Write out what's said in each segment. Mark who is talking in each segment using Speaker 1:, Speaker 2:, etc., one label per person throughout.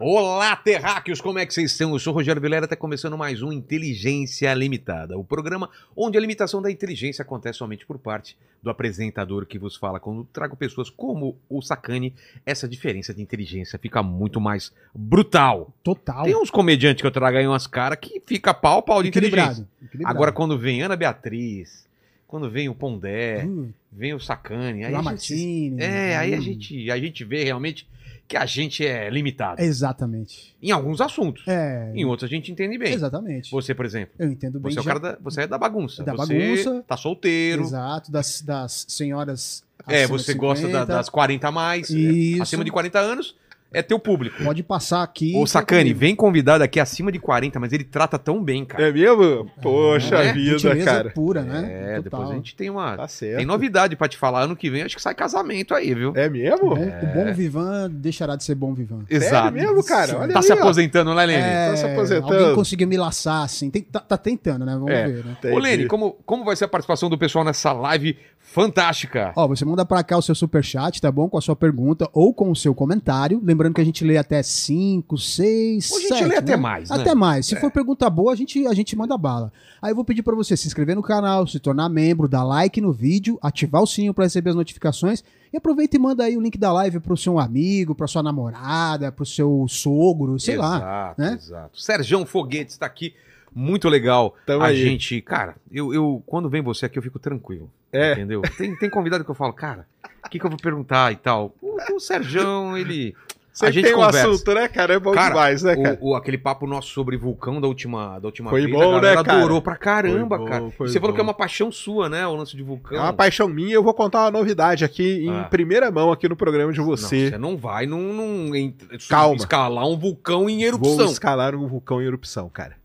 Speaker 1: Olá, terráqueos, como é que vocês estão? Eu sou o Rogério Vilera, está começando mais um Inteligência Limitada, o programa onde a limitação da inteligência acontece somente por parte do apresentador que vos fala. Quando trago pessoas como o Sacani, essa diferença de inteligência fica muito mais brutal.
Speaker 2: Total.
Speaker 1: Tem uns comediantes que eu trago aí umas caras que fica pau, pau de inteligência.
Speaker 2: Equilibrado.
Speaker 1: Agora, quando vem Ana Beatriz, quando vem o Pondé,
Speaker 2: Hum,
Speaker 1: vem o Sacani, aí a gente,
Speaker 2: Lamartine.
Speaker 1: é, aí a
Speaker 2: hum.
Speaker 1: gente, a gente vê realmente que a gente é limitado.
Speaker 2: Exatamente.
Speaker 1: Em alguns assuntos.
Speaker 2: É.
Speaker 1: Em outros a gente entende bem.
Speaker 2: Exatamente.
Speaker 1: Você, por exemplo.
Speaker 2: Eu entendo bem.
Speaker 1: Você é, o
Speaker 2: já-
Speaker 1: cara da, você é da bagunça.
Speaker 2: Da
Speaker 1: você
Speaker 2: bagunça.
Speaker 1: tá solteiro.
Speaker 2: Exato, das, das senhoras.
Speaker 1: É, você gosta da-
Speaker 2: 50.
Speaker 1: das 40 a mais. é,
Speaker 2: Isso.
Speaker 1: acima de 40 anos é teu público.
Speaker 2: Pode passar aqui.
Speaker 1: Ô, Sacani, vem convidado aqui acima de 40, mas ele trata tão bem, cara.
Speaker 3: É mesmo? Poxa
Speaker 1: É,
Speaker 3: vida,
Speaker 2: Gentileza
Speaker 3: cara.
Speaker 2: pura, né?
Speaker 1: É,
Speaker 2: Total.
Speaker 1: depois a gente tem uma.
Speaker 3: Tá certo.
Speaker 1: Tem novidade pra te falar. Ano que vem acho que sai casamento aí, viu?
Speaker 3: É mesmo?
Speaker 2: bom, o bom vivan deixará de ser bom vivan.
Speaker 1: Exato.
Speaker 3: Sério mesmo, cara? Olha
Speaker 1: Tá
Speaker 3: aí,
Speaker 1: se
Speaker 3: ó.
Speaker 1: aposentando, né, Lene?
Speaker 2: É,
Speaker 3: tá se aposentando.
Speaker 2: Alguém conseguiu me laçar, assim. Tem- tá, tá tentando, né? Vamos
Speaker 3: É.
Speaker 2: ver, né?
Speaker 3: Entendi.
Speaker 1: Ô, Lene, como, como vai ser a participação do pessoal nessa live fantástica?
Speaker 2: Ó, você manda pra cá o seu superchat, tá bom? Com a sua pergunta ou com o seu comentário. Lembrando que a gente lê até 5, 6,
Speaker 1: Ou a gente
Speaker 2: 7.
Speaker 1: lê até mais, né?
Speaker 2: Até mais. Se for pergunta boa, a gente, a gente manda bala. Aí eu vou pedir pra você se inscrever no canal, se tornar membro, dar like no vídeo, ativar o sininho pra receber as notificações. E aproveita e manda aí o link da live pro seu amigo, pra sua namorada, pro seu sogro, sei lá.
Speaker 1: exato,
Speaker 2: né?
Speaker 1: Exato. Serjão Foguetes está aqui. Muito legal.
Speaker 3: Tamo
Speaker 1: a
Speaker 3: aí.
Speaker 1: gente, cara, eu, eu quando vem você aqui eu fico tranquilo.
Speaker 3: É.
Speaker 1: Entendeu? Tem, tem convidado que eu falo, cara, o que, que eu vou perguntar e tal. O, o Serjão, ele.
Speaker 3: Sempre
Speaker 1: a gente
Speaker 3: tem um
Speaker 1: conversa.
Speaker 3: assunto, né, cara? É bom
Speaker 1: Cara,
Speaker 3: demais, né, cara?
Speaker 1: O, o- aquele papo nosso sobre vulcão da última, da última
Speaker 3: Foi
Speaker 1: vez,
Speaker 3: bom, né, cara?
Speaker 1: adorou pra caramba,
Speaker 3: Foi
Speaker 1: cara. Você falou
Speaker 3: bom.
Speaker 1: que é uma paixão sua, né? O lance de vulcão.
Speaker 3: É uma paixão minha. Eu vou contar uma novidade aqui em
Speaker 1: Ah.
Speaker 3: primeira mão aqui no programa de
Speaker 1: Não,
Speaker 3: você.
Speaker 1: você não vai num, num- em-
Speaker 3: Calma.
Speaker 1: escalar um vulcão em
Speaker 3: Vou
Speaker 1: erupção.
Speaker 3: escalar um vulcão em erupção, cara.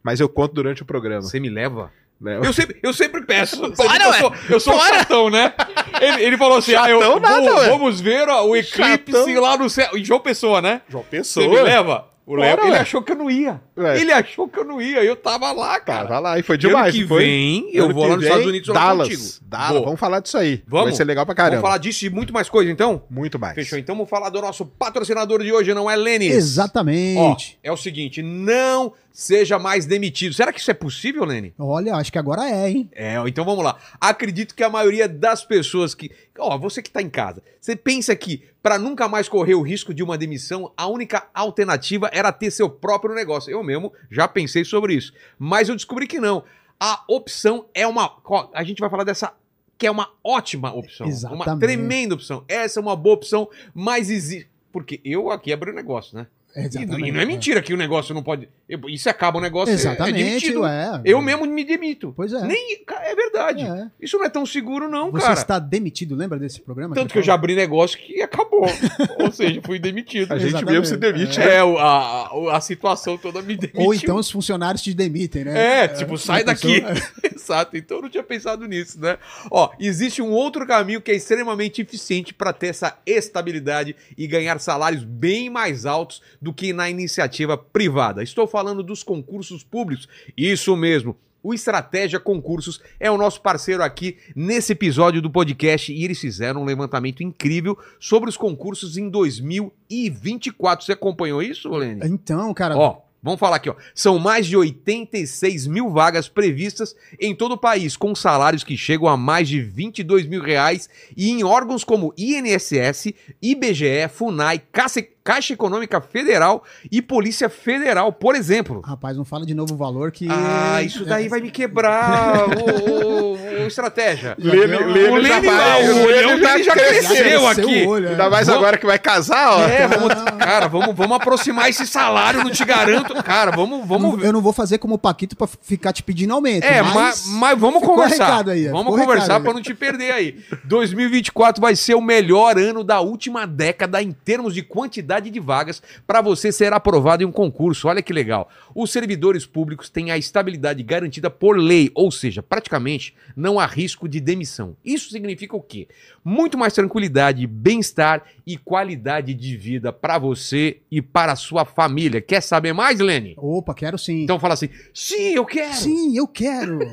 Speaker 3: Mas eu conto durante o programa.
Speaker 1: Você me leva?
Speaker 3: Né?
Speaker 1: Eu sempre, eu sempre peço. Que eu sou, eu sou um chatão, né? Ele, ele falou assim: ah, eu,
Speaker 3: nada,
Speaker 1: vou- vamos ver ó, o eclipse
Speaker 3: Chatão.
Speaker 1: lá no céu. Em João Pessoa, né?
Speaker 3: João
Speaker 1: Você
Speaker 3: Pessoa.
Speaker 1: me leva? O Léo, ele achou que eu não ia.
Speaker 3: Ué.
Speaker 1: Ele achou que eu não ia. Eu tava lá, cara.
Speaker 3: Tava lá e foi
Speaker 1: E ano
Speaker 3: demais.
Speaker 1: que
Speaker 3: foi?
Speaker 1: vem, eu
Speaker 3: Ano
Speaker 1: vou lá nos
Speaker 3: vem,
Speaker 1: Estados Unidos falar
Speaker 3: Dallas.
Speaker 1: contigo.
Speaker 3: Dallas. Vamos falar disso aí.
Speaker 1: Vamos?
Speaker 3: Vai ser legal pra caramba.
Speaker 1: Vamos falar disso e muito mais coisa, então?
Speaker 3: Muito mais.
Speaker 1: Fechou. Então vamos falar do nosso patrocinador de hoje, não é? Ó,
Speaker 2: Exatamente.
Speaker 1: é o seguinte, não seja mais demitido. Será que isso é possível, Lene?
Speaker 2: Olha, acho que agora é, hein?
Speaker 1: É, então vamos lá. Acredito que a maioria das pessoas que. Ó, você que tá em casa, você pensa que para nunca mais correr o risco de uma demissão, a única alternativa era ter seu próprio negócio. Eu mesmo já pensei sobre isso. Mas eu descobri que não. A opção é uma. A gente vai falar dessa. Que é uma ótima opção. Uma
Speaker 2: Exatamente.
Speaker 1: tremenda opção. Essa é uma boa opção, mas existe. Porque eu aqui abri o negócio, né? E,
Speaker 2: Exatamente.
Speaker 1: e não é mentira que o negócio não pode. E se acaba o negócio, é- é
Speaker 2: Exatamente,
Speaker 1: demitido.
Speaker 2: ué.
Speaker 1: Eu mesmo me demito.
Speaker 2: Pois é.
Speaker 1: Nem, é verdade.
Speaker 2: É.
Speaker 1: Isso não é tão seguro, não,
Speaker 2: Você
Speaker 1: cara.
Speaker 2: está demitido, lembra desse programa?
Speaker 1: Tanto que eu já abri negócio que acabou. Ou seja, fui demitido.
Speaker 3: A gente
Speaker 2: Exatamente.
Speaker 3: mesmo se demite.
Speaker 1: É, a, a, a situação toda me demitiu.
Speaker 2: Ou então os funcionários te demitem, né?
Speaker 1: É, tipo, sai daqui. Exato, então eu não tinha pensado nisso, né? Ó, existe um outro caminho que é extremamente eficiente para ter essa estabilidade e ganhar salários bem mais altos do que na iniciativa privada. Estou falando dos concursos públicos. Isso mesmo. O Estratégia Concursos é o nosso parceiro aqui nesse episódio do podcast e eles fizeram um levantamento incrível sobre os concursos em 2024. Você acompanhou isso, Lene?
Speaker 2: Então, cara,
Speaker 1: Ó, vamos falar aqui, ó. São mais de 86 mil vagas previstas em todo o país, com salários que chegam a mais de 22 mil reais e em órgãos como INSS, IBGE, FUNAI, Caixa, Caixa Econômica Federal e Polícia Federal, por exemplo.
Speaker 2: rapaz, não fala de novo valor que.
Speaker 1: Ah, isso daí vai me quebrar, o, o- o estratégia.
Speaker 3: Lene,
Speaker 2: O
Speaker 3: Lene
Speaker 1: o
Speaker 3: já vai,
Speaker 1: o
Speaker 3: Lene já cresceu.
Speaker 1: cresceu aqui.
Speaker 2: olho, é.
Speaker 3: Ainda mais
Speaker 1: Vamos-
Speaker 3: agora que vai casar, ó.
Speaker 1: É, vamos, cara, vamos, vamos aproximar esse salário, não te garanto. Cara, vamos,
Speaker 2: Eu
Speaker 1: vamos
Speaker 2: não- eu não vou fazer como o Paquito pra ficar te pedindo aumento.
Speaker 1: É,
Speaker 2: mas,
Speaker 1: mas, vamos conversar.
Speaker 2: aí,
Speaker 1: vamos conversar
Speaker 2: recado aí.
Speaker 1: não te perder aí. 2024 vai ser o melhor ano da última década em termos de quantidade de vagas para você ser aprovado em um concurso. Olha que legal. Os servidores públicos têm a estabilidade garantida por lei, ou seja, praticamente não há risco de demissão. Isso significa o quê? Muito mais tranquilidade, bem-estar e qualidade de vida para você e para a sua família. Quer saber mais, Lene?
Speaker 2: Opa, quero sim.
Speaker 1: Então fala assim: sim, eu quero.
Speaker 2: Sim, eu quero.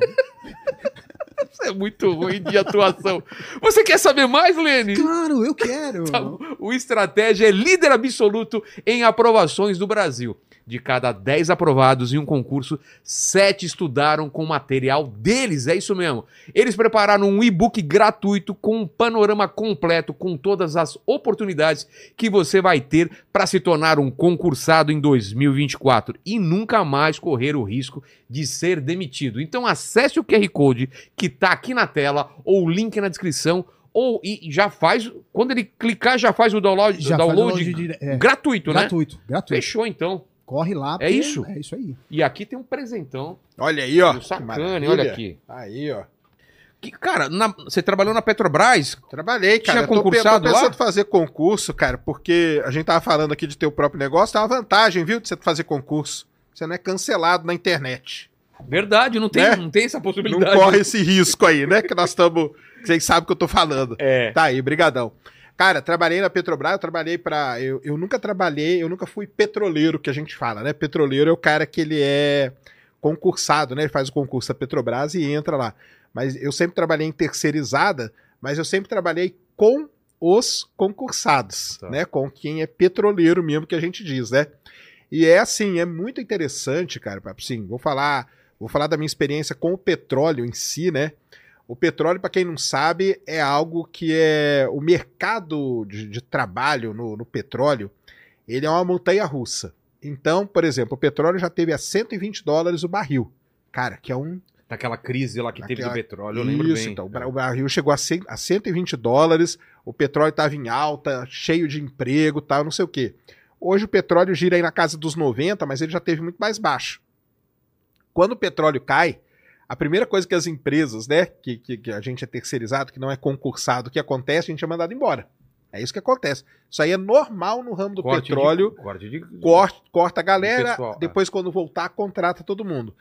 Speaker 1: Isso é muito ruim de atuação. Você quer saber mais, Lene?
Speaker 2: claro, eu quero.
Speaker 1: Tá. O Estratégia é líder absoluto em aprovações do Brasil. De cada 10 aprovados em um concurso, 7 estudaram com material deles, é isso mesmo. Eles prepararam um e-book gratuito com um panorama completo com todas as oportunidades que você vai ter para se tornar um concursado em 2024 e nunca mais correr o risco de ser demitido. Então acesse o QR Code que está aqui na tela ou o link na descrição ou e já faz, quando ele clicar já faz o download,
Speaker 2: Já faz
Speaker 1: download
Speaker 2: download de- é.
Speaker 1: gratuito, né?
Speaker 2: Gratuito, gratuito.
Speaker 1: Fechou então.
Speaker 2: Corre lá.
Speaker 1: É isso?
Speaker 2: É isso aí.
Speaker 1: E aqui tem um presentão
Speaker 3: Olha aí, ó.
Speaker 1: Sacane, olha aqui.
Speaker 3: Aí, ó.
Speaker 1: Que, cara, na- você trabalhou na Petrobras?
Speaker 3: Trabalhei, cara.
Speaker 1: Tinha
Speaker 3: Eu tô, pe-
Speaker 1: concursado
Speaker 3: tô pensando
Speaker 1: lá?
Speaker 3: em fazer concurso, cara, porque a gente tava falando aqui de ter o próprio negócio, tem uma vantagem, viu, de você fazer concurso. Você não é cancelado na internet.
Speaker 1: Verdade, não tem,
Speaker 3: Né?
Speaker 1: não tem essa
Speaker 3: Não
Speaker 1: possibilidade.
Speaker 3: corre esse risco aí, né? Que nós estamos. Vocês sabem o que eu tô falando.
Speaker 1: É.
Speaker 3: Tá aí, brigadão. Cara, trabalhei na Petrobras, eu trabalhei pra. Eu, eu nunca trabalhei, eu nunca fui petroleiro, que a gente fala, né? Petroleiro é o cara que ele é concursado, né? Ele faz o concurso da Petrobras e entra lá. Mas eu sempre trabalhei em terceirizada, mas eu sempre trabalhei com os concursados,
Speaker 1: Tá.
Speaker 3: né? Com quem é petroleiro mesmo que a gente diz, né? E é assim, é muito interessante, cara. Assim, vou falar, vou falar da minha experiência com o petróleo em si, né? O petróleo, para quem não sabe, é algo que é o mercado de, de trabalho no, no petróleo, ele é uma montanha russa. Então, por exemplo, o petróleo já teve a 120 dólares o barril. Cara, que é um
Speaker 1: Naquela crise lá que teve
Speaker 3: Naquela-
Speaker 1: do petróleo, eu lembro
Speaker 3: isso,
Speaker 1: bem.
Speaker 3: então. O barril chegou a, 100, a 120 dólares, o petróleo estava em alta, cheio de emprego, tal, não sei o quê. Hoje o petróleo gira aí na casa dos 90, mas ele já teve muito mais baixo. Quando o petróleo cai, a primeira coisa que as empresas, né, que, que, que a gente é terceirizado, que não é concursado, que acontece, a gente é mandado embora. É isso que acontece. Isso aí é normal no ramo do
Speaker 1: Corte de-
Speaker 3: petróleo
Speaker 1: corte de-
Speaker 3: corta, corta a galera,
Speaker 1: pessoal, é.
Speaker 3: depois quando voltar, contrata todo mundo.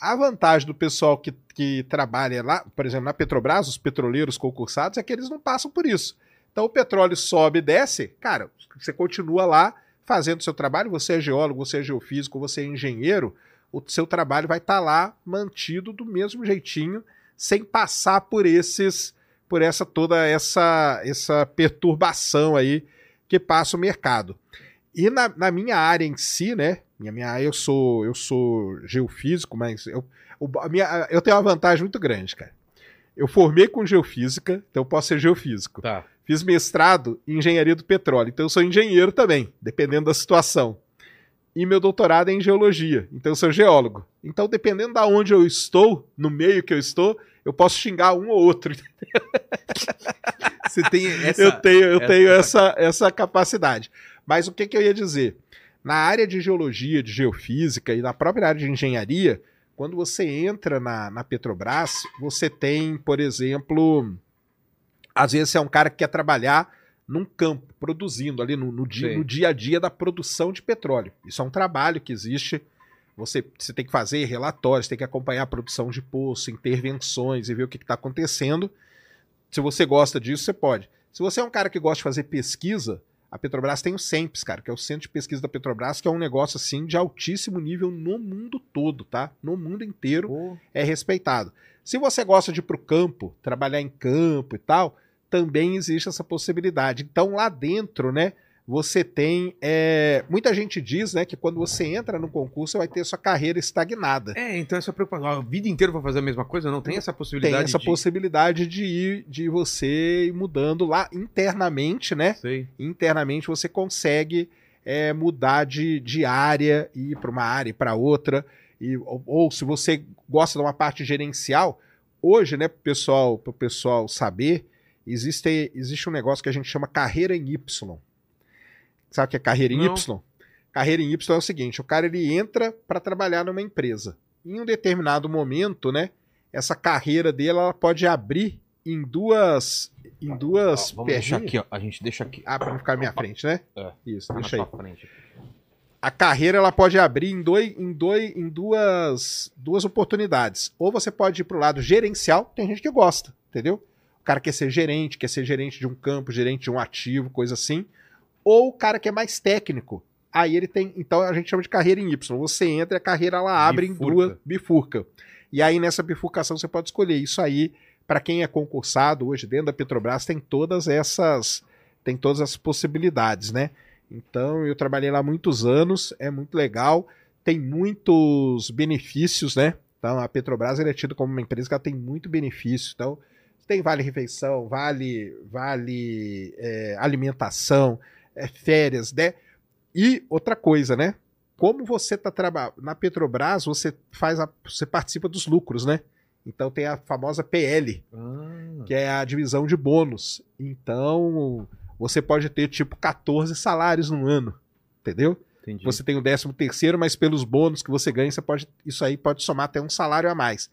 Speaker 3: A vantagem do pessoal que, que trabalha lá, por exemplo, na Petrobras, os petroleiros concursados, é que eles não passam por isso. Então o petróleo sobe e desce, cara, você continua lá fazendo o seu trabalho, você é geólogo, você é geofísico, você é engenheiro, o seu trabalho vai estar lá mantido do mesmo jeitinho, sem passar por esses, por essa toda essa, essa perturbação aí que passa o mercado. E na, na minha área em si, né? Minha, minha área, eu sou eu sou geofísico, mas eu, a minha, eu tenho uma vantagem muito grande, cara. Eu formei com geofísica, então eu posso ser geofísico.
Speaker 1: Tá.
Speaker 3: Fiz mestrado em engenharia do petróleo, então eu sou engenheiro também, dependendo da situação. E meu doutorado é em geologia, então eu sou geólogo. Então, dependendo da onde eu estou, no meio que eu estou, eu posso xingar um ou outro.
Speaker 1: Você tem essa.
Speaker 3: eu tenho, eu
Speaker 1: essa-
Speaker 3: tenho essa, essa capacidade. Mas o que, que eu ia dizer? Na área de geologia, de geofísica e na própria área de engenharia, quando você entra na, na Petrobras, você tem, por exemplo, às vezes você é um cara que quer trabalhar num campo, produzindo ali no, no dia, no dia a dia da produção de petróleo. Isso é um trabalho que existe. Você, você tem que fazer relatórios, tem que acompanhar a produção de poço, intervenções e ver o que está acontecendo. Se você gosta disso, você pode. Se você é um cara que gosta de fazer pesquisa, a Petrobras tem o CEMPES, cara, que é o Centro de Pesquisa da Petrobras, que é um negócio assim de altíssimo nível no mundo todo, tá? No mundo inteiro
Speaker 1: Pô,
Speaker 3: é respeitado. Se você gosta de ir para o campo, trabalhar em campo e tal, também existe essa possibilidade. Então lá dentro, né, você tem. é, muita gente diz né, que quando você entra no concurso, você vai ter sua carreira estagnada.
Speaker 1: É, então essa preocupação. A vida inteira vai fazer a mesma coisa? Não tem essa possibilidade?
Speaker 3: Tem essa
Speaker 1: de...
Speaker 3: possibilidade de ir, de você ir mudando lá internamente, né?
Speaker 1: Sei.
Speaker 3: internamente você consegue é, mudar de, de área e ir para uma área e para outra. E, ou, ou se você gosta de uma parte gerencial, hoje, né, para o pessoal, pessoal saber, existe, existe um negócio que a gente chama carreira em Y. Sabe o que é carreira em
Speaker 1: Não.
Speaker 3: Y? Carreira em Y é o seguinte: o cara ele entra para trabalhar numa empresa. Em um determinado momento, né, essa carreira dele ela pode abrir em duas em duas
Speaker 1: Ó, vamos deixar
Speaker 3: perninhas.
Speaker 1: aqui, ó. A gente deixa aqui.
Speaker 3: Ah, para não ficar na minha frente, né?
Speaker 1: É.
Speaker 3: Isso, deixa aí.
Speaker 1: frente.
Speaker 3: A carreira ela pode abrir em, dois, em, dois, em duas, duas oportunidades. Ou você pode ir para o lado gerencial, tem gente que gosta, entendeu? O cara quer ser gerente, quer ser gerente de um campo, gerente de um ativo, coisa assim. Ou o cara que é mais técnico. Aí ele tem. Então a gente chama de carreira em Y. Você entra e a carreira ela abre
Speaker 1: Bifurca.
Speaker 3: em duas. Bifurca. E aí nessa bifurcação você pode escolher. Isso aí, para quem é concursado hoje dentro da Petrobras, tem todas essas tem todas as possibilidades, né? Então eu trabalhei lá muitos anos, é muito legal, tem muitos benefícios, né? Então a Petrobras é tida como uma empresa que ela tem muito benefício. Então tem vale refeição, vale vale é, alimentação, é, férias, né? E outra coisa, né? Como você tá trabalhando na Petrobras, você faz a, você participa dos lucros, né? Então tem a famosa PL,
Speaker 1: Ah,
Speaker 3: que é a divisão de bônus. Então, você pode ter tipo 14 salários no ano, entendeu?
Speaker 1: entendi.
Speaker 3: Você tem o 13 terceiro, mas pelos bônus que você ganha, você pode isso aí pode somar até um salário a mais.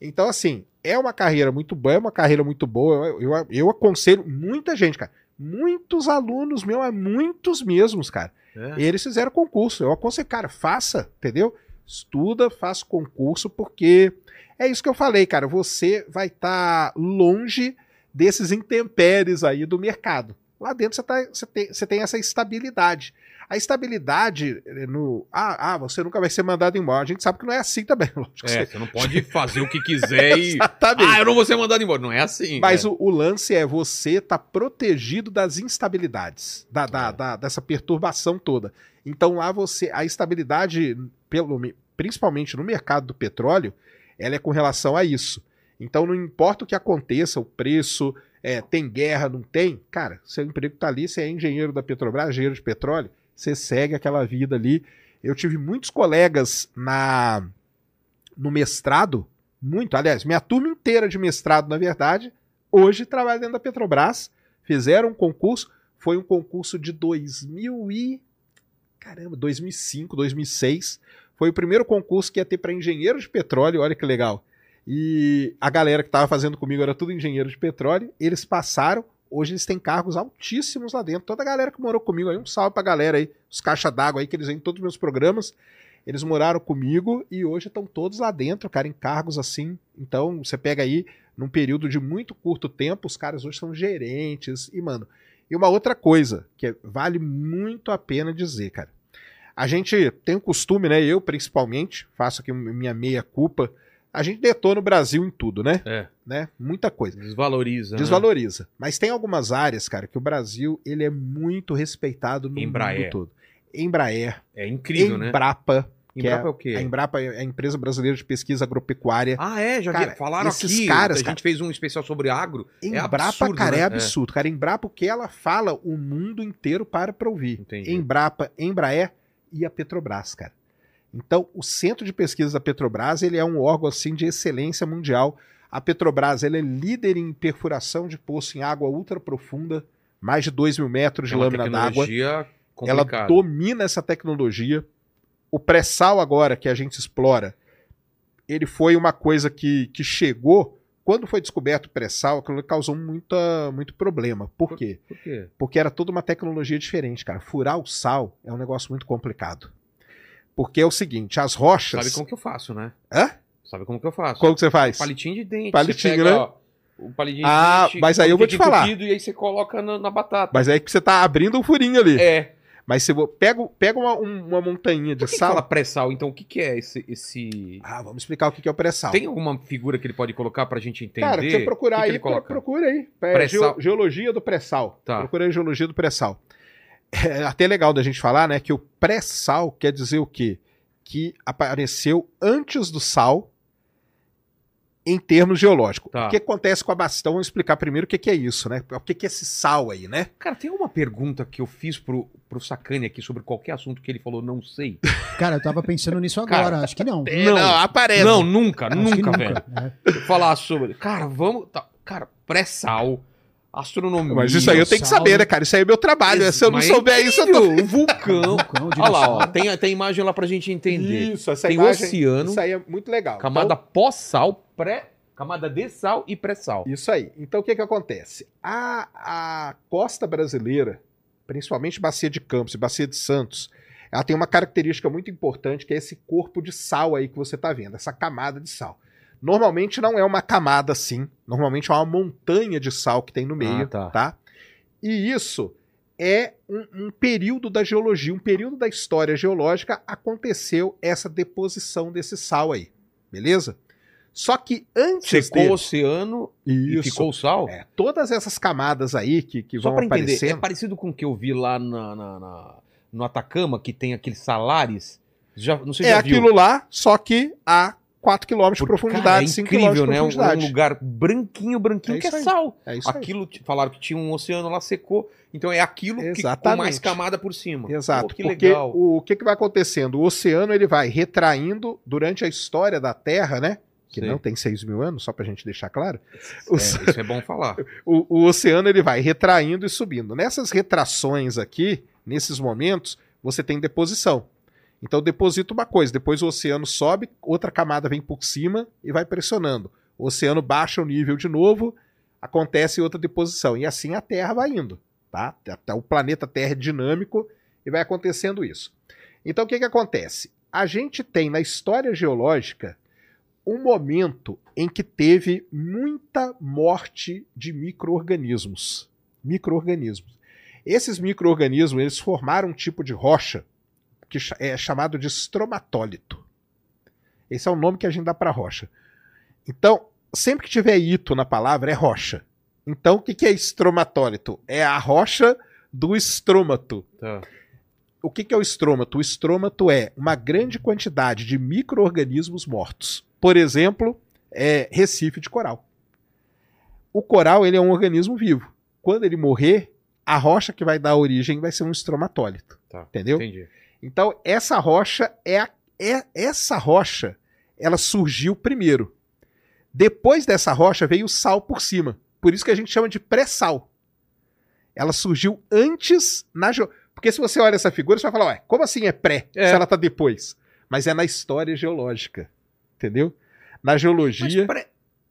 Speaker 3: Então, assim, é uma carreira muito boa, é uma carreira muito boa. Eu, eu, eu aconselho muita gente, cara. Muitos alunos meus, é muitos mesmos, cara.
Speaker 1: É.
Speaker 3: Eles fizeram concurso. Eu aconselho, cara, faça, entendeu? Estuda, faça concurso, porque é isso que eu falei, cara. Você vai estar longe desses intempéries aí do mercado. Lá dentro você, tá, você, tem, você tem essa estabilidade. A estabilidade eh, no. Ah, ah, você nunca vai ser mandado embora. A gente sabe que não é assim também, lógico.
Speaker 1: É, você não pode fazer o que quiser e.
Speaker 3: Exatamente.
Speaker 1: Ah, eu não vou ser mandado embora. Não é assim.
Speaker 3: Mas
Speaker 1: cara.
Speaker 3: o, o lance é você estar protegido das instabilidades, da, da-
Speaker 1: É.
Speaker 3: da- dessa perturbação toda. Então lá você. A estabilidade, pelo, me- principalmente no mercado do petróleo, ela é com relação a isso. Então não importa o que aconteça, o preço, é, tem guerra, não tem, cara, seu emprego tá ali, você é engenheiro da Petrobras, engenheiro de petróleo, você segue aquela vida ali. Eu tive muitos colegas na no mestrado, muito, aliás, minha turma inteira de mestrado, na verdade, hoje trabalha dentro da Petrobras, fizeram um concurso, foi um concurso de 2000 e caramba, 2005, 2006. Foi o primeiro concurso que ia ter para engenheiro de petróleo, olha que legal. E a galera que estava fazendo comigo era tudo engenheiro de petróleo, eles passaram, hoje eles têm cargos altíssimos lá dentro. Toda a galera que morou comigo aí, um salve pra galera aí, os caixa d'água aí que eles vêm em todos os meus programas. Eles moraram comigo e hoje estão todos lá dentro, cara, em cargos assim. Então, você pega aí, num período de muito curto tempo, os caras hoje são gerentes. E, mano, e uma outra coisa que vale muito a pena dizer, cara. A gente tem o costume, né? Eu principalmente, faço aqui minha meia culpa. A gente detona o Brasil em tudo, né?
Speaker 1: É,
Speaker 3: né? Muita coisa.
Speaker 1: desvaloriza. né?
Speaker 3: Desvaloriza. Mas tem algumas áreas, cara, que o Brasil ele é muito respeitado no
Speaker 1: Embraer.
Speaker 3: mundo todo. Embraer,
Speaker 1: É incrível, né?
Speaker 3: Embrapa, que
Speaker 1: Embrapa é o quê?
Speaker 3: a Embrapa é a empresa brasileira de pesquisa agropecuária.
Speaker 1: Ah, é, já
Speaker 3: Cara,
Speaker 1: vi. Falaram
Speaker 3: esses
Speaker 1: aqui.
Speaker 3: caras,
Speaker 1: a gente
Speaker 3: cara-
Speaker 1: fez um especial sobre agro.
Speaker 3: Embrapa,
Speaker 1: absurdo,
Speaker 3: cara, é
Speaker 1: né?
Speaker 3: absurdo. Cara, Embrapa, o que ela fala, o mundo inteiro para pra ouvir.
Speaker 1: Entendi.
Speaker 3: Embrapa, Embraer e a Petrobras, cara. Então, o Centro de Pesquisa da Petrobras, ele é um órgão assim de excelência mundial. A Petrobras, ela é líder em perfuração de poço em água ultra profunda, mais de 2 mil metros de
Speaker 1: É uma
Speaker 3: lâmina d'água. Ela domina essa tecnologia. O pré-sal agora que a gente explora, ele foi uma coisa que, que chegou. Quando foi descoberto o pré-sal, aquilo causou muita, muito problema. Por quê?
Speaker 1: Por quê?
Speaker 3: Porque era toda uma tecnologia diferente, cara. Furar o sal é um negócio muito complicado. Porque é o seguinte, as rochas...
Speaker 1: Sabe como que eu faço, né?
Speaker 3: Hã?
Speaker 1: Sabe como que eu faço?
Speaker 3: Como que você faz?
Speaker 1: Palitinho de dente.
Speaker 3: Palitinho,
Speaker 1: você pega,
Speaker 3: né?
Speaker 1: ó, o palitinho
Speaker 3: Ah,
Speaker 1: de dente.
Speaker 3: mas aí eu vou te falar.
Speaker 1: E aí você coloca na, na batata.
Speaker 3: Mas é que você tá abrindo um furinho ali.
Speaker 1: É.
Speaker 3: Mas se vo... pega, pega uma, um- uma montanha de
Speaker 1: Por que, que
Speaker 3: sal...
Speaker 1: fala pré-sal? Então, o que, que é esse... esse...
Speaker 3: Ah, vamos explicar o que que é o pré-sal.
Speaker 1: Tem alguma figura que ele pode colocar pra gente entender?
Speaker 3: Cara, você procurar
Speaker 1: que que
Speaker 3: aí, pro- procura aí. É,
Speaker 1: Pré-sal.
Speaker 3: geo- geologia do pré-sal.
Speaker 1: Tá.
Speaker 3: Procura aí geologia do pré-sal. É até legal da gente falar, né, que o pré-sal quer dizer o quê? Que apareceu antes do sal em termos geológicos.
Speaker 1: Tá.
Speaker 3: O que acontece com a bastão? Vamos explicar primeiro o que que é isso, né? O que que é esse sal aí, né?
Speaker 1: Cara, tem uma pergunta que eu fiz pro, pro Sacane aqui sobre qualquer assunto que ele falou, não sei.
Speaker 2: Cara, eu tava pensando nisso agora,
Speaker 1: Cara,
Speaker 2: acho que não.
Speaker 1: Não.
Speaker 3: aparece.
Speaker 1: Não, nunca,
Speaker 2: Acho que
Speaker 1: nunca, velho.
Speaker 2: É.
Speaker 1: Falar sobre. Cara, vamos. tá, cara, pré-sal, astronomia.
Speaker 3: Mas isso aí eu tenho que saber,
Speaker 2: né?
Speaker 3: cara? Isso aí é meu trabalho.
Speaker 1: Esse-
Speaker 3: Se eu não
Speaker 1: mas é
Speaker 3: souber isso, eu tô...
Speaker 1: O vulcão.
Speaker 2: Vulcão,
Speaker 1: Olha lá, ó, tem, tem imagem lá pra gente entender.
Speaker 3: Isso, essa
Speaker 1: Tem
Speaker 3: imagem,
Speaker 1: oceano,
Speaker 3: Isso aí é muito legal.
Speaker 1: Camada
Speaker 3: Então,
Speaker 1: pós-sal, pré. Camada de sal e pré-sal.
Speaker 3: Isso aí. Então o que que acontece? A, a costa brasileira, principalmente Bacia de Campos e Bacia de Santos, ela tem uma característica muito importante que é esse corpo de sal aí que você está vendo, essa camada de sal. Normalmente não é uma camada assim, normalmente é uma montanha de sal que tem no meio,
Speaker 1: Ah, tá.
Speaker 3: tá? E isso é um, um período da geologia, um período da história geológica aconteceu essa deposição desse sal aí, beleza? Só que antes
Speaker 1: Secou o
Speaker 3: dele-
Speaker 1: oceano e ficou o sal?
Speaker 3: É, todas essas camadas aí que, que
Speaker 1: Só
Speaker 3: vão
Speaker 1: pra entender, é
Speaker 3: aparecendo.
Speaker 1: parecido com o que eu vi lá na, na- na- no Atacama, que tem aqueles salares. Já, não sei
Speaker 3: É,
Speaker 1: se já viu.
Speaker 3: aquilo lá, só que a 4 km de profundidade,
Speaker 1: cara, é
Speaker 3: 5 km
Speaker 1: incrível,
Speaker 3: de
Speaker 1: né? Um,
Speaker 3: profundidade.
Speaker 1: um lugar branquinho, branquinho,
Speaker 3: É
Speaker 1: que é
Speaker 3: aí.
Speaker 1: sal.
Speaker 3: É isso aí.
Speaker 1: Aquilo, t- falaram que tinha um oceano lá, secou. Então é aquilo que, com
Speaker 3: Exatamente.
Speaker 1: mais camada por cima.
Speaker 3: Exato,
Speaker 1: Pô, que
Speaker 3: porque
Speaker 1: legal.
Speaker 3: o, o que, que vai acontecendo? O oceano ele vai retraindo durante a história da Terra, né? Que
Speaker 1: Sei.
Speaker 3: não tem 6 mil anos, só pra gente deixar claro.
Speaker 1: É, isso é bom falar.
Speaker 3: O, o oceano ele vai retraindo e subindo. Nessas retrações aqui, nesses momentos, você tem deposição. Então deposita uma coisa, depois o oceano sobe, outra camada vem por cima e vai pressionando. O oceano baixa o nível de novo, acontece outra deposição. E assim a Terra vai indo. Tá? O planeta Terra é dinâmico e vai acontecendo isso. Então o que, que acontece? A gente tem na história geológica um momento em que teve muita morte de micro-organismos. Micro-organismos. Esses micro-organismos eles formaram um tipo de rocha que é chamado de estromatólito. Esse é o nome que a gente dá para rocha. Então, sempre que tiver ito na palavra, é rocha. Então, o que que é estromatólito? É a rocha do estrômato.
Speaker 1: Tá.
Speaker 3: O que que é o estrômato? O estrômato é uma grande quantidade de micro-organismos mortos. Por exemplo, é recife de coral. O coral ele é um organismo vivo. Quando ele morrer, a rocha que vai dar origem vai ser um estromatólito.
Speaker 1: Tá.
Speaker 3: Entendeu?
Speaker 1: Entendi.
Speaker 3: Então, essa rocha é, a- é essa rocha, ela surgiu primeiro. Depois dessa rocha veio o sal por cima. Por isso que a gente chama de pré-sal. Ela surgiu antes na geo... Porque se você olha essa figura, você vai falar, ué, como assim é pré?
Speaker 1: É.
Speaker 3: Se ela tá depois. Mas é na história geológica. Entendeu? Na
Speaker 1: Mas
Speaker 3: geologia.
Speaker 1: pare-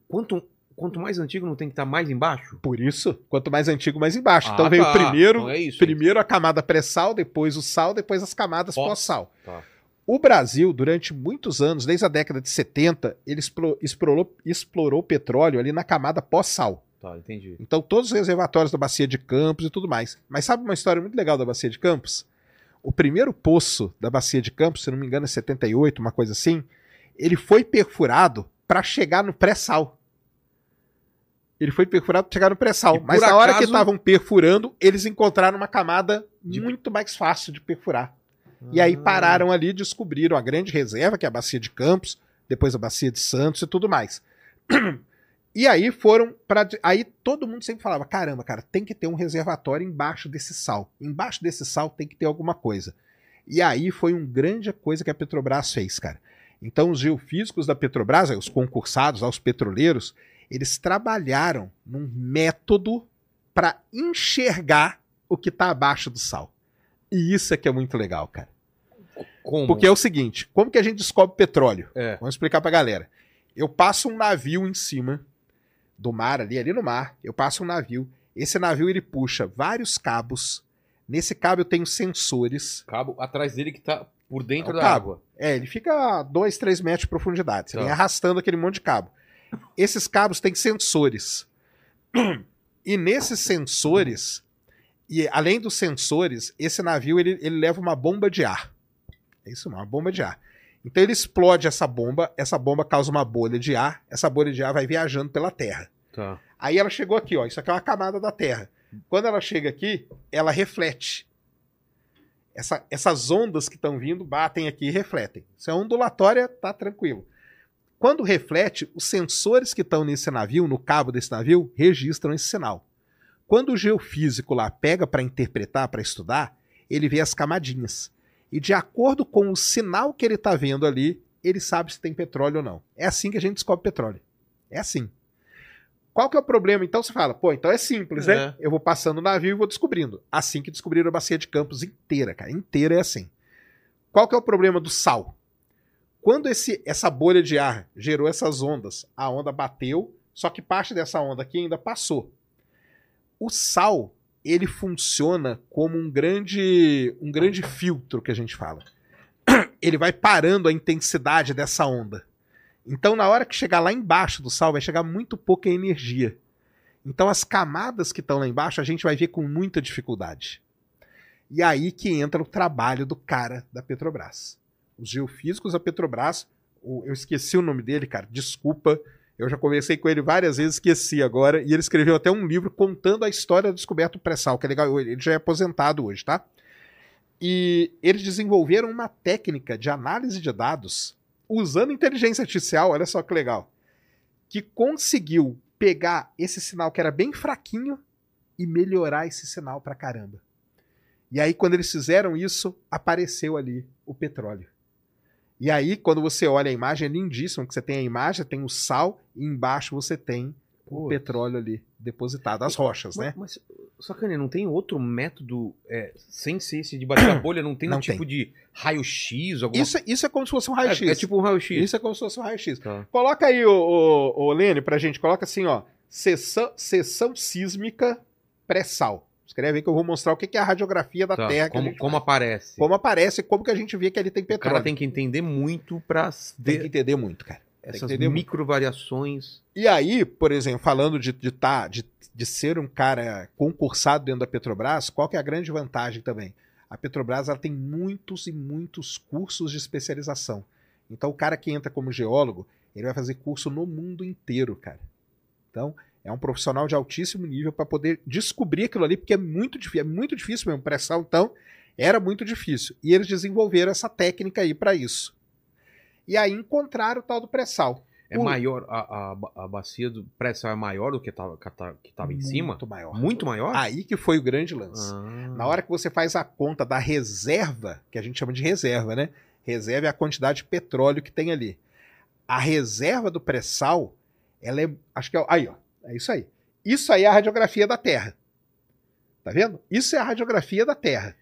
Speaker 1: quanto, quanto mais antigo não tem que estar mais embaixo?
Speaker 3: Por isso, quanto mais antigo, mais embaixo.
Speaker 1: Ah,
Speaker 3: então veio
Speaker 1: tá.
Speaker 3: primeiro,
Speaker 1: Então é isso.
Speaker 3: primeiro a camada pré-sal, depois o sal, depois as camadas
Speaker 1: Pós.
Speaker 3: pós-sal.
Speaker 1: Tá.
Speaker 3: O Brasil, durante muitos anos, desde a década de 70, ele explo- explorou, explorou petróleo ali na camada pós-sal.
Speaker 1: Tá, entendi.
Speaker 3: Então, todos os reservatórios da Bacia de Campos e tudo mais. Mas sabe uma história muito legal da Bacia de Campos? O primeiro poço da Bacia de Campos, se não me engano, é 78, uma coisa assim, ele foi perfurado para chegar no pré-sal. Ele foi perfurado para chegar no pré-sal. Mas na hora que estavam perfurando, eles encontraram uma camada
Speaker 1: De-
Speaker 3: muito mais fácil de perfurar. E aí
Speaker 1: Ah,
Speaker 3: pararam ali, descobriram a grande reserva, que é a Bacia de Campos, depois a Bacia de Santos e tudo mais. E aí foram para aí todo mundo sempre falava: "Caramba, cara, tem que ter um reservatório embaixo desse sal. Embaixo desse sal tem que ter alguma coisa". E aí foi uma grande coisa que a Petrobras fez, cara. Então os geofísicos da Petrobras, os concursados, os petroleiros, eles trabalharam num método para enxergar o que está abaixo do sal. E isso é que é muito legal, cara.
Speaker 1: Como?
Speaker 3: Porque é o seguinte, como que a gente descobre petróleo?
Speaker 1: É.
Speaker 3: Vamos explicar pra galera. Eu passo um navio em cima do mar, ali, ali no mar, eu passo um navio. Esse navio ele puxa vários cabos. Nesse cabo eu tenho sensores.
Speaker 1: Cabo atrás dele que tá por dentro
Speaker 3: É
Speaker 1: da
Speaker 3: cabo.
Speaker 1: água.
Speaker 3: É, ele fica a 2, 3 metros de profundidade. Você
Speaker 1: Tá.
Speaker 3: vem arrastando aquele monte de cabo. Esses cabos têm sensores. E nesses sensores, e além dos sensores, esse navio ele, ele leva uma bomba de ar. É isso, uma bomba de ar. Então ele explode essa bomba, essa bomba causa uma bolha de ar, essa bolha de ar vai viajando pela Terra.
Speaker 1: Tá.
Speaker 3: Aí ela chegou aqui, ó. Isso aqui é uma camada da Terra. Quando ela chega aqui, ela reflete. Essa- essas ondas que estão vindo batem aqui e refletem. Se é ondulatória, tá tranquilo. Quando reflete, os sensores que estão nesse navio, no cabo desse navio, registram esse sinal. Quando o geofísico lá pega para interpretar, para estudar, ele vê as camadinhas. E de acordo com o sinal que ele está vendo ali, ele sabe se tem petróleo ou não. É assim que a gente descobre petróleo. É assim. Qual que é o problema? Então você fala, pô, então é simples, né?
Speaker 1: É.
Speaker 3: Eu vou passando o navio e vou descobrindo. Assim que descobriram a bacia de Campos inteira, cara. Inteira é assim. Qual que é o problema do sal? Quando esse, essa bolha de ar gerou essas ondas, a onda bateu, só que parte dessa onda aqui ainda passou. O sal, ele funciona como um grande, um grande filtro que a gente fala. Ele vai parando a intensidade dessa onda. Então, na hora que chegar lá embaixo do sal, vai chegar muito pouca energia. Então, as camadas que estão lá embaixo, a gente vai ver com muita dificuldade. E aí que entra o trabalho do cara da Petrobras. Os geofísicos da Petrobras o- eu esqueci o nome dele, cara, desculpa. Eu já conversei com ele várias vezes, esqueci agora. E ele escreveu até um livro contando a história do descoberto do pré-sal, que é legal. Ele já é aposentado hoje, tá? E eles desenvolveram uma técnica de análise de dados usando inteligência artificial, olha só que legal, que conseguiu pegar esse sinal que era bem fraquinho e melhorar esse sinal pra caramba. E aí, quando eles fizeram isso, apareceu ali o petróleo. E aí, quando você olha a imagem, é lindíssimo, que você tem a imagem, tem o sal, e embaixo você tem o
Speaker 1: Pô.
Speaker 3: petróleo ali depositado, as rochas, né?
Speaker 1: Mas, mas Sacane, não tem outro método, é, sem ser esse de bater a bolha, não tem um
Speaker 3: Não
Speaker 1: tipo de raio-x? Alguma...
Speaker 3: Isso, isso é como se fosse um raio-x.
Speaker 1: é, é tipo um raio-x.
Speaker 3: Isso é como se fosse um raio-x.
Speaker 1: Tá.
Speaker 3: Coloca aí, o, o, o Lênio, pra gente. Coloca assim, ó. Sessão, sessão sísmica pré-sal. Escreve aí que eu vou mostrar o que é a radiografia da
Speaker 1: Tá,
Speaker 3: Terra.
Speaker 1: Como, como
Speaker 3: faz.
Speaker 1: aparece.
Speaker 3: como aparece, como que a gente vê que ali tem
Speaker 1: O
Speaker 3: petróleo.
Speaker 1: cara tem que entender muito pra
Speaker 3: Tem que entender muito, cara.
Speaker 1: Essas
Speaker 3: entender muito.
Speaker 1: micro-variações.
Speaker 3: E aí, por exemplo, falando de, de, tá, de, de ser um cara concursado dentro da Petrobras, qual que é a grande vantagem também? A Petrobras ela tem muitos e muitos cursos de especialização. Então, o cara que entra como geólogo, ele vai fazer curso no mundo inteiro, cara. Então, é um profissional de altíssimo nível para poder descobrir aquilo ali, porque é muito difícil, é muito difícil mesmo. Pressão, então, era muito difícil. E eles desenvolveram essa técnica aí para isso. E aí encontraram o tal do pré-sal.
Speaker 1: É
Speaker 3: O-
Speaker 1: maior, a, a, a bacia do pré-sal é maior do que estava que tava, que tava em cima?
Speaker 3: Muito maior.
Speaker 1: Muito maior?
Speaker 3: Aí que foi o grande lance.
Speaker 1: Ah.
Speaker 3: Na hora que você faz a conta da reserva, que a gente chama de reserva, né? Reserva é a quantidade de petróleo que tem ali. A reserva do pré-sal, ela é. Acho que é. Aí, ó. É isso aí. Isso aí é a radiografia da Terra. Tá vendo? Isso é a radiografia da Terra.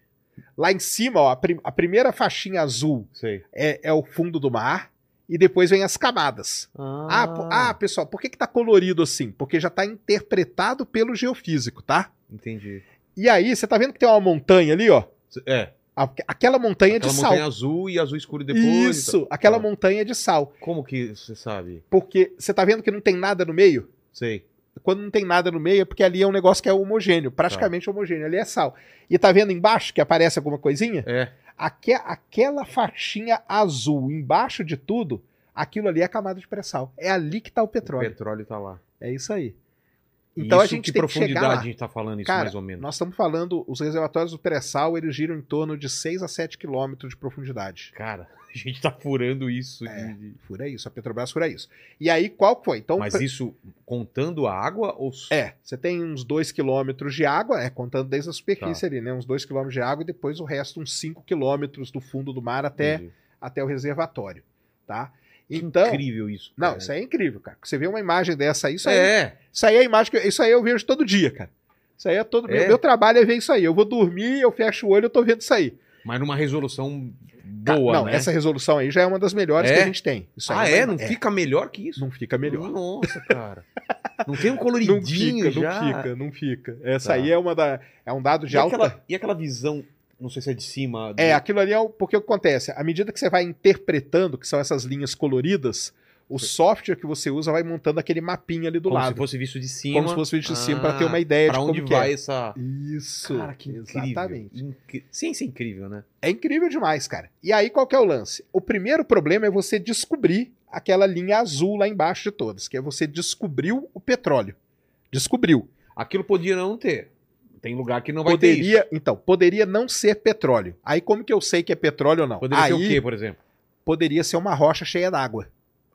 Speaker 3: Lá em cima, ó, a, prim- a primeira faixinha azul é, é o fundo do mar. E depois vem as camadas. Ah, po- ah, pessoal, por que, que tá colorido assim? Porque já tá interpretado pelo geofísico, tá?
Speaker 1: entendi.
Speaker 3: E aí, você tá vendo que tem uma montanha ali, ó?
Speaker 1: É,
Speaker 3: Aquela montanha
Speaker 1: aquela
Speaker 3: de
Speaker 1: montanha
Speaker 3: sal.
Speaker 1: azul e azul escuro depois.
Speaker 3: Isso, aquela
Speaker 1: Tá.
Speaker 3: montanha de sal.
Speaker 1: Como que você sabe?
Speaker 3: Porque você tá vendo que não tem nada no meio?
Speaker 1: Sei.
Speaker 3: Quando não tem nada no meio é porque ali é um negócio que é homogêneo, praticamente homogêneo. Ali é sal. E tá vendo embaixo que aparece alguma coisinha?
Speaker 1: É.
Speaker 3: Aque- aquela faixinha azul embaixo de tudo, aquilo ali é a camada de pré-sal. É ali que tá o
Speaker 1: O
Speaker 3: petróleo.
Speaker 1: petróleo tá lá.
Speaker 3: É isso aí. Então a
Speaker 1: isso,
Speaker 3: gente
Speaker 1: que
Speaker 3: tem que chegar
Speaker 1: profundidade
Speaker 3: lá.
Speaker 1: a gente tá falando isso
Speaker 3: Cara,
Speaker 1: mais ou menos?
Speaker 3: Nós estamos falando, os reservatórios do pré-sal, eles giram em torno de 6 a 7 quilômetros de profundidade.
Speaker 1: Cara, a gente tá furando isso.
Speaker 3: É.
Speaker 1: de-
Speaker 3: Fura isso, a Petrobras fura isso. E aí, qual foi? Então,
Speaker 1: Mas isso contando a água ou...
Speaker 3: é, você tem uns 2 quilômetros de água, é, contando desde a superfície
Speaker 1: Tá.
Speaker 3: ali, né? Uns 2 quilômetros de água e depois o resto, uns 5 quilômetros do fundo do mar até,
Speaker 1: Entendi.
Speaker 3: até o reservatório, tá?
Speaker 1: Que
Speaker 3: Então,
Speaker 1: incrível isso.
Speaker 3: não,
Speaker 1: cara.
Speaker 3: isso aí é incrível, cara. Você vê uma imagem dessa aí, isso aí,
Speaker 1: É,
Speaker 3: isso aí é a imagem que isso aí eu vejo todo dia, cara. Isso aí é todo
Speaker 1: É?
Speaker 3: meu, meu trabalho é ver isso aí. Eu vou dormir, eu fecho o olho, eu tô vendo isso aí.
Speaker 1: Mas numa resolução boa,
Speaker 3: não,
Speaker 1: né?
Speaker 3: essa resolução aí já é uma das melhores
Speaker 1: É?
Speaker 3: que a gente tem. Isso
Speaker 1: Ah,
Speaker 3: uma-
Speaker 1: é? Não fica melhor que isso?
Speaker 3: não fica melhor.
Speaker 1: Nossa, cara. Não tem um
Speaker 3: Não
Speaker 1: coloridinho
Speaker 3: fica,
Speaker 1: já?
Speaker 3: não fica, não fica. Essa
Speaker 1: Tá.
Speaker 3: aí é uma da é um dado de
Speaker 1: E
Speaker 3: alta.
Speaker 1: aquela, e aquela visão, não sei se é de cima... do-
Speaker 3: É, aquilo ali é o porque o que acontece, à medida que você vai interpretando, que são essas linhas coloridas, o software que você usa vai montando aquele mapinha ali do
Speaker 1: como
Speaker 3: lado,
Speaker 1: se fosse visto de cima.
Speaker 3: como se fosse visto de cima
Speaker 1: Ah,
Speaker 3: para ter uma ideia de
Speaker 1: onde
Speaker 3: como que
Speaker 1: vai
Speaker 3: é.
Speaker 1: essa...
Speaker 3: Isso.
Speaker 1: Cara, que incrível.
Speaker 3: Exatamente.
Speaker 1: Incri... Ciência é incrível, né?
Speaker 3: É incrível demais, cara. E aí qual que é o lance? O primeiro problema é você descobrir aquela linha azul lá embaixo de todas, que é você descobriu o petróleo. Descobriu.
Speaker 1: Aquilo podia não ter. Tem lugar que não vai ter isso.
Speaker 3: Poderia, então, poderia não ser petróleo. Aí como que eu sei que é petróleo ou não?
Speaker 1: Poderia
Speaker 3: aí
Speaker 1: ser o quê, por exemplo?
Speaker 3: poderia ser uma rocha cheia d'água.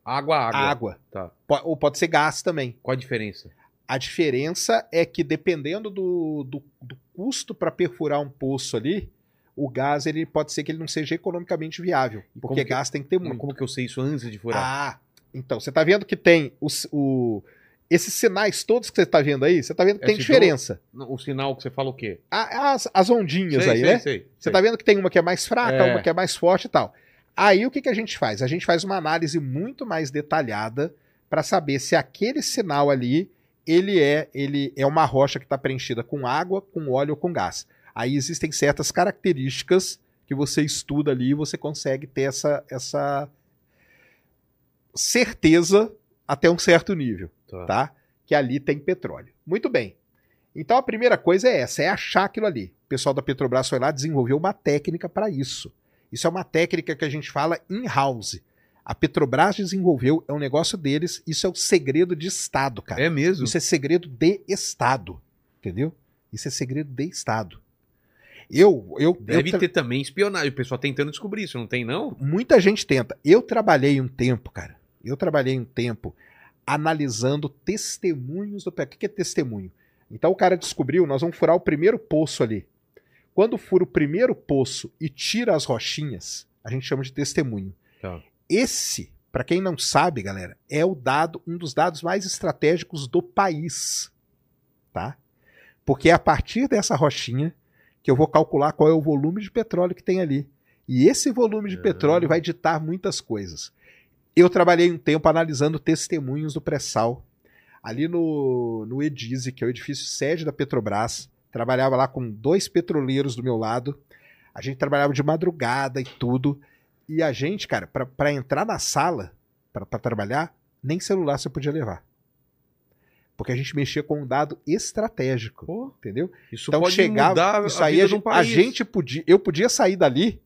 Speaker 1: Água, água.
Speaker 3: Água.
Speaker 1: Tá.
Speaker 3: Ou pode ser gás também.
Speaker 1: Qual a diferença?
Speaker 3: A diferença é que dependendo do, do, do custo para perfurar um poço ali, o gás ele pode ser que ele não seja economicamente viável,
Speaker 1: E
Speaker 3: porque
Speaker 1: que-
Speaker 3: gás tem que ter muito.
Speaker 1: Como que eu sei isso antes de furar?
Speaker 3: Ah, então você tá vendo que tem os, o, esses sinais todos que você tá vendo aí, você tá vendo que tem
Speaker 1: Esses
Speaker 3: diferença.
Speaker 1: Não, O sinal que você fala o quê?
Speaker 3: A- As, as ondinhas
Speaker 1: Sei,
Speaker 3: aí,
Speaker 1: sei,
Speaker 3: né?
Speaker 1: sei,
Speaker 3: Você
Speaker 1: sei.
Speaker 3: tá vendo que tem uma que é mais fraca,
Speaker 1: É.
Speaker 3: uma que é mais forte e tal. Aí o que, que a gente faz? A gente faz uma análise muito mais detalhada para saber se aquele sinal ali ele é ele é uma rocha que está preenchida com água, com óleo ou com gás. Aí existem certas características que você estuda ali e você consegue ter essa, essa certeza até um certo nível
Speaker 1: Tá.
Speaker 3: tá? Que ali tem petróleo. Muito bem. Então a primeira coisa é essa, é achar aquilo ali. O pessoal da Petrobras foi lá desenvolveu uma técnica para isso. Isso é uma técnica que a gente fala in-house. A Petrobras desenvolveu, é um negócio deles, isso é o segredo de Estado, cara.
Speaker 1: É mesmo?
Speaker 3: Isso é segredo de Estado, entendeu? Isso é segredo de Estado. Eu, eu,
Speaker 1: Deve
Speaker 3: eu tra-
Speaker 1: ter também espionagem. O pessoal tentando descobrir isso, não tem, não?
Speaker 3: muita gente tenta. Eu trabalhei um tempo, cara. Eu trabalhei um tempo analisando testemunhos do pé. O que é testemunho? Então o cara descobriu, nós vamos furar o primeiro poço ali. Quando fura o primeiro poço e tira as rochinhas, a gente chama de testemunho.
Speaker 1: Tá.
Speaker 3: Esse, pra quem não sabe, galera, é o dado, um dos dados mais estratégicos do país, tá? Porque é a partir dessa rochinha que eu vou calcular qual é o volume de petróleo que tem ali. E esse volume de
Speaker 1: Ah.
Speaker 3: petróleo vai ditar muitas coisas. Eu trabalhei um tempo analisando testemunhos do pré-sal ali no, no Edise, que é o edifício sede da Petrobras. Trabalhava lá com dois petroleiros do meu lado. A gente trabalhava de madrugada e tudo. E a gente, cara, para entrar na sala, para trabalhar, nem celular você podia levar. Porque a gente mexia com um dado estratégico,
Speaker 1: Pô,
Speaker 3: entendeu?
Speaker 1: isso
Speaker 3: então
Speaker 1: pode
Speaker 3: chegava,
Speaker 1: mudar
Speaker 3: isso
Speaker 1: a
Speaker 3: aí a,
Speaker 1: de um
Speaker 3: gente, a gente podia, eu podia sair dali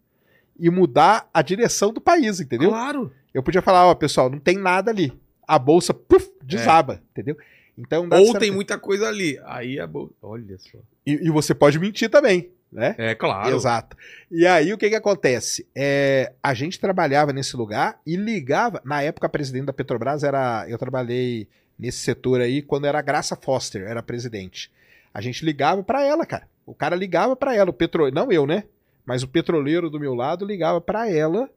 Speaker 3: e mudar a direção do país, entendeu?
Speaker 1: Claro.
Speaker 3: Eu podia falar, ó, pessoal, não tem nada ali. A bolsa, puf, desaba, entendeu? Então,
Speaker 1: Ou tem muita coisa ali. Aí é bom. Olha só.
Speaker 3: e, e você pode mentir também, né?
Speaker 1: É, claro.
Speaker 3: Exato. E aí o que que acontece? É, a gente trabalhava nesse lugar e ligava. Na época, a presidente da Petrobras era. Eu trabalhei nesse setor aí quando era a Graça Foster, era presidente. A gente ligava pra ela, cara. O cara ligava pra ela, o petro... não eu, né? Mas o petroleiro do meu lado ligava pra ela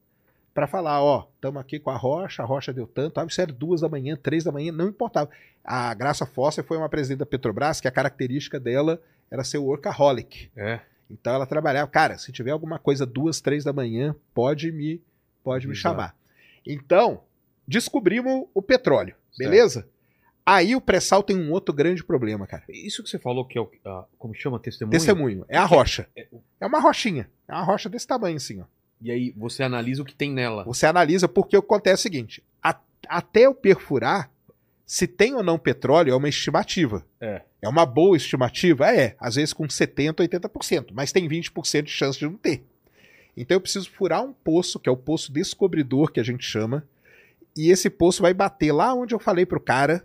Speaker 3: pra falar, ó, estamos aqui com a rocha, a rocha deu tanto, ah, isso era duas da manhã, três da manhã, não importava. A Graça Foster foi uma presidente da Petrobras que a característica dela era ser workaholic.
Speaker 1: É.
Speaker 3: Então ela trabalhava, cara, se tiver alguma coisa duas, três da manhã, pode me, pode me
Speaker 1: Exato.
Speaker 3: chamar. Então, descobrimos o petróleo, beleza? Aí o pré-sal tem um outro grande problema, cara.
Speaker 1: Isso que você falou que é o. ah, como chama? Testemunho?
Speaker 3: Testemunho, é a rocha.
Speaker 1: É, o-
Speaker 3: É uma rochinha, é uma rocha desse tamanho assim, ó.
Speaker 1: E aí você analisa o que tem nela.
Speaker 3: Você analisa porque acontece o seguinte, a- até eu perfurar, se tem ou não petróleo é uma estimativa.
Speaker 1: É.
Speaker 3: É uma boa estimativa? É, às vezes com 70%, 80%, mas tem 20% de chance de não ter. Então eu preciso furar um poço, que é o poço descobridor que a gente chama, e esse poço vai bater lá onde eu falei pro cara,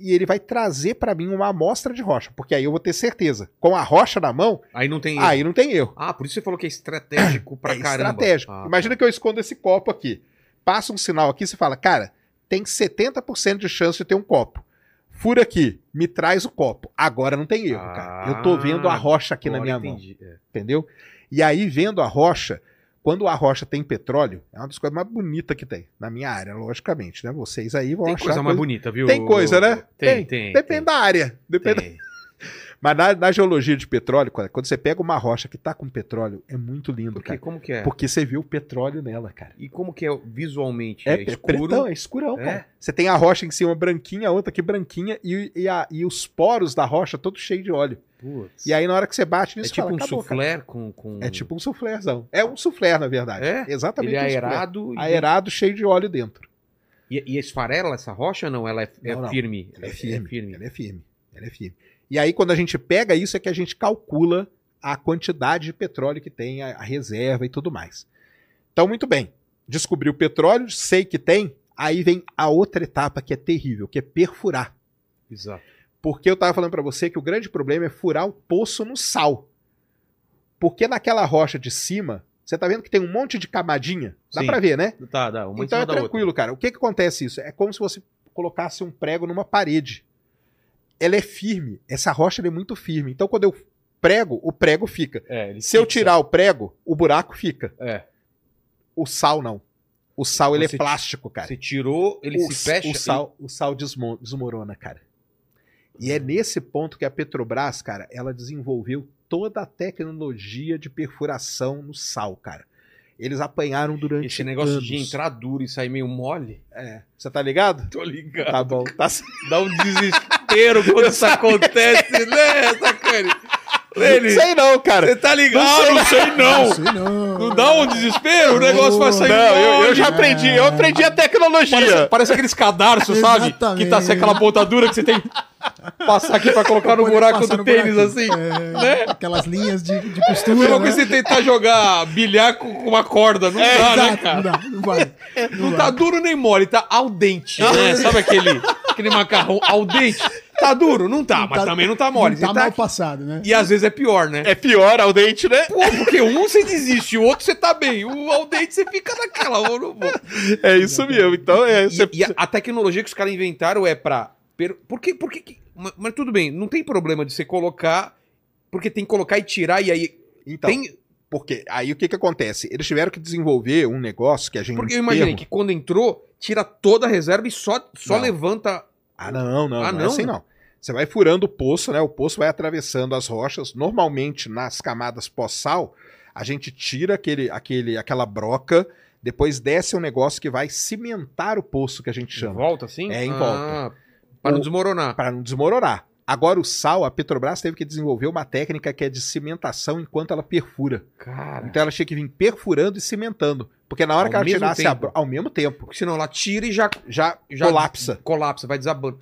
Speaker 3: e ele vai trazer para mim uma amostra de rocha, porque aí eu vou ter certeza. Com a rocha na mão,
Speaker 1: Aí não tem.
Speaker 3: aí não tem erro.
Speaker 1: Ah, por isso você falou que é estratégico pra
Speaker 3: é
Speaker 1: caramba.
Speaker 3: estratégico.
Speaker 1: Ah,
Speaker 3: Imagina que eu escondo esse copo aqui. Passa um sinal aqui, você fala, cara, tem 70% de chance de ter um copo. Fura aqui, me traz o copo. Agora não tem erro, cara. Eu tô vendo a rocha aqui na minha mão,
Speaker 1: entendi. É.
Speaker 3: entendeu? E aí, vendo a rocha, quando a rocha tem petróleo, é uma das coisas mais bonitas que tem, na minha área, logicamente, né? Vocês aí vão
Speaker 1: Tem
Speaker 3: achar
Speaker 1: coisa mais bonita, viu?
Speaker 3: Tem coisa, né?
Speaker 1: Tem, tem.
Speaker 3: Depende da área. Depende
Speaker 1: Tem.
Speaker 3: Mas na, na geologia de petróleo, quando você pega uma rocha que tá com petróleo, é muito lindo,
Speaker 1: Porque,
Speaker 3: cara.
Speaker 1: como que é?
Speaker 3: Porque você viu o petróleo nela, cara.
Speaker 1: E como que é visualmente?
Speaker 3: É,
Speaker 1: É,
Speaker 3: é
Speaker 1: escuro?
Speaker 3: pretão, é escurão,
Speaker 1: É?
Speaker 3: cara. Você tem a rocha em cima branquinha, a outra aqui branquinha e, e, a- e os poros da rocha todos cheios de óleo.
Speaker 1: Putz.
Speaker 3: E aí na hora que você bate
Speaker 1: é
Speaker 3: nisso,
Speaker 1: tipo
Speaker 3: fala,
Speaker 1: um soufflé com, com...
Speaker 3: É tipo um soufflézão. É um soufflé, na verdade.
Speaker 1: É?
Speaker 3: Exatamente.
Speaker 1: Ele é
Speaker 3: um
Speaker 1: aerado e...
Speaker 3: Aerado, cheio de óleo dentro.
Speaker 1: E, e esfarela essa rocha ou não? Ela é, é
Speaker 3: Não, não.
Speaker 1: firme?
Speaker 3: Ela é firme.
Speaker 1: firme.
Speaker 3: Ela é firme. Ela é firme. E aí quando a gente pega isso é que a gente calcula a quantidade de petróleo que tem, a, a reserva e tudo mais. Então, muito bem. Descobri o petróleo, sei que tem, aí vem a outra etapa que é terrível, que é perfurar.
Speaker 1: Exato.
Speaker 3: Porque eu tava falando pra você que o grande problema é furar o poço no sal. Porque naquela rocha de cima, você tá vendo que tem um monte de camadinha? Dá pra ver, né?
Speaker 1: Tá, dá. Uma
Speaker 3: então é
Speaker 1: da outra.
Speaker 3: tranquilo, cara. O que que acontece isso? É como se você colocasse um prego numa parede. Ela é firme. Essa rocha é muito firme. Então quando eu prego, o prego fica.
Speaker 1: É,
Speaker 3: Se eu
Speaker 1: fixa.
Speaker 3: tirar o prego, o buraco fica.
Speaker 1: É.
Speaker 3: O sal não. O sal ele
Speaker 1: Você
Speaker 3: é plástico, cara.
Speaker 1: Você tirou, ele
Speaker 3: o,
Speaker 1: se fecha.
Speaker 3: O sal, o sal desmo- desmorona, cara. E é nesse ponto que a Petrobras, cara, ela desenvolveu toda a tecnologia de perfuração no sal, cara. Eles apanharam durante
Speaker 1: Esse negócio
Speaker 3: anos.
Speaker 1: de entrar duro e sair meio mole.
Speaker 3: É. Você tá ligado?
Speaker 1: Tô ligado.
Speaker 3: Tá bom. Tá...
Speaker 1: Dá um desespero quando isso acontece, né, Sacane? Ele,
Speaker 3: Sei não, cara.
Speaker 1: você tá ligado? Ah, não sei não.
Speaker 2: Sei não.
Speaker 1: Não dá um desespero? O negócio vai sair
Speaker 3: Não, eu, eu já aprendi. Eu aprendi a tecnologia.
Speaker 1: Parece, parece aqueles cadarços, sabe? Que tá sem aquela pontadura que você tem. Passar aqui pra colocar no buraco do
Speaker 2: no
Speaker 1: tênis,
Speaker 2: buraquinho.
Speaker 1: assim.
Speaker 2: É,
Speaker 1: né?
Speaker 2: Aquelas linhas de, de costura.
Speaker 1: mesma
Speaker 2: né?
Speaker 1: coisa você tentar jogar bilhar com uma corda. Não dá, né,
Speaker 2: Exato,
Speaker 1: cara?
Speaker 2: não dá, não vai.
Speaker 1: Não tá duro nem mole, tá al dente, né? Sabe aquele, aquele macarrão al dente? Tá duro? Não tá,
Speaker 2: Não
Speaker 1: mas
Speaker 2: tá-
Speaker 1: também não tá mole.
Speaker 2: Não tá
Speaker 1: Você
Speaker 2: mal
Speaker 1: tá-
Speaker 2: passado, né?
Speaker 1: E às vezes é pior, né?
Speaker 3: É pior ao dente, né?
Speaker 1: Pô, porque um você desiste, o outro você tá bem. O al dente você fica naquela.
Speaker 3: É isso mesmo. Então é.
Speaker 1: E,
Speaker 3: Você...
Speaker 1: e a, a tecnologia que os caras inventaram é pra. Por que, por que que- Mas, mas tudo bem, não tem problema de você colocar. Porque tem que colocar e tirar, e aí.
Speaker 3: Então,
Speaker 1: tem.
Speaker 3: porque aí o que que acontece? Eles tiveram que desenvolver um negócio que a gente.
Speaker 1: Porque eu imaginei que quando entrou, tira toda a reserva e só, só
Speaker 3: Não.
Speaker 1: levanta.
Speaker 3: Ah, não, não,
Speaker 1: Ah,
Speaker 3: não, é
Speaker 1: não?
Speaker 3: assim não. Você vai furando o poço, né? O poço vai atravessando as rochas. Normalmente, nas camadas pós-sal, a gente tira aquele, aquele, aquela broca, depois desce um negócio que vai cimentar o poço, que a gente
Speaker 1: Em
Speaker 3: chama,
Speaker 1: volta, assim?
Speaker 3: É, em
Speaker 1: Ah,
Speaker 3: volta.
Speaker 1: Pra não
Speaker 3: O-
Speaker 1: desmoronar.
Speaker 3: para não desmoronar. Agora, o sal, a Petrobras teve que desenvolver uma técnica que é de cimentação enquanto ela perfura.
Speaker 1: Cara.
Speaker 3: Então, ela tinha que vir perfurando e cimentando. Porque na hora
Speaker 1: Ao
Speaker 3: que ela tirasse a
Speaker 1: tempo?
Speaker 3: bro- ao mesmo tempo,
Speaker 1: Porque senão ela tira e já,
Speaker 3: já,
Speaker 1: já
Speaker 3: colapsa.
Speaker 1: Colapsa, vai desabando.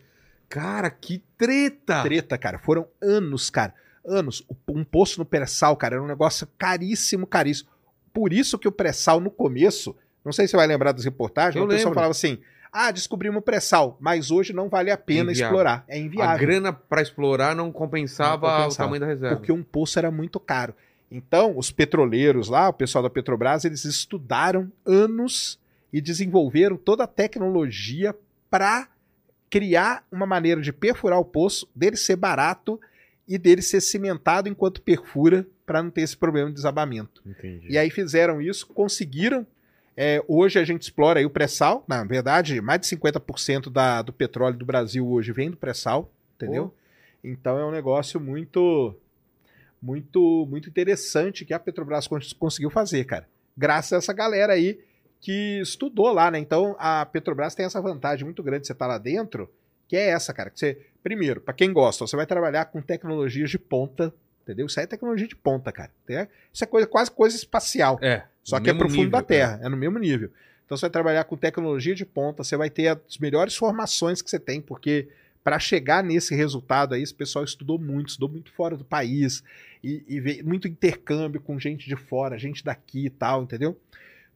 Speaker 1: Cara, que treta!
Speaker 3: treta, cara. Foram anos, cara. Anos. Um poço no pré-sal, cara, era um negócio caríssimo, caríssimo. Por isso que o pré-sal no começo, não sei se você vai lembrar das reportagens,
Speaker 1: Eu
Speaker 3: o pessoal falava assim: ah, descobrimos o pré-sal, mas hoje não vale a pena
Speaker 1: Inviável.
Speaker 3: explorar. É
Speaker 1: A
Speaker 3: inviável.
Speaker 1: grana pra explorar não compensava,
Speaker 3: Não compensava.
Speaker 1: o tamanho da reserva.
Speaker 3: Porque um poço era muito caro. Então, os petroleiros lá, o pessoal da Petrobras, eles estudaram anos e desenvolveram toda a tecnologia para criar uma maneira de perfurar o poço, dele ser barato e dele ser cimentado enquanto perfura para não ter esse problema de desabamento.
Speaker 1: Entendi.
Speaker 3: E aí fizeram isso, conseguiram. É, hoje a gente explora aí o pré-sal. Na verdade, mais de 50% da, do petróleo do Brasil hoje vem do pré-sal, entendeu? Então é um negócio muito, muito, muito interessante que a Petrobras cons- conseguiu fazer, cara. Graças a essa galera aí que estudou lá, né? Então a Petrobras tem essa vantagem muito grande de você estar lá dentro, que é essa, cara. Que você, primeiro, para quem gosta, você vai trabalhar com tecnologias de ponta, entendeu? Isso aí é tecnologia de ponta, cara. Isso é coisa, quase coisa espacial.
Speaker 1: É.
Speaker 3: Só que é pro fundo
Speaker 1: nível,
Speaker 3: da Terra, é no mesmo nível. Então você vai trabalhar com tecnologia de ponta, você vai ter as melhores formações que você tem, porque para chegar nesse resultado aí, esse pessoal estudou muito, estudou muito fora do país, e, e veio muito intercâmbio com gente de fora, gente daqui e tal, entendeu?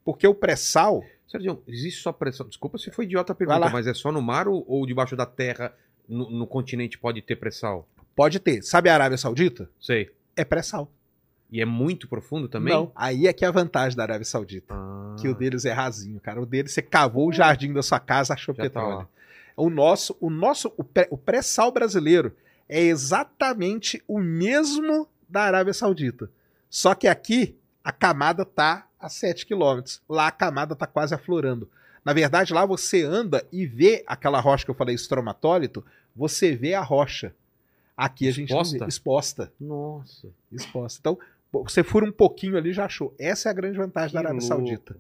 Speaker 3: Porque o pré-sal,
Speaker 1: Sérgio, existe só pressão? Desculpa se foi idiota a pergunta, mas é só no mar ou, ou debaixo da terra, no, no continente, pode ter pressão?
Speaker 3: Pode ter. Sabe a Arábia Saudita?
Speaker 1: Sei.
Speaker 3: É pré-sal.
Speaker 1: E é muito profundo também?
Speaker 3: Não. Aí é que é a vantagem da Arábia Saudita.
Speaker 1: Ah,
Speaker 3: Que o deles é rasinho, cara. O deles, você cavou o jardim da sua casa, achou
Speaker 1: já tá
Speaker 3: petróleo.
Speaker 1: lá.
Speaker 3: O nosso, o nosso, o pré- o pré-sal brasileiro é exatamente o mesmo da Arábia Saudita. Só que aqui a camada tá a 7 km. Lá a camada tá quase aflorando. Na verdade, lá você anda e vê aquela rocha que eu falei, estromatólito, você vê a rocha. Aqui a gente
Speaker 1: Exposta?
Speaker 3: vê. exposta.
Speaker 1: Nossa.
Speaker 3: Exposta. Então, você fura um pouquinho ali já achou. Essa é a grande vantagem da
Speaker 1: Que
Speaker 3: Arábia
Speaker 1: louco.
Speaker 3: Saudita.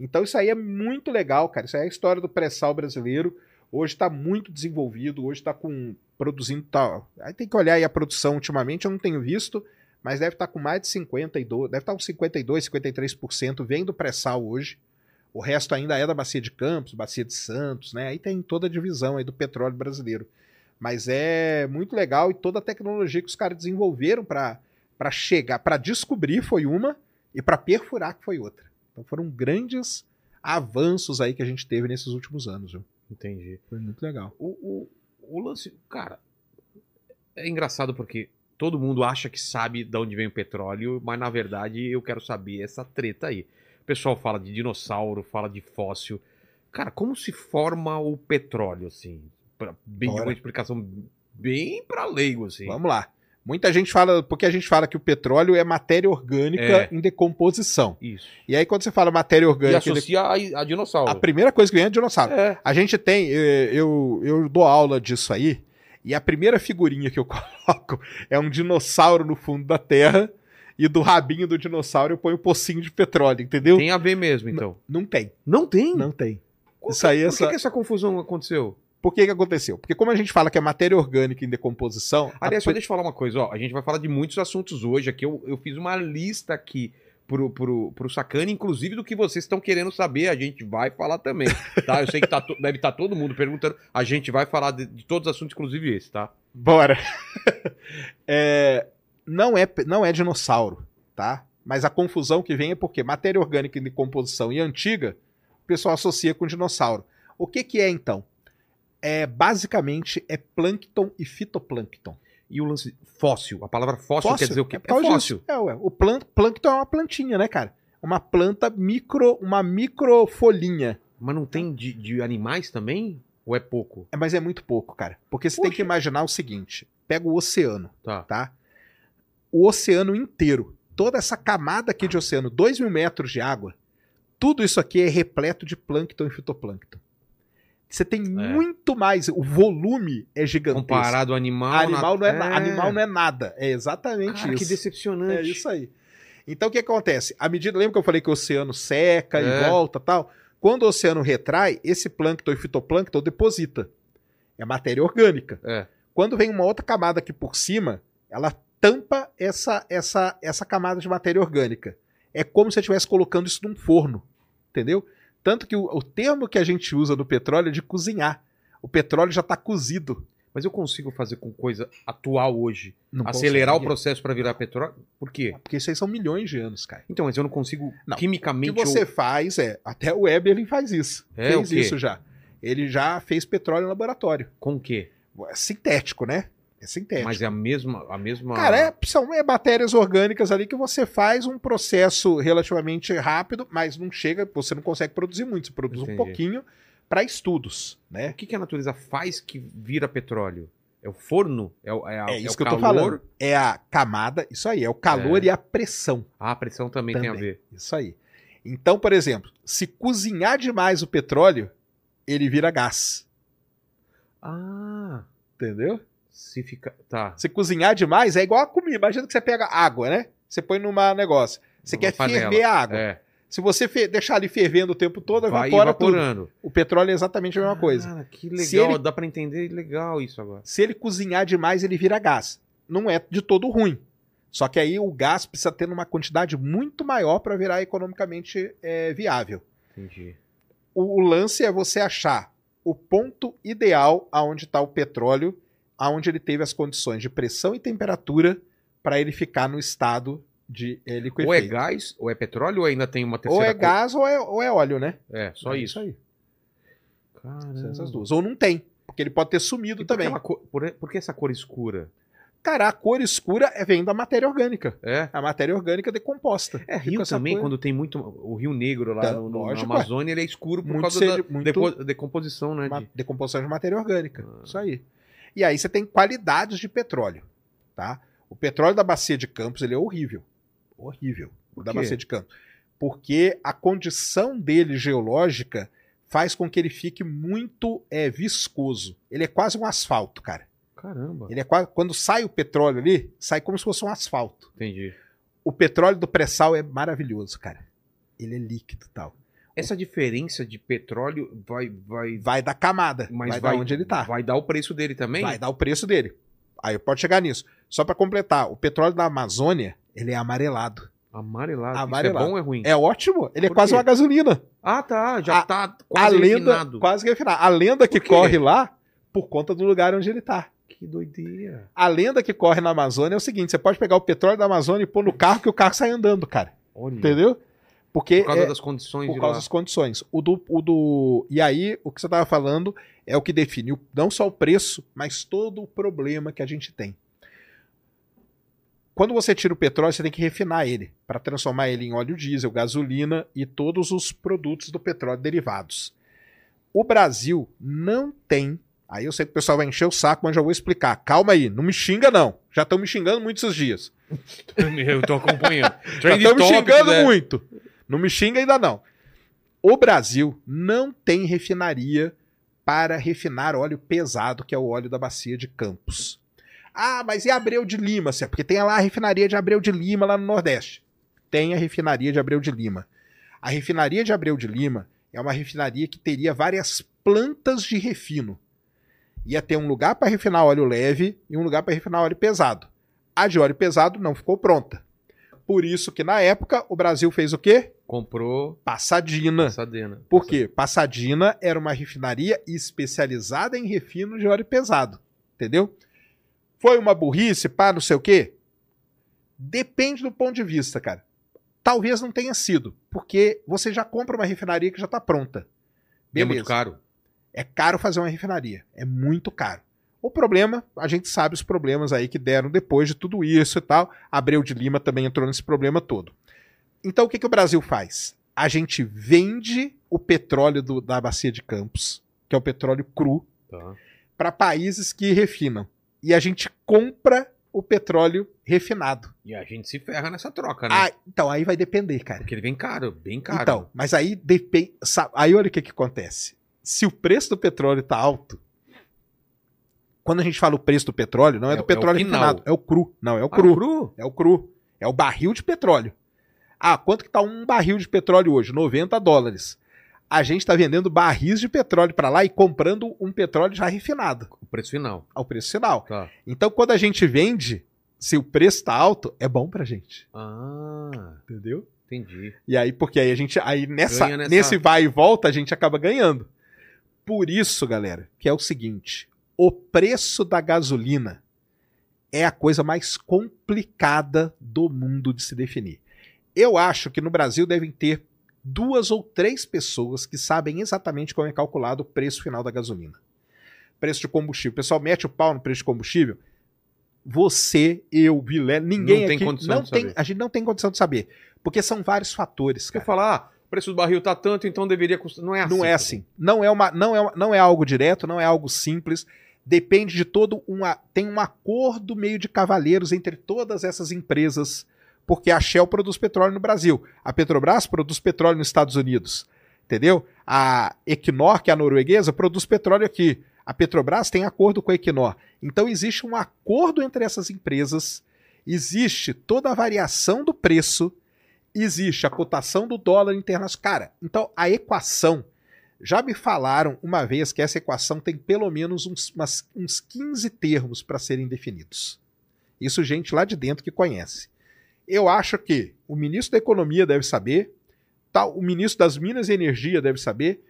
Speaker 3: Então isso aí é muito legal, cara. Isso aí é a história do pré-sal brasileiro. Hoje está muito desenvolvido, hoje está com produzindo tal. Aí tem que olhar aí a produção ultimamente, eu não tenho visto, mas deve estar com mais de 52, deve estar com 52, 53% vem do pré-sal hoje. O resto ainda é da bacia de Campos, bacia de Santos, né? Aí tem toda a divisão aí do petróleo brasileiro. Mas é muito legal e toda a tecnologia que os caras desenvolveram para chegar, para descobrir foi uma e para perfurar que foi outra. Então foram grandes avanços aí que a gente teve nesses últimos anos. Viu?
Speaker 1: Entendi.
Speaker 3: Foi muito legal.
Speaker 1: O, o, o lance, cara, é engraçado porque todo mundo acha que sabe de onde vem o petróleo, mas na verdade eu quero saber essa treta aí. O pessoal fala de dinossauro, fala de fóssil. Cara, como se forma o petróleo, assim? Bem,
Speaker 3: Bora.
Speaker 1: uma explicação bem pra leigo, assim.
Speaker 3: Vamos lá. Muita gente fala, porque a gente fala que o petróleo é matéria orgânica
Speaker 1: É.
Speaker 3: em decomposição.
Speaker 1: Isso.
Speaker 3: E aí quando você fala matéria
Speaker 1: E
Speaker 3: orgânica, em
Speaker 1: associa a, a dinossauro.
Speaker 3: A primeira coisa que vem é dinossauro.
Speaker 1: É.
Speaker 3: A gente tem, eh, eu, eu dou aula disso aí, e a primeira figurinha que eu coloco é um dinossauro no fundo da terra, e do rabinho do dinossauro eu ponho um pocinho de petróleo, entendeu?
Speaker 1: Tem a ver mesmo, então.
Speaker 3: Não tem,
Speaker 1: Não tem?
Speaker 3: não tem.
Speaker 1: Por
Speaker 3: Isso aí é
Speaker 1: Por
Speaker 3: essa-
Speaker 1: que essa confusão aconteceu?
Speaker 3: Por que que aconteceu? Porque como a gente fala que é matéria orgânica em decomposição... a
Speaker 1: Aliás, só
Speaker 3: pe-
Speaker 1: deixa eu falar uma coisa, ó. A gente vai falar de muitos assuntos hoje aqui. Eu, eu fiz uma lista aqui pro, pro, pro Sacane, inclusive do que vocês estão querendo saber, a gente vai falar também, tá? Eu sei que tá deve estar todo mundo perguntando, a gente vai falar de, de todos os assuntos, inclusive esse, tá?
Speaker 3: Bora. É, não, é, não é dinossauro, tá? Mas a confusão que vem é porque matéria orgânica em decomposição e antiga, o pessoal associa com dinossauro. O que, que é então? É, basicamente é plâncton e fitoplâncton.
Speaker 1: E o lance fóssil, a palavra fóssil, quer dizer o quê?
Speaker 3: É, causa
Speaker 1: fóssil.
Speaker 3: É, ué. O plân- plâncton é uma plantinha, né, cara? Uma planta micro, uma microfolhinha.
Speaker 1: Mas não tem de, de animais também? Ou é pouco?
Speaker 3: É, mas é muito pouco, cara. Porque você tem
Speaker 1: Poxa.
Speaker 3: que imaginar o seguinte: pega o oceano,
Speaker 1: Tá.
Speaker 3: tá? O oceano inteiro, toda essa camada aqui de oceano, 2 mil metros de água, tudo isso aqui é repleto de plâncton e fitoplâncton. Você tem muito mais, o volume é gigantesco.
Speaker 1: Comparado ao animal.
Speaker 3: animal, não é, na-
Speaker 1: na-
Speaker 3: animal não é nada. É exatamente
Speaker 1: Cara, que
Speaker 3: isso.
Speaker 1: decepcionante.
Speaker 3: É isso aí. Então o que acontece? À medida, lembra que eu falei que o oceano seca
Speaker 1: É.
Speaker 3: e volta tal? Quando o oceano retrai, esse plâncton e fitoplâncton deposita. É matéria orgânica.
Speaker 1: É.
Speaker 3: Quando vem uma outra camada aqui por cima, ela tampa essa, essa, essa camada de matéria orgânica. É como se você estivesse colocando isso num forno. Entendeu? Tanto que o, o termo que a gente usa do petróleo é de cozinhar. O petróleo já está cozido.
Speaker 1: Mas eu consigo fazer com coisa atual hoje.
Speaker 3: Não
Speaker 1: acelerar o
Speaker 3: consegue.
Speaker 1: processo para virar petróleo? Por quê?
Speaker 3: Porque isso aí são milhões de anos, cara.
Speaker 1: Então, mas eu não consigo
Speaker 3: Não. O
Speaker 1: quimicamente.
Speaker 3: que você
Speaker 1: eu-
Speaker 3: faz é. Até o Weber ele faz isso.
Speaker 1: É,
Speaker 3: fez
Speaker 1: o
Speaker 3: isso já. Ele já fez petróleo em laboratório.
Speaker 1: Com o quê?
Speaker 3: É sintético, né? É sintético.
Speaker 1: Mas é a mesma. A mesma...
Speaker 3: Cara, é, são é, matérias orgânicas ali que você faz um processo relativamente rápido, mas não chega, você não consegue produzir muito, você produz
Speaker 1: Entendi.
Speaker 3: um pouquinho para estudos,
Speaker 1: O
Speaker 3: né?
Speaker 1: que, que a natureza faz que vira petróleo? É o forno? É, o- é, a-
Speaker 3: É
Speaker 1: é
Speaker 3: isso
Speaker 1: o
Speaker 3: que eu tô
Speaker 1: calor?
Speaker 3: falando. É a camada, isso aí, é o calor
Speaker 1: É.
Speaker 3: e a pressão,
Speaker 1: Ah, a pressão também, tem a
Speaker 3: Também.
Speaker 1: ver.
Speaker 3: isso aí. Então, por exemplo, se cozinhar demais o petróleo, ele vira gás,
Speaker 1: Ah,
Speaker 3: entendeu?
Speaker 1: Se fica. Tá.
Speaker 3: Se cozinhar demais, é igual a comida. Imagina que você pega água, né? Você põe numa negócio. Você
Speaker 1: Numa
Speaker 3: quer
Speaker 1: panela.
Speaker 3: ferver a água.
Speaker 1: É.
Speaker 3: Se você deixar ali fervendo o tempo todo,
Speaker 1: Vai
Speaker 3: evapora tudo.
Speaker 1: evaporando.
Speaker 3: O petróleo é exatamente a mesma coisa.
Speaker 1: Cara, que legal.
Speaker 3: Se ele-
Speaker 1: Dá pra entender legal isso agora.
Speaker 3: Se ele cozinhar demais, ele vira gás. Não é de todo ruim. Só que aí o gás precisa ter uma quantidade muito maior para virar economicamente é, viável.
Speaker 1: Entendi.
Speaker 3: O, o lance é você achar o ponto ideal aonde está o petróleo, aonde ele teve as condições de pressão e temperatura para ele ficar no estado de é,
Speaker 1: Ou é
Speaker 3: liquefeito.
Speaker 1: gás, ou é petróleo, ou ainda tem uma
Speaker 3: Ou
Speaker 1: terceira
Speaker 3: é
Speaker 1: co-
Speaker 3: gás ou é, ou é óleo, né?
Speaker 1: É, só
Speaker 3: É
Speaker 1: isso.
Speaker 3: aí.
Speaker 1: Caramba.
Speaker 3: São essas duas. Ou não tem, porque ele pode ter sumido
Speaker 1: E por,
Speaker 3: também.
Speaker 1: aquela cor- por, por que essa cor escura?
Speaker 3: Cara, a cor escura é- vem da matéria orgânica.
Speaker 1: É?
Speaker 3: A matéria orgânica decomposta.
Speaker 1: É, Rio também,
Speaker 3: coisa.
Speaker 1: quando tem muito. O Rio Negro lá
Speaker 3: Tá,
Speaker 1: no, no- na
Speaker 3: lógico,
Speaker 1: Amazônia, ele é escuro por
Speaker 3: Muito
Speaker 1: causa
Speaker 3: sede-
Speaker 1: da
Speaker 3: muito-
Speaker 1: decomposição, né? De-
Speaker 3: decomposição de matéria orgânica.
Speaker 1: Ah.
Speaker 3: Isso aí. E aí você tem qualidades de petróleo, tá? O petróleo da bacia de Campos, ele é horrível. Horrível. O da bacia de Campos. Porque a condição dele geológica faz com que ele fique muito é, viscoso. Ele é quase um asfalto, cara.
Speaker 1: Caramba.
Speaker 3: Ele é quase, quando sai o petróleo ali, sai como se fosse um asfalto.
Speaker 1: Entendi.
Speaker 3: O petróleo do pré-sal é maravilhoso, cara. Ele é líquido e tal.
Speaker 1: Essa diferença de petróleo vai. vai
Speaker 3: Vai da camada,
Speaker 1: mas
Speaker 3: vai,
Speaker 1: vai,
Speaker 3: onde ele tá.
Speaker 1: Vai dar o preço dele também?
Speaker 3: Vai dar o preço dele. Aí pode chegar nisso. Só pra completar, o petróleo da Amazônia, ele é amarelado.
Speaker 1: Amarelado.
Speaker 3: Amarelado.
Speaker 1: Isso é bom ou é ruim?
Speaker 3: É ótimo, ele é
Speaker 1: Por
Speaker 3: quase
Speaker 1: quê?
Speaker 3: uma gasolina.
Speaker 1: Ah, tá. Já
Speaker 3: A-
Speaker 1: tá quase
Speaker 3: a lenda,
Speaker 1: refinado.
Speaker 3: quase refinado. A lenda que corre lá, por conta do lugar onde ele tá.
Speaker 1: Que doideira.
Speaker 3: A lenda que corre na Amazônia é o seguinte, você pode pegar o petróleo da Amazônia e pôr no carro que o carro sai andando, cara.
Speaker 1: Olha.
Speaker 3: Entendeu? Porque
Speaker 1: Por causa
Speaker 3: é-
Speaker 1: das condições
Speaker 3: por causa
Speaker 1: lá.
Speaker 3: das condições. O do, o do. E aí, o que você estava falando é o que define o- não só o preço, mas todo o problema que a gente tem. Quando você tira o petróleo, você tem que refinar ele para transformar ele em óleo diesel, gasolina e todos os produtos do petróleo derivados. O Brasil não tem. Aí eu sei que o pessoal vai encher o saco, mas já vou explicar. Calma aí, não me xinga não. Já estão me xingando muitos esses dias.
Speaker 1: Eu tô acompanhando.
Speaker 3: Já estão me xingando
Speaker 1: é.
Speaker 3: muito. Não me xinga ainda não. O Brasil não tem refinaria para refinar óleo pesado, que é o óleo da bacia de Campos. Ah, mas e Abreu de Lima? Cê? Porque tem lá a refinaria de Abreu de Lima, lá no Nordeste. Tem a refinaria de Abreu de Lima. A refinaria de Abreu de Lima é uma refinaria que teria várias plantas de refino. Ia ter um lugar para refinar óleo leve e um lugar para refinar óleo pesado. A de óleo pesado não ficou pronta. Por isso que na época o Brasil fez o quê?
Speaker 1: Comprou
Speaker 3: Passadina.
Speaker 1: Passadena.
Speaker 3: Por quê? Passadina era uma refinaria especializada em refino de óleo pesado. Entendeu? Foi uma burrice, pá, não sei o quê? Depende do ponto de vista, cara. Talvez não tenha sido, porque você já compra uma refinaria que já está pronta.
Speaker 1: E É muito caro.
Speaker 3: É caro fazer uma refinaria. É muito caro. O problema, a gente sabe os problemas aí que deram depois de tudo isso e tal. Abreu de Lima também entrou nesse problema todo. Então o que, que o Brasil faz? A gente vende o petróleo do- da bacia de Campos, que é o petróleo cru,
Speaker 1: Tá.
Speaker 3: para países que refinam. E a gente compra o petróleo refinado.
Speaker 1: E a gente se ferra nessa troca, né?
Speaker 3: Ah, então aí vai depender, cara.
Speaker 1: Porque ele vem caro, bem caro.
Speaker 3: Então, mas aí depende. Aí olha o que, que acontece. Se o preço do petróleo tá alto, quando a gente fala o preço do petróleo, não é,
Speaker 1: É-
Speaker 3: do
Speaker 1: é
Speaker 3: petróleo
Speaker 1: final.
Speaker 3: refinado, é o cru. Não, é o
Speaker 1: Ah,
Speaker 3: cru.
Speaker 1: cru?
Speaker 3: É o cru. É o barril de petróleo. Ah, quanto que tá um barril de petróleo hoje? 90 dólares. A gente está vendendo barris de petróleo para lá e comprando um petróleo já refinado
Speaker 1: O preço final.
Speaker 3: ao preço final.
Speaker 1: Tá.
Speaker 3: Então, quando a gente vende, se o preço está alto, é bom pra gente.
Speaker 1: Ah,
Speaker 3: Entendeu?
Speaker 1: entendi.
Speaker 3: E aí, porque aí a gente. Aí nessa,
Speaker 1: nessa-
Speaker 3: nesse vai e volta, a gente acaba ganhando. Por isso, galera, que é o seguinte: o preço da gasolina é a coisa mais complicada do mundo de se definir. Eu acho que no Brasil devem ter duas ou três pessoas que sabem exatamente como é calculado o preço final da gasolina. Preço de combustível. O pessoal mete o pau no preço de combustível. Você, eu, Vilé, ninguém
Speaker 1: Não tem
Speaker 3: aqui
Speaker 1: condição
Speaker 3: não
Speaker 1: de
Speaker 3: tem,
Speaker 1: saber.
Speaker 3: a gente não tem condição de saber, porque são vários fatores, cara.
Speaker 1: falar, ah, o preço do barril tá tanto, então deveria custar. Não é assim.
Speaker 3: Não é assim. Não é, uma, não, é, não é algo direto, não é algo simples. Depende de todo um. Tem um acordo meio de cavaleiros entre todas essas empresas, porque a Shell produz petróleo no Brasil. A Petrobras produz petróleo nos Estados Unidos. Entendeu? A Equinor, que é a norueguesa, produz petróleo aqui. A Petrobras tem acordo com a Equinor. Então existe um acordo entre essas empresas, existe toda a variação do preço, existe a cotação do dólar internacional. Cara, então a equação. Já me falaram uma vez que essa equação tem pelo menos uns, umas- uns 15 termos para serem definidos. Isso gente lá de dentro que conhece. Eu acho que o ministro da Economia deve saber, tal, o ministro das Minas e Energia deve saber,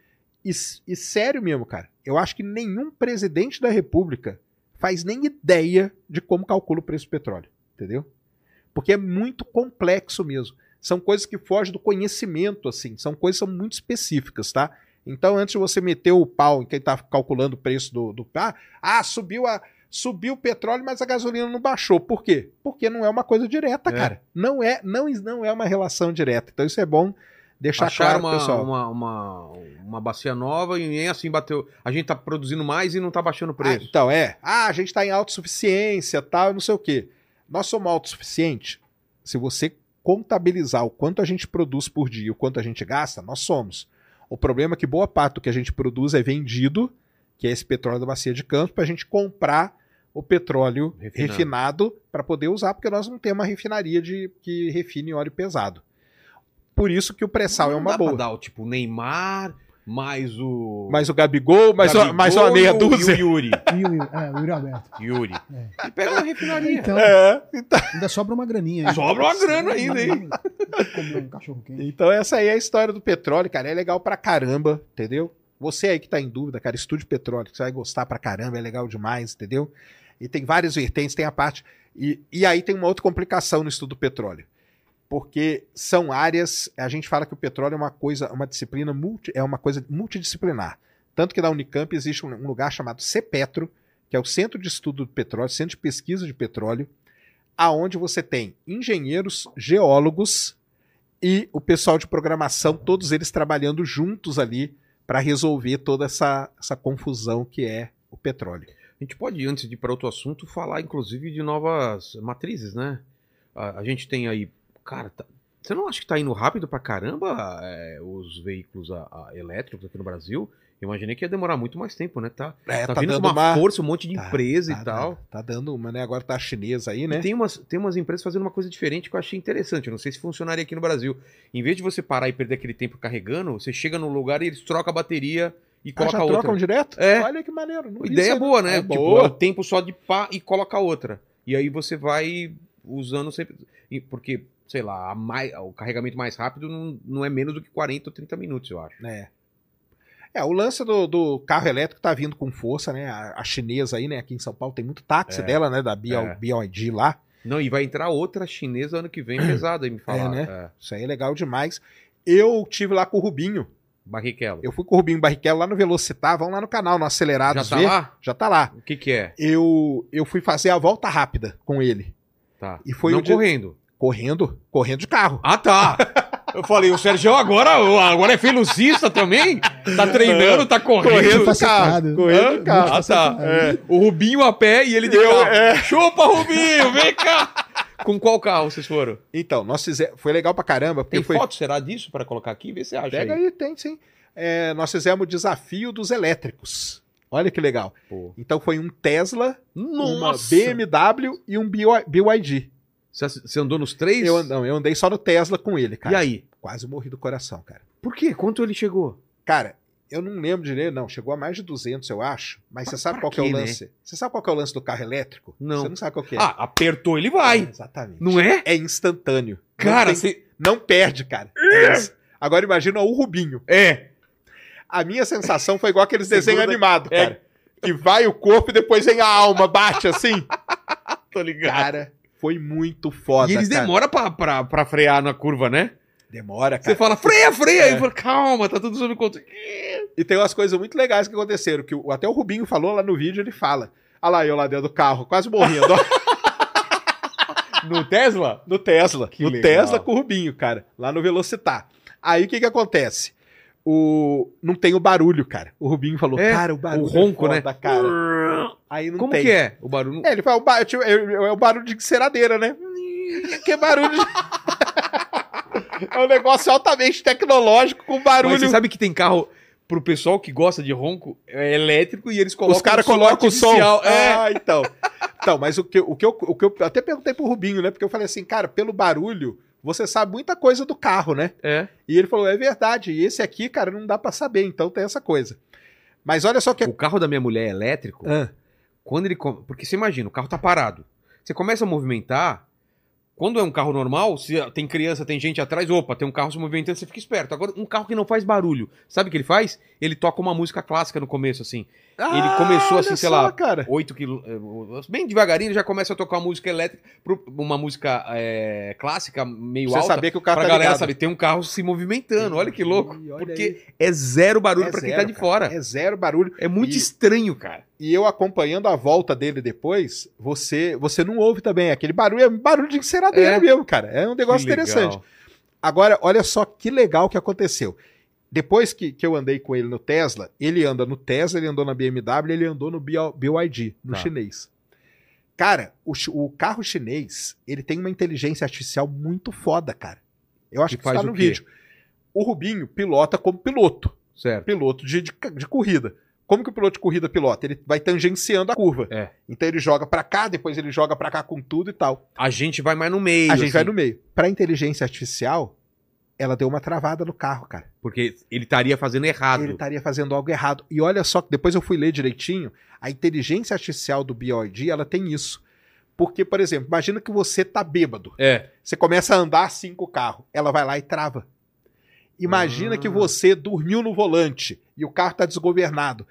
Speaker 3: e, e sério mesmo, cara, eu acho que nenhum presidente da República faz nem ideia de como calcula o preço do petróleo, entendeu? Porque é muito complexo mesmo. São coisas que fogem do conhecimento, assim, são coisas são muito específicas, tá? Então, antes de você meter o pau em quem está calculando o preço do, do ah, ah, subiu a subiu o petróleo, mas a gasolina não baixou. Por quê? Porque não é uma coisa direta,
Speaker 1: É.
Speaker 3: cara. Não é, não, não é uma relação direta. Então isso é bom deixar
Speaker 1: Acharam
Speaker 3: claro,
Speaker 1: uma,
Speaker 3: pessoal.
Speaker 1: uma, uma, uma bacia nova e nem assim bateu. A gente tá produzindo mais e não tá baixando o
Speaker 3: Ah,
Speaker 1: preço.
Speaker 3: então, é. Ah, a gente está em autossuficiência, tal, não sei o quê. Nós somos autossuficientes. Se você contabilizar o quanto a gente produz por dia e o quanto a gente gasta, nós somos. O problema é que boa parte do que a gente produz é vendido, que é esse petróleo da bacia de Campos, para a gente comprar o petróleo
Speaker 1: Refinado.
Speaker 3: refinado para poder usar, porque nós não temos uma refinaria de, que refine óleo pesado. Por isso que o pré-sal é uma
Speaker 1: dá
Speaker 3: boa.
Speaker 1: Pra dar, o tipo, o Neymar, mais o.
Speaker 3: Mais o Gabigol, mais,
Speaker 1: Gabigol
Speaker 3: uma, mais uma meia
Speaker 1: o-
Speaker 3: dúzia.
Speaker 1: E o Yuri.
Speaker 2: E o, é, o Yuri Alberto.
Speaker 1: Yuri.
Speaker 2: É.
Speaker 1: E pega uma refinaria.
Speaker 2: Então,
Speaker 3: É, então,
Speaker 2: ainda sobra uma graninha. aí.
Speaker 1: Sobra uma grana ainda, hein?
Speaker 2: Um cachorro quente.
Speaker 3: Então essa aí é a história do petróleo, cara. É legal pra caramba, entendeu? Você aí que tá em dúvida, cara, estude petróleo, que você vai gostar pra caramba, é legal demais, entendeu? E tem várias vertentes, tem a parte. E, e aí tem uma outra complicação no estudo do petróleo. Porque são áreas. A gente fala que o petróleo é uma coisa, uma disciplina multi, é uma coisa multidisciplinar. Tanto que na Unicamp existe um, lugar chamado CEPETRO, que é o Centro de Estudo do Petróleo, Centro de Pesquisa de Petróleo, aonde você tem engenheiros, geólogos e o pessoal de programação, todos eles trabalhando juntos ali para resolver toda essa, essa confusão que é o petróleo.
Speaker 1: A gente pode, antes de ir para outro assunto, falar inclusive de novas matrizes, né? A, a gente tem aí. Cara, tá- você não acha que tá indo rápido pra caramba é, os veículos a- a- elétricos aqui no Brasil? Eu imaginei que ia demorar muito mais tempo, né? Tá,
Speaker 3: É,
Speaker 1: tá, vindo com uma, força, um monte de
Speaker 3: Tá,
Speaker 1: empresa
Speaker 3: tá
Speaker 1: e tal.
Speaker 3: dando- Tá dando uma, né? Agora tá a chinesa aí,
Speaker 1: E
Speaker 3: né?
Speaker 1: tem umas, tem umas empresas fazendo uma coisa diferente que eu achei interessante. Eu não sei se funcionaria aqui no Brasil. Em vez de você parar e perder aquele tempo carregando, você chega no lugar e eles trocam a bateria e
Speaker 3: Ah,
Speaker 1: coloca
Speaker 3: já
Speaker 1: outra.
Speaker 3: trocam direto?
Speaker 1: É.
Speaker 3: Olha que maneiro. não
Speaker 1: Ideia
Speaker 3: isso aí,
Speaker 1: boa, né?
Speaker 3: É
Speaker 1: tipo,
Speaker 3: boa.
Speaker 1: é o tempo só de pá e coloca outra. E aí você vai usando sempre. Porque sei lá, a mai- o carregamento mais rápido não, não é menos do que 40 ou 30 minutos, eu acho.
Speaker 3: É. É, o lance do, do carro elétrico tá vindo com força, né? A, a chinesa aí, né? Aqui em São Paulo tem muito táxi
Speaker 1: É.
Speaker 3: dela, né? Da BL,
Speaker 1: É.
Speaker 3: BYD lá.
Speaker 1: Não, e vai entrar outra chinesa ano que vem pesada, aí me falaram.
Speaker 3: né?
Speaker 1: É,
Speaker 3: Isso aí é legal demais. Eu tive lá com o Rubinho.
Speaker 1: Barrichello.
Speaker 3: Eu fui com o Rubinho Barrichello lá no Velocitar. Vão lá no canal, no Acelerados.
Speaker 1: Já tá
Speaker 3: ver.
Speaker 1: lá?
Speaker 3: Já tá lá.
Speaker 1: O que que é?
Speaker 3: Eu, eu fui fazer a volta rápida com ele.
Speaker 1: Tá.
Speaker 3: E foi
Speaker 1: não
Speaker 3: o
Speaker 1: correndo.
Speaker 3: Correndo, correndo de carro.
Speaker 1: Ah, tá. Eu falei, o Sérgio agora, agora é velocista também? Tá treinando, tá correndo.
Speaker 3: Correndo
Speaker 2: tá
Speaker 3: de carro. Correndo de carro.
Speaker 1: Ah, tá.
Speaker 3: É.
Speaker 1: O Rubinho a pé e ele de
Speaker 3: Eu-
Speaker 1: carro.
Speaker 3: é.
Speaker 1: Chupa, Rubinho, vem cá. Com qual carro vocês foram?
Speaker 3: Então, nós fizemos. Foi legal pra caramba. Porque
Speaker 1: Tem
Speaker 3: foi...
Speaker 1: foto, será disso, pra colocar aqui? Vê se acha
Speaker 3: Pega
Speaker 1: aí.
Speaker 3: aí, tem sim. É, nós fizemos o desafio dos elétricos. Olha que legal.
Speaker 1: Pô.
Speaker 3: Então foi um Tesla, uma
Speaker 1: Nossa!
Speaker 3: BMW e um BY BYD.
Speaker 1: Você, você andou nos três?
Speaker 3: Eu, não, eu andei só no Tesla com ele, cara.
Speaker 1: E aí?
Speaker 3: Quase morri do coração, cara.
Speaker 1: Por quê? Quanto ele chegou?
Speaker 3: Cara, eu não lembro direito, não. Chegou a mais de 200, eu acho. Mas você sabe qual que é o
Speaker 1: né?
Speaker 3: lance? Você sabe qual que é o lance do carro elétrico?
Speaker 1: Não.
Speaker 3: Você não sabe qual que é.
Speaker 1: Ah, apertou, ele vai.
Speaker 3: exatamente.
Speaker 1: Não é?
Speaker 3: É instantâneo. Não
Speaker 1: Cara,
Speaker 3: tem-
Speaker 1: você...
Speaker 3: não perde, cara. É isso. Agora imagina o Rubinho.
Speaker 1: É.
Speaker 3: A minha sensação foi igual aqueles desenhos animados,
Speaker 1: É.
Speaker 3: cara. Que vai o corpo e depois vem a alma, bate assim.
Speaker 1: Tô ligado.
Speaker 3: Cara, foi muito foda.
Speaker 1: e eles
Speaker 3: cara.
Speaker 1: demoram pra, pra, pra frear na curva, né?
Speaker 3: Demora,
Speaker 1: Você
Speaker 3: cara.
Speaker 1: fala, freia, freia.
Speaker 3: É.
Speaker 1: Aí fala, calma, tá tudo sob controle.
Speaker 3: E tem umas coisas muito legais que aconteceram. Que até o Rubinho falou lá no vídeo, ele fala. Olha lá, eu lá dentro do carro, quase morrendo.
Speaker 1: No Tesla?
Speaker 3: no Tesla.
Speaker 1: Que
Speaker 3: no
Speaker 1: legal.
Speaker 3: Tesla com o Rubinho, cara. Lá no Velocitar. Aí o que que acontece? O... Não tem o barulho, cara. O Rubinho falou,
Speaker 1: É,
Speaker 3: cara, o barulho
Speaker 1: o ronco,
Speaker 3: é foda,
Speaker 1: né?
Speaker 3: cara. Aí não
Speaker 1: Como
Speaker 3: tem.
Speaker 1: que é o barulho?
Speaker 3: É, ele fala, o ba- é, é o barulho de enceradeira, né? Que barulho de... É um negócio altamente tecnológico com barulho.
Speaker 1: Mas você sabe que tem carro pro pessoal que gosta de ronco, é elétrico e eles colocam
Speaker 3: Os caras colocam o som.
Speaker 1: É.
Speaker 3: Ah, então. Então, mas o que, o, que eu, o que eu até perguntei pro Rubinho, né? Porque eu falei assim, cara, pelo barulho, você sabe muita coisa do carro, né?
Speaker 1: é.
Speaker 3: E ele falou, é verdade. E esse aqui, cara, não dá pra saber. Então tem essa coisa. Mas olha só que.
Speaker 1: O carro da minha mulher é elétrico,
Speaker 3: Ah,
Speaker 1: quando ele. Porque você imagina, o carro tá parado. Você começa a movimentar. Quando é um carro normal, se tem criança, tem gente atrás, opa, tem um carro se movimentando, você fica esperto. Agora, um carro que não faz barulho, sabe o que ele faz? Ele toca uma música clássica no começo, assim. Ele começou assim,
Speaker 3: olha
Speaker 1: sei
Speaker 3: só,
Speaker 1: lá,
Speaker 3: cara.
Speaker 1: 8 quilômetros. Bem devagarinho, ele já começa a tocar uma música elétrica, uma música é, clássica, meio
Speaker 3: você
Speaker 1: alta.
Speaker 3: saber que o carro
Speaker 1: pra
Speaker 3: tá
Speaker 1: galera saber, tem um carro se movimentando. Olha que louco.
Speaker 3: Ih, olha
Speaker 1: Porque
Speaker 3: aí.
Speaker 1: é zero barulho
Speaker 3: É
Speaker 1: pra quem tá de
Speaker 3: cara.
Speaker 1: fora.
Speaker 3: É zero barulho.
Speaker 1: É muito
Speaker 3: E-
Speaker 1: estranho, cara.
Speaker 3: E eu acompanhando a volta dele depois, você você não ouve também. Aquele barulho é barulho de enceradeira
Speaker 1: É.
Speaker 3: mesmo, cara. É um negócio interessante. Agora, olha só que legal que aconteceu. Depois que, que eu andei com ele no Tesla, ele anda no Tesla, ele andou na BMW, ele andou no BY- BYD, no
Speaker 1: Tá.
Speaker 3: chinês. Cara, o, o carro chinês, ele tem uma inteligência artificial muito foda, cara. Eu acho
Speaker 1: Que
Speaker 3: que, está no
Speaker 1: quê?
Speaker 3: vídeo. O Rubinho pilota como piloto,
Speaker 1: Certo.
Speaker 3: piloto de, de, de corrida. Como que o piloto de corrida pilota? Ele vai tangenciando a curva.
Speaker 1: É.
Speaker 3: Então ele joga pra cá, depois ele joga pra cá com tudo e tal.
Speaker 1: A gente vai mais no meio.
Speaker 3: a gente vai
Speaker 1: assim,
Speaker 3: no meio. Pra inteligência artificial, ela deu uma travada no carro, cara.
Speaker 1: Porque ele estaria fazendo errado.
Speaker 3: Ele estaria fazendo algo errado. E olha só, que depois eu fui ler direitinho, a inteligência artificial do BYD, ela tem isso. Porque, por exemplo, imagina que você tá bêbado.
Speaker 1: É.
Speaker 3: Você começa a andar assim com o carro, ela vai lá e trava. Imagina
Speaker 1: Ah.
Speaker 3: que você dormiu no volante e o carro tá desgovernado.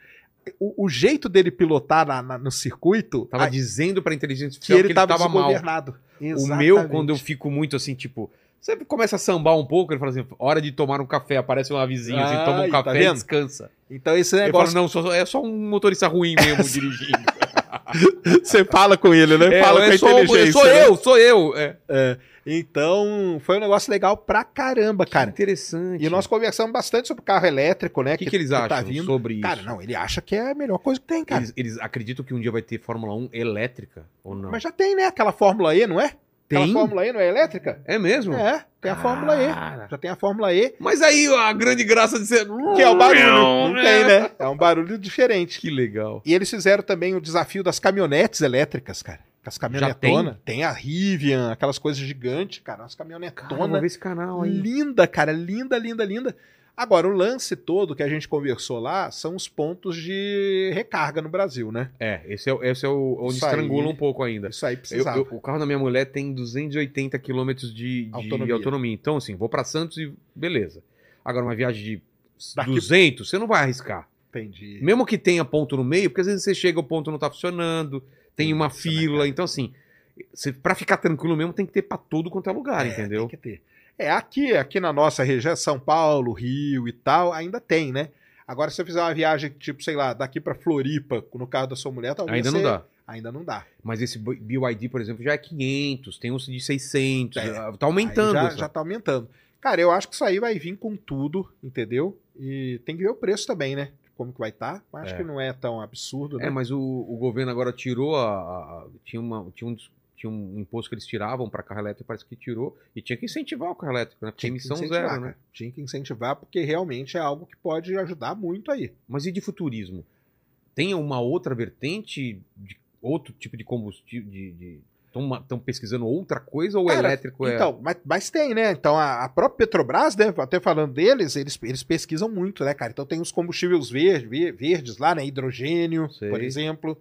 Speaker 3: O, o jeito dele pilotar na- na- no circuito
Speaker 1: Tava
Speaker 3: a-
Speaker 1: dizendo pra inteligência
Speaker 3: que
Speaker 1: artificial
Speaker 3: ele
Speaker 1: que ele
Speaker 3: tava,
Speaker 1: tava mal.
Speaker 3: desgovernado.
Speaker 1: O
Speaker 3: Exatamente.
Speaker 1: meu, quando eu fico muito assim, tipo. Você começa a sambar um pouco, ele fala assim: hora de tomar um café. Aparece um avisinho assim, toma um
Speaker 3: Ai, tá
Speaker 1: café e
Speaker 3: vendo?
Speaker 1: descansa.
Speaker 3: Então esse
Speaker 1: Ele
Speaker 3: negócio.
Speaker 1: fala: não, só- é só um motorista ruim mesmo dirigindo.
Speaker 3: Você fala com ele, né?
Speaker 1: É,
Speaker 3: fala
Speaker 1: é
Speaker 3: com a
Speaker 1: só-
Speaker 3: inteligência.
Speaker 1: Sou
Speaker 3: né?
Speaker 1: eu, sou eu. É.
Speaker 3: É. Então, foi um negócio legal pra caramba,
Speaker 1: Que
Speaker 3: cara.
Speaker 1: interessante.
Speaker 3: E nós conversamos bastante sobre carro elétrico, né?
Speaker 1: O que, que eles acham
Speaker 3: tá vindo.
Speaker 1: sobre isso?
Speaker 3: Cara, não, ele acha que é a melhor coisa que tem, cara.
Speaker 1: Eles, eles acreditam que um dia vai ter Fórmula 1 elétrica ou não?
Speaker 3: Mas já tem, né? Aquela Fórmula E, não é? Aquela
Speaker 1: Tem?
Speaker 3: Fórmula E não é elétrica?
Speaker 1: É mesmo?
Speaker 3: É, tem a Fórmula E. Já tem a Fórmula E,
Speaker 1: Mas aí a grande graça de ser.
Speaker 3: que é o barulho. Não tem, né? É um barulho diferente.
Speaker 1: Que legal.
Speaker 3: E eles fizeram também o desafio das caminhonetes elétricas, cara. As caminhonetonas. Tem? a Rivian, aquelas coisas gigantes, cara.
Speaker 1: Vou
Speaker 3: caminhonetonas.
Speaker 1: ver esse canal aí.
Speaker 3: Linda, cara. Linda, linda, linda. Agora, o lance todo que a gente conversou lá são os pontos de recarga no Brasil, né?
Speaker 1: É, esse é, esse é o, onde
Speaker 3: Isso aí.
Speaker 1: estrangula um pouco ainda.
Speaker 3: Isso aí
Speaker 1: Eu-
Speaker 3: precisava.
Speaker 1: eu- o carro da minha mulher tem 280 quilômetros de, de autonomia.
Speaker 3: Autonomia.
Speaker 1: Então, assim, vou pra Santos e beleza. Agora, uma viagem de
Speaker 3: Daqui-
Speaker 1: 200, você não vai arriscar.
Speaker 3: Entendi.
Speaker 1: Mesmo que tenha ponto no meio, porque às vezes você chega, o ponto não tá funcionando, tem uma fila. Então, assim, pra ficar tranquilo mesmo, tem que ter pra todo quanto é lugar,
Speaker 3: É,
Speaker 1: entendeu?
Speaker 3: Tem que ter. É, aqui, aqui na nossa região, São Paulo, Rio e tal, ainda tem, né? Agora, se você fizer uma viagem, tipo, sei lá, daqui pra Floripa, no carro da sua mulher, talvez
Speaker 1: Ainda não
Speaker 3: você-
Speaker 1: dá.
Speaker 3: Ainda não dá.
Speaker 1: Mas esse BYD, por exemplo, já é 500, tem uns de 600,
Speaker 3: É.
Speaker 1: já- tá aumentando.
Speaker 3: Já, já tá aumentando. Cara, eu acho que isso aí vai vir com tudo, entendeu? E tem que ver o preço também, né? Como que vai estar. Tá. Acho
Speaker 1: É.
Speaker 3: que não é tão absurdo, né?
Speaker 1: É, mas o, o governo agora tirou a. a- tinha, uma, tinha, um, tinha um imposto que eles tiravam para carro elétrico, parece que tirou. E tinha que incentivar o carro elétrico, né? Porque
Speaker 3: Tinha
Speaker 1: emissão zero, né?
Speaker 3: Tinha que incentivar, porque realmente é algo que pode ajudar muito aí.
Speaker 1: Mas e de futurismo? Tem uma outra vertente de outro tipo de combustível? Estão pesquisando outra coisa ou o
Speaker 3: Cara,
Speaker 1: elétrico é.
Speaker 3: Então, mas, mas tem, né? Então, a, a própria Petrobras, né? Até falando deles, eles, eles pesquisam muito, né, cara? Então tem os combustíveis verdes, ver- verdes lá, né? Hidrogênio,
Speaker 1: Sei.
Speaker 3: por exemplo.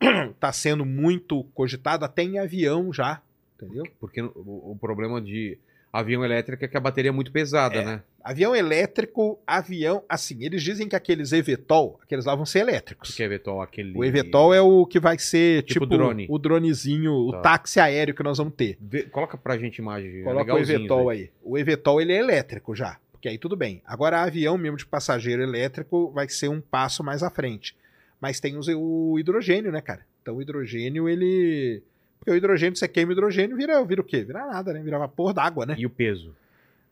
Speaker 3: tá sendo muito cogitado até em avião já, entendeu?
Speaker 1: Porque o, o problema de avião elétrico é que a bateria é muito pesada,
Speaker 3: É.
Speaker 1: né?
Speaker 3: Avião elétrico, avião, assim, eles dizem que aqueles Evetol, aqueles lá vão ser elétricos.
Speaker 1: Que é aquele.
Speaker 3: O Evetol é o que vai ser
Speaker 1: Tipo
Speaker 3: tipo,
Speaker 1: drone.
Speaker 3: o dronezinho,
Speaker 1: Tá.
Speaker 3: o táxi aéreo que nós vamos ter.
Speaker 1: Vê- Coloca pra gente imagem.
Speaker 3: Coloca o Evetol
Speaker 1: isso
Speaker 3: aí. O Evetol ele é elétrico já, porque aí tudo bem. Agora avião mesmo de passageiro elétrico vai ser um passo mais à frente. Mas tem o hidrogênio, né, cara? Então o hidrogênio ele porque o hidrogênio você queima o hidrogênio vira vira o quê? Vira nada, né? Vira vapor d'água, né?
Speaker 1: E o peso?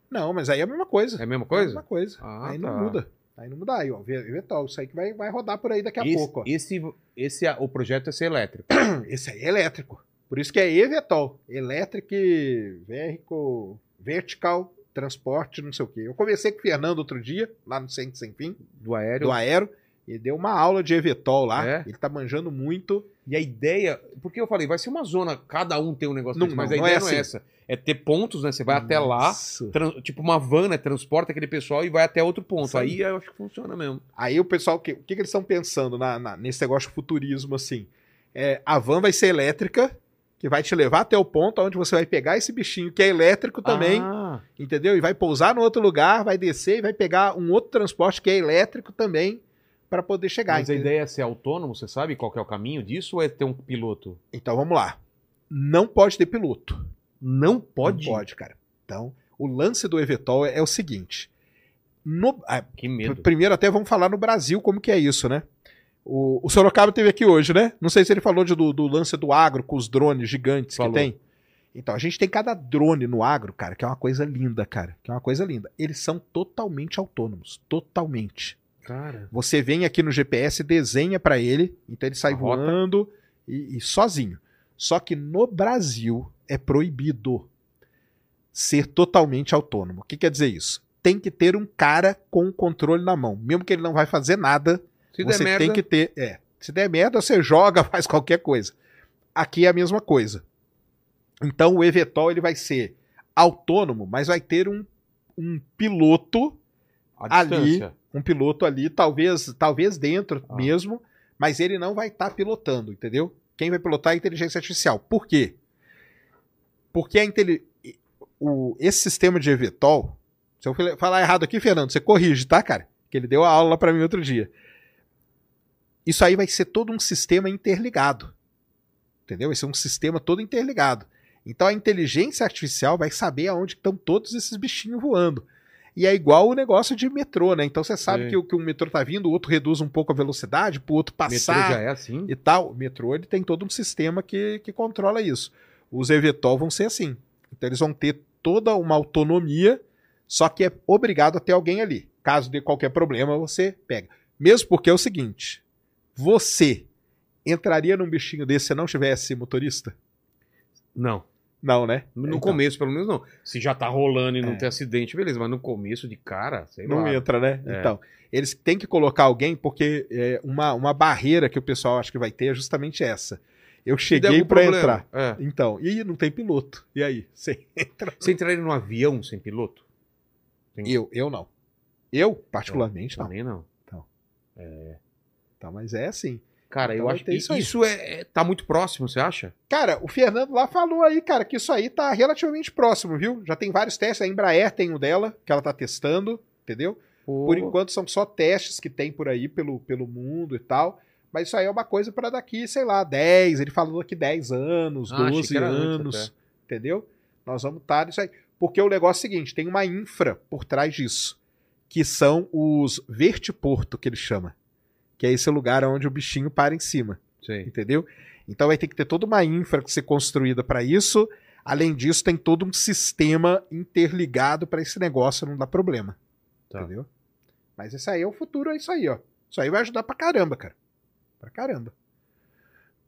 Speaker 3: Não, mas aí é a mesma coisa.
Speaker 1: É a mesma
Speaker 3: É a
Speaker 1: coisa?
Speaker 3: mesma coisa.
Speaker 1: Ah,
Speaker 3: aí
Speaker 1: tá.
Speaker 3: não muda. Aí não muda aí, ó. Evetol, isso aí que vai, vai rodar por aí daqui a
Speaker 1: esse,
Speaker 3: pouco, ó.
Speaker 1: Esse, esse, o projeto é ser elétrico.
Speaker 3: Esse aí é elétrico. Por isso que é Evetol. Electric Vehicle Vertical Transporte, não sei o quê. Eu conversei com o Fernando outro dia, lá no Centro Sem Fim,
Speaker 1: Do aéreo.
Speaker 3: do Aero, e deu uma aula de Evetol lá.
Speaker 1: É?
Speaker 3: Ele tá manjando muito.
Speaker 1: E a ideia. Porque eu falei, vai ser uma zona, cada um tem um negócio
Speaker 3: Não,
Speaker 1: desse, mas
Speaker 3: não,
Speaker 1: a
Speaker 3: não
Speaker 1: ideia
Speaker 3: é
Speaker 1: não é
Speaker 3: assim.
Speaker 1: essa. É ter pontos, né? Você vai até lá,
Speaker 3: Isso.
Speaker 1: tran- tipo uma van, né? Transporta aquele pessoal e vai até outro ponto.
Speaker 3: Aí
Speaker 1: eu acho que funciona mesmo.
Speaker 3: Aí o pessoal, o que, o que que eles estão pensando na- na- nesse negócio de futurismo assim? É, a van vai ser elétrica, que vai te levar até o ponto onde você vai pegar esse bichinho que é elétrico também.
Speaker 1: Ah,
Speaker 3: entendeu? E vai pousar no outro lugar, vai descer e vai pegar um outro transporte que é elétrico também para poder chegar.
Speaker 1: mas a ideia é ser autônomo, você sabe qual é o caminho disso ou é ter um piloto?
Speaker 3: Então vamos lá. Não pode ter piloto.
Speaker 1: Não pode?
Speaker 3: Não pode, cara. Então, o lance do Evetol é, é o seguinte. No- ah,
Speaker 1: Que medo.
Speaker 3: primeiro até vamos falar no Brasil como que é isso, né? O, o Sorocaba teve aqui hoje, né? Não sei se ele falou de- do, do lance do agro com os drones gigantes
Speaker 1: Falou.
Speaker 3: que tem. Então, a gente tem cada drone no agro, cara, que é uma coisa linda, cara. Que é uma coisa linda. Eles são totalmente autônomos. Totalmente.
Speaker 1: Cara.
Speaker 3: Você vem aqui no GPS, desenha para ele, então ele sai
Speaker 1: A
Speaker 3: voando e, e sozinho. Só que no Brasil é proibido ser totalmente autônomo. O que quer dizer isso? Tem que ter um cara com o controle na mão. Mesmo que ele não vai fazer nada,
Speaker 1: Se der
Speaker 3: você
Speaker 1: merda,
Speaker 3: tem que ter. É, se der merda, você joga, faz qualquer coisa. Aqui é a mesma coisa. Então o Evetol ele vai ser autônomo, mas vai ter um, um piloto ali,
Speaker 1: distância.
Speaker 3: Um piloto ali, talvez, talvez dentro
Speaker 1: Ah.
Speaker 3: mesmo, mas ele não vai estar pilotando, entendeu? Quem vai pilotar é a inteligência artificial. Por quê? Porque a intele... o... esse sistema de Evetol, se eu falar errado aqui, Fernando, você corrige, tá, cara? Que ele deu a aula para mim outro dia. Isso aí vai ser todo um sistema interligado. Entendeu? Vai ser um sistema todo interligado. Então a inteligência artificial vai saber aonde estão todos esses bichinhos voando. E é igual o negócio de metrô, né? Então você sabe que, o- que um metrô tá vindo, o outro reduz um pouco a velocidade, pro outro
Speaker 1: O metrô
Speaker 3: passar
Speaker 1: já é assim?
Speaker 3: e tal. O metrô ele tem todo um sistema que, que controla isso. Os Evetol vão ser assim. Então eles vão ter toda uma autonomia, só que é obrigado a ter alguém ali. Caso dê qualquer problema, você pega. Mesmo porque é o seguinte: você entraria num bichinho desse se não tivesse motorista?
Speaker 1: Não.
Speaker 3: Não, né?
Speaker 1: No
Speaker 3: Então,
Speaker 1: começo, pelo menos, não. Se já tá rolando e não
Speaker 3: É.
Speaker 1: tem acidente, beleza. Mas no começo de cara, sei
Speaker 3: Não
Speaker 1: lá.
Speaker 3: entra, né?
Speaker 1: É.
Speaker 3: Então, eles têm que colocar alguém porque é, uma, uma barreira que o pessoal acha que vai ter é justamente essa. Eu cheguei para entrar.
Speaker 1: é.
Speaker 3: Então, e não tem piloto. E aí? Você entra?
Speaker 1: Você entraria num avião sem piloto? Tem-
Speaker 3: Eu, eu não. Eu, particularmente, não.
Speaker 1: Também não.
Speaker 3: Tá, mas é assim.
Speaker 1: Cara,
Speaker 3: Então
Speaker 1: eu acho
Speaker 3: ter
Speaker 1: que
Speaker 3: isso
Speaker 1: isso é, é- tá muito próximo, você acha?
Speaker 3: Cara, o Fernando lá falou aí, cara, que isso aí tá relativamente próximo, viu? Já tem vários testes. A Embraer tem o dela, que ela tá testando, entendeu? Por enquanto são só testes que tem por aí pelo, pelo mundo e tal. Mas isso aí é uma coisa para daqui, sei lá, 10, ele falou daqui 10 anos,
Speaker 1: Ah, achei
Speaker 3: 12
Speaker 1: que era antes
Speaker 3: anos, entendeu? Nós vamos estar nisso aí. Porque o negócio é o seguinte, tem uma infra por trás disso, que são os vertiporto, que ele chama. Que é esse lugar onde o bichinho para em cima,
Speaker 1: Sei.
Speaker 3: entendeu? Então vai ter que ter toda uma infra que ser construída para isso. Além disso, tem todo um sistema interligado para esse negócio não dar problema.
Speaker 1: Tá.
Speaker 3: Entendeu? Mas isso aí é o futuro, é isso aí, ó. Isso aí vai ajudar pra caramba, cara. Pra caramba.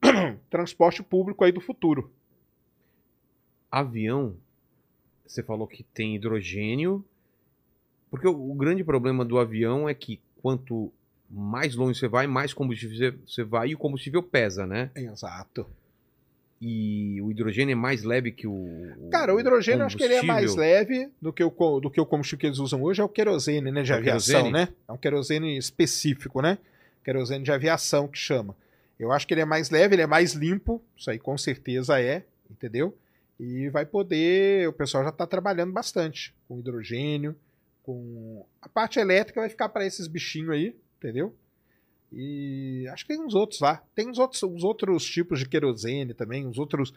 Speaker 3: Transporte público aí do futuro.
Speaker 1: Avião, você falou que tem hidrogênio. Porque o, o grande problema do avião é que quanto mais longe você vai, mais combustível você- vai e o combustível pesa, né?
Speaker 3: Exato.
Speaker 1: E o hidrogênio é mais leve que o.
Speaker 3: Cara, o hidrogênio eu acho que ele é mais leve do que o, do que o combustível que eles usam hoje, é o querosene, né? De
Speaker 1: É
Speaker 3: aviação,
Speaker 1: querosene?
Speaker 3: né? É um querosene específico, né? Querosene de aviação que chama. Eu acho que ele é mais leve, ele é mais limpo, isso aí com certeza é, entendeu? E vai poder, o pessoal já está trabalhando bastante com hidrogênio, com a parte elétrica vai ficar para esses bichinhos aí, entendeu? E acho que tem uns outros lá. Tem uns outros, uns outros tipos de querosene também, uns outros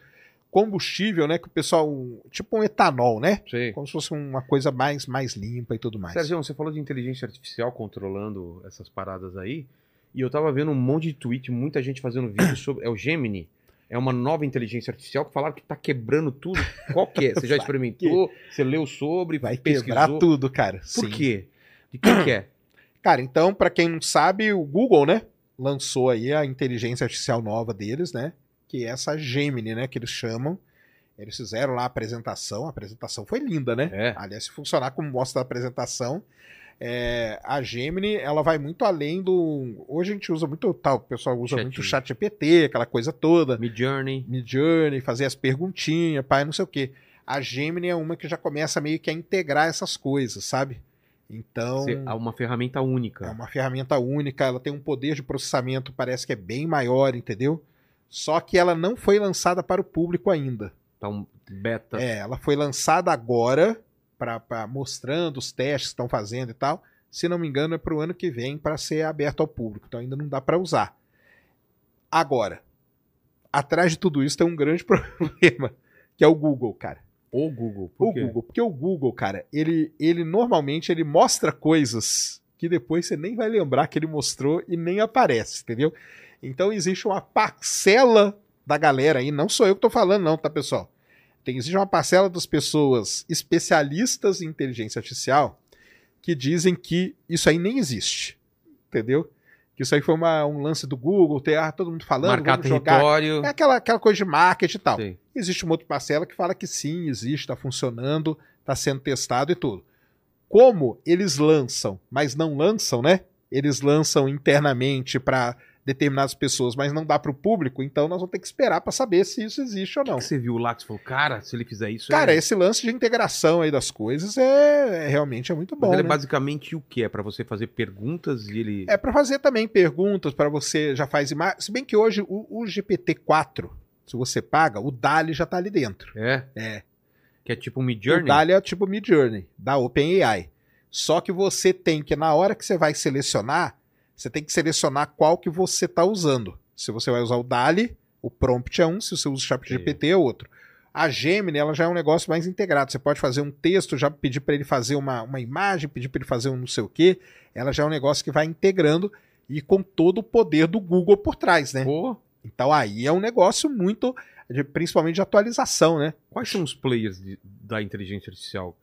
Speaker 3: combustível, né? Que o pessoal. Tipo um etanol, né?
Speaker 1: Sei.
Speaker 3: Como se fosse uma coisa mais, mais limpa e tudo mais.
Speaker 1: Sérgio, você falou de inteligência artificial controlando essas paradas aí. E eu tava vendo um monte de tweet, muita gente fazendo vídeo sobre. É o Gemini. É uma nova inteligência artificial que falaram que tá quebrando tudo. Qual que é? Você já experimentou? Você leu sobre?
Speaker 3: Vai
Speaker 1: pesquisou?
Speaker 3: quebrar tudo, cara.
Speaker 1: Por
Speaker 3: Sim.
Speaker 1: quê? De quem que é?
Speaker 3: Cara, então, pra quem não sabe, o Google, né? Lançou aí a inteligência artificial nova deles, né? Que é essa Gemini, né? Que eles chamam. Eles fizeram lá a apresentação. A apresentação foi linda, né?
Speaker 1: É.
Speaker 3: Aliás, se funcionar como mostra a apresentação, é, a Gemini, ela vai muito além do. Hoje a gente usa muito tal, o pessoal usa
Speaker 1: Chat.
Speaker 3: muito o chat GPT, aquela coisa toda.
Speaker 1: Mid Journey.
Speaker 3: Midjourney, fazer as perguntinhas, pai, não sei o quê. A Gemini é uma que já começa meio que a integrar essas coisas, sabe? Então,
Speaker 1: há uma ferramenta única.
Speaker 3: é uma ferramenta única, ela tem um poder de processamento, parece que é bem maior, entendeu? Só que ela não foi lançada para o público ainda.
Speaker 1: Um beta.
Speaker 3: É, ela foi lançada agora, pra, pra- mostrando os testes que estão fazendo e tal. Se não me engano, é para o ano que vem para ser aberto ao público. Então ainda não dá para usar. Agora, atrás de tudo isso tem um grande problema, que é o Google, cara.
Speaker 1: O Google.
Speaker 3: O? Google, porque o Google, cara, ele, ele normalmente ele mostra coisas que depois você nem vai lembrar que ele mostrou e nem aparece, entendeu? Então existe uma parcela da galera aí, não sou eu que tô falando não, tá, pessoal? Tem, existe uma parcela das pessoas especialistas em inteligência artificial que dizem que isso aí nem existe, entendeu? Que isso aí foi uma- um lance do Google, ter ah, todo mundo falando,
Speaker 1: Marcar
Speaker 3: vamos jogar.
Speaker 1: território.
Speaker 3: É aquela, aquela coisa de marketing e tal.
Speaker 1: Sei.
Speaker 3: Existe uma outra parcela que fala que sim, existe, está funcionando, está sendo testado e tudo. Como eles lançam, mas não lançam, né? Eles lançam internamente para determinadas pessoas, mas não dá para o público, então nós vamos ter que esperar para saber se isso existe ou
Speaker 1: O que
Speaker 3: não.
Speaker 1: que você viu lá que você falou, cara, se ele fizer isso.
Speaker 3: Cara,
Speaker 1: é...
Speaker 3: esse lance de integração aí das coisas é, é realmente é muito
Speaker 1: Mas
Speaker 3: bom.
Speaker 1: ele é
Speaker 3: né?
Speaker 1: basicamente o que? É pra você fazer perguntas e ele.
Speaker 3: É para fazer também perguntas para você já faz imagem. Se bem que hoje o, o GPT-4, se você paga, o DALI já tá ali dentro.
Speaker 1: É?
Speaker 3: É.
Speaker 1: Que é tipo Mid
Speaker 3: O
Speaker 1: Journey?
Speaker 3: DALI é tipo Mid Journey, da OpenAI. Só que você tem que, na hora que você vai selecionar, você tem que selecionar qual que você está usando. Se você vai usar o DALI, o prompt é um, se você usa o ChatGPT é outro. A Gemini, ela já é um negócio mais integrado. Você pode fazer um texto, já pedir para ele fazer uma, uma imagem, pedir para ele fazer um não sei o quê. Ela já é um negócio que vai integrando e com todo o poder do Google por trás, né?
Speaker 1: Pô,
Speaker 3: Então aí é um negócio muito, de- principalmente de atualização, né?
Speaker 1: quais são os players de- da inteligência artificial?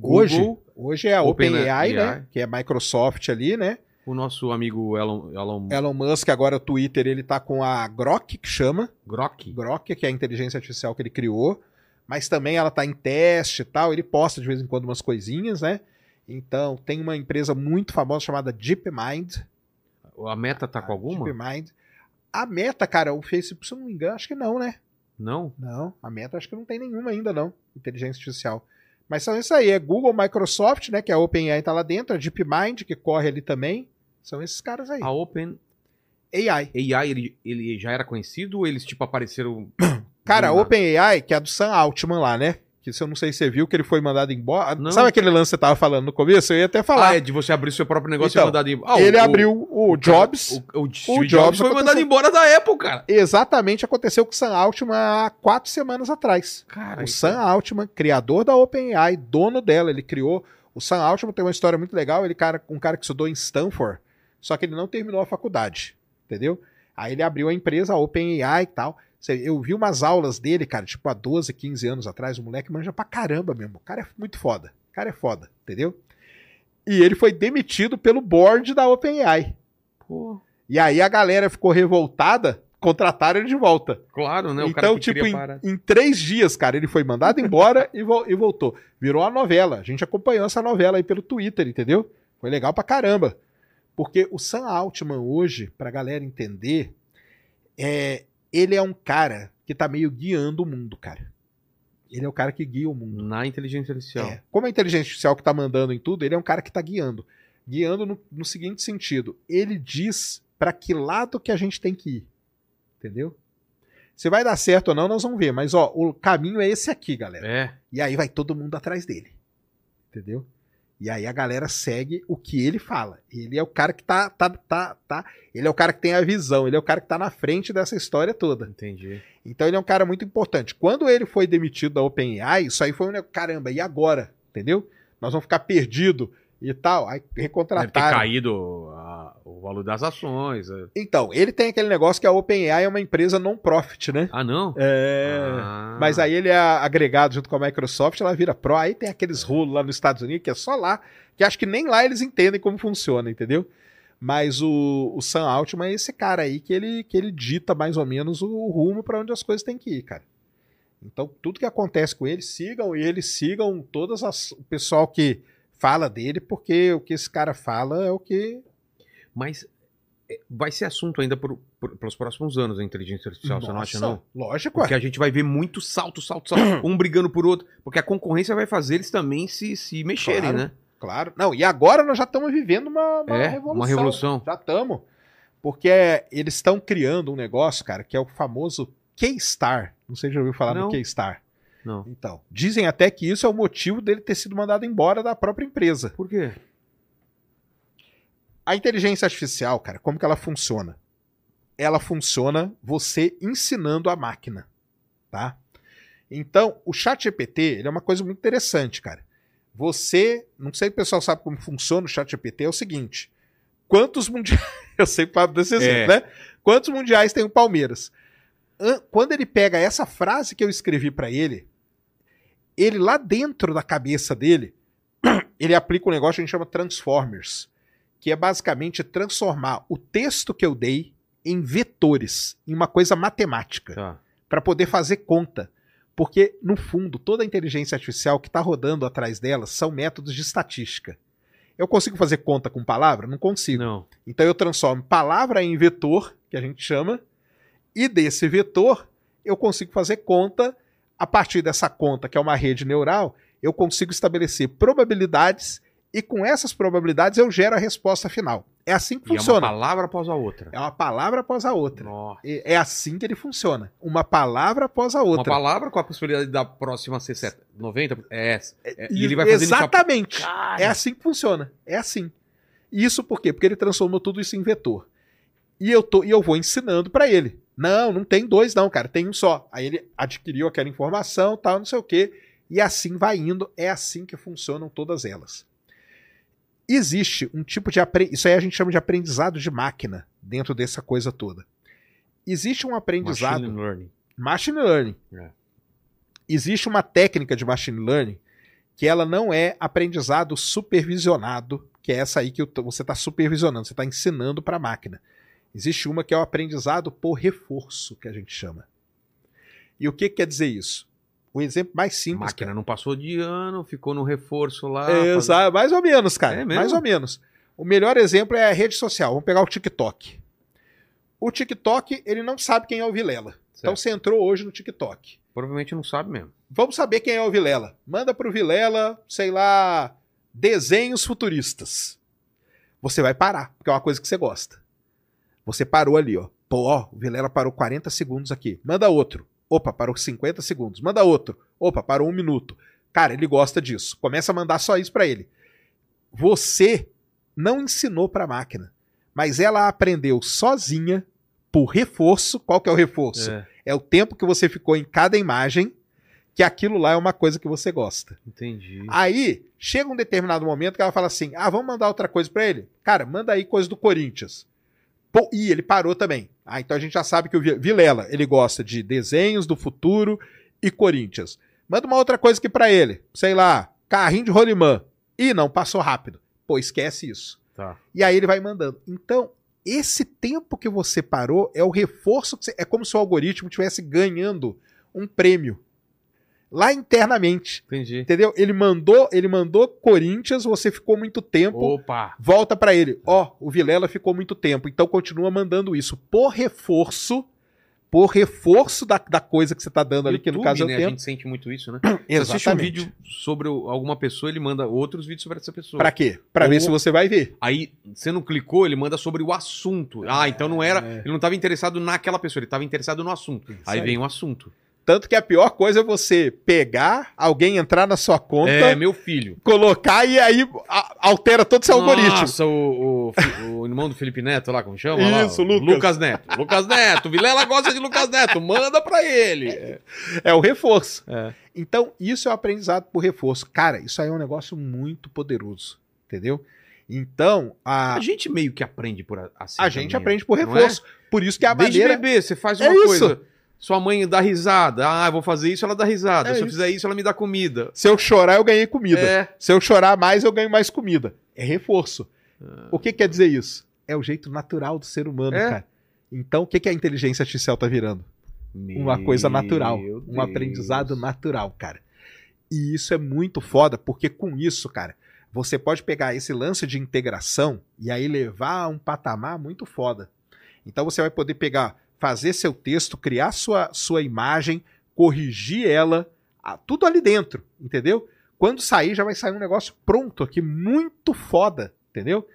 Speaker 3: Hoje,
Speaker 1: Google,
Speaker 3: hoje é a
Speaker 1: OpenAI,
Speaker 3: OpenAI, né? Que é a Microsoft ali, né?
Speaker 1: O nosso amigo Elon, Elon
Speaker 3: Elon Musk, agora o Twitter, ele tá com a Grok, que chama.
Speaker 1: Grok.
Speaker 3: Grok, que é a inteligência artificial que ele criou. Mas também ela tá em teste e tal. Ele posta de vez em quando umas coisinhas, né? Então, tem uma empresa muito famosa chamada DeepMind.
Speaker 1: A meta tá com alguma?
Speaker 3: DeepMind. A Meta, cara, o Facebook, se eu não me engano, acho que não, né?
Speaker 1: Não?
Speaker 3: Não, a Meta acho que não tem nenhuma ainda, não. Inteligência artificial. Mas são isso aí, é Google, Microsoft, né, que a OpenAI tá lá dentro, a DeepMind, que corre ali também. São esses caras aí.
Speaker 1: A Open
Speaker 3: AI.
Speaker 1: AI, ele, ele já era conhecido ou eles, tipo, apareceram...
Speaker 3: Cara, a? OpenAI, que é a do Sam Altman lá, né? Que se eu não sei se você viu que ele foi mandado embora.
Speaker 1: Não.
Speaker 3: Sabe aquele lance que você tava falando no começo? Eu ia até falar.
Speaker 1: Ah, é de você abrir seu próprio negócio
Speaker 3: Então,
Speaker 1: e mandar de... Ah,
Speaker 3: ele
Speaker 1: o-
Speaker 3: abriu o, Jobs.
Speaker 1: O, o, Steve
Speaker 3: Jobs
Speaker 1: Jobs foi mandado embora da Apple, cara.
Speaker 3: Exatamente aconteceu com o Sam Altman há quatro semanas atrás.
Speaker 1: Cara,
Speaker 3: O Sam Altman, criador da OpenAI, dono dela, ele criou. O Sam Altman tem uma história muito legal. Ele cara, um cara que estudou em Stanford, só que ele não terminou a faculdade, entendeu? Aí ele abriu a empresa, a OpenAI e tal. Eu vi umas aulas dele, cara, tipo há 12, 15 anos atrás. O moleque manja pra caramba mesmo. O cara é muito foda. O cara é foda, entendeu? E ele foi demitido pelo board da OpenAI.
Speaker 1: Pô,
Speaker 3: E aí a galera ficou revoltada, contrataram ele de volta.
Speaker 1: claro, né? O cara
Speaker 3: então, tipo, em, em três dias, cara, ele foi mandado embora e, vol- e voltou. Virou uma novela. A gente acompanhou essa novela aí pelo Twitter, entendeu? Foi legal pra caramba. Porque o Sam Altman hoje, pra galera entender, é, ele é um cara que tá meio guiando o mundo, cara. Ele é o cara que guia o mundo.
Speaker 1: Na inteligência artificial.
Speaker 3: É. Como a inteligência artificial que tá mandando em tudo, ele é um cara que tá guiando. Guiando no, no seguinte sentido: ele diz pra que lado que a gente tem que ir. Entendeu? Se vai dar certo ou não, nós vamos ver. Mas, ó, o caminho é esse aqui, galera.
Speaker 1: É.
Speaker 3: E aí vai todo mundo atrás dele. Entendeu? E aí a galera segue o que ele fala. Ele é o cara que tá, tá, tá, tá. Ele é o cara que tem a visão, ele é o cara que tá na frente dessa história toda.
Speaker 1: Entendi.
Speaker 3: Então ele é um cara muito importante. Quando ele foi demitido da OpenAI, isso aí foi um negócio, caramba, e agora? Entendeu? Nós vamos ficar perdido e tal. Aí
Speaker 1: Deve ter
Speaker 3: recontrataram.
Speaker 1: caído a- o valor das ações. é.
Speaker 3: Então, ele tem aquele negócio que a OpenAI é uma empresa non-profit, né?
Speaker 1: Ah, não?
Speaker 3: É.
Speaker 1: Ah.
Speaker 3: Mas aí ele é agregado junto com a Microsoft, ela vira Pro. Aí tem aqueles rolos lá nos Estados Unidos, que é só lá, que acho que nem lá eles entendem como funciona, entendeu? Mas o, o Sam Altman é esse cara aí que ele, que ele dita mais ou menos o, rumo para onde as coisas têm que ir, cara. Então, tudo que acontece com ele, sigam ele, sigam todas as, o pessoal que fala dele, porque o que esse cara fala é o que.
Speaker 1: Mas é, vai ser assunto ainda por, por- pelos próximos anos a inteligência artificial, você não acha, não?
Speaker 3: Lógico,
Speaker 1: Porque
Speaker 3: é.
Speaker 1: a gente vai ver muito salto, salto, salto, um brigando por outro. Porque a concorrência vai fazer eles também se, se mexerem,
Speaker 3: Claro.
Speaker 1: né?
Speaker 3: Claro. Não, e agora nós já estamos vivendo uma, uma
Speaker 1: É,
Speaker 3: revolução.
Speaker 1: uma revolução.
Speaker 3: Já estamos. Porque é, eles estão criando um negócio, cara, que é o famoso K-Star. Não sei se já ouviu falar
Speaker 1: Não.
Speaker 3: no K-Star.
Speaker 1: Não.
Speaker 3: Então, dizem até que isso é o motivo dele ter sido mandado embora da própria empresa.
Speaker 1: Por quê?
Speaker 3: A inteligência artificial, cara, como que ela funciona? Ela funciona você ensinando a máquina, tá? Então, o chat GPT, ele é uma coisa muito interessante, cara. Você, não sei se o pessoal sabe como funciona o chat GPT, é o seguinte, quantos mundiais, eu sempre falo desse exemplo, né? Quantos mundiais tem o Palmeiras? An- Quando ele pega essa frase que eu escrevi pra ele, ele lá dentro da cabeça dele, ele aplica um negócio que a gente chama Transformers que é basicamente transformar o texto que eu dei em vetores, em uma coisa matemática,
Speaker 1: Tá.
Speaker 3: para poder fazer conta. Porque, no fundo, toda a inteligência artificial que está rodando atrás dela são métodos de estatística. Eu consigo fazer conta com palavra? Não consigo.
Speaker 1: Não.
Speaker 3: Então eu transformo palavra em vetor, que a gente chama, e desse vetor eu consigo fazer conta. A partir dessa conta, que é uma rede neural, eu consigo estabelecer probabilidades e com essas probabilidades eu gero a resposta final. É assim que
Speaker 1: E é uma
Speaker 3: funciona.
Speaker 1: palavra após a outra.
Speaker 3: É uma palavra após a outra.
Speaker 1: Nossa.
Speaker 3: E- É assim que ele funciona. Uma palavra após a
Speaker 1: Uma
Speaker 3: outra.
Speaker 1: palavra com a possibilidade da próxima ser set- 90? É essa. É, e ele vai fazendo
Speaker 3: Exatamente.
Speaker 1: isso. Cara,
Speaker 3: É assim que funciona. É assim. Isso por quê? Porque ele transformou tudo isso em vetor. E eu, tô, e eu vou ensinando para ele. Não, não tem dois, não, cara. Tem um só. Aí ele adquiriu aquela informação, tal, não sei o quê. E assim vai indo. É assim que funcionam todas elas. Existe um tipo de aprendizado. Isso aí a gente chama de aprendizado de máquina dentro dessa coisa toda. Existe um aprendizado.
Speaker 1: Machine learning.
Speaker 3: Machine learning.
Speaker 1: É.
Speaker 3: Existe uma técnica de machine learning que ela não é aprendizado supervisionado, que é essa aí que você está supervisionando, você está ensinando para a máquina. Existe uma que é o aprendizado por reforço, que a gente chama. E o que, que quer dizer isso? O exemplo mais
Speaker 1: A
Speaker 3: simples.
Speaker 1: máquina não passou de ano, ficou no reforço lá.
Speaker 3: É,
Speaker 1: faz-
Speaker 3: exa- mais ou menos, cara.
Speaker 1: É
Speaker 3: mais ou menos. O melhor exemplo é a rede social. Vamos pegar o TikTok. O TikTok, ele não sabe quem é o Vilela. Então
Speaker 1: Certo.
Speaker 3: você entrou hoje no TikTok.
Speaker 1: Provavelmente não sabe mesmo.
Speaker 3: vamos saber quem é o Vilela. Manda pro Vilela, sei lá, desenhos futuristas. Você vai parar, porque é uma coisa que você gosta. Você parou ali, ó. Pô, ó, o Vilela parou 40 segundos aqui. Manda outro. Opa, parou 50 segundos. Manda outro. Opa, parou um minuto. Cara, ele gosta disso. Começa a mandar só isso para ele. Você não ensinou para a máquina, mas ela aprendeu sozinha por reforço. Qual que é o reforço?
Speaker 1: É,
Speaker 3: É o tempo que você ficou em cada imagem, que aquilo lá é uma coisa que você gosta.
Speaker 1: entendi.
Speaker 3: Aí, chega um determinado momento que ela fala assim: ah, vamos mandar outra coisa pra ele? Cara, manda aí coisa do Corinthians. Pô, e ele parou também. Ah, então a gente já sabe que o Vi- Vilela, ele gosta de desenhos do futuro e Corinthians. Manda uma outra coisa aqui pra ele. Sei lá, carrinho de rolimã. Ih, não, passou rápido. Pô, esquece isso.
Speaker 1: Tá.
Speaker 3: E aí ele vai mandando. Então, esse tempo que você parou é o reforço que você, é como se o algoritmo estivesse ganhando um prêmio lá internamente.
Speaker 1: Entendi.
Speaker 3: Entendeu? Ele mandou, ele mandou Corinthians, você ficou muito tempo,
Speaker 1: Opa!
Speaker 3: volta pra ele. Ó, o Vilela ficou muito tempo, então continua mandando isso por reforço, por reforço da, da coisa que você tá dando ali, que no caso é o
Speaker 1: né? A
Speaker 3: tempo.
Speaker 1: gente sente muito isso, né? Você assiste um
Speaker 3: Exatamente.
Speaker 1: vídeo sobre alguma pessoa, ele manda outros vídeos sobre essa pessoa.
Speaker 3: Pra quê? Pra
Speaker 1: Ou-
Speaker 3: ver se você vai ver.
Speaker 1: Aí, você não clicou, ele manda sobre o assunto. Ah, então não era.
Speaker 3: É.
Speaker 1: Ele não estava interessado naquela pessoa, ele estava interessado no assunto. Aí
Speaker 3: aí.
Speaker 1: vem o assunto.
Speaker 3: Tanto que a pior coisa é você pegar, alguém entrar na sua conta,
Speaker 1: É, meu filho.
Speaker 3: colocar e aí a- altera todo o seu algoritmo.
Speaker 1: Nossa, o, o, o irmão do Felipe Neto lá, como chama? lá?
Speaker 3: Isso,
Speaker 1: O
Speaker 3: Lucas.
Speaker 1: Neto. Lucas Neto. Vilela gosta de Lucas Neto. Manda pra ele. É.
Speaker 3: É o reforço.
Speaker 1: É.
Speaker 3: Então, isso é o aprendizado por reforço. Cara, isso aí é um negócio muito poderoso, entendeu? Então, a,
Speaker 1: A gente meio que aprende por assim.
Speaker 3: a gente
Speaker 1: também,
Speaker 3: aprende por
Speaker 1: não
Speaker 3: reforço. Por isso que a
Speaker 1: Desde
Speaker 3: maneira...
Speaker 1: bebê, você faz
Speaker 3: É
Speaker 1: uma
Speaker 3: isso.
Speaker 1: coisa. Sua mãe dá risada. Ah, eu vou fazer isso, ela dá risada.
Speaker 3: É
Speaker 1: Se eu
Speaker 3: isso.
Speaker 1: fizer isso, ela me dá comida.
Speaker 3: Se eu chorar, eu ganhei comida.
Speaker 1: É.
Speaker 3: Se eu chorar mais, eu ganho mais comida. É reforço. O que quer dizer isso? É o jeito natural do ser humano,
Speaker 1: É.
Speaker 3: cara. Então, o que, que a inteligência artificial tá virando? Uma coisa natural.
Speaker 1: Meu
Speaker 3: Um
Speaker 1: Deus.
Speaker 3: aprendizado natural, cara. E isso é muito foda, porque com isso, cara, você pode pegar esse lance de integração e aí levar a um patamar muito foda. Então você vai poder pegar, fazer seu texto, criar sua, sua imagem, corrigir ela, tudo ali dentro, entendeu? Quando sair, já vai sair um negócio pronto aqui, muito foda, entendeu?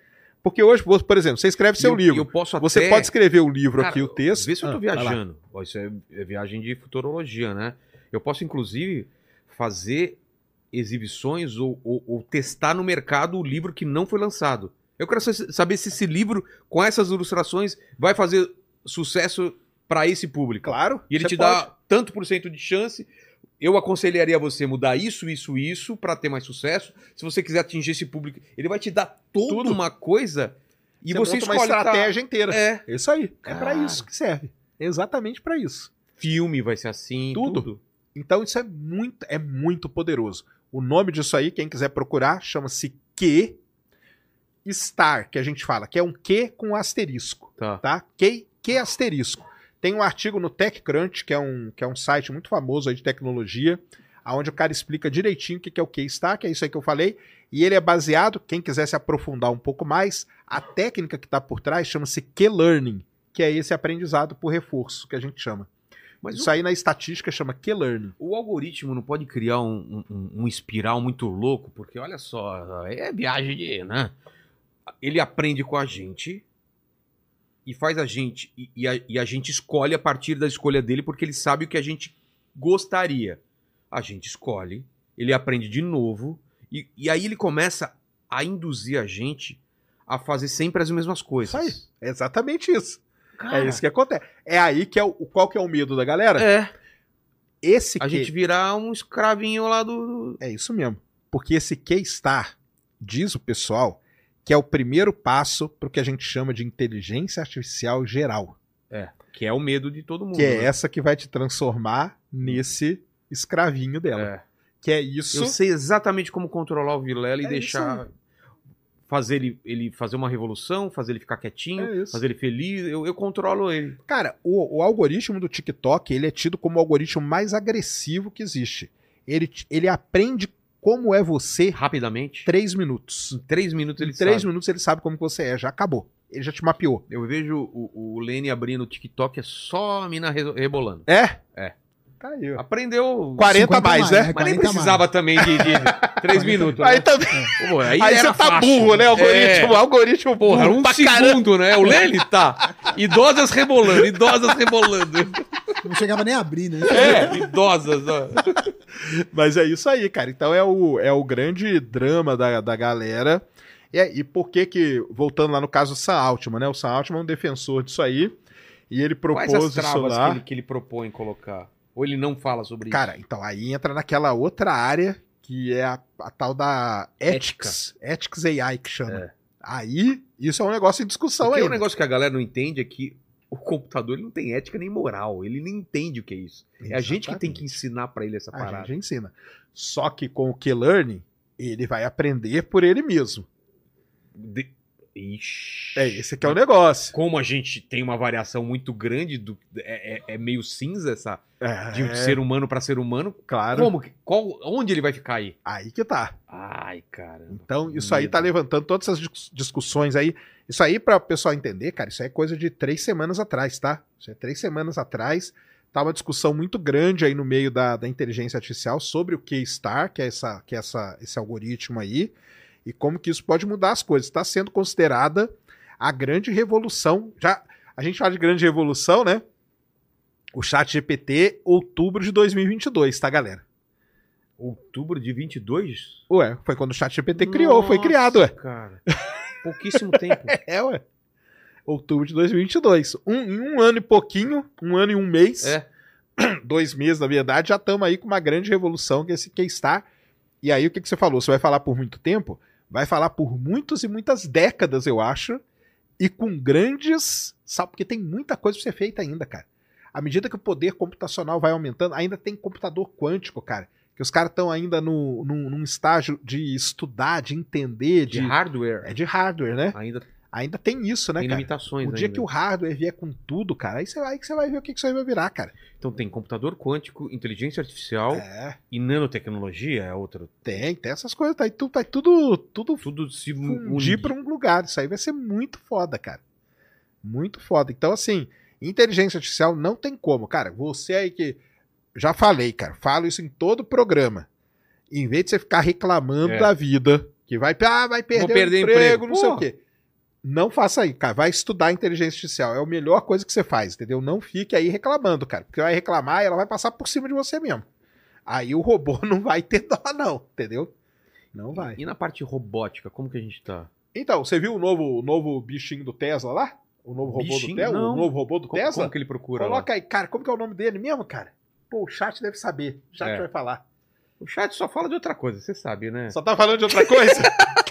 Speaker 3: Porque hoje, por exemplo, você escreve seu
Speaker 1: eu-
Speaker 3: livro.
Speaker 1: Eu posso
Speaker 3: Você
Speaker 1: até-
Speaker 3: pode escrever o livro
Speaker 1: Cara,
Speaker 3: aqui, o texto.
Speaker 1: Vê se eu tô
Speaker 3: Ah,
Speaker 1: viajando. Ó, isso é, é viagem de futurologia, né? Eu posso, inclusive, fazer exibições ou, ou- ou testar no mercado o livro que não foi lançado. Eu quero sa- saber se esse livro, com essas ilustrações, vai fazer sucesso para esse público.
Speaker 3: Claro.
Speaker 1: E ele
Speaker 3: você
Speaker 1: te
Speaker 3: pode.
Speaker 1: dá tanto por cento de chance. Eu aconselharia você mudar isso, isso, isso para ter mais sucesso. Se você quiser atingir esse público, ele vai te dar toda
Speaker 3: Tudo.
Speaker 1: uma coisa e você,
Speaker 3: uma
Speaker 1: escolhe tá-
Speaker 3: estratégia inteira.
Speaker 1: É,
Speaker 3: É isso aí. É
Speaker 1: Cara.
Speaker 3: isso que serve. Exatamente pra isso.
Speaker 1: filme vai ser assim,
Speaker 3: Tudo.
Speaker 1: tudo.
Speaker 3: Então isso é muito, é muito poderoso. O nome disso aí, quem quiser procurar, chama-se Q Star, que a gente fala, que é um Q com asterisco,
Speaker 1: Tá.
Speaker 3: tá? Q, Q asterisco. Tem um artigo no TechCrunch, que é um, que é um site muito famoso aí de tecnologia, onde o cara explica direitinho o que que é o Q-Star, que é isso aí que eu falei, e ele é baseado, quem quiser se aprofundar um pouco mais, a técnica que está por trás chama-se Q-Learning, que é esse aprendizado por reforço, que a gente chama.
Speaker 1: Mas
Speaker 3: Isso aí na estatística chama Q-Learning.
Speaker 1: o, o algoritmo não pode criar um, um- um espiral muito louco, porque olha só, é viagem de. né? Ele aprende com a gente e faz a gente. E, e a, e a gente escolhe a partir da escolha dele, porque ele sabe o que a gente gostaria. A gente escolhe, ele aprende de novo, e, e aí ele começa a induzir a gente a fazer sempre as mesmas coisas.
Speaker 3: Isso aí. É exatamente isso.
Speaker 1: Cara,
Speaker 3: É isso que acontece. É aí que é o qual que é o medo da galera?
Speaker 1: É,
Speaker 3: Esse
Speaker 1: a
Speaker 3: que
Speaker 1: gente virar um escravinho lá do.
Speaker 3: é isso mesmo. Porque esse Q-Star diz o pessoal que é o primeiro passo para o que a gente chama de inteligência artificial geral,
Speaker 1: Que é o medo de todo mundo.
Speaker 3: que é
Speaker 1: né?
Speaker 3: essa que vai te transformar nesse escravinho dela.
Speaker 1: É.
Speaker 3: Que é isso.
Speaker 1: Eu sei exatamente como controlar o Vilela e
Speaker 3: É
Speaker 1: deixar. Fazer ele, ele fazer uma revolução, fazer ele ficar quietinho,
Speaker 3: É
Speaker 1: fazer ele feliz. Eu, eu controlo ele.
Speaker 3: Cara, o, o algoritmo do TikTok, ele é tido como o algoritmo mais agressivo que existe. Ele, ele aprende como é você
Speaker 1: Rapidamente.
Speaker 3: três minutos.
Speaker 1: Em três minutos ele
Speaker 3: em três
Speaker 1: sabe.
Speaker 3: minutos ele sabe como que você é, já acabou. Ele já te mapeou.
Speaker 1: Eu vejo o, o Lene abrindo o TikTok, é só a mina re- rebolando.
Speaker 3: É?
Speaker 1: É.
Speaker 3: Tá aí, ó.
Speaker 1: Aprendeu.
Speaker 3: 40
Speaker 2: 50
Speaker 3: mais, né?
Speaker 2: é,
Speaker 1: Mas nem
Speaker 2: 40
Speaker 1: precisava
Speaker 2: mais.
Speaker 1: também de, de 3 minutos.
Speaker 3: Aí
Speaker 1: né?
Speaker 3: também.
Speaker 1: Pô, aí
Speaker 3: Aí
Speaker 1: era
Speaker 3: você tá
Speaker 1: fácil.
Speaker 3: burro, né? Algoritmo,
Speaker 1: É.
Speaker 3: algoritmo
Speaker 1: Porra,
Speaker 3: burro
Speaker 1: um
Speaker 3: pra caramba.
Speaker 1: segundo, né? O Lene tá. Idosas rebolando, idosas rebolando.
Speaker 2: Não chegava nem a abrir, né?
Speaker 1: É, idosas. Ó.
Speaker 3: Mas é isso aí, cara. Então é o, é o grande drama da, da galera. E, é- e por que que, voltando lá no caso do Sam Altman, né? O Sam Altman é um defensor disso aí. E ele propôs
Speaker 1: Quais as
Speaker 3: isso
Speaker 1: travas
Speaker 3: lá.
Speaker 1: que ele, que ele propõe colocar? Ou ele não fala sobre
Speaker 3: Cara, então aí entra naquela outra área que é a, a tal da Ethics. Ethics AI que chama.
Speaker 1: É.
Speaker 3: Aí, isso é um negócio em discussão aí.
Speaker 1: um negócio que a galera não entende é que o computador ele não tem ética nem moral. Ele nem entende o que é isso. É a gente que tem que ensinar pra ele essa
Speaker 3: A
Speaker 1: parada.
Speaker 3: gente ensina. Só que com o Q-Learning, ele vai aprender por ele mesmo.
Speaker 1: De... Ixi.
Speaker 3: É esse que é o negócio.
Speaker 1: Como a gente tem uma variação muito grande, do... é, é- é meio cinza essa de
Speaker 3: É,
Speaker 1: ser humano pra ser humano.
Speaker 3: claro.
Speaker 1: Como? que- Qual, onde ele vai ficar aí?
Speaker 3: Aí que tá.
Speaker 1: Ai, cara.
Speaker 3: Então, isso aí tá levantando todas essas dis- discussões aí. Isso aí, para o pessoal entender, cara, isso aí é coisa de três semanas atrás, tá? Isso é três semanas atrás. Tá uma discussão muito grande aí no meio da, da inteligência artificial sobre o K-Star, que é, essa, que é essa, esse algoritmo aí, e como que isso pode mudar as coisas. Está sendo considerada a grande revolução. Já A gente fala de grande revolução, né? O chat GPT, outubro de 2022, tá, galera?
Speaker 1: Outubro de 22?
Speaker 3: Ué, foi quando o chat GPT criou, foi
Speaker 1: Nossa,
Speaker 3: criado, ué.
Speaker 1: cara. Pouquíssimo tempo.
Speaker 3: É, ué. Outubro de 2022. Um, em um ano e pouquinho, um ano e um mês,
Speaker 1: É.
Speaker 3: dois meses, na verdade, já estamos aí com uma grande revolução que é esse K-Star. E aí, o que, que você falou? Você vai falar por muito tempo? Vai falar por muitos e muitas décadas, eu acho. E com grandes. Sabe, porque tem muita coisa pra ser feita ainda, cara. À medida que o poder computacional vai aumentando, ainda tem computador quântico, cara. Que os caras estão ainda no, num, num estágio de estudar, de entender,
Speaker 1: De
Speaker 3: de.
Speaker 1: hardware.
Speaker 3: É de hardware, né?
Speaker 1: Ainda
Speaker 3: Ainda tem isso, né,
Speaker 1: tem
Speaker 3: cara?
Speaker 1: limitações.
Speaker 3: O dia
Speaker 1: ainda.
Speaker 3: que o hardware vier com tudo, cara, aí você vai, que você vai ver o que, que isso aí vai virar, cara.
Speaker 1: Então tem computador quântico, inteligência artificial
Speaker 3: É,
Speaker 1: e nanotecnologia é outro.
Speaker 3: tem, tem essas coisas, tá, aí tudo, vai tudo, tudo
Speaker 1: Tudo se
Speaker 3: fundir pra um lugar. Isso aí vai ser muito foda, cara. Muito foda. Então, assim, inteligência artificial não tem como. Cara, você aí que. Já falei, cara, falo isso em todo programa. Em vez de você ficar reclamando
Speaker 1: É.
Speaker 3: da vida, que vai, ah, vai perder, o
Speaker 1: perder
Speaker 3: emprego,
Speaker 1: emprego.
Speaker 3: não sei o quê. Não faça aí, cara. Vai estudar inteligência artificial. É a melhor coisa que você faz, entendeu? Não fique aí reclamando, cara. Porque vai reclamar e ela vai passar por cima de você mesmo. Aí o robô não vai ter dó, não, entendeu? Não vai.
Speaker 1: E na parte robótica, como que a gente tá?
Speaker 3: Então, você viu o novo, o novo bichinho do Tesla lá? O novo robô do
Speaker 1: Bichinho?
Speaker 3: Tesla?
Speaker 1: Não.
Speaker 3: O novo robô do
Speaker 1: Como,
Speaker 3: Tesla?
Speaker 1: como que ele procura
Speaker 3: Coloca aí, cara, como que é o nome dele mesmo, cara? Pô, o chat deve saber. O chat
Speaker 1: É.
Speaker 3: vai falar.
Speaker 1: lá? O chat só fala de outra coisa, você sabe, né?
Speaker 3: Só tá falando de outra coisa?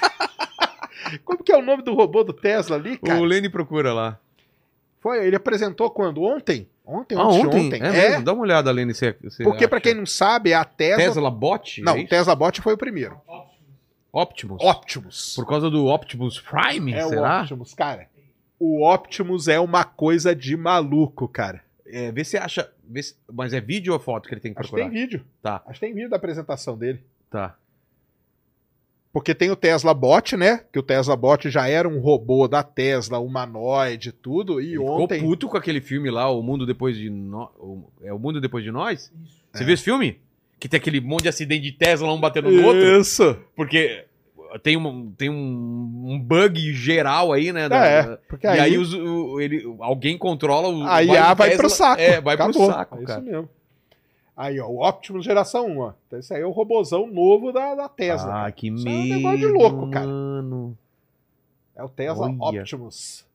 Speaker 3: como que é o nome do robô do Tesla ali, cara?
Speaker 1: O Lenny procura lá.
Speaker 3: Foi, ele apresentou quando? Ontem? Ontem,
Speaker 1: Ah,
Speaker 3: ontem,
Speaker 1: ontem?
Speaker 3: ontem.
Speaker 1: É,
Speaker 3: É,
Speaker 1: mesmo? Dá uma olhada, Lenny. Você, você
Speaker 3: porque pra
Speaker 1: acha.
Speaker 3: quem não sabe, a Tesla...
Speaker 1: Tesla Bot?
Speaker 3: Não,
Speaker 1: é
Speaker 3: o? Tesla Bot foi o primeiro.
Speaker 1: Optimus.
Speaker 3: Optimus.
Speaker 1: Por causa do Optimus Prime,
Speaker 3: É o
Speaker 1: será?
Speaker 3: Optimus, cara. O Optimus é uma coisa de maluco, cara.
Speaker 1: É, vê se acha. vê se- Mas é vídeo ou foto que ele tem que
Speaker 3: Acho que
Speaker 1: procurar?
Speaker 3: tem vídeo.
Speaker 1: Tá,
Speaker 3: Acho que tem vídeo da apresentação dele.
Speaker 1: tá.
Speaker 3: Porque tem o Tesla Bot, né? Que o Tesla Bot já era um robô da Tesla, humanoide, tudo. E
Speaker 1: Ele
Speaker 3: ontem.
Speaker 1: ficou puto com aquele filme lá, O Mundo Depois de Nós. É O Mundo Depois de Nós? Você
Speaker 3: É.
Speaker 1: viu esse filme? Que tem aquele monte de acidente de Tesla, um batendo no outro?
Speaker 3: Isso!
Speaker 1: Porque tem, um, tem um, um bug geral aí, né? da-
Speaker 3: É,
Speaker 1: da-
Speaker 3: porque
Speaker 1: e
Speaker 3: aí,
Speaker 1: aí, os- o- ele, alguém controla o.
Speaker 3: a IA vai
Speaker 1: Tesla.
Speaker 3: pro saco.
Speaker 1: É, vai
Speaker 3: Acabou.
Speaker 1: pro saco,
Speaker 3: É
Speaker 1: cara.
Speaker 3: isso mesmo. Aí, ó, o Optimus geração 1, ó. Então, esse aí é o robozão novo da, da Tesla.
Speaker 1: Ah,
Speaker 3: cara.
Speaker 1: que
Speaker 3: Isso é um
Speaker 1: medo.
Speaker 3: negócio de louco, cara.
Speaker 1: Mano.
Speaker 3: É o Tesla
Speaker 1: Olha.
Speaker 3: Optimus.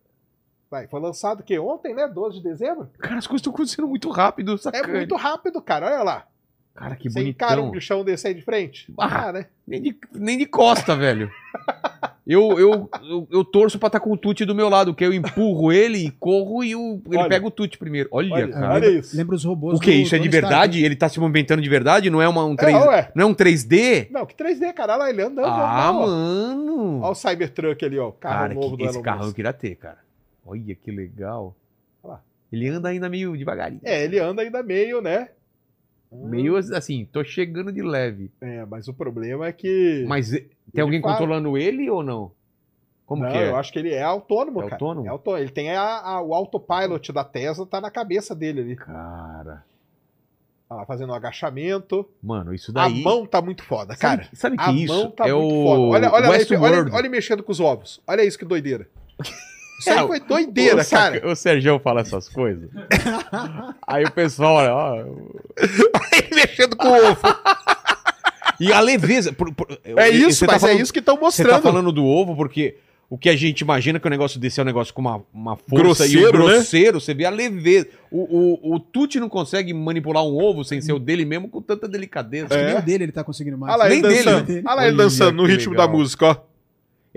Speaker 3: Vai, foi lançado o quê? Ontem, né? 12 de dezembro?
Speaker 1: Cara, as coisas estão acontecendo muito rápido,
Speaker 3: É
Speaker 1: sacana.
Speaker 3: muito rápido, cara. Olha lá.
Speaker 1: Cara, que
Speaker 3: Você encara um
Speaker 1: bonitão.
Speaker 3: bichão desse aí de frente?
Speaker 1: Ah.
Speaker 3: Ah, né?
Speaker 1: Nem de, nem de costa, velho. Eu, eu, eu, eu torço pra estar com o Tuti do meu lado, que eu empurro ele e corro e o, ele
Speaker 3: Olha.
Speaker 1: pega o Tuti primeiro. Olha,
Speaker 3: Olha,
Speaker 1: cara.
Speaker 3: olha isso.
Speaker 2: Lembra os robôs
Speaker 1: O que?
Speaker 2: do
Speaker 1: Isso é de verdade? Ele tá se movimentando de verdade? Não é uma, um 3,
Speaker 3: É,
Speaker 1: não é um 3D?
Speaker 3: Não, que 3D, cara. Olha lá, ele andando.
Speaker 1: Ah, mano.
Speaker 3: Olha o Cybertruck ali, ó. o Carro
Speaker 1: Cara,
Speaker 3: novo
Speaker 1: que,
Speaker 3: do
Speaker 1: esse carro eu queria ter, cara. Olha que legal.
Speaker 3: Olha lá.
Speaker 1: Ele anda ainda meio devagarinho.
Speaker 3: É, ele anda ainda meio, né?
Speaker 1: Meio assim, tô chegando de leve.
Speaker 3: É, mas o problema é que.
Speaker 1: Mas tem alguém
Speaker 3: fala-
Speaker 1: controlando ele ou não? Como
Speaker 3: não,
Speaker 1: que é?
Speaker 3: eu acho que ele é autônomo,
Speaker 1: É
Speaker 3: cara.
Speaker 1: autônomo?
Speaker 3: É autônomo. Ele tem a, a- o autopilot da Tesla, tá na cabeça dele ali.
Speaker 1: Cara.
Speaker 3: Olha lá, fazendo um agachamento.
Speaker 1: Mano, isso daí.
Speaker 3: A mão tá muito foda,
Speaker 1: Sabe-
Speaker 3: cara.
Speaker 1: Sabe, que
Speaker 3: a
Speaker 1: isso?
Speaker 3: mão tá
Speaker 1: é
Speaker 3: muito
Speaker 1: o
Speaker 3: foda. Olha, olha, olha, olha, olha, olha ele mexendo com os ovos. Olha isso que doideira. Isso aí
Speaker 1: É,
Speaker 3: foi doideira,
Speaker 1: o,
Speaker 3: cara.
Speaker 1: O Sergião fala essas coisas. Aí o pessoal olha, ó,
Speaker 3: ele mexendo com o ovo.
Speaker 1: E a leveza. por- por-
Speaker 3: É
Speaker 1: você
Speaker 3: isso,
Speaker 1: tá
Speaker 3: mas
Speaker 1: falando-
Speaker 3: é isso que estão
Speaker 1: Você
Speaker 3: mostrando.
Speaker 1: tá falando do ovo porque o que a gente imagina que o negócio desse é um negócio com uma, uma força e
Speaker 3: Grosseiro,
Speaker 1: o
Speaker 3: né?
Speaker 1: grosseiro, você vê a leveza. O, o, o Tuti não consegue manipular um ovo sem ser o dele mesmo com tanta delicadeza.
Speaker 2: Acho que
Speaker 3: É.
Speaker 2: nem o dele ele tá conseguindo mais.
Speaker 3: Olha lá,
Speaker 1: Nem
Speaker 3: ele
Speaker 1: dele,
Speaker 3: dançando.
Speaker 2: né?
Speaker 3: Olha lá ele dançando no ritmo
Speaker 1: legal.
Speaker 3: da música, ó.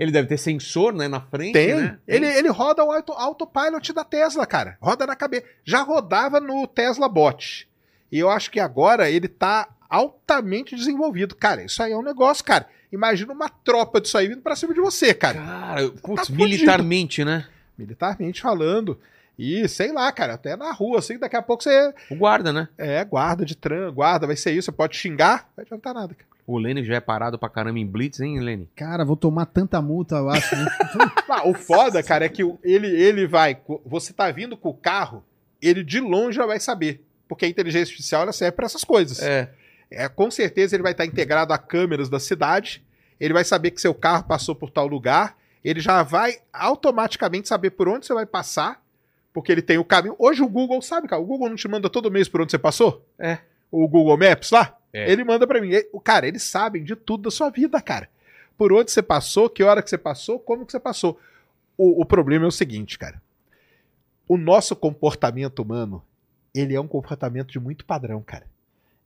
Speaker 1: Ele deve ter sensor, né, na frente,
Speaker 3: Tem.
Speaker 1: né?
Speaker 3: Ele, ele roda o auto, autopilot da Tesla, cara. Roda na cabeça. Já rodava no Tesla Bot. E eu acho que agora ele tá altamente desenvolvido. Cara, isso aí é um negócio, cara. Imagina uma tropa disso aí vindo pra cima de você, cara.
Speaker 1: Cara, putz,
Speaker 3: fudido.
Speaker 1: militarmente, né?
Speaker 3: Militarmente falando. E sei lá, cara, até na rua, assim, daqui a pouco você
Speaker 1: O guarda, né?
Speaker 3: é guarda de tran, guarda, vai ser isso, você pode xingar, não vai adiantar nada, cara.
Speaker 1: O Lênin já é parado pra caramba em Blitz, hein, Lênin?
Speaker 2: Cara, vou tomar tanta multa, eu acho. né?
Speaker 3: Ah, o foda, cara, é que ele, ele vai. Você tá vindo com o carro, ele de longe já vai saber. Porque a inteligência artificial ela serve pra essas coisas.
Speaker 1: É.
Speaker 3: É, com certeza ele vai estar integrado a câmeras da cidade. Ele vai saber que seu carro passou por tal lugar. Ele já vai automaticamente saber por onde você vai passar. Porque ele tem o caminho. Hoje o Google sabe, cara. O Google não te manda todo mês por onde você passou?
Speaker 1: É.
Speaker 3: O Google Maps lá?
Speaker 1: É.
Speaker 3: Ele manda pra mim. O cara, eles sabem de tudo da sua vida, cara. Por onde você passou, que hora que você passou, como que você passou. O, o problema é o seguinte, cara. O nosso comportamento humano, ele é um comportamento de muito padrão, cara.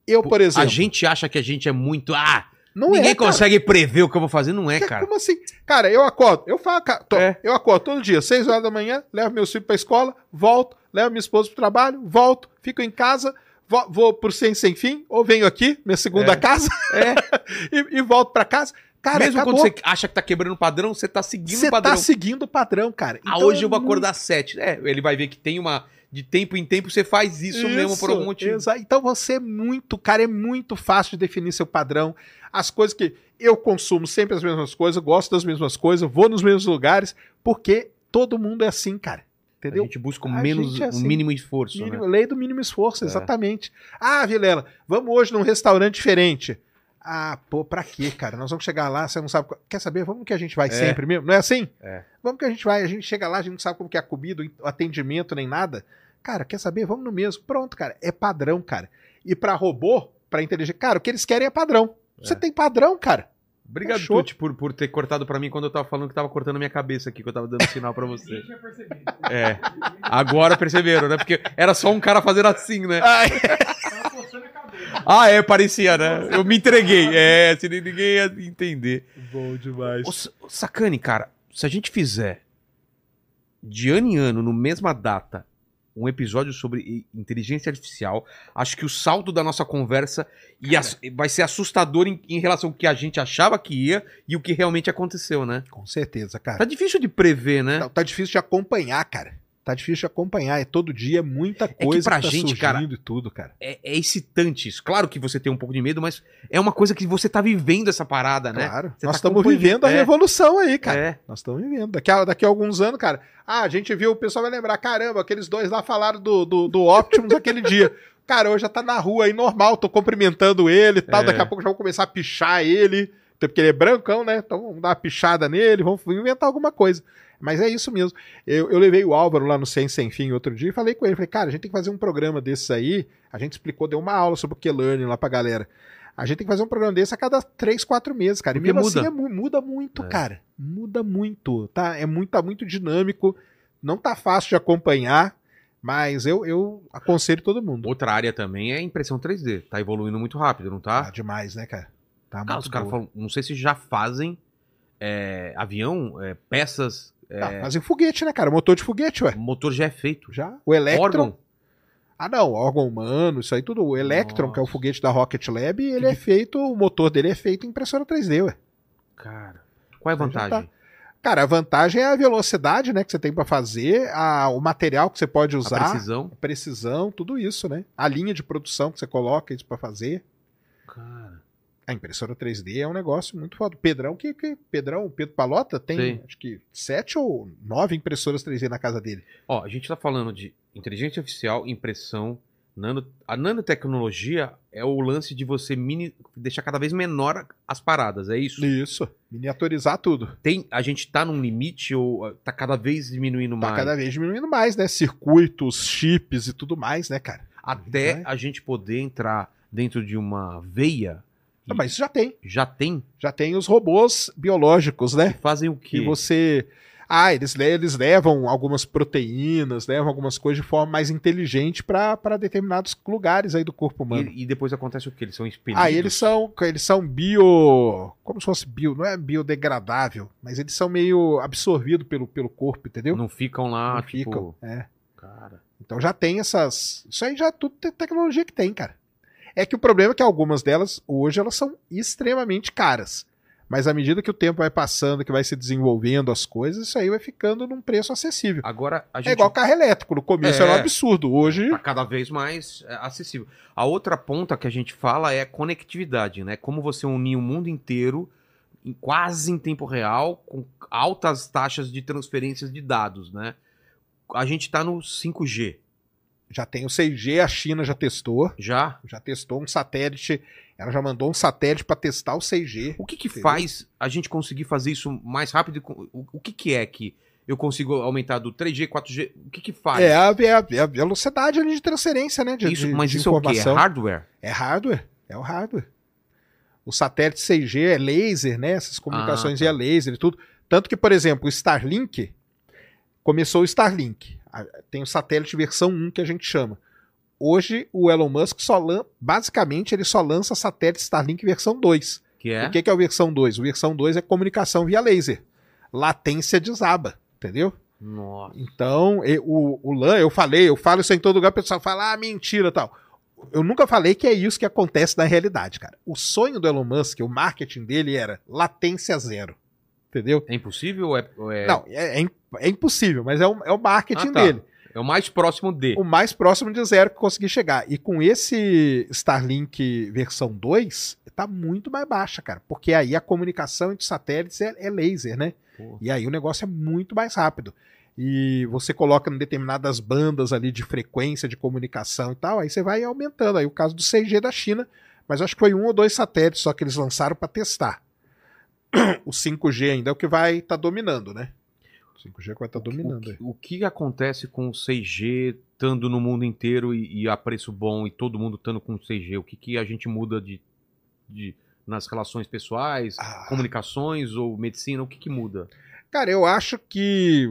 Speaker 3: Eu, por exemplo.
Speaker 1: A gente acha que a gente é muito. Ah,
Speaker 3: não
Speaker 1: ninguém
Speaker 3: é, cara.
Speaker 1: consegue prever o que eu vou fazer. Não é, cara.
Speaker 3: Como assim? Cara, eu acordo, eu falo, ca- tô-
Speaker 1: É.
Speaker 3: eu acordo todo dia, 6 horas da manhã, levo meu filho pra escola, volto, levo minha esposa pro trabalho, volto, fico em casa, vo- vou pro Sem Sem Fim, ou venho aqui, minha segunda
Speaker 1: É.
Speaker 3: casa, e, e volto pra casa. Cara,
Speaker 1: Mesmo
Speaker 3: acabou.
Speaker 1: quando você acha que tá quebrando o padrão, você tá seguindo
Speaker 3: Você
Speaker 1: o padrão.
Speaker 3: tá seguindo o padrão, cara.
Speaker 1: Ah,
Speaker 3: Então
Speaker 1: hoje
Speaker 3: é
Speaker 1: eu vou acordar às sete. É, ele vai ver que tem uma. De tempo em tempo você faz isso, mesmo por algum motivo.
Speaker 3: exa- Então você é muito, cara, é muito fácil de definir seu padrão. As coisas que eu consumo sempre as mesmas coisas, gosto das mesmas coisas, vou nos mesmos lugares, porque todo mundo é assim, cara.
Speaker 1: A
Speaker 3: Entendeu?
Speaker 1: gente busca o
Speaker 3: A
Speaker 1: menos,
Speaker 3: é
Speaker 1: o
Speaker 3: assim.
Speaker 1: mínimo esforço,
Speaker 3: Mínimo-
Speaker 1: né?
Speaker 3: Lei do mínimo esforço,
Speaker 1: É.
Speaker 3: exatamente. Ah, Vilela, vamos hoje num restaurante diferente. Ah, pô, pra quê, cara? Nós vamos chegar lá, você não sabe. Quer saber? Vamos que a gente vai
Speaker 1: É.
Speaker 3: sempre mesmo? Não é assim?
Speaker 1: É.
Speaker 3: Vamos que a gente vai, a gente chega lá, a gente não sabe como que é a comida, o atendimento, nem nada. Cara, quer saber? Vamos no mesmo. Pronto, cara. É padrão, cara. E pra robô, pra inteligência, cara, o que eles querem é padrão. Você
Speaker 1: É.
Speaker 3: tem padrão, cara.
Speaker 1: Obrigado,
Speaker 3: Fechou.
Speaker 1: Tuti, por, por ter cortado pra mim quando eu tava falando que tava cortando a minha cabeça aqui, que eu tava dando sinal pra você. É. Agora perceberam, né? Porque era só um cara fazendo assim, né? Ah, é, parecia, né? Eu me entreguei. É, se ninguém ia entender.
Speaker 3: Bom demais.
Speaker 1: Ô, Sacane, cara, se a gente fizer de ano em ano, no mesma data, um episódio sobre inteligência artificial, acho que o salto da nossa conversa vai ser assustador em, em relação ao que a gente achava que ia e o que realmente aconteceu, né?
Speaker 3: Com certeza, cara.
Speaker 1: Tá difícil de prever, né?
Speaker 3: Tá, tá difícil de acompanhar, cara. Tá difícil de acompanhar. É todo dia, é muita
Speaker 1: que
Speaker 3: coisa
Speaker 1: pra
Speaker 3: tá
Speaker 1: gente, cara,
Speaker 3: e tudo, cara.
Speaker 1: É, é excitante isso. Claro que você tem um pouco de medo, mas é uma coisa que você tá vivendo essa parada, né?
Speaker 3: Claro.
Speaker 1: Você
Speaker 3: Nós
Speaker 1: tá
Speaker 3: estamos
Speaker 1: acompanhando.
Speaker 3: vivendo a
Speaker 1: É.
Speaker 3: revolução aí, cara.
Speaker 1: É.
Speaker 3: Nós estamos vivendo. Daqui a, daqui a alguns anos, cara. Ah, a gente viu, o pessoal vai lembrar, caramba, aqueles dois lá falaram do, do, do Optimus aquele dia. Cara, hoje já tá na rua aí normal, tô cumprimentando ele e tal.
Speaker 1: É.
Speaker 3: Daqui a pouco já vou começar a pichar ele. Até porque ele é brancão, né? Então vamos dar uma pichada nele, vamos inventar alguma coisa. Mas é isso mesmo. Eu, eu levei o Álvaro lá no Sem Sem Fim outro dia e falei com ele. Falei, cara, a gente tem que fazer um programa desses aí. A gente explicou, deu uma aula sobre o Q-Learning lá pra galera. A gente tem que fazer um programa desse a cada três, quatro meses, cara.
Speaker 1: Porque
Speaker 3: e mesmo
Speaker 1: muda.
Speaker 3: assim é mu- muda muito,
Speaker 1: É.
Speaker 3: cara. Muda muito, tá? É muito, tá muito dinâmico. Não tá fácil de acompanhar, mas eu, eu aconselho todo mundo.
Speaker 1: Outra área também é impressão 3D. Tá evoluindo muito rápido, não
Speaker 3: Tá
Speaker 1: tá?
Speaker 3: demais, né, cara? Tá
Speaker 1: Cara, os caras falam, não sei se já fazem é, avião, é, peças, é,
Speaker 3: Tá, fazem foguete, né, cara? Motor de foguete, ué.
Speaker 1: motor já é feito.
Speaker 3: Já. O Electron.
Speaker 1: Órgão.
Speaker 3: Ah, não, órgão humano, isso aí tudo. O Electron, que é o
Speaker 1: Nossa.
Speaker 3: foguete da Rocket Lab, ele é feito, o motor dele é feito em impressora 3D, ué.
Speaker 1: Cara, qual é a
Speaker 3: Então já
Speaker 1: vantagem?
Speaker 3: Cara, a vantagem é a velocidade, né, que você tem pra fazer, a, o material que você pode
Speaker 1: A
Speaker 3: usar,
Speaker 1: precisão.
Speaker 3: a precisão, tudo isso, né? A linha de produção que você coloca isso pra fazer.
Speaker 1: Cara,
Speaker 3: A impressora 3D é um negócio muito foda. Pedrão, que, que Pedrão, Pedro Palota tem
Speaker 1: Sim.
Speaker 3: acho que sete ou nove impressoras 3D na casa dele.
Speaker 1: ó, a gente tá falando de inteligência artificial, impressão, Nano, a nanotecnologia é o lance de você mini, deixar cada vez menor as paradas, é isso?
Speaker 3: Isso. Miniaturizar tudo.
Speaker 1: Tem, a gente tá num limite ou tá cada vez diminuindo
Speaker 3: Tá
Speaker 1: mais?
Speaker 3: cada vez diminuindo mais, né? Circuitos, chips e tudo mais, né, cara?
Speaker 1: Até
Speaker 3: Vai.
Speaker 1: a gente poder entrar dentro de uma veia.
Speaker 3: Ah, mas isso já tem.
Speaker 1: Já tem?
Speaker 3: Já tem os robôs biológicos, né?
Speaker 1: Que fazem o quê?
Speaker 3: Que você. Ah, eles, le- eles levam algumas proteínas, levam algumas coisas de forma mais inteligente para determinados lugares aí do corpo humano.
Speaker 1: E, e depois acontece o quê? Eles são expelidos?
Speaker 3: Ah, eles são, eles são bio. Como se fosse bio, não é biodegradável, mas eles são meio absorvidos pelo, pelo corpo, entendeu?
Speaker 1: Não ficam lá,
Speaker 3: Não
Speaker 1: tipo...
Speaker 3: ficam. É.
Speaker 1: Cara...
Speaker 3: Então já tem essas. Isso aí já é tudo te- tecnologia que tem, cara. É que o problema é que algumas delas, hoje, elas são extremamente caras. Mas à medida que o tempo vai passando, que vai se desenvolvendo as coisas, isso aí vai ficando num preço acessível.
Speaker 1: Agora, a gente...
Speaker 3: É igual carro elétrico. No começo
Speaker 1: É.
Speaker 3: era um absurdo. Hoje.
Speaker 1: tá cada vez mais é, acessível. A outra ponta que a gente fala é conectividade, né? Como você unir o mundo inteiro em, quase em tempo real, com altas taxas de transferências de dados, né? A gente tá no 5G
Speaker 3: Já tem o 6G, a China já testou.
Speaker 1: já.
Speaker 3: Já testou um satélite. Ela já mandou um satélite para testar o 6G.
Speaker 1: O que que
Speaker 3: Entendeu?
Speaker 1: faz a gente conseguir fazer isso mais rápido? O, o que que é que eu consigo aumentar do 3G, 4G? O que que faz?
Speaker 3: É a, é a- é a velocidade ali de transferência, né? De,
Speaker 1: isso,
Speaker 3: de-
Speaker 1: mas
Speaker 3: de
Speaker 1: isso é o quê? É
Speaker 3: informação.
Speaker 1: hardware?
Speaker 3: É hardware, é o hardware. O satélite 6G é laser, né? Essas comunicações
Speaker 1: Ah, tá.
Speaker 3: via laser e tudo. Tanto que, por exemplo, o Starlink, começou o Starlink. Tem o satélite versão 1 que a gente chama. Hoje, o Elon Musk só lança, basicamente, ele só lança satélite Starlink versão 2.
Speaker 1: Que é?
Speaker 3: O que, que é o versão 2? O versão 2 é comunicação via laser. Latência desaba, entendeu?
Speaker 1: Nossa.
Speaker 3: Então, o, o LAN, eu falei, eu falo isso em todo lugar, o pessoal fala, ah, mentira tal. Eu nunca falei que é isso que acontece na realidade, cara. O sonho do Elon Musk, o marketing dele era latência zero. Entendeu?
Speaker 1: É impossível ou é, ou é-
Speaker 3: Não, é, é é impossível, mas é o, é o marketing
Speaker 1: Ah, tá.
Speaker 3: dele.
Speaker 1: é o mais próximo de?
Speaker 3: O mais próximo de zero que conseguir chegar. E com esse Starlink versão 2, tá muito mais baixa, cara. Porque aí a comunicação entre satélites é, é laser, né?
Speaker 1: Pô.
Speaker 3: E aí o negócio é muito mais rápido. E você coloca em determinadas bandas ali de frequência de comunicação e tal, aí você vai aumentando. Aí o caso do 6G da China, mas acho que foi um ou dois satélites só que eles lançaram para testar. O 5G ainda é o que vai estar dominando, né? O 5G é o que vai estar
Speaker 1: O
Speaker 3: dominando.
Speaker 1: que,
Speaker 3: aí.
Speaker 1: o que acontece com o 6G estando no mundo inteiro e, e a preço bom e todo mundo estando com 6G? O que, que a gente muda de, de- nas relações pessoais,
Speaker 3: Ah.
Speaker 1: comunicações ou medicina? O que, que muda?
Speaker 3: Cara, eu acho que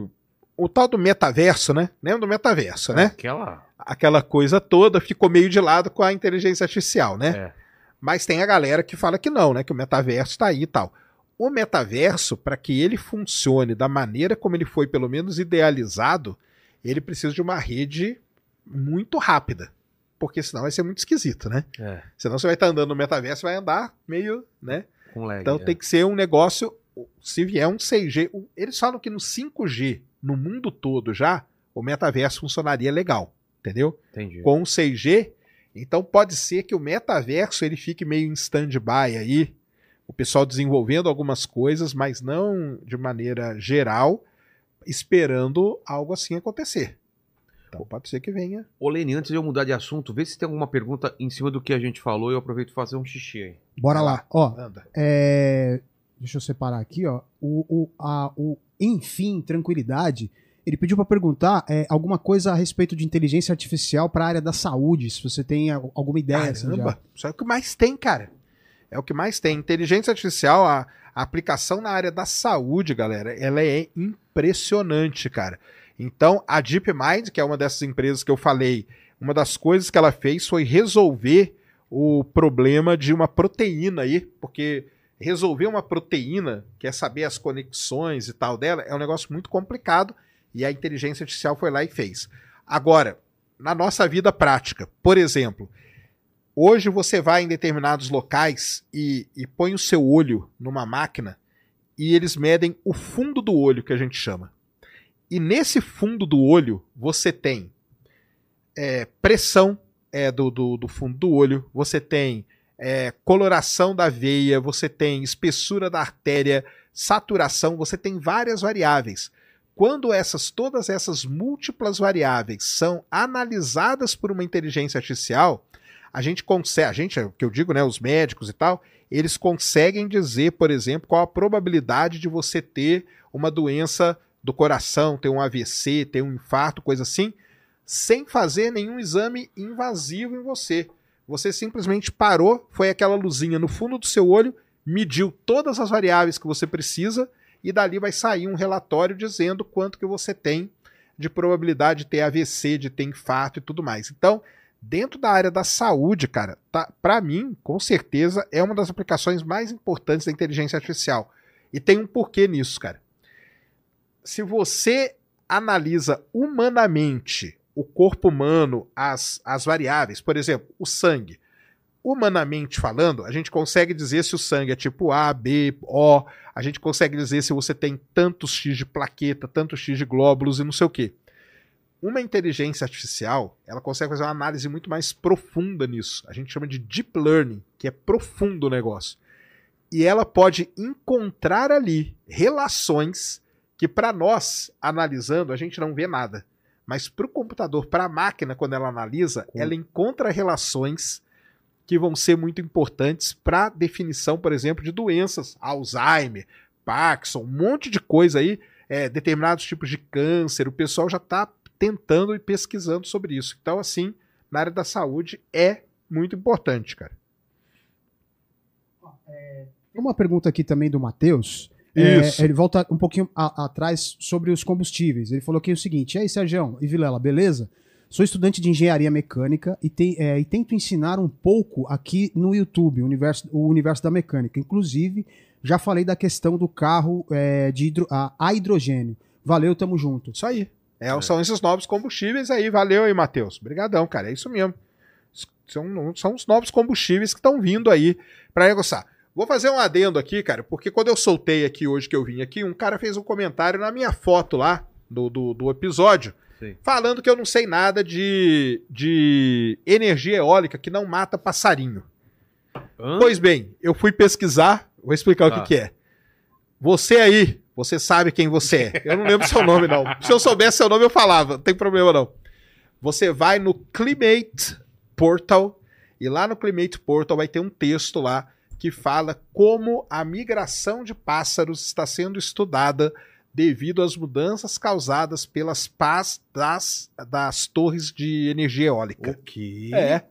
Speaker 3: o tal do metaverso, né? Lembra do metaverso, né?
Speaker 1: Aquela.
Speaker 3: Aquela coisa toda ficou meio de lado com a inteligência artificial, né?
Speaker 1: É.
Speaker 3: Mas tem a galera que fala que não, né? Que o metaverso está aí e tal. O metaverso, para que ele funcione da maneira como ele foi, pelo menos idealizado, ele precisa de uma rede muito rápida. Porque senão vai ser muito esquisito, né?
Speaker 1: É,
Speaker 3: Senão você vai estar andando no metaverso vai andar meio, né?
Speaker 1: com lag.
Speaker 3: Então
Speaker 1: é.
Speaker 3: tem que ser um negócio. Se vier um 6G, o- eles falam que no 5G, no mundo todo já, o metaverso funcionaria legal, entendeu?
Speaker 1: Entendi.
Speaker 3: Com o 6G, então pode ser que o metaverso ele fique meio em stand-by aí, o pessoal desenvolvendo algumas coisas, mas não de maneira geral, esperando algo assim acontecer. Então pode ser que venha.
Speaker 1: Ô, Lene, antes de eu mudar de assunto, vê se tem alguma pergunta em cima do que a gente falou e eu aproveito para fazer um xixi aí.
Speaker 2: Bora lá. Ó,
Speaker 3: Anda.
Speaker 2: é, deixa eu separar aqui, ó. O, o, a, o Enfim Tranquilidade, ele pediu para perguntar é, alguma coisa a respeito de inteligência artificial para a área da saúde, se você tem al- alguma ideia. assim, já.
Speaker 3: Caramba, isso é o que mais tem, cara. É o que mais tem. Inteligência artificial, a, a aplicação na área da saúde, galera, ela é impressionante, cara. Então, a DeepMind, que é uma dessas empresas que eu falei, uma das coisas que ela fez foi resolver o problema de uma proteína aí, porque resolver uma proteína, que é saber as conexões e tal dela, é um negócio muito complicado e a inteligência artificial foi lá e fez. Agora, na nossa vida prática, por exemplo, hoje você vai em determinados locais e, e põe o seu olho numa máquina e eles medem o fundo do olho, que a gente chama. E nesse fundo do olho você tem é, pressão é, do, do, do fundo do olho, você tem é, coloração da veia, você tem espessura da artéria, saturação, você tem várias variáveis. quando essas todas essas múltiplas variáveis são analisadas por uma inteligência artificial, a gente consegue, a gente, o que eu digo, né, os médicos e tal, eles conseguem dizer, por exemplo, qual a probabilidade de você ter uma doença do coração, ter um AVC, ter um infarto, coisa assim, sem fazer nenhum exame invasivo em você. Você simplesmente parou, foi aquela luzinha no fundo do seu olho, mediu todas as variáveis que você precisa e dali vai sair um relatório dizendo quanto que você tem de probabilidade de ter AVC, de ter infarto e tudo mais. Então, dentro da área da saúde, cara, tá, para mim, com certeza, é uma das aplicações mais importantes da inteligência artificial. E tem um porquê nisso, cara. Se você analisa humanamente o corpo humano, as, as variáveis, por exemplo, o sangue. Humanamente falando, a gente consegue dizer se o sangue é tipo A, B, O, a gente consegue dizer se você tem tantos X de plaqueta, tantos X de glóbulos e não sei o quê. Uma inteligência artificial, ela consegue fazer uma análise muito mais profunda nisso. A gente chama de deep learning, que é profundo o negócio. E ela pode encontrar ali relações que para nós, analisando, a gente não vê nada. Mas para o computador, para a máquina, quando ela analisa, ela encontra relações que vão ser muito importantes para definição, por exemplo, de doenças, Alzheimer, Parkinson, um monte de coisa aí, é, determinados tipos de câncer. O pessoal já está tentando e pesquisando sobre isso. Então, assim, na área da saúde é muito importante, cara.
Speaker 2: Tem uma pergunta aqui também do Matheus. É, ele volta um pouquinho a- atrás sobre os combustíveis. Ele falou aqui o seguinte: E aí, Sérgio e Vilela, beleza? Sou estudante de engenharia mecânica e, te- é, e tento ensinar um pouco aqui no YouTube, o universo, o universo da mecânica. Inclusive, já falei da questão do carro é, de hidro- a, a hidrogênio. Valeu, tamo junto.
Speaker 3: Isso aí. É, São esses novos combustíveis aí. Valeu aí, Matheus. Obrigadão, cara. É isso mesmo. São, são os novos combustíveis que estão vindo aí para negociar. Vou fazer um adendo aqui, cara, porque quando eu soltei aqui hoje que eu vim aqui, um cara fez um comentário na minha foto lá do, do, do episódio,
Speaker 1: Sim.
Speaker 3: falando que eu não sei nada de, de energia eólica que não mata passarinho.
Speaker 1: Hã?
Speaker 3: Pois bem, eu fui pesquisar, vou explicar o
Speaker 1: Tá.
Speaker 3: que, que é. Você aí, você sabe quem você é. Eu não lembro seu nome, não. Se eu soubesse seu nome, eu falava, não tem problema não. Você vai no Climate Portal, e lá no Climate Portal vai ter um texto lá que fala como a migração de pássaros está sendo estudada devido às mudanças causadas pelas pás das, das torres de energia eólica.
Speaker 1: O quê?
Speaker 3: É.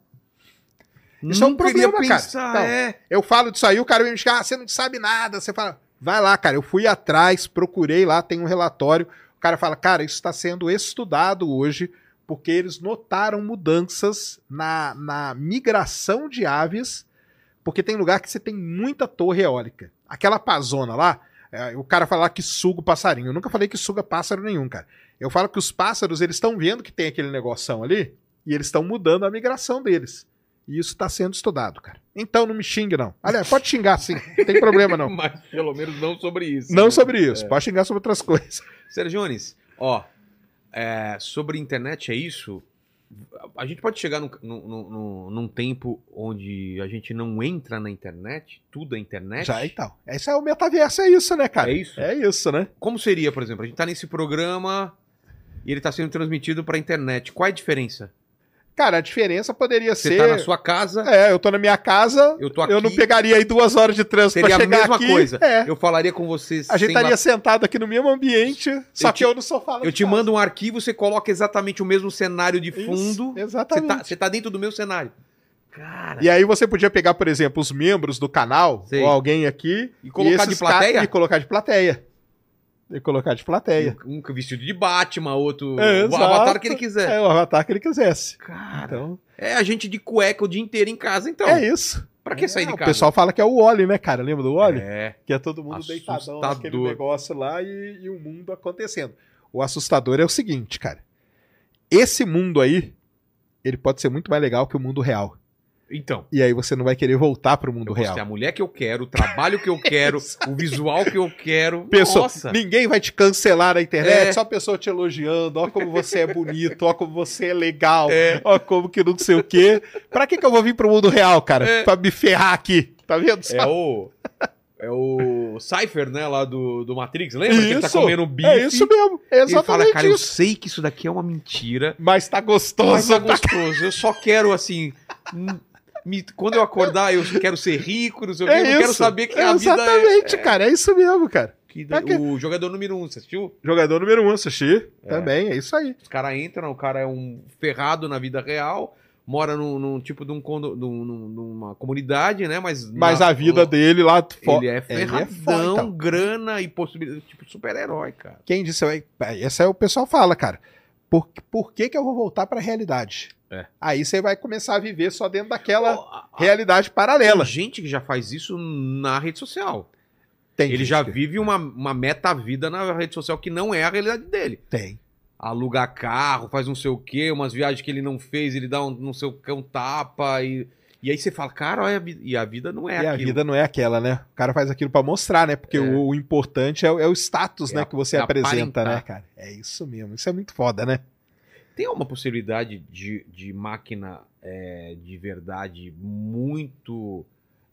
Speaker 3: Isso é um problema, cara. Então,
Speaker 1: é.
Speaker 3: Eu falo disso aí, o cara vem me dizer, ah, você não sabe nada. Você fala, vai lá, cara. Eu fui atrás, procurei lá, tem um relatório. O cara fala, cara, isso está sendo estudado hoje porque eles notaram mudanças na, na migração de aves, porque tem lugar que você tem muita torre eólica. Aquela pazona lá, é, o cara fala que suga o passarinho. Eu nunca falei que suga pássaro nenhum, cara. Eu falo que os pássaros, eles estão vendo que tem aquele negoção ali e eles estão mudando a migração deles. E isso está sendo estudado, cara. Então não me xingue, não. Aliás, pode xingar sim, não tem problema não.
Speaker 1: Mas pelo menos não sobre isso.
Speaker 3: Não
Speaker 1: né?
Speaker 3: sobre isso, pode xingar sobre outras coisas.
Speaker 1: Sérgio Jones, ó, é, sobre internet é isso. A gente pode chegar num, num, num- num tempo onde a gente não entra na internet, tudo é internet.
Speaker 3: Já então. Esse é o metaverso, é isso, né, cara?
Speaker 1: É isso?
Speaker 3: É isso, né?
Speaker 1: Como seria, por exemplo, a gente tá nesse programa e ele tá sendo transmitido pra internet. Qual é a diferença?
Speaker 3: Cara, a diferença poderia
Speaker 1: Você
Speaker 3: ser.
Speaker 1: tá na sua casa,
Speaker 3: É, eu tô na minha casa,
Speaker 1: eu tô aqui.
Speaker 3: eu não pegaria aí duas horas de trânsito
Speaker 1: Seria
Speaker 3: pra
Speaker 1: a
Speaker 3: chegar
Speaker 1: mesma
Speaker 3: aqui.
Speaker 1: coisa.
Speaker 3: É.
Speaker 1: Eu falaria com você
Speaker 3: A gente estaria sentado aqui no mesmo ambiente, só
Speaker 1: Eu
Speaker 3: que
Speaker 1: te-
Speaker 3: eu no sofá. lá
Speaker 1: Eu te
Speaker 3: casa.
Speaker 1: mando um arquivo, você coloca exatamente o mesmo cenário de
Speaker 3: Isso,
Speaker 1: fundo. Você
Speaker 3: exatamente.
Speaker 1: tá, você tá dentro do meu cenário. Cara.
Speaker 3: E aí você podia pegar, por exemplo, os membros do canal,
Speaker 1: Sei.
Speaker 3: ou alguém aqui,
Speaker 1: E colocar
Speaker 3: esses
Speaker 1: de plateia?
Speaker 3: E colocar de plateia. E colocar de plateia.
Speaker 1: Um vestido de Batman, outro.
Speaker 3: É,
Speaker 1: o
Speaker 3: exato.
Speaker 1: avatar que ele quiser.
Speaker 3: É o avatar que ele quisesse.
Speaker 1: Cara.
Speaker 3: Então,
Speaker 1: É a gente de cueca o dia inteiro em casa, então.
Speaker 3: é isso.
Speaker 1: Pra que sair
Speaker 3: É,
Speaker 1: de
Speaker 3: O
Speaker 1: casa?
Speaker 3: pessoal fala que é o Wally, né, cara? Lembra do Wally?
Speaker 1: É.
Speaker 3: Que é todo mundo deitadão
Speaker 1: Assustador.
Speaker 3: naquele negócio lá e, e o mundo acontecendo. O assustador é o seguinte, cara. Esse mundo aí, ele pode ser muito mais legal que o mundo real.
Speaker 1: Então.
Speaker 3: E aí você não vai querer voltar pro mundo
Speaker 1: Eu
Speaker 3: real.
Speaker 1: ser a mulher que eu quero, o trabalho que eu quero, o visual que eu quero.
Speaker 3: Pessoa,
Speaker 1: Nossa.
Speaker 3: ninguém vai te cancelar na internet,
Speaker 1: É.
Speaker 3: só a pessoa te elogiando, ó como você é bonito, ó como você é legal,
Speaker 1: É.
Speaker 3: ó como que não sei o quê. Pra que que eu vou vir pro mundo real, cara?
Speaker 1: É.
Speaker 3: Pra me ferrar aqui, tá vendo?
Speaker 1: É o. É o o Cypher, né, lá do, do Matrix, lembra? Que ele tá
Speaker 3: Isso,
Speaker 1: comendo bife.
Speaker 3: É isso mesmo. É
Speaker 1: Ele fala,
Speaker 3: exatamente
Speaker 1: cara, eu
Speaker 3: isso.
Speaker 1: sei que isso daqui é uma mentira,
Speaker 3: Mas tá
Speaker 1: mas
Speaker 3: gostoso.
Speaker 1: é gostoso. Eu só quero, assim... me- quando eu acordar, eu quero ser rico, não sei o quê.
Speaker 3: É
Speaker 1: eu quero saber que a vida é...
Speaker 3: Exatamente, cara. É isso mesmo, cara.
Speaker 1: que-
Speaker 3: É que-
Speaker 1: O jogador número um, você assistiu?
Speaker 3: Jogador número um, assisti. Também, é isso aí.
Speaker 1: Os caras entram, o cara é um ferrado na vida real, mora num, num tipo de um condo, num- num- numa comunidade, né? Mas,
Speaker 3: Mas
Speaker 1: na-
Speaker 3: a vida dele lá fora.
Speaker 1: Ele é ferradão,
Speaker 3: foda, então.
Speaker 1: grana e possibilidade, tipo super-herói, cara.
Speaker 3: Quem disse, é, esse é o pessoal fala, cara. Por, por que, que eu vou voltar pra realidade?
Speaker 1: É.
Speaker 3: Aí você vai começar a viver só dentro daquela
Speaker 1: a- a-
Speaker 3: realidade
Speaker 1: Tem
Speaker 3: paralela.
Speaker 1: gente que já faz isso na rede social.
Speaker 3: Tem
Speaker 1: Ele já
Speaker 3: que-
Speaker 1: vive uma, uma meta-vida na rede social que não é a realidade dele.
Speaker 3: Tem.
Speaker 1: Aluga carro, faz não sei o quê, umas viagens que ele não fez, ele dá um não sei o que, um tapa e... E aí você fala, cara, olha, a e a vida não é
Speaker 3: e a
Speaker 1: aquilo.
Speaker 3: vida não é aquela, né? O cara faz aquilo pra mostrar, né? Porque
Speaker 1: É.
Speaker 3: o, o importante é, o- é o status,
Speaker 1: É
Speaker 3: né?
Speaker 1: a-
Speaker 3: Que você
Speaker 1: é
Speaker 3: apresenta,
Speaker 1: aparentar.
Speaker 3: né, cara? É isso mesmo. Isso é muito foda, né?
Speaker 1: Tem uma possibilidade de, de máquina é, de verdade muito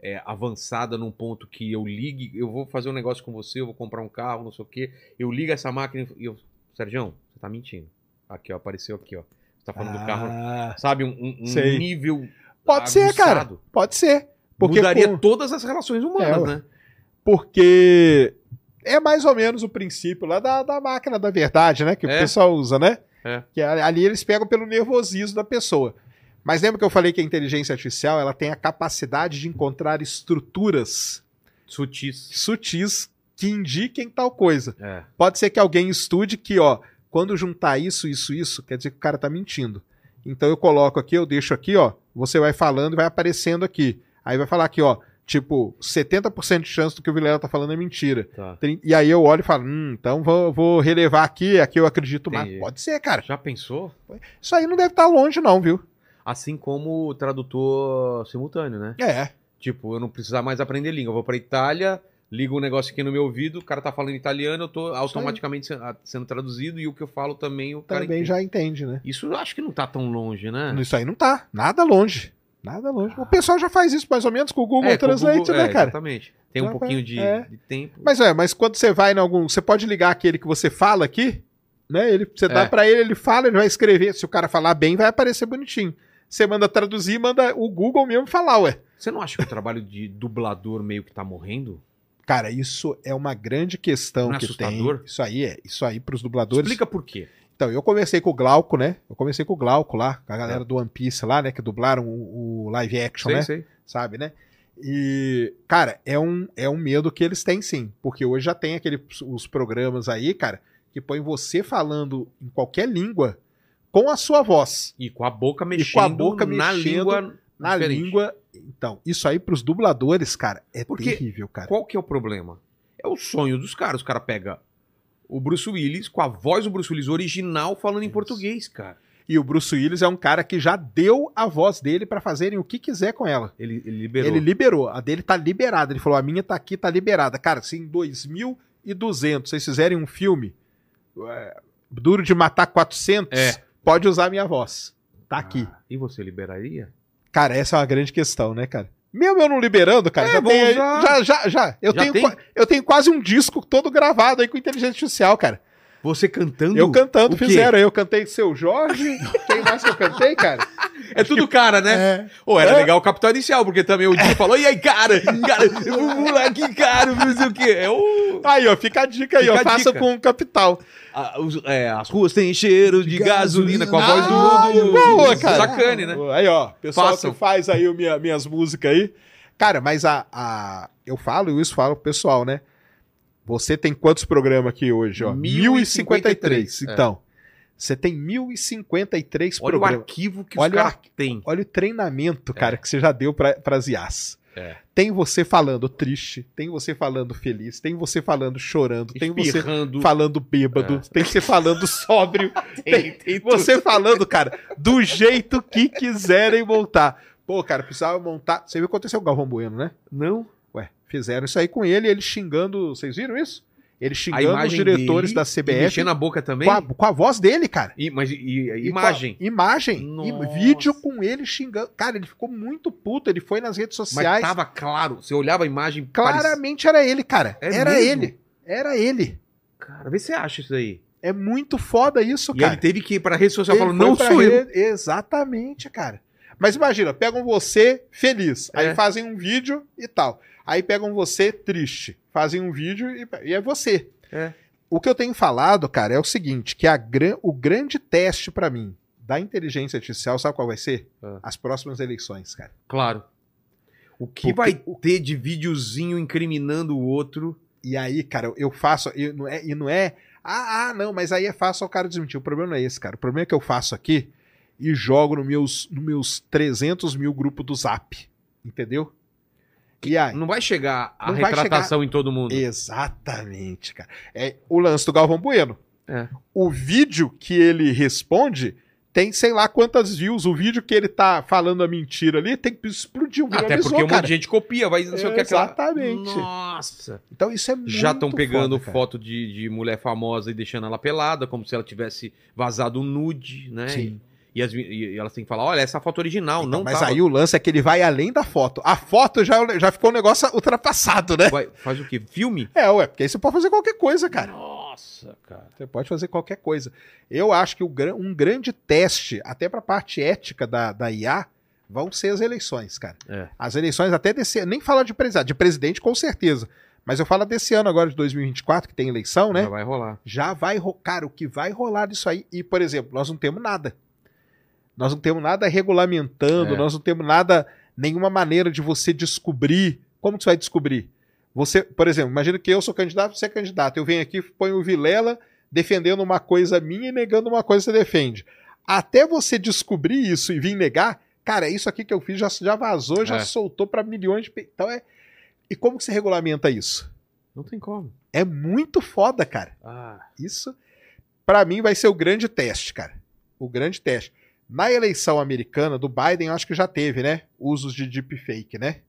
Speaker 1: é, avançada num ponto que eu ligue, eu vou fazer um negócio com você, eu vou comprar um carro, não sei o quê, eu ligo essa máquina e eu. Sérgio, você tá mentindo. Aqui, ó, apareceu aqui, ó. Você tá falando do carro.
Speaker 3: Ah,
Speaker 1: Sabe, um, um- nível.
Speaker 3: Pode ser, cara.
Speaker 1: aguçado.
Speaker 3: Pode ser. Porque
Speaker 1: Mudaria
Speaker 3: com-
Speaker 1: todas as relações humanas,
Speaker 3: É,
Speaker 1: né?
Speaker 3: Porque é mais ou menos o princípio lá da, da máquina da verdade, né? Que
Speaker 1: É.
Speaker 3: o pessoal usa, né?
Speaker 1: É.
Speaker 3: Que ali eles pegam pelo nervosismo da pessoa. Mas lembra que eu falei que a inteligência artificial ela tem a capacidade de encontrar estruturas
Speaker 1: Sutis.
Speaker 3: sutis que indiquem tal coisa.
Speaker 1: É.
Speaker 3: Pode ser que alguém estude que, ó, quando juntar isso, isso, isso, quer dizer que o cara tá mentindo. Então eu coloco aqui, eu deixo aqui, ó, você vai falando e vai aparecendo aqui. Aí vai falar aqui, ó, tipo, 70% de chance do que o Vilela tá falando é mentira.
Speaker 1: Tá.
Speaker 3: E aí eu olho e falo, hum, então vou, vou relevar aqui, aqui eu acredito mais. Pode ser, cara.
Speaker 1: Já pensou?
Speaker 3: Isso aí não deve estar longe, não, viu?
Speaker 1: Assim como o tradutor simultâneo, né?
Speaker 3: É.
Speaker 1: Tipo, eu não precisar mais aprender língua. Eu vou pra Itália, ligo um negócio aqui no meu ouvido, o cara tá falando italiano, eu tô automaticamente sendo traduzido e o que eu falo também o cara
Speaker 3: Também já entende, né?
Speaker 1: Isso eu acho que não tá tão longe, né?
Speaker 3: Isso aí não tá. Nada longe. Nada longe. O pessoal já faz isso mais ou menos com o Google
Speaker 1: É, com o
Speaker 3: Translate,
Speaker 1: Google-
Speaker 3: né,
Speaker 1: é,
Speaker 3: cara?
Speaker 1: Exatamente. Tem um
Speaker 3: Já
Speaker 1: pouquinho de,
Speaker 3: é.
Speaker 1: de tempo.
Speaker 3: Mas é, mas quando você vai em algum. Você pode ligar aquele que você fala aqui, né? Ele, você dá
Speaker 1: É.
Speaker 3: pra ele, ele fala, ele vai escrever. Se o cara falar bem, vai aparecer bonitinho. Você manda traduzir, manda o Google mesmo falar, ué.
Speaker 1: Você não acha que o trabalho de dublador meio que tá morrendo?
Speaker 3: Cara, isso é uma grande questão
Speaker 1: Não é
Speaker 3: que
Speaker 1: assustador?
Speaker 3: tem. Isso aí é. Isso aí pros dubladores.
Speaker 1: Explica por quê.
Speaker 3: Então, eu conversei com o Glauco, né? Eu conversei com o Glauco lá, com a galera do One Piece lá, né? Que dublaram o, o live action,
Speaker 1: Sei,
Speaker 3: né?
Speaker 1: sei.
Speaker 3: sabe, né? E, cara, é um, é um medo que eles têm sim, porque hoje já tem aquele, os programas aí, cara, que põe você falando em qualquer língua com a sua voz,
Speaker 1: E com a boca mexendo
Speaker 3: com a boca
Speaker 1: na
Speaker 3: mexendo
Speaker 1: língua
Speaker 3: na
Speaker 1: diferente.
Speaker 3: língua. Então, isso aí pros dubladores, cara, é
Speaker 1: Porque
Speaker 3: terrível, cara.
Speaker 1: Qual que é o problema? É o sonho dos caras. O cara pega o Bruce Willis com a voz do Bruce Willis original falando em
Speaker 3: Isso.
Speaker 1: português, cara.
Speaker 3: E o Bruce Willis é um cara que já deu a voz dele pra fazerem o que quiser com ela.
Speaker 1: Ele, ele liberou.
Speaker 3: Ele liberou, a dele tá liberada. Ele falou: a minha tá aqui, tá liberada. Cara, se em 2200 vocês fizerem um filme é, duro de matar 400,
Speaker 1: É.
Speaker 3: pode usar a minha voz. Tá aqui.
Speaker 1: Ah, e você liberaria?
Speaker 3: Cara, essa é uma grande questão, né, cara? Mesmo eu não liberando, cara,
Speaker 1: É,
Speaker 3: já,
Speaker 1: vamos
Speaker 3: tem,
Speaker 1: usar.
Speaker 3: já, já, já. Eu,
Speaker 1: Já
Speaker 3: tenho,
Speaker 1: tem?
Speaker 3: eu tenho quase um disco todo gravado aí com inteligência artificial, cara.
Speaker 1: Você cantando?
Speaker 3: Eu cantando, fizeram. Eu cantei Seu Jorge. Quem mais que eu cantei, cara?
Speaker 1: É tudo cara, né?
Speaker 3: É.
Speaker 1: Pô, era
Speaker 3: É.
Speaker 1: legal o Capital Inicial, porque também o Di falou, e aí, cara? Cara, vamos lá aqui, cara, não sei o quê. É o...
Speaker 3: Aí, ó, fica a dica aí,
Speaker 1: Fica
Speaker 3: ó. Faça
Speaker 1: dica.
Speaker 3: com o capital.
Speaker 1: a- os- é, as ruas têm cheiro de gasolina, com a voz do,
Speaker 3: Ah,
Speaker 1: do,
Speaker 3: boa,
Speaker 1: do
Speaker 3: cara.
Speaker 1: Sacane, né?
Speaker 3: Aí, ó, pessoal
Speaker 1: Façam.
Speaker 3: que faz aí o minha- minhas músicas aí. Cara, mas a, a- eu falo e isso falo pro pessoal, né? Você tem quantos programas aqui hoje, ó?
Speaker 1: 1053,
Speaker 3: 1053. Então, você tem 1053
Speaker 1: Olha o
Speaker 3: programas.
Speaker 1: arquivo que
Speaker 3: Olha
Speaker 1: os
Speaker 3: o
Speaker 1: caras
Speaker 3: ar-
Speaker 1: têm.
Speaker 3: Olha o treinamento, cara, que você já deu pra, pras IAs.
Speaker 1: É.
Speaker 3: Tem você falando triste, tem você falando feliz, tem você falando chorando, tem você
Speaker 1: Espirrando.
Speaker 3: falando bêbado, tem você falando sóbrio,
Speaker 1: Tem- tem tudo.
Speaker 3: você falando, cara, do jeito que quiserem montar. Pô, cara, precisava montar. Você viu o que aconteceu com o Galvão Bueno, né?
Speaker 1: Não?
Speaker 3: Fizeram isso aí com ele, ele xingando. Vocês viram isso? Ele xingando os
Speaker 1: imagem
Speaker 3: diretores
Speaker 1: dele,
Speaker 3: da
Speaker 1: e
Speaker 3: CBF
Speaker 1: Mexendo a boca também?
Speaker 3: com a, com a voz dele, cara.
Speaker 1: E, mas, e, e-
Speaker 3: E
Speaker 1: imagem.
Speaker 3: imagem. E
Speaker 1: Nossa.
Speaker 3: vídeo com ele xingando. Cara, ele ficou muito puto. Ele foi nas redes
Speaker 1: Mas
Speaker 3: sociais.
Speaker 1: tava claro. Você olhava a imagem.
Speaker 3: Claramente era ele, cara.
Speaker 1: É
Speaker 3: era
Speaker 1: mesmo?
Speaker 3: ele. Era ele.
Speaker 1: Cara, vê se você acha isso aí.
Speaker 3: É muito foda isso,
Speaker 1: E
Speaker 3: cara.
Speaker 1: ele teve que ir pra rede social falando, não sou eu.
Speaker 3: rede- Exatamente, cara. Mas imagina, pegam você feliz, aí
Speaker 1: É.
Speaker 3: fazem um vídeo e tal. Aí pegam você triste, fazem um vídeo e, e é você.
Speaker 1: É.
Speaker 3: O que eu tenho falado, cara, é o seguinte, que a gran- o grande teste pra mim da inteligência artificial, sabe qual vai ser?
Speaker 1: Ah.
Speaker 3: As próximas eleições, cara.
Speaker 1: Claro. O que
Speaker 3: Porque-
Speaker 1: vai ter de videozinho incriminando o outro?
Speaker 3: E aí, cara, eu faço. E não é, e não é. Ah, ah, não, mas aí é fácil o cara desmentir. O problema não é esse, cara. O problema é que eu faço aqui e jogo nos meus, no meus 300 mil grupos do Zap. Entendeu? E aí?
Speaker 1: Não vai chegar a
Speaker 3: Não
Speaker 1: retratação em todo mundo.
Speaker 3: Exatamente, cara. É o lance do Galvão Bueno.
Speaker 1: É.
Speaker 3: O vídeo que ele responde tem sei lá quantas views. O vídeo que ele tá falando a mentira ali tem que explodir.
Speaker 1: Até porque um monte
Speaker 3: cara.
Speaker 1: de gente copia, vai não sei o que aquela-
Speaker 3: Exatamente.
Speaker 1: Nossa.
Speaker 3: Então isso é muito
Speaker 1: Já estão pegando
Speaker 3: foda, cara.
Speaker 1: foto de, de mulher famosa e deixando ela pelada, como se ela tivesse vazado nude, né?
Speaker 3: Sim.
Speaker 1: E, as- e elas têm que falar, olha, essa foto original,
Speaker 3: Então,
Speaker 1: não
Speaker 3: mas
Speaker 1: tava.
Speaker 3: aí o lance é que ele vai além da foto. A foto já, já ficou um negócio ultrapassado, né?
Speaker 1: Vai- faz o quê? Filme?
Speaker 3: É, ué, porque aí você pode fazer qualquer coisa, cara.
Speaker 1: Nossa, cara.
Speaker 3: Você pode fazer qualquer coisa. Eu acho que o um grande teste, até pra parte ética da, da IA, vão ser as eleições, cara.
Speaker 1: É.
Speaker 3: As eleições até desse nem falar de presidente, de presidente com certeza. Mas eu falo desse ano agora de 2024, que tem eleição, né?
Speaker 1: Já vai rolar.
Speaker 3: já vai, ro- cara, o que vai rolar disso aí. E, por exemplo, nós não temos nada. Nós não temos nada regulamentando,
Speaker 1: É.
Speaker 3: nós não temos nada, nenhuma maneira de você descobrir. Como que você vai descobrir? Você, por exemplo, imagina que eu sou candidato, você é candidato. Eu venho aqui, ponho o Vilela defendendo uma coisa minha e negando uma coisa que você defende. Até você descobrir isso e vir negar, cara, isso aqui que eu fiz já, já vazou, já
Speaker 1: É.
Speaker 3: soltou para milhões de. Então é. E como que você regulamenta isso?
Speaker 1: Não tem como.
Speaker 3: É muito foda, cara.
Speaker 1: Ah,
Speaker 3: Isso, pra mim, vai ser o grande teste, cara. O grande teste. Na eleição americana do Biden, eu acho que já teve, né? Usos de deepfake, né?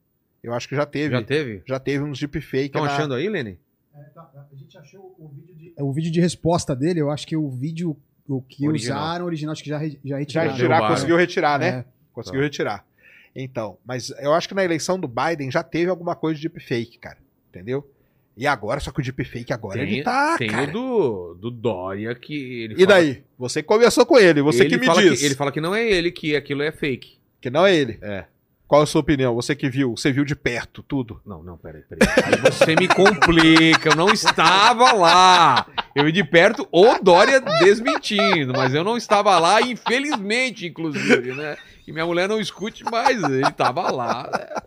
Speaker 3: Eu acho que já teve.
Speaker 1: já
Speaker 3: Já,
Speaker 1: teve?
Speaker 3: teve uns deepfake.
Speaker 1: Estão
Speaker 3: na-
Speaker 1: achando aí, Lenny?
Speaker 2: É, tá, a gente achou o vídeo de... O vídeo de resposta dele, eu acho que o vídeo o que
Speaker 1: Original.
Speaker 2: usaram original, acho que já, já
Speaker 3: Já
Speaker 2: retiraram.
Speaker 3: retirar,
Speaker 1: derrubaram.
Speaker 3: conseguiu retirar, né?
Speaker 2: É.
Speaker 3: Conseguiu
Speaker 1: Tá.
Speaker 3: retirar. Então, mas eu acho que na eleição do Biden já teve alguma coisa de deepfake, cara. Entendeu? E agora, só que o deepfake agora
Speaker 1: Tem,
Speaker 3: ele tá,
Speaker 1: tem
Speaker 3: cara.
Speaker 1: o do, do Dória que ele
Speaker 3: E
Speaker 1: fala-
Speaker 3: daí? Você conversou com ele, você
Speaker 1: ele
Speaker 3: que me
Speaker 1: fala
Speaker 3: diz.
Speaker 1: Que, ele fala que não é ele, que aquilo é fake.
Speaker 3: que não é ele.
Speaker 1: É.
Speaker 3: Qual a sua opinião? Você que viu, você viu de perto tudo.
Speaker 1: Não, não, peraí, peraí. Aí você me complica, eu não estava lá. Eu vi de perto o Dória desmentindo, mas eu não estava lá, infelizmente, inclusive, né? Que minha mulher não escute mais, ele estava lá. né?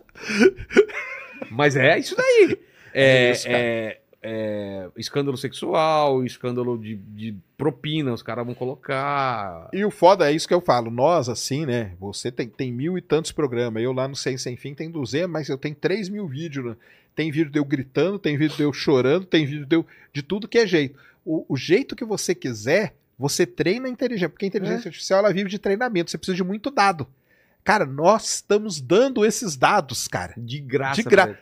Speaker 1: Mas é isso daí. É,
Speaker 3: É
Speaker 1: é- é escândalo sexual, escândalo de, de propina, os caras vão colocar.
Speaker 3: E o foda é isso que eu falo. Nós, assim, né? Você tem, tem mil e tantos programas. Eu lá no Sem Sem Fim tem 200, mas eu tenho 3 mil vídeos. Né? Tem vídeo de eu gritando, tem vídeo de eu chorando, tem vídeo de eu. de tudo que é jeito. O, o jeito que você quiser, você treina a inteligência. Porque a inteligência artificial ela vive de treinamento. Você precisa de muito dado. Cara, nós estamos dando esses dados, cara.
Speaker 1: De graça.
Speaker 3: De gra-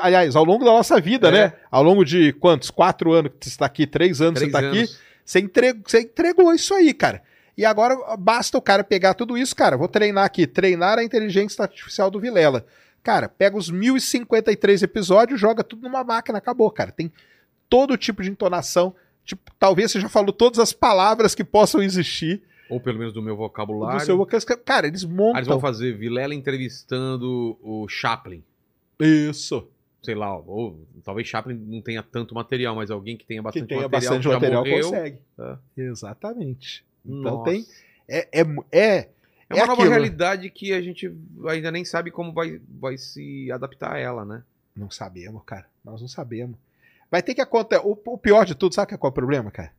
Speaker 3: aliás, ao longo da nossa vida,
Speaker 1: É.
Speaker 3: né? Ao longo de quantos? Quatro anos que você está aqui, três anos que
Speaker 1: Três
Speaker 3: você está aqui. Você entregou, você entregou isso aí, cara. E agora basta o cara pegar tudo isso, cara. Vou treinar aqui, treinar a inteligência artificial do Vilela. Cara, pega os 1053 episódios, joga tudo numa máquina, acabou, cara. Tem todo tipo de entonação. Tipo, talvez você já falou todas as palavras que possam existir
Speaker 1: Ou pelo menos do meu vocabulário.
Speaker 3: do seu vocabulário. Cara, eles
Speaker 1: Aí
Speaker 3: montam.
Speaker 1: eles vão fazer Vilela entrevistando o Chaplin.
Speaker 3: Isso.
Speaker 1: Sei lá, ou talvez Chaplin não tenha tanto material, mas alguém que tenha
Speaker 3: Que
Speaker 1: bastante
Speaker 3: tenha
Speaker 1: material,
Speaker 3: bastante
Speaker 1: que
Speaker 3: material
Speaker 1: morreu.
Speaker 3: consegue.
Speaker 1: É.
Speaker 3: Exatamente. Então
Speaker 1: Nossa.
Speaker 3: tem. É, é, é,
Speaker 1: É uma
Speaker 3: É
Speaker 1: nova
Speaker 3: aquilo, né?
Speaker 1: realidade que a gente ainda nem sabe como vai, vai se adaptar a ela, né?
Speaker 3: Não sabemos, cara. Nós não sabemos. Vai ter que acontecer. O, o pior de tudo, sabe qual é o problema, cara?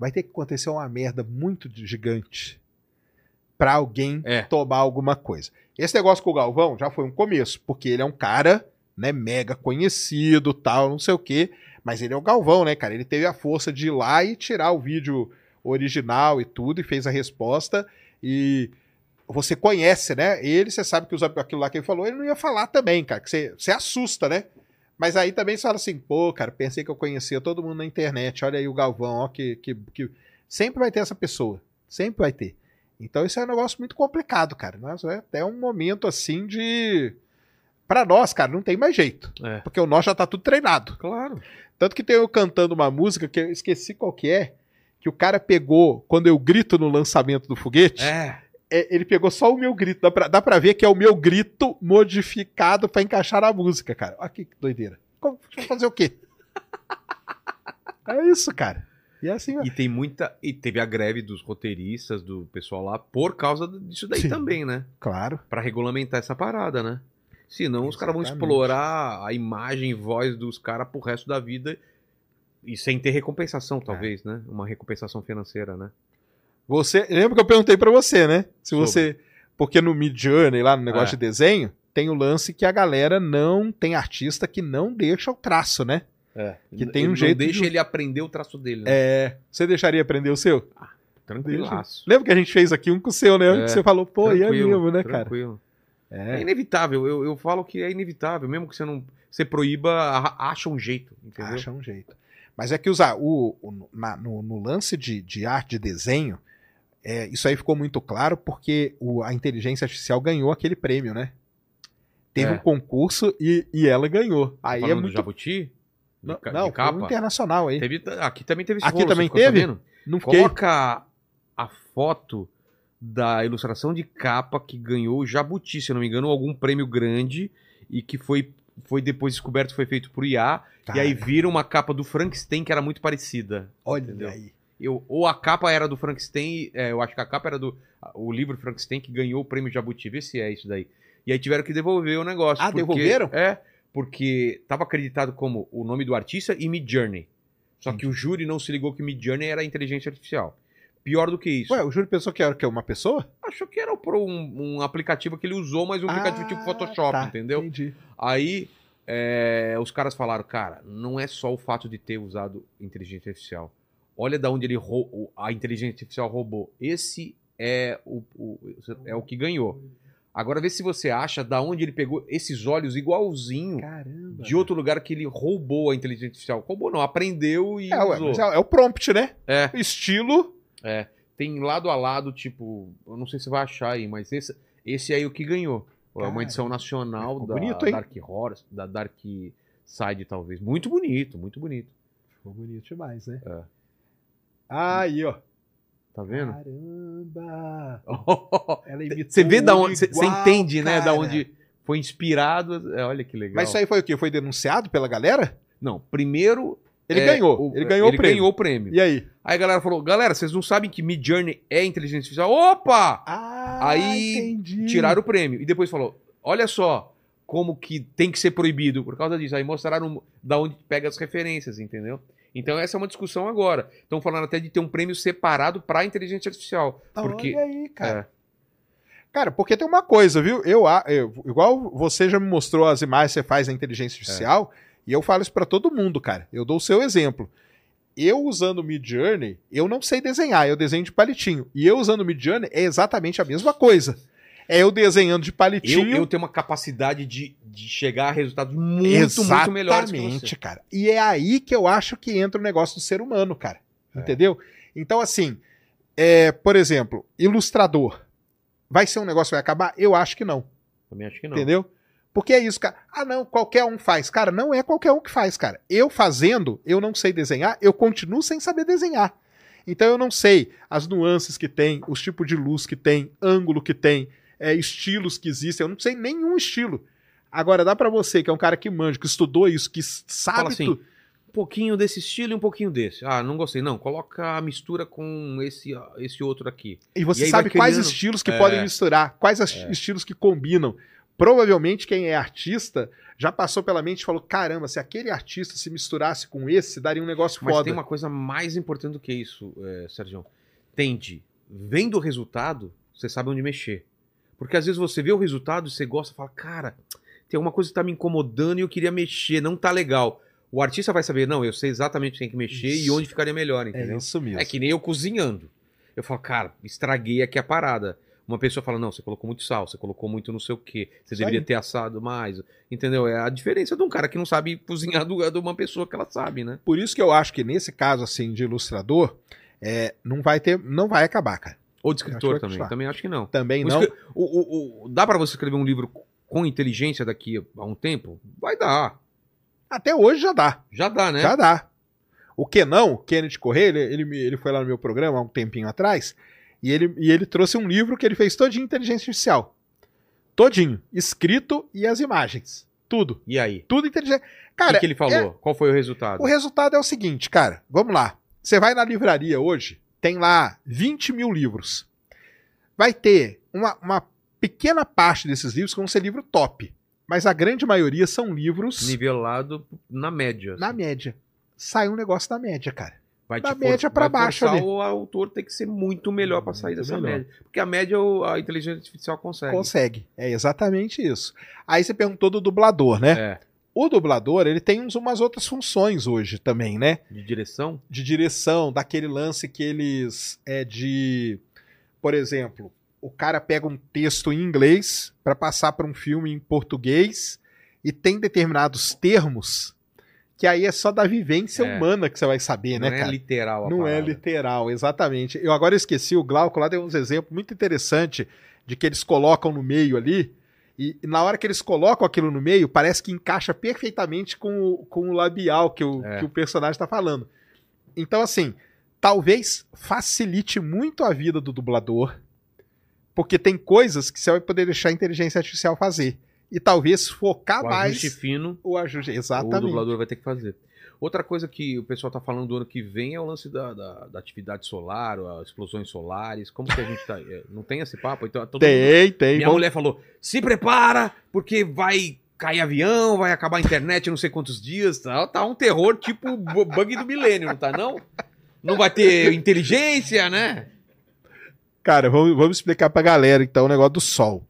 Speaker 3: Vai ter que acontecer uma merda muito gigante pra alguém
Speaker 1: É.
Speaker 3: tomar alguma coisa. Esse negócio com o Galvão já foi um começo, porque ele é um cara, né, mega conhecido, tal, não sei o quê. Mas ele é o Galvão, né, cara? Ele teve a força de ir lá e tirar o vídeo original e tudo, e fez a resposta. E você conhece, né? Ele, você sabe que aquilo lá que ele falou, ele não ia falar também, cara. Que você, você assusta, né? Mas aí também você fala assim, pô, cara, pensei que eu conhecia todo mundo na internet. Olha aí o Galvão, ó, que, que, que... sempre vai ter essa pessoa. Sempre vai ter. Então isso é um negócio muito complicado, cara. Nós é até um momento assim de. Pra nós, cara, não tem mais jeito.
Speaker 1: É.
Speaker 3: Porque o nós já tá tudo treinado.
Speaker 1: Claro.
Speaker 3: Tanto que tem eu cantando uma música que eu esqueci qual que é, que o cara pegou, quando eu grito no lançamento do foguete,
Speaker 1: É.
Speaker 3: é, ele pegou só o meu grito. Dá pra, dá pra ver que é o meu grito modificado pra encaixar na música, cara. Olha que doideira. Como, fazer o quê? é isso, cara. E é assim, ó.
Speaker 1: E tem muita. E teve a greve dos roteiristas, do pessoal lá, por causa disso daí
Speaker 3: Sim.
Speaker 1: também, né?
Speaker 3: Claro.
Speaker 1: Pra regulamentar essa parada, né? Senão os caras vão explorar a imagem e voz dos caras pro resto da vida e sem ter recompensação, talvez, né? Uma recompensação financeira, né?
Speaker 3: Você, lembra que eu perguntei pra você, né? Se
Speaker 1: Sobre.
Speaker 3: você, porque no Mid Journey lá no negócio
Speaker 1: É.
Speaker 3: de desenho, tem o lance que a galera não tem artista que não deixa o traço, né?
Speaker 1: É.
Speaker 3: Que tem um
Speaker 1: Não
Speaker 3: jeito
Speaker 1: deixa
Speaker 3: de-
Speaker 1: ele aprender o traço dele, né?
Speaker 3: É, você deixaria aprender o seu?
Speaker 1: Tranquilaço.
Speaker 3: Lembra que a gente fez aqui um com o seu, né?
Speaker 1: É.
Speaker 3: Que você falou, pô, e é
Speaker 1: Tranquilo,
Speaker 3: mesmo, né, cara?
Speaker 1: tranquilo. É.
Speaker 3: É,
Speaker 1: inevitável. Eu, eu falo que é inevitável. Mesmo que você não você proíba, acha um jeito, entendeu?
Speaker 3: acha um jeito. Mas é que usar o, o- na- no, no lance de, de arte, de desenho, é, isso aí ficou muito claro porque o- a inteligência artificial ganhou aquele prêmio, né? Teve
Speaker 1: É.
Speaker 3: um concurso e, e ela ganhou. Aí é
Speaker 1: Falando do
Speaker 3: muito.
Speaker 1: Jabuti? De
Speaker 3: Não, não
Speaker 1: de
Speaker 3: um
Speaker 1: capa?
Speaker 3: internacional aí.
Speaker 1: Teve, aqui também teve esse
Speaker 3: Aqui
Speaker 1: rolo,
Speaker 3: também teve?
Speaker 1: sabendo?
Speaker 3: Não fiquei.
Speaker 1: Coloca a foto da ilustração de capa que ganhou o Jabuti, se não me engano, algum prêmio grande e que foi, foi depois descoberto, foi feito por IA. E aí
Speaker 3: Cara,
Speaker 1: viram uma capa do Frankenstein que era muito parecida.
Speaker 3: olha
Speaker 1: entendeu?
Speaker 3: aí.
Speaker 1: Eu, ou a capa era do Frankenstein, é, eu acho que a capa era do o livro Frankenstein que ganhou o prêmio Jabuti, vê se é isso daí. E aí tiveram que devolver o negócio.
Speaker 3: Ah,
Speaker 1: porque-
Speaker 3: devolveram?
Speaker 1: É, porque estava acreditado como o nome do artista e Mid Journey. Só que o júri não se ligou que Mid Journey era inteligência artificial. Pior do que isso.
Speaker 3: Ué, o Júlio pensou que era que, uma pessoa?
Speaker 1: Achou que era um, um aplicativo que ele usou, mas um aplicativo tipo Photoshop,
Speaker 3: tá,
Speaker 1: entendeu?
Speaker 3: Entendi.
Speaker 1: Aí é, os caras falaram, cara, não é só o fato de ter usado inteligência artificial. Olha da onde ele a inteligência artificial roubou. Esse é o, o- é o que ganhou. Agora vê se você acha da onde ele pegou esses olhos igualzinho
Speaker 3: Caramba.
Speaker 1: de outro lugar que ele roubou a inteligência artificial. Roubou não, aprendeu e
Speaker 3: É, ué,
Speaker 1: usou.
Speaker 3: mas é, é o prompt, né?
Speaker 1: É,
Speaker 3: Estilo.
Speaker 1: tem lado a lado, tipo, eu não sei se você vai achar aí, mas esse, esse aí é o que ganhou. É uma
Speaker 3: Cara,
Speaker 1: edição nacional da
Speaker 3: bonito?
Speaker 1: Dark Horse, da Dark Side, talvez. Muito bonito, muito bonito.
Speaker 3: Ficou bonito demais, né?
Speaker 1: É.
Speaker 3: Aí, ó.
Speaker 1: Tá vendo?
Speaker 3: Caramba. Ela imitou
Speaker 1: Você vê da onde. Você entende, né? Da
Speaker 3: cara.
Speaker 1: onde foi inspirado. É, olha que legal.
Speaker 3: Mas isso aí foi o quê? Foi denunciado pela galera?
Speaker 1: Não, primeiro.
Speaker 3: Ele
Speaker 1: é,
Speaker 3: ganhou.
Speaker 1: o-
Speaker 3: ele ganhou
Speaker 1: ele
Speaker 3: o prêmio.
Speaker 1: ganhou o prêmio.
Speaker 3: E aí?
Speaker 1: Aí a galera falou: galera, vocês não sabem que Mid Journey é inteligência artificial? Opa!
Speaker 3: Ah,
Speaker 1: Aí
Speaker 3: entendi.
Speaker 1: Tiraram o prêmio. E depois falou: olha só como que tem que ser proibido por causa disso. Aí mostraram da onde pega as referências, entendeu? Então essa é uma discussão agora. Estão falando até de ter um prêmio separado para inteligência artificial. Porque
Speaker 3: Olha aí, cara.
Speaker 1: é,
Speaker 3: Cara, porque tem uma coisa, viu? Eu, eu- igual você já me mostrou as imagens que você faz na inteligência artificial, e eu falo isso pra todo mundo, cara. Eu dou o seu exemplo. Eu usando o Mid Journey, eu não sei desenhar, eu desenho de palitinho. E eu usando o Mid Journey é exatamente a mesma coisa. É eu desenhando de
Speaker 1: eu,
Speaker 3: palitinho.
Speaker 1: eu tenho uma capacidade de, de chegar a resultados muito, muito melhores
Speaker 3: Exatamente, cara. E é aí que eu acho que entra o negócio do ser humano, cara.
Speaker 1: É.
Speaker 3: Entendeu? Então, assim, é, por exemplo, ilustrador. Vai ser um negócio que vai acabar? Eu acho que não.
Speaker 1: Também acho que não.
Speaker 3: Entendeu? Porque é isso, cara. Ah, não, qualquer um faz. Cara, não é qualquer um que faz, cara. Eu fazendo, eu não sei desenhar, eu continuo sem saber desenhar. Então eu não sei as nuances que tem, os tipos de luz que tem, ângulo que tem, é, estilos que existem. Eu não sei nenhum estilo. Agora, dá pra você, que é um cara que manja, que estudou isso, que sabe
Speaker 1: Fala assim,
Speaker 3: tudo.
Speaker 1: Um pouquinho desse estilo e um pouquinho desse. Ah, não gostei. Não, coloca a mistura com esse, esse outro aqui.
Speaker 3: E você
Speaker 1: E
Speaker 3: sabe quais estilos que
Speaker 1: É.
Speaker 3: podem misturar, quais as- estilos que combinam. Provavelmente quem é artista já passou pela mente e falou: caramba, se aquele artista se misturasse com esse, daria um negócio
Speaker 1: Mas
Speaker 3: foda.
Speaker 1: tem uma coisa mais importante do que isso, é, Sérgio. Tende, vendo o resultado, você sabe onde mexer. Porque às vezes você vê o resultado e você gosta e fala, cara, tem alguma coisa que tá me incomodando e eu queria mexer, não tá legal. O artista vai saber, não, eu sei exatamente o que tem que mexer e
Speaker 3: Isso.
Speaker 1: onde ficaria melhor, entendeu?
Speaker 3: É isso mesmo.
Speaker 1: É que nem eu cozinhando. Eu falo, cara, estraguei aqui a parada. Uma pessoa fala, não, você colocou muito sal, você colocou muito não sei o quê, você deveria ter assado mais. Entendeu? É a diferença de um cara que não sabe cozinhar do, de uma pessoa que ela sabe, né?
Speaker 3: Por isso que eu acho que nesse caso, assim, de ilustrador, é, não vai ter, não vai acabar, cara.
Speaker 1: Ou de escritor também.
Speaker 3: custar.
Speaker 1: Também acho que não.
Speaker 3: Também
Speaker 1: O
Speaker 3: não.
Speaker 1: escri- o- o- o- dá pra você escrever um livro com inteligência daqui a um tempo? Vai dar.
Speaker 3: Até hoje já dá.
Speaker 1: Já dá, né?
Speaker 3: Já dá. O que não, o Kenneth Correia, ele, ele, ele foi lá no meu programa há um tempinho atrás, e ele, e ele trouxe um livro que ele fez todinho inteligência artificial. Todinho. Escrito e as imagens. Tudo.
Speaker 1: E aí?
Speaker 3: Tudo inteligente.
Speaker 1: O
Speaker 3: Cara,
Speaker 1: que, que ele falou?
Speaker 3: é-
Speaker 1: Qual foi o resultado?
Speaker 3: o resultado é o seguinte, cara. Vamos lá. Você vai na livraria hoje, tem lá 20 mil livros. Vai ter uma, uma pequena parte desses livros que vão ser livro top. Mas a grande maioria são livros
Speaker 1: Nivelado na média.
Speaker 3: na
Speaker 1: assim.
Speaker 3: média. Sai um negócio da média, cara.
Speaker 1: Vai
Speaker 3: da média pra
Speaker 1: vai
Speaker 3: baixo ali.
Speaker 1: o autor tem que ser muito melhor pra sair dessa
Speaker 3: melhor.
Speaker 1: média. Porque a média a inteligência artificial consegue.
Speaker 3: Consegue. É exatamente isso. Aí você perguntou do dublador, né?
Speaker 1: É.
Speaker 3: O dublador, ele tem umas outras funções hoje também, né?
Speaker 1: De direção?
Speaker 3: De direção, daquele lance que eles é de, por exemplo, o cara pega um texto em inglês para passar para um filme em português e tem determinados termos que aí é só da vivência
Speaker 1: É.
Speaker 3: humana que você vai saber,
Speaker 1: não
Speaker 3: né,
Speaker 1: é
Speaker 3: cara?
Speaker 1: literal a
Speaker 3: Não é literal, exatamente. Eu agora esqueci, o Glauco lá deu uns exemplos muito interessantes de que eles colocam no meio ali, e, e na hora que eles colocam aquilo no meio, parece que encaixa perfeitamente com, o- com o labial que o,
Speaker 1: É.
Speaker 3: que o personagem está falando. Então, assim, talvez facilite muito a vida do dublador, porque tem coisas que você vai poder deixar a inteligência artificial fazer. E talvez focar
Speaker 1: O
Speaker 3: mais
Speaker 1: ajuste fino,
Speaker 3: o ajuste.
Speaker 1: o
Speaker 3: Exatamente.
Speaker 1: dublador vai ter que fazer. Outra coisa que o pessoal tá falando do ano que vem é o lance da, da, da atividade solar, as explosões solares. Como que a gente tá. é, Não tem esse papo? Então, todo mundo-
Speaker 3: Tem, tem.
Speaker 1: Minha
Speaker 3: Vamos-
Speaker 1: mulher falou: se prepara, porque vai cair avião, vai acabar a internet não sei quantos dias. Tá, tá um terror tipo bu- bug do milênio, não tá? Não? Não vai ter inteligência, né?
Speaker 3: Cara, vamos, vamos explicar pra galera então o negócio do Sol.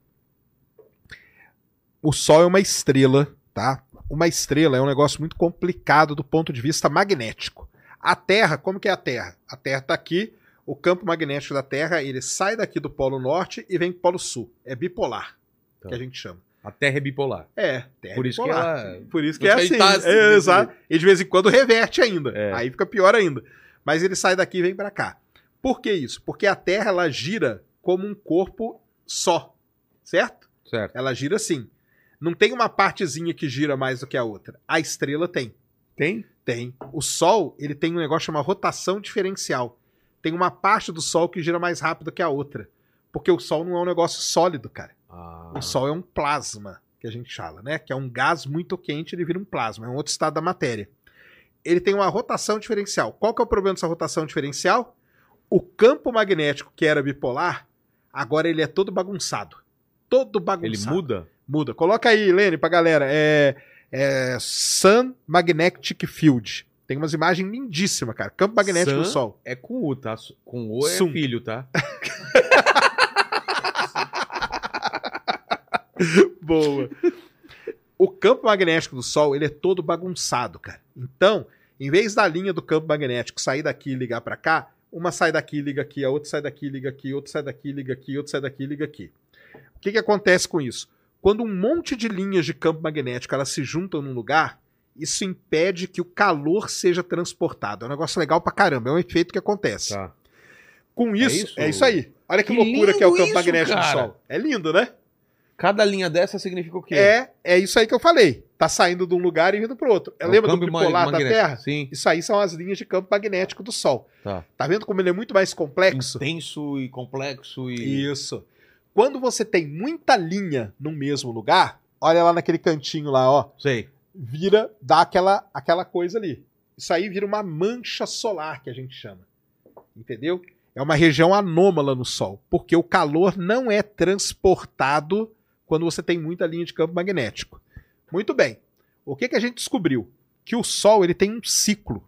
Speaker 3: O Sol é uma estrela, tá? Uma estrela é um negócio muito complicado do ponto de vista magnético. A Terra, como que é a Terra? A Terra tá aqui, o campo magnético da Terra, ele sai daqui do Polo Norte e vem pro Polo Sul. É bipolar,
Speaker 1: Tá.
Speaker 3: que a gente chama.
Speaker 1: A Terra é bipolar.
Speaker 3: É, Terra
Speaker 1: Por isso que
Speaker 3: bipolar.
Speaker 1: ela-
Speaker 3: Por isso que é
Speaker 1: isso
Speaker 3: assim.
Speaker 1: que a gente tá assim,
Speaker 3: é, exato. E de vez em quando reverte ainda.
Speaker 1: É.
Speaker 3: Aí fica pior ainda. Mas ele sai daqui e vem pra cá. Por que isso? Porque a Terra ela gira como um corpo só, certo?
Speaker 1: Certo.
Speaker 3: Ela gira assim. Não tem uma partezinha que gira mais do que a outra. A estrela tem.
Speaker 1: Tem?
Speaker 3: Tem. O Sol, ele tem um negócio chamado rotação diferencial. Tem uma parte do Sol que gira mais rápido que a outra. Porque o Sol não é um negócio sólido, cara.
Speaker 1: Ah,
Speaker 3: O Sol é um plasma, que a gente fala, né? Que é um gás muito quente, ele vira um plasma, é um outro estado da matéria. Ele tem uma rotação diferencial. Qual que é o problema dessa rotação diferencial? O campo magnético, que era bipolar, agora ele é todo bagunçado. Todo
Speaker 1: Ele
Speaker 3: bagunçado.
Speaker 1: muda?
Speaker 3: Muda. Coloca aí, Lene, pra galera. É, é Sun Magnetic Field. Tem umas imagens lindíssimas, cara. Campo magnético do
Speaker 1: Sun?
Speaker 3: Sol.
Speaker 1: É com U, tá? Com O é
Speaker 3: Sum.
Speaker 1: filho, tá?
Speaker 3: Boa. O campo magnético do Sol, ele é todo bagunçado, cara. Então, em vez da linha do campo magnético sair daqui e ligar pra cá, uma sai daqui, liga aqui, a outra sai daqui, liga aqui, outra sai daqui, liga aqui, outra sai daqui, liga aqui. O que que acontece com isso? Quando um monte de linhas de campo magnético elas se juntam num lugar, isso impede que o calor seja transportado. É um negócio legal pra caramba, é um efeito que acontece.
Speaker 1: Tá.
Speaker 3: Com isso,
Speaker 1: isso?
Speaker 3: é isso aí. Olha que,
Speaker 1: Que
Speaker 3: loucura que é o campo
Speaker 1: isso,
Speaker 3: magnético do
Speaker 1: cara.
Speaker 3: Sol. É lindo, né?
Speaker 1: Cada linha dessa significa o quê?
Speaker 3: É, é isso aí que eu falei. Tá saindo de um lugar e indo pro outro.
Speaker 1: É
Speaker 3: Lembra do bipolar da. Terra?
Speaker 1: Sim.
Speaker 3: Isso aí são as linhas de campo magnético do Sol.
Speaker 1: Tá.
Speaker 3: Tá vendo como ele é muito mais complexo?
Speaker 1: Intenso e complexo e.
Speaker 3: Isso. Quando você tem muita linha no mesmo lugar, olha lá naquele cantinho lá, ó,
Speaker 1: Sei.
Speaker 3: vira, dá aquela, aquela coisa ali. Isso aí vira uma mancha solar que a gente chama. Entendeu? É uma região anômala no Sol, porque o calor não é transportado quando você tem muita linha de campo magnético. Muito bem. O que, que a gente descobriu? Que o Sol ele tem um ciclo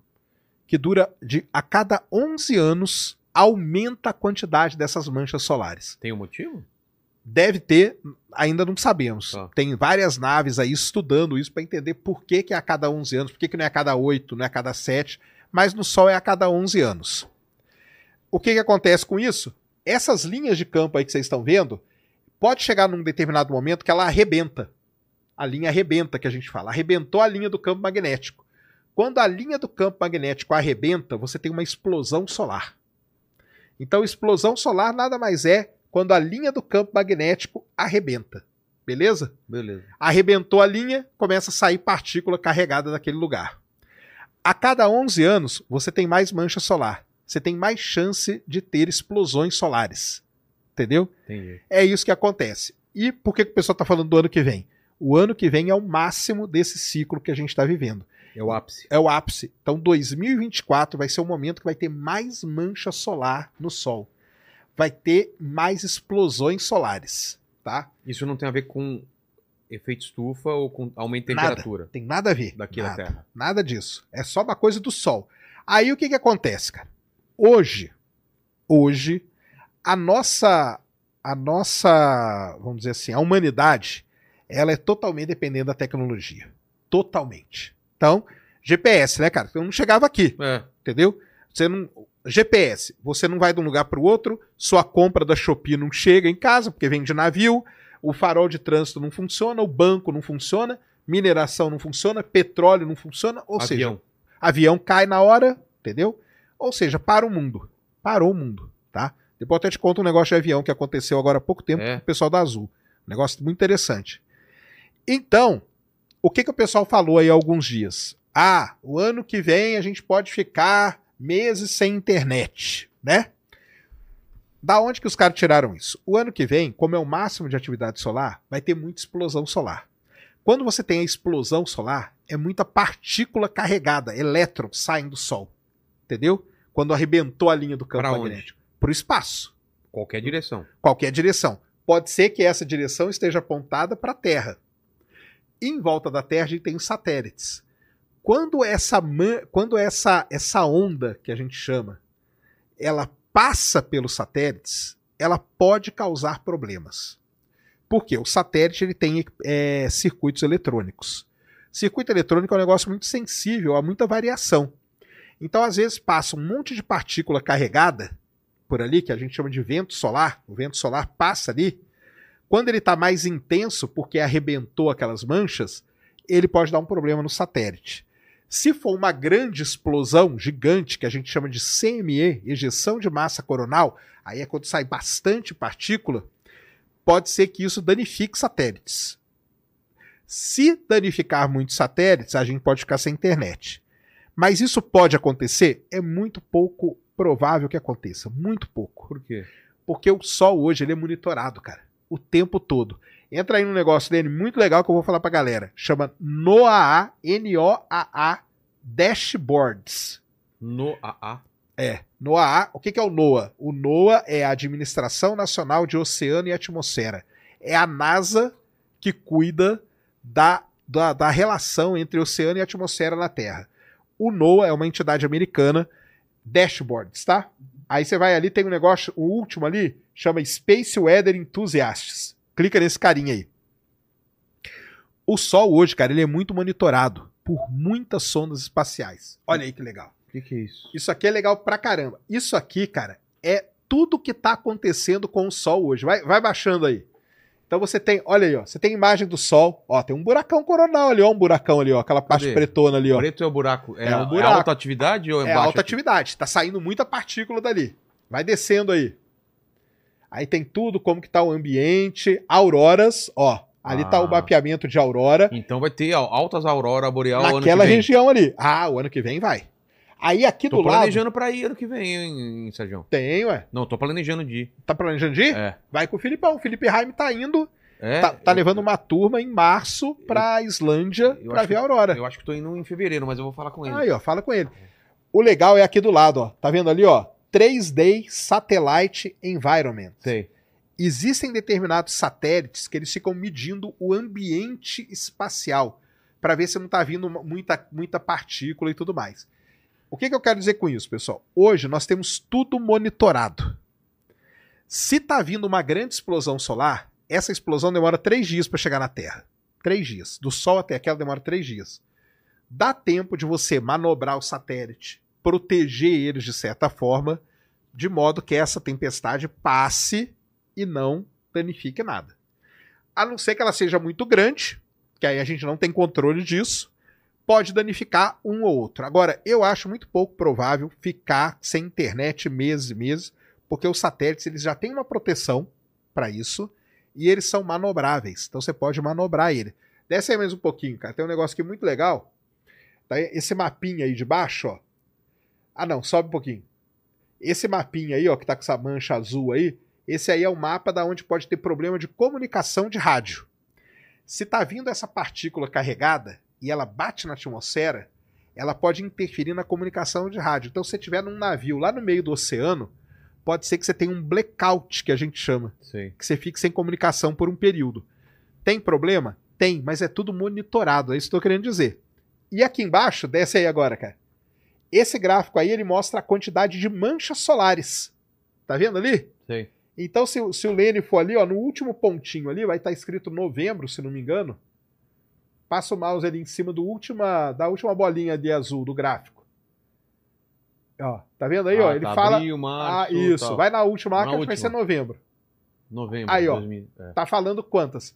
Speaker 3: que dura de a cada 11 anos aumenta a quantidade dessas manchas solares.
Speaker 1: Tem um motivo?
Speaker 3: Deve ter, ainda não sabemos.
Speaker 1: Tá.
Speaker 3: Tem várias naves aí estudando isso para entender por que, que é a cada 11 anos, por que, que não é a cada 8, não é a cada 7, mas no Sol é a cada 11 anos. O que, que acontece com isso? essas linhas de campo aí que vocês estão vendo, pode chegar num determinado momento que ela arrebenta. A linha arrebenta, que a gente fala. Arrebentou a linha do campo magnético. Quando a linha do campo magnético arrebenta, você tem uma explosão solar. Então, explosão solar nada mais é quando a linha do campo magnético arrebenta. Beleza?
Speaker 1: Beleza.
Speaker 3: Arrebentou a linha, começa a sair partícula carregada daquele lugar. A cada 11 anos, você tem mais mancha solar. Você tem mais chance de ter explosões solares. Entendeu?
Speaker 1: Entendi.
Speaker 3: É isso que acontece. E por que que o pessoal está falando do ano que vem? O ano que vem é o máximo desse ciclo que a gente está vivendo.
Speaker 1: É o ápice.
Speaker 3: É o ápice. Então, 2024 vai ser o momento que vai ter mais mancha solar no Sol. Vai ter mais explosões solares, tá?
Speaker 1: Isso não tem a ver com efeito estufa ou com aumento de
Speaker 3: Nada.
Speaker 1: temperatura
Speaker 3: Tem nada a ver.
Speaker 1: daqui
Speaker 3: nada,
Speaker 1: da Terra.
Speaker 3: Nada disso. É só uma coisa do Sol. Aí o que que acontece, cara? Hoje, hoje, a nossa, a nossa, vamos dizer assim, a humanidade, ela é totalmente dependente da tecnologia. Totalmente. Então, GPS, né, cara? Eu não chegava aqui.
Speaker 1: É.
Speaker 3: entendeu? Você não GPS, você não vai de um lugar para o outro, sua compra da Shopee não chega em casa porque vem de navio, o farol de trânsito não funciona, o banco não funciona, mineração não funciona, petróleo não funciona, ou seja,
Speaker 1: Avião.
Speaker 3: avião cai na hora, entendeu? Ou seja, para o mundo. Parou o mundo, tá? Depois eu até te conto um negócio de avião que aconteceu agora há pouco tempo
Speaker 1: É.
Speaker 3: com o pessoal da Azul. Um negócio muito interessante. Então, o que, que o pessoal falou aí há alguns dias? Ah, o ano que vem a gente pode ficar meses sem internet, né? Da onde que os caras tiraram isso? O ano que vem, como é o máximo de atividade solar, vai ter muita explosão solar. Quando você tem a explosão solar, é muita partícula carregada, elétrons saem do Sol. Entendeu? Quando arrebentou a linha do campo
Speaker 1: Pra
Speaker 3: magnético. Para o espaço.
Speaker 1: Qualquer direção.
Speaker 3: Qualquer direção. Pode ser que essa direção esteja apontada para a Terra. Em volta da Terra a gente tem os satélites. Quando essa man- quando essa essa onda que a gente chama, ela passa pelos satélites, ela pode causar problemas. Por quê? O satélite ele tem é, circuitos eletrônicos. Circuito eletrônico é um negócio muito sensível a muita variação. Então, às vezes, passa um monte de partícula carregada por ali, que a gente chama de vento solar, o vento solar passa ali. Quando ele está mais intenso, porque arrebentou aquelas manchas, ele pode dar um problema no satélite. Se for uma grande explosão gigante, que a gente chama de CME, ejeção de massa coronal, aí é quando sai bastante partícula, pode ser que isso danifique satélites. Se danificar muitos satélites, a gente pode ficar sem internet. Mas isso pode acontecer? É muito pouco provável que aconteça. Muito pouco.
Speaker 1: Por quê?
Speaker 3: Porque o Sol hoje ele é monitorado, cara. O tempo todo. Entra aí num negócio dele muito legal que eu vou falar pra galera. Chama NOAA, N-O-A-A Dashboards.
Speaker 1: No AA.
Speaker 3: É, NOAA. O que, que é o NOAA? O NOAA é a Administração Nacional de Oceano e Atmosfera. É a NASA que cuida da, da, da relação entre oceano e atmosfera na Terra. O NOAA é uma entidade americana, dashboards, tá? Aí você vai ali, tem um negócio, o último ali, chama Space Weather Enthusiasts. Clica nesse carinha aí. O Sol hoje, cara, ele é muito monitorado por muitas sondas espaciais. Olha aí que legal.
Speaker 1: O que, que é isso?
Speaker 3: Isso aqui é legal pra caramba. Isso aqui, cara, é tudo que tá acontecendo com o Sol hoje. Vai, vai baixando aí. Então você tem, olha aí, ó, você tem imagem do Sol, ó, tem um buracão coronal ali, ó, um buracão ali, ó, aquela parte
Speaker 1: Cadê?
Speaker 3: pretona ali, ó.
Speaker 1: Preto é o buraco. É,
Speaker 3: É um
Speaker 1: é
Speaker 3: buraco.
Speaker 1: alta atividade ou é,
Speaker 3: É
Speaker 1: baixa
Speaker 3: alta
Speaker 1: ati-
Speaker 3: atividade, tá saindo muita partícula dali. Vai descendo aí. Aí tem tudo, como que tá o ambiente, auroras, ó. Ali tá
Speaker 1: Ah.
Speaker 3: o mapeamento de aurora
Speaker 1: Então vai ter ó, altas aurora boreal ano que
Speaker 3: naquela região ali. Ah, o ano que vem vai. Aí aqui
Speaker 1: Tô
Speaker 3: do lado
Speaker 1: planejando pra ir ano que vem, hein, Sérgio?
Speaker 3: tem, ué.
Speaker 1: Não, tô planejando de ir.
Speaker 3: Tá planejando de ir?
Speaker 1: É.
Speaker 3: Vai com o Filipão. O Felipe Raime tá indo
Speaker 1: É,
Speaker 3: tá, tá
Speaker 1: eu-
Speaker 3: levando uma turma em março pra Islândia
Speaker 1: eu
Speaker 3: pra ver a aurora.
Speaker 1: Eu acho que tô indo em fevereiro, mas eu vou falar com ele.
Speaker 3: Aí, ó, fala com ele. O legal é aqui do lado, ó. Tá vendo ali, ó? 3D Satellite Environment. Existem determinados satélites que eles ficam medindo o ambiente espacial para ver se não tá vindo muita, muita partícula e tudo mais. O que, que eu quero dizer com isso, pessoal? Hoje nós temos tudo monitorado. Se tá vindo uma grande explosão solar, essa explosão demora três dias para chegar na Terra. Três dias. Do Sol até aquela demora três dias. Dá tempo de você manobrar o satélite, proteger eles de certa forma, de modo que essa tempestade passe e não danifique nada. A não ser que ela seja muito grande, que aí a gente não tem controle disso, pode danificar um ou outro. Agora, eu acho muito pouco provável ficar sem internet meses e meses, porque os satélites eles já têm uma proteção para isso e eles são manobráveis. Então você pode manobrar ele. Desce aí mais um pouquinho, cara. Tem um negócio aqui muito legal. Tá esse mapinha aí de baixo, ó. Ah, não, sobe um pouquinho. Esse mapinha aí, ó, que tá com essa mancha azul aí, esse aí é o mapa da onde pode ter problema de comunicação de rádio. Se tá vindo essa partícula carregada e ela bate na atmosfera, ela pode interferir na comunicação de rádio. Então, se você estiver num navio lá no meio do oceano, pode ser que você tenha um blackout, que a gente chama.
Speaker 1: Sim.
Speaker 3: Que você fique sem comunicação por um período. Tem problema? Tem, mas é tudo monitorado, é isso que eu estou querendo dizer. E aqui embaixo, desce aí agora, cara. Esse gráfico aí, ele mostra a quantidade de manchas solares. Tá vendo ali?
Speaker 1: Sim.
Speaker 3: Então, se, se o Lene for ali, ó, no último pontinho ali, vai estar escrito novembro, se não me engano. Passa o mouse ali em cima do última, da última bolinha de azul do gráfico. Ó, tá vendo aí,
Speaker 1: Ah,
Speaker 3: ó? Ele
Speaker 1: tá,
Speaker 3: fala.
Speaker 1: abril, março,
Speaker 3: ah, isso.
Speaker 1: tal.
Speaker 3: Vai na última
Speaker 1: Na
Speaker 3: que vai ser
Speaker 1: última.
Speaker 3: novembro.
Speaker 1: Novembro
Speaker 3: Aí, ó.
Speaker 1: 2000. É.
Speaker 3: Tá falando quantas?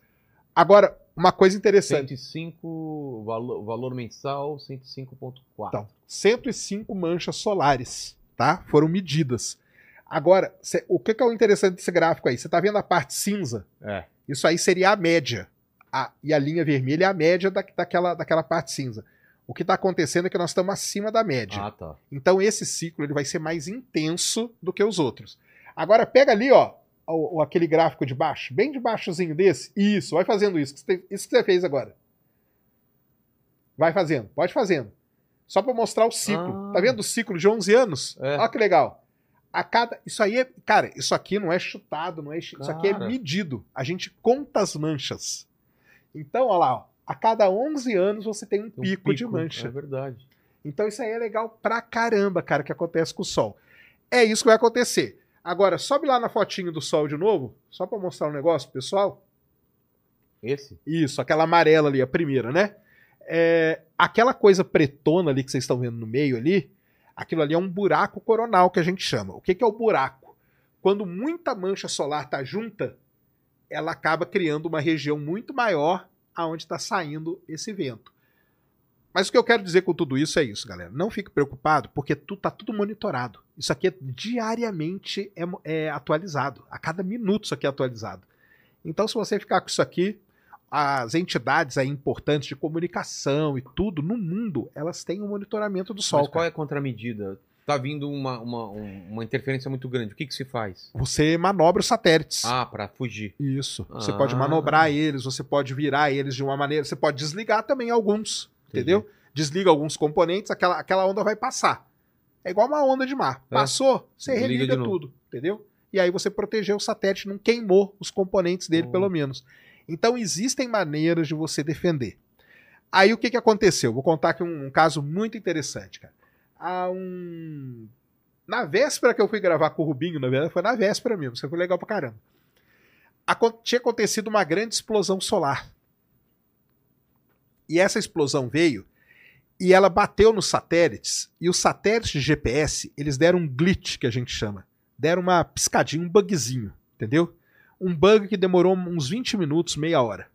Speaker 3: Agora, uma coisa interessante.
Speaker 1: 105, valor, valor mensal, 105.4.
Speaker 3: Então, 105 manchas solares, tá? Foram medidas. Agora, cê- o que, que é o interessante desse gráfico aí? Você tá vendo a parte cinza?
Speaker 1: É.
Speaker 3: Isso aí seria a média. A- e a linha vermelha é a média da, daquela, daquela parte cinza. O que está acontecendo é que nós estamos acima da média.
Speaker 1: Ah, tá.
Speaker 3: Então esse ciclo ele vai ser mais intenso do que os outros. Agora pega ali, ó, o, o- aquele gráfico de baixo, bem de baixozinho desse. Isso, vai fazendo isso. Isso que você fez agora. Vai fazendo, pode fazendo. Só para mostrar o ciclo.
Speaker 1: Ah.
Speaker 3: Tá vendo o ciclo de 11 anos?
Speaker 1: É.
Speaker 3: Olha que legal. A cada, isso aí é, cara, isso aqui não é chutado, não é, chi- isso aqui é
Speaker 1: Cara.
Speaker 3: medido. A gente conta as manchas. Então, olha lá, ó, a cada 11 anos você tem um,
Speaker 1: Tem um
Speaker 3: pico, de mancha.
Speaker 1: É verdade.
Speaker 3: Então isso aí é legal pra caramba, cara, que acontece com o Sol. É isso que vai acontecer. Agora, sobe lá na fotinho do Sol de novo, só pra mostrar um negócio, pessoal.
Speaker 1: Esse?
Speaker 3: Isso, aquela amarela ali, a primeira, né? É, aquela coisa pretona ali que vocês estão vendo no meio ali, aquilo ali é um buraco coronal que a gente chama. O que, que é o buraco? Quando muita mancha solar tá junta, ela acaba criando uma região muito maior aonde está saindo esse vento. Mas o que eu quero dizer com tudo isso é isso, galera. Não fique preocupado, porque tu, tá tudo monitorado. Isso aqui é diariamente é, é atualizado. A cada minuto isso aqui é atualizado. Então, se você ficar com isso aqui, as entidades aí importantes de comunicação e tudo no mundo, elas têm um monitoramento do Sol.
Speaker 1: Mas qual
Speaker 3: cara.
Speaker 1: é a contramedida? Tá vindo uma, uma, um- uma interferência muito grande. O que, que se faz?
Speaker 3: Você manobra os satélites.
Speaker 1: Ah, para fugir.
Speaker 3: Isso. Você
Speaker 1: Ah.
Speaker 3: pode manobrar eles, você pode virar eles de uma maneira. Você pode desligar também alguns.
Speaker 1: Entendi.
Speaker 3: Entendeu? Desliga alguns componentes, aquela, aquela onda vai passar. É igual uma onda de mar.
Speaker 1: É.
Speaker 3: Passou, você
Speaker 1: Desliga
Speaker 3: religa tudo. Entendeu? E aí você protegeu o satélite, não queimou os componentes dele,
Speaker 1: Oh.
Speaker 3: pelo menos. Então existem maneiras de você defender. Aí o que, que aconteceu? Vou contar aqui um, um caso muito interessante, cara. Há um. Na véspera que eu fui gravar com o Rubinho, na verdade, foi na véspera mesmo. Isso foi legal pra caramba. Acon- tinha acontecido uma grande explosão solar. E essa explosão veio e ela bateu nos satélites. E os satélites de GPS, eles deram um glitch, que a gente chama. Deram uma piscadinha, um bugzinho, entendeu? Um bug que demorou uns 20 minutos, meia hora.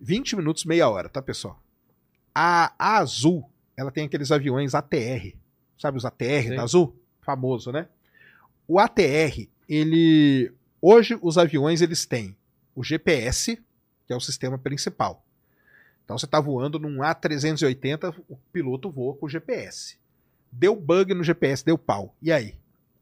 Speaker 3: 20 minutos, meia hora, tá, pessoal? A, a Azul, ela tem aqueles aviões ATR. Sabe os ATR
Speaker 1: Sim.
Speaker 3: da Azul? Famoso, né? O ATR, ele. Hoje, os aviões eles têm o GPS, que é o sistema principal. Então você está voando num A380, o piloto voa com o GPS. Deu bug no GPS, deu pau. E aí?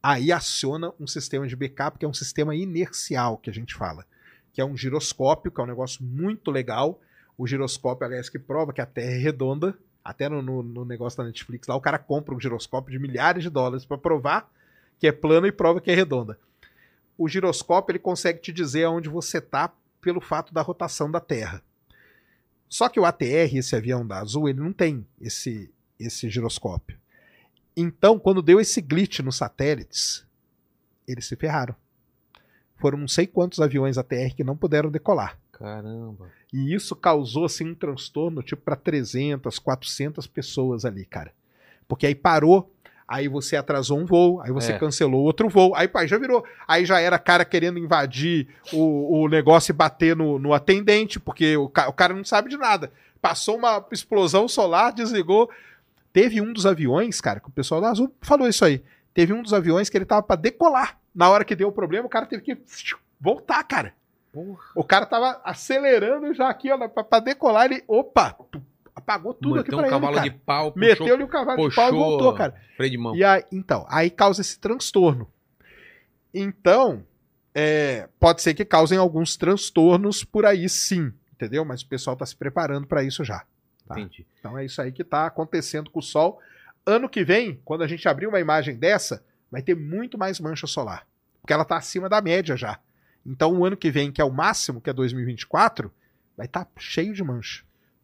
Speaker 3: Aí aciona um sistema de backup, que é um sistema inercial, que a gente fala. Que é um giroscópio, que é um negócio muito legal. O giroscópio, aliás, que prova que a Terra é redonda. Até no, no- no negócio da Netflix lá, o cara compra um giroscópio de milhares de dólares para provar que é plana e prova que é redonda. O giroscópio ele consegue te dizer aonde você está pelo fato da rotação da Terra. Só que o ATR, esse avião da Azul, ele não tem esse, esse giroscópio. Então, quando deu esse glitch nos satélites, eles se ferraram. Foram não sei quantos aviões ATR que não puderam decolar.
Speaker 1: Caramba.
Speaker 3: E isso causou assim um transtorno tipo para 300, 400 pessoas ali, cara. Porque aí parou Aí você atrasou um voo, aí você
Speaker 1: É.
Speaker 3: cancelou outro voo, aí pai, já virou. Aí já era cara querendo invadir o, o negócio e bater no, no atendente, porque o, ca- o cara não sabe de nada. Passou uma explosão solar, desligou. Teve um dos aviões, cara, que o pessoal da Azul falou isso aí. Teve um dos aviões que ele tava pra decolar. Na hora que deu o problema, o cara teve que voltar, cara.
Speaker 1: Porra.
Speaker 3: O cara tava acelerando já aqui, ó, pra, pra decolar, ele. Opa! Apagou tudo aqui
Speaker 1: Meteu
Speaker 3: pra
Speaker 1: um
Speaker 3: ele,
Speaker 1: cavalo
Speaker 3: cara.
Speaker 1: de pau, puxou,
Speaker 3: Meteu-lhe o cavalo de pau e
Speaker 1: puxou
Speaker 3: voltou, cara.
Speaker 1: freio de mão.
Speaker 3: E aí, então, aí causa esse transtorno. Então, é, pode ser que causem alguns transtornos por aí, sim, entendeu? Mas o pessoal tá se preparando para isso já. tá.
Speaker 1: Entendi.
Speaker 3: Então é isso aí que tá acontecendo com o Sol. Ano que vem, quando a gente abrir uma imagem dessa, vai ter muito mais mancha solar, porque ela tá acima da média já. Então, o ano que vem, que é o máximo, que é 2024, vai estar cheio de mancha.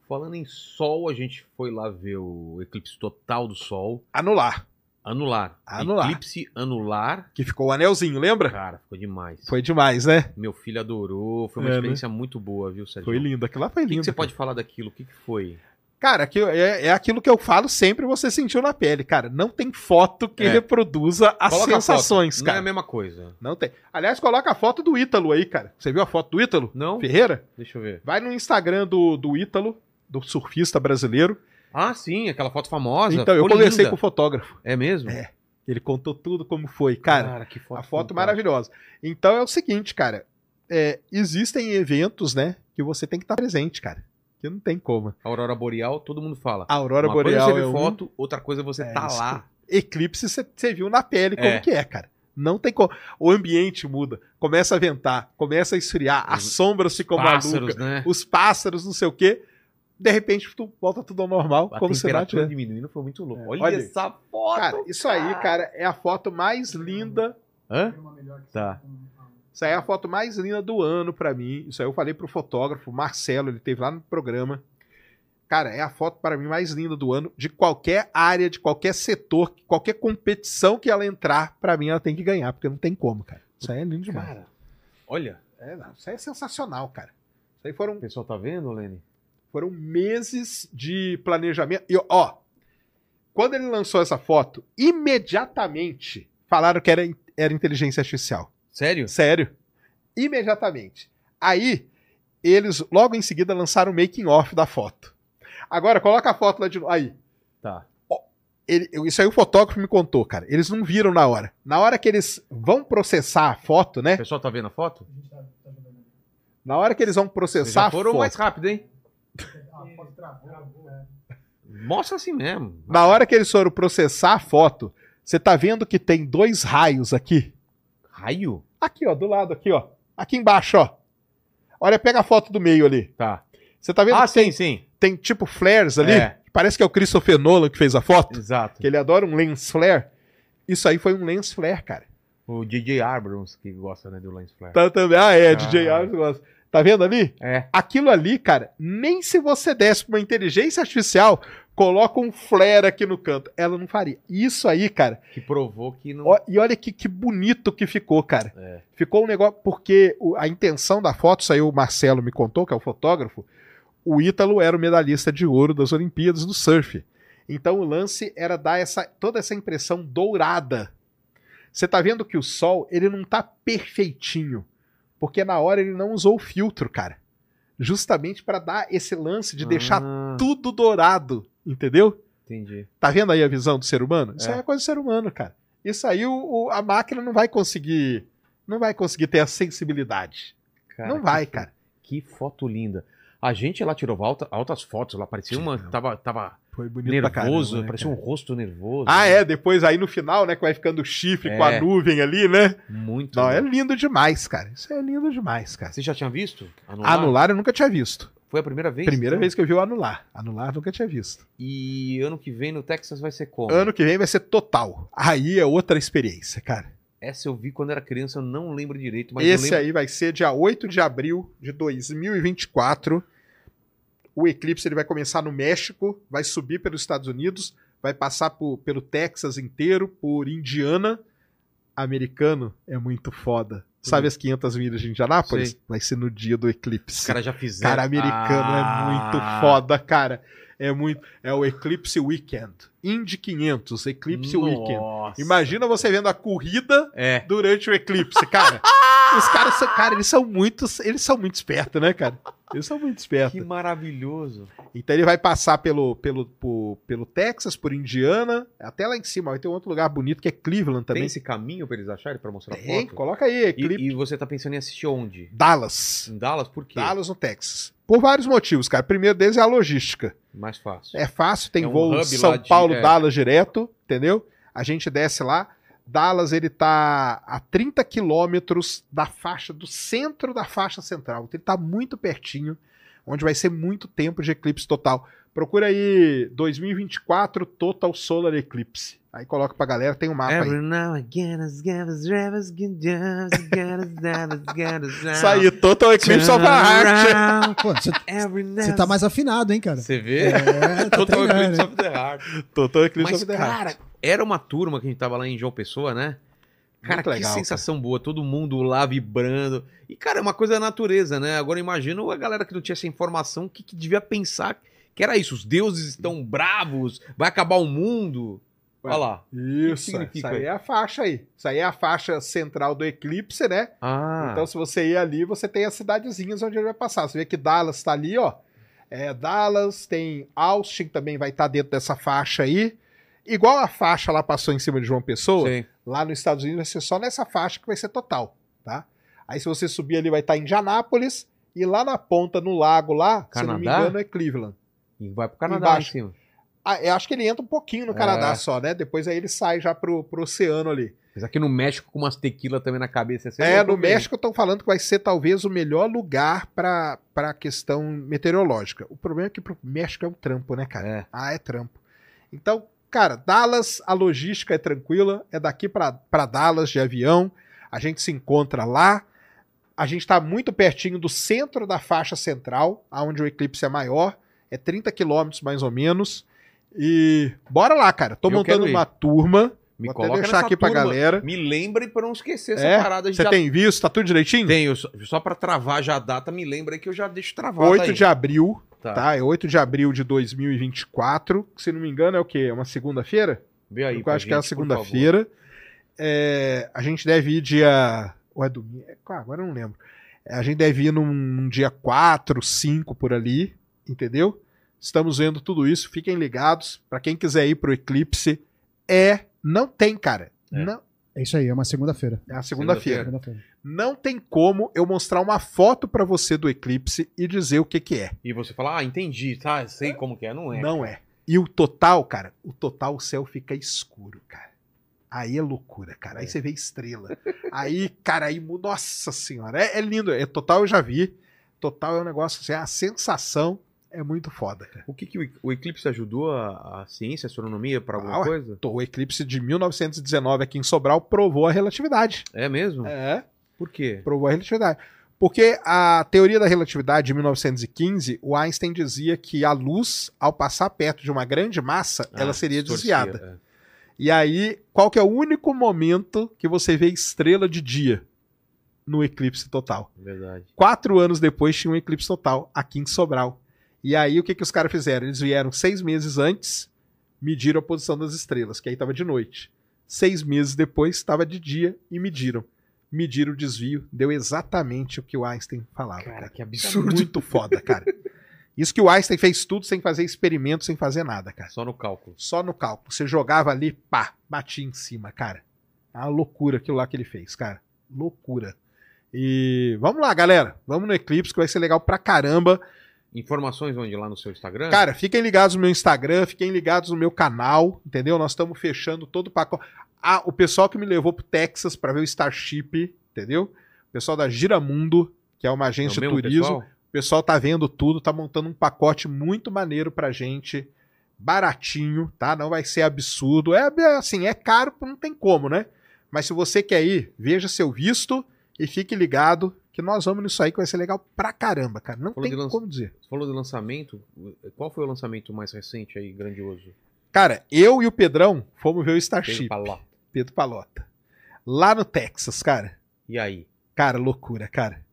Speaker 1: Falando em sol, a gente foi lá ver o eclipse total do sol.
Speaker 3: Anular,
Speaker 1: Anular.
Speaker 3: Anular.
Speaker 1: Eclipse anular.
Speaker 3: que ficou o anelzinho, lembra?
Speaker 1: Cara, ficou demais.
Speaker 3: Foi demais, né?
Speaker 1: Meu filho adorou. Foi uma
Speaker 3: É, né?
Speaker 1: experiência muito boa, viu, Sérgio?
Speaker 3: Foi lindo, aquilo lá foi
Speaker 1: O que,
Speaker 3: lindo.
Speaker 1: que você
Speaker 3: cara.
Speaker 1: pode falar daquilo? O que, que foi?
Speaker 3: Cara, é, é aquilo que eu falo sempre você sentiu na pele, cara. Não tem foto que
Speaker 1: É.
Speaker 3: reproduza as
Speaker 1: Coloca
Speaker 3: sensações,
Speaker 1: foto. Não é
Speaker 3: cara.
Speaker 1: a mesma coisa.
Speaker 3: Não tem. Aliás, coloca a foto do Ítalo aí, cara. Você viu a foto do Ítalo?
Speaker 1: Não?
Speaker 3: Ferreira?
Speaker 1: Deixa eu ver.
Speaker 3: Vai no Instagram do, do Ítalo, do surfista brasileiro.
Speaker 1: Ah, sim, aquela foto famosa.
Speaker 3: então, eu conversei
Speaker 1: linda.
Speaker 3: com o fotógrafo.
Speaker 1: É mesmo?
Speaker 3: É, Ele contou tudo como foi. Cara,
Speaker 1: que foto
Speaker 3: a foto maravilhosa. Então é o seguinte, cara. é, existem eventos, né, que você tem que estar presente, cara. Que não tem como.
Speaker 1: A Aurora Boreal, todo mundo fala.
Speaker 3: A aurora
Speaker 1: Uma
Speaker 3: boreal
Speaker 1: coisa é
Speaker 3: é
Speaker 1: você
Speaker 3: um...
Speaker 1: ver foto, outra coisa é você
Speaker 3: É,
Speaker 1: tá
Speaker 3: isso
Speaker 1: lá.
Speaker 3: eclipse você viu na pele como
Speaker 1: É.
Speaker 3: que é, cara. Não tem como. O ambiente muda, começa a ventar, começa a esfriar, as
Speaker 1: Os
Speaker 3: sombras ficam malucas,
Speaker 1: né?
Speaker 3: os pássaros, não sei o quê. De repente, tu volta tudo ao normal,
Speaker 1: A
Speaker 3: como se nada tivesse.
Speaker 1: diminuindo foi muito louco.
Speaker 3: É,
Speaker 1: Olha,
Speaker 3: olha
Speaker 1: essa foto.
Speaker 3: Cara, isso aí, cara, é a foto mais linda.
Speaker 1: Hã? Tá.
Speaker 3: Isso aí é a foto mais linda do ano pra mim. Isso aí eu falei pro fotógrafo, Marcelo, ele teve lá no programa. Cara, é a foto para mim mais linda do ano de qualquer área, de qualquer setor, qualquer competição que ela entrar, pra mim ela tem que ganhar, porque não tem como, cara. Isso aí é lindo demais.
Speaker 1: Cara, olha.
Speaker 3: É, não, isso aí é sensacional, cara. Isso aí foram,
Speaker 1: O pessoal tá vendo, Lene?
Speaker 3: Foram meses de planejamento. E, ó, quando ele lançou essa foto, imediatamente falaram que era, era inteligência artificial.
Speaker 1: Sério?
Speaker 3: Sério. Imediatamente. Aí, eles logo em seguida lançaram o making off da foto. Agora, coloca a foto lá de novo. Aí.
Speaker 1: Tá.
Speaker 3: Ele- isso aí o fotógrafo me contou, cara. Eles não viram na hora. Na hora que eles vão processar a foto,
Speaker 1: O
Speaker 3: né?
Speaker 1: pessoal tá vendo a foto?
Speaker 3: Na hora que eles vão
Speaker 1: Vocês
Speaker 3: processar
Speaker 1: já
Speaker 3: a
Speaker 1: foram
Speaker 3: foto.
Speaker 1: mais rápido, hein? Mostra assim mesmo.
Speaker 3: Na hora que eles foram processar a foto, você tá vendo que tem dois raios aqui?
Speaker 1: Raio?
Speaker 3: Aqui, ó, do lado aqui, ó. Aqui embaixo, ó. Olha, pega a foto do meio ali.
Speaker 1: Tá.
Speaker 3: Você tá vendo
Speaker 1: Ah,
Speaker 3: que tem,
Speaker 1: sim, sim.
Speaker 3: tem tipo flares ali?
Speaker 1: É.
Speaker 3: Parece que é o Christopher Nolan que fez a foto.
Speaker 1: Exato.
Speaker 3: Que ele adora um lens flare. Isso aí foi um lens flare, cara.
Speaker 1: O DJ Abrams que gosta, né, do lens flare.
Speaker 3: Tá também. Ah, é,
Speaker 1: Ah.
Speaker 3: DJ Arms gosta. Tá vendo ali?
Speaker 1: É.
Speaker 3: Aquilo ali, cara, nem se você desse pra uma inteligência artificial, coloca um flare aqui no canto. Ela não faria. Isso aí, cara.
Speaker 1: Que provou que não.
Speaker 3: Ó, e olha que, que bonito que ficou, cara.
Speaker 1: É.
Speaker 3: Ficou um negócio. Porque a intenção da foto, isso aí o Marcelo me contou, que é o fotógrafo. O Ítalo era o medalhista de ouro das Olimpíadas do surf. Então o lance era dar essa, toda essa impressão dourada. Você tá vendo que o sol, ele não tá perfeitinho. Porque na hora ele não usou o filtro, cara. Justamente para dar esse lance de deixar
Speaker 1: Ah,
Speaker 3: tudo dourado, entendeu?
Speaker 1: Entendi.
Speaker 3: Tá vendo aí a visão do ser humano? Isso
Speaker 1: É.
Speaker 3: aí é coisa do ser humano, cara. Isso aí o, o- a máquina não vai conseguir. Não vai conseguir ter a sensibilidade.
Speaker 1: Cara,
Speaker 3: não
Speaker 1: que
Speaker 3: vai,
Speaker 1: fo-
Speaker 3: cara.
Speaker 1: Que foto linda. A gente lá tirou alta- altas fotos lá. Parecia uma. Tava, tava
Speaker 3: Foi bonito
Speaker 1: nervoso. parecia um rosto nervoso.
Speaker 3: Ah, é, depois aí no final, né, que vai ficando o chifre com a
Speaker 1: É.
Speaker 3: nuvem ali, né?
Speaker 1: Muito.
Speaker 3: Não, é
Speaker 1: lindo.
Speaker 3: lindo demais, cara. Isso é lindo demais, cara.
Speaker 1: Você já tinha visto? Anular?
Speaker 3: Anular eu nunca tinha visto.
Speaker 1: Foi a primeira vez?
Speaker 3: Primeira
Speaker 1: então?
Speaker 3: vez que eu vi o anular. Anular eu nunca tinha visto.
Speaker 1: E ano que vem no Texas vai ser como?
Speaker 3: Ano que vem vai ser total. Aí é outra experiência, cara.
Speaker 1: Essa eu vi quando era criança, eu não lembro direito, mas eu
Speaker 3: Esse
Speaker 1: lembro.
Speaker 3: aí vai ser dia 8 de abril de 2024. O eclipse ele vai começar no México, vai subir pelos Estados Unidos, vai passar por- pelo Texas inteiro, por Indiana. Americano é muito foda. Sabe as 500 milhas de Indianápolis?
Speaker 1: Sei.
Speaker 3: Vai ser no dia do eclipse.
Speaker 1: Os caras já fizeram.
Speaker 3: Cara, americano
Speaker 1: Ah.
Speaker 3: é muito foda, cara. É muito. É o Eclipse Weekend. Indy 500, Eclipse Weekend.
Speaker 1: Nossa.
Speaker 3: Imagina você vendo a corrida
Speaker 1: É.
Speaker 3: durante o eclipse, cara. Os caras são, cara, eles são muito, eles são muito espertos, né, cara? Eles são muito espertos.
Speaker 1: Que maravilhoso.
Speaker 3: Então ele vai passar pelo, pelo, por- pelo Texas, por Indiana, até lá em cima. Vai ter um outro lugar bonito que é Cleveland
Speaker 1: Tem
Speaker 3: também.
Speaker 1: esse caminho pra eles acharem pra mostrar
Speaker 3: Tem,
Speaker 1: foto?
Speaker 3: coloca aí, Eclipse.
Speaker 1: E, e você tá pensando em assistir onde?
Speaker 3: Dallas.
Speaker 1: Em Dallas? Por quê?
Speaker 3: Dallas no Texas. Por vários motivos, cara. O primeiro deles é a logística.
Speaker 1: Mais fácil.
Speaker 3: É fácil, tem
Speaker 1: É um
Speaker 3: voo São
Speaker 1: de-
Speaker 3: Paulo,
Speaker 1: é.
Speaker 3: Dallas direto, entendeu? A gente desce lá. Dallas, ele tá a 30 quilômetros da faixa, do centro da faixa central. Então ele tá muito pertinho, onde vai ser muito tempo de eclipse total. Procura aí 2024 Total Solar Eclipse. Aí coloca pra galera, tem um mapa aí.
Speaker 1: Every now and again,
Speaker 3: Isso aí, Total Eclipse of the Heart.
Speaker 2: Pô, você tá mais afinado, hein, cara?
Speaker 1: Você vê?
Speaker 2: É, tá
Speaker 1: Total
Speaker 2: treinando,
Speaker 1: Eclipse
Speaker 2: hein?
Speaker 1: of the Heart.
Speaker 3: Total Eclipse
Speaker 1: Mas,
Speaker 3: of the Heart.
Speaker 1: cara, era uma turma que a gente tava lá em João Pessoa, né? Cara,
Speaker 3: Muito
Speaker 1: que
Speaker 3: legal,
Speaker 1: sensação boa, todo mundo lá vibrando. E, cara, é uma coisa da natureza, né? Agora imagina a galera que não tinha essa informação, o que, que devia pensar que era isso. Os deuses estão bravos, vai acabar o mundo.
Speaker 3: Ué,
Speaker 1: Olha lá.
Speaker 3: Isso,
Speaker 1: significa
Speaker 3: isso aí é a faixa aí. Isso aí é a faixa central do eclipse, né?
Speaker 1: Ah,
Speaker 3: Então, se você ir ali, você tem as cidadezinhas onde ele vai passar. Você vê que Dallas tá ali, ó. É, Dallas, tem Austin também vai estar dentro dessa faixa aí. Igual a faixa lá passou em cima de João Pessoa,
Speaker 1: sei.
Speaker 3: lá nos Estados Unidos vai ser só nessa faixa que vai ser total, tá? Aí se você subir ali vai estar em Indianápolis e lá na ponta, no lago lá, se eu não me
Speaker 1: Canadá?
Speaker 3: engano, é Cleveland.
Speaker 1: E vai pro Canadá lá em
Speaker 3: Embaixo.
Speaker 1: cima.
Speaker 3: Ah, eu acho que ele entra um pouquinho no
Speaker 1: É.
Speaker 3: Canadá só, né? Depois aí ele sai já pro, pro oceano ali.
Speaker 1: Mas aqui no México com umas tequila também na cabeça.
Speaker 3: É,
Speaker 1: louco
Speaker 3: no. México estão falando que vai ser talvez o melhor lugar para a questão meteorológica. O problema é que pro México é um trampo, né, cara?
Speaker 1: É.
Speaker 3: Ah, é trampo. Então, cara, Dallas, a logística é tranquila, é daqui para Dallas de avião, a gente se encontra lá. A gente está muito pertinho do centro da faixa central, aonde o eclipse é maior, é 30 quilômetros mais ou menos. E bora lá, cara. Tô
Speaker 1: Eu
Speaker 3: montando uma turma.
Speaker 1: Me
Speaker 3: Vou até
Speaker 1: coloca
Speaker 3: deixar aqui pra
Speaker 1: turma.
Speaker 3: galera.
Speaker 1: Me lembre pra não esquecer essa
Speaker 3: É?
Speaker 1: parada. Gente
Speaker 3: Você
Speaker 1: já
Speaker 3: tem visto? Tá tudo direitinho?
Speaker 1: Tenho, só, só pra travar já a data, me lembra aí que eu já deixo travado
Speaker 3: 8
Speaker 1: aí.
Speaker 3: de abril,
Speaker 1: Tá.
Speaker 3: tá? É 8 de abril de 2024. que, Se não me engano, é o quê? É uma segunda-feira?
Speaker 1: Vê aí
Speaker 3: Eu
Speaker 1: pra
Speaker 3: acho que é a
Speaker 1: gente,
Speaker 3: segunda-feira. É, a gente deve ir dia. Ou é domingo? É, agora eu não lembro. É, A gente deve ir num, num dia 4, 5 por ali, entendeu? Estamos vendo tudo isso. Fiquem ligados. Pra quem quiser ir pro eclipse, é. Não tem, cara.
Speaker 1: É.
Speaker 3: Não,
Speaker 2: É isso aí, é uma segunda-feira.
Speaker 3: é a segunda-feira.
Speaker 2: Segunda-feira.
Speaker 3: Não tem como eu mostrar uma foto pra você do eclipse e dizer o que, que é.
Speaker 1: E você fala, ah, entendi, tá, sei como que é, não é.
Speaker 3: Não é. E o total, cara, o total o céu fica escuro, cara. Aí é loucura, cara. Aí
Speaker 1: É.
Speaker 3: você vê estrela. Aí, cara, aí, nossa senhora, é, é lindo. É total eu já vi. Total é um negócio assim, a sensação é muito foda, cara.
Speaker 1: O que, que o, eclipse ajudou a, a ciência, a astronomia pra alguma
Speaker 3: Ah,
Speaker 1: coisa?
Speaker 3: O eclipse de 1919 aqui em Sobral provou a relatividade.
Speaker 1: É mesmo?
Speaker 3: É.
Speaker 1: Por quê?
Speaker 3: Provou a relatividade. Porque a teoria da relatividade de 1915, o Einstein dizia que a luz, ao passar perto de uma grande massa, ela
Speaker 1: Ah,
Speaker 3: seria
Speaker 1: distorcia,
Speaker 3: desviada. E aí, qual que é o único momento que você vê estrela de dia? No eclipse total.
Speaker 1: É, verdade.
Speaker 3: Quatro anos depois tinha um eclipse total aqui em Sobral. E aí, o que, que os caras fizeram? Eles vieram seis meses antes, mediram a posição das estrelas, que aí estava de noite. Seis meses depois, estava de dia e mediram. Mediram o desvio, deu exatamente o que o Einstein falava.
Speaker 1: Cara,
Speaker 3: Cara,
Speaker 1: que
Speaker 3: É
Speaker 1: absurdo.
Speaker 3: muito foda, cara. Isso que o Einstein fez tudo sem fazer experimento, sem fazer nada, cara.
Speaker 1: Só no cálculo.
Speaker 3: Só no cálculo. Você jogava ali, pá, batia em cima, cara. É uma loucura aquilo lá que ele fez, cara. Loucura. E vamos lá, galera. Vamos no Eclipse, que vai ser legal pra caramba.
Speaker 1: Informações onde? Lá no seu Instagram?
Speaker 3: Cara, fiquem ligados no meu Instagram, fiquem ligados no meu canal, entendeu? Nós estamos fechando todo o pacote. Ah, o pessoal que me levou pro Texas pra ver o Starship, entendeu? O pessoal da Giramundo, que é uma
Speaker 1: É
Speaker 3: agência de turismo.
Speaker 1: pessoal?
Speaker 3: O pessoal tá vendo tudo, tá montando um pacote muito maneiro pra gente, baratinho, tá? Não vai ser absurdo. É é assim, é caro, não tem como, né? Mas se você quer ir, veja seu visto e fique ligado que nós vamos nisso aí que vai ser legal pra caramba, cara. Não
Speaker 1: Falou
Speaker 3: tem
Speaker 1: lança-
Speaker 3: como dizer.
Speaker 1: Você falou de lançamento. Qual foi o lançamento mais recente aí, grandioso?
Speaker 3: Cara, eu e o Pedrão fomos ver o
Speaker 1: Pedro
Speaker 3: Starship,
Speaker 1: Paló.
Speaker 3: Pedro Palota. Lá no Texas, cara.
Speaker 1: E aí?
Speaker 3: Cara, loucura, cara.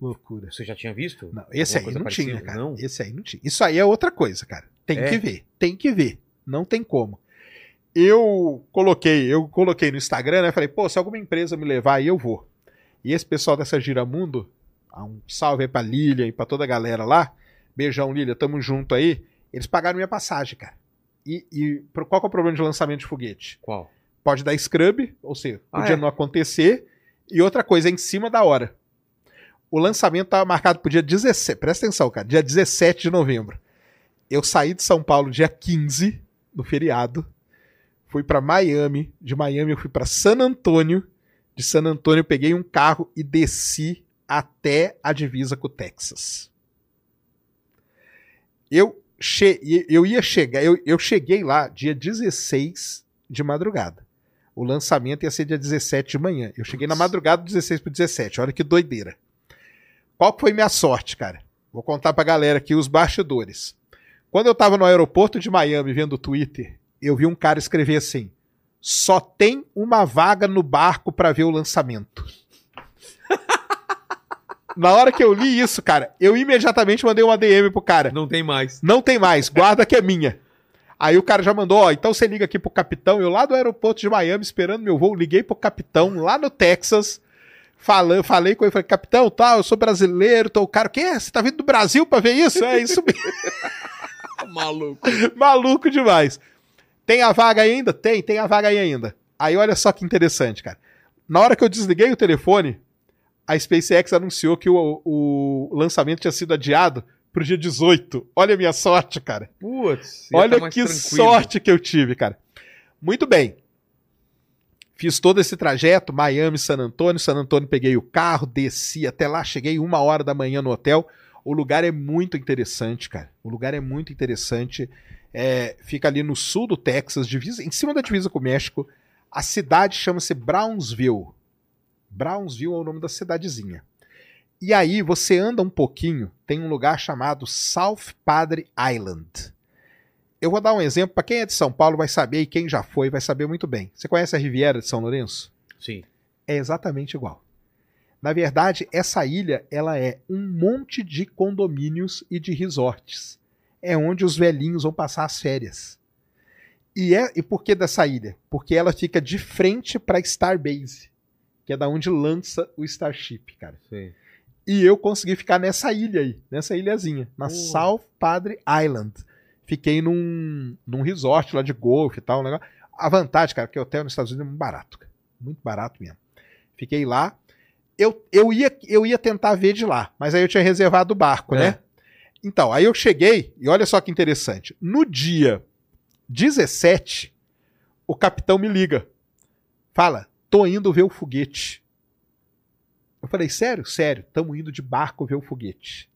Speaker 3: Loucura.
Speaker 1: Você já tinha visto?
Speaker 3: Não, esse aí
Speaker 1: Alguma
Speaker 3: não
Speaker 1: coisa
Speaker 3: tinha,
Speaker 1: parecida?
Speaker 3: cara.
Speaker 1: Não?
Speaker 3: Esse aí não tinha. Isso aí é outra coisa, cara. Tem
Speaker 1: É?
Speaker 3: que ver. Tem que ver. Não tem como. Eu coloquei, eu coloquei no Instagram, né? Falei, pô, se alguma empresa me levar aí, eu vou. E esse pessoal dessa Giramundo, um salve aí pra Lilian e pra toda a galera lá. Beijão, Lilian, tamo junto aí. Eles pagaram minha passagem, cara. E, e qual que é o problema de lançamento de foguete?
Speaker 1: Qual?
Speaker 3: Pode dar scrub, ou seja,
Speaker 1: Ah,
Speaker 3: podia
Speaker 1: é?
Speaker 3: não acontecer. E outra coisa, é em cima da hora. O lançamento estava marcado pro dia 17. Presta atenção, cara. Dia 17 de novembro. Eu saí de São Paulo dia 15, no feriado. Fui para Miami. De Miami eu fui para San Antônio. De San Antônio eu peguei um carro e desci até a divisa com o Texas. Eu, che eu ia chegar, eu, eu cheguei lá dia 16 de madrugada. O lançamento ia ser dia 17 de manhã. Eu cheguei na madrugada do 16 pro 17. Olha que doideira. Qual foi minha sorte, cara? Vou contar pra galera aqui os bastidores. Quando eu tava no aeroporto de Miami vendo o Twitter, eu vi um cara escrever assim: só tem uma vaga no barco pra ver o lançamento. Na hora que eu li isso, cara, eu imediatamente mandei uma DM pro cara.
Speaker 1: Não tem mais.
Speaker 3: Não tem mais, guarda que é minha. Aí o cara já mandou, ó, então você liga aqui pro capitão, eu lá do aeroporto de Miami esperando meu voo, liguei pro capitão lá no Texas, falando, falei com ele, falei, capitão, tal, eu sou brasileiro, tô o cara, o quê? Você tá vindo do Brasil pra ver isso? É isso mesmo.
Speaker 1: Maluco.
Speaker 3: Maluco demais. Tem a vaga ainda? Tem, tem a vaga aí ainda. Aí olha só que interessante, cara. Na hora que eu desliguei o telefone, a SpaceX anunciou que o, o lançamento tinha sido adiado pro dia 18. Olha a minha sorte, cara.
Speaker 1: Putz.
Speaker 3: Olha
Speaker 1: tá
Speaker 3: que
Speaker 1: tranquilo.
Speaker 3: sorte que eu tive, cara. Muito bem. Fiz todo esse trajeto, Miami, San Antônio. San Antônio peguei o carro, desci até lá, cheguei uma hora da manhã no hotel. O lugar é muito interessante, cara. O lugar é muito interessante. É, fica ali no sul do Texas, divisa, em cima da divisa com o México. A cidade chama-se Brownsville. Brownsville é o nome da cidadezinha. E aí você anda um pouquinho, tem um lugar chamado South Padre Island. Eu vou dar um exemplo para quem é de São Paulo vai saber e quem já foi vai saber muito bem. Você conhece a Riviera de São Lourenço?
Speaker 1: Sim.
Speaker 3: É exatamente igual. Na verdade, essa ilha ela é um monte de condomínios e de resorts. É onde os velhinhos vão passar as férias. E é e por que dessa ilha? Porque ela fica de frente para Starbase, que é da onde lança o Starship, cara.
Speaker 1: Sim.
Speaker 3: E eu consegui ficar nessa ilha aí, nessa ilhazinha, na
Speaker 1: Pô.
Speaker 3: South Padre Island. Fiquei num, num resort lá de golfe e tal. Um negócio. A vantagem, cara, é que o hotel nos Estados Unidos é muito barato. cara. Muito barato mesmo. Fiquei lá. Eu, eu, ia, eu ia tentar ver de lá, mas aí eu tinha reservado o barco,
Speaker 1: É.
Speaker 3: né? Então, aí eu cheguei, e olha só que interessante. No dia 17, o capitão me liga. Fala, tô indo ver o foguete. Eu falei, sério? Sério, tamo indo de barco ver o foguete.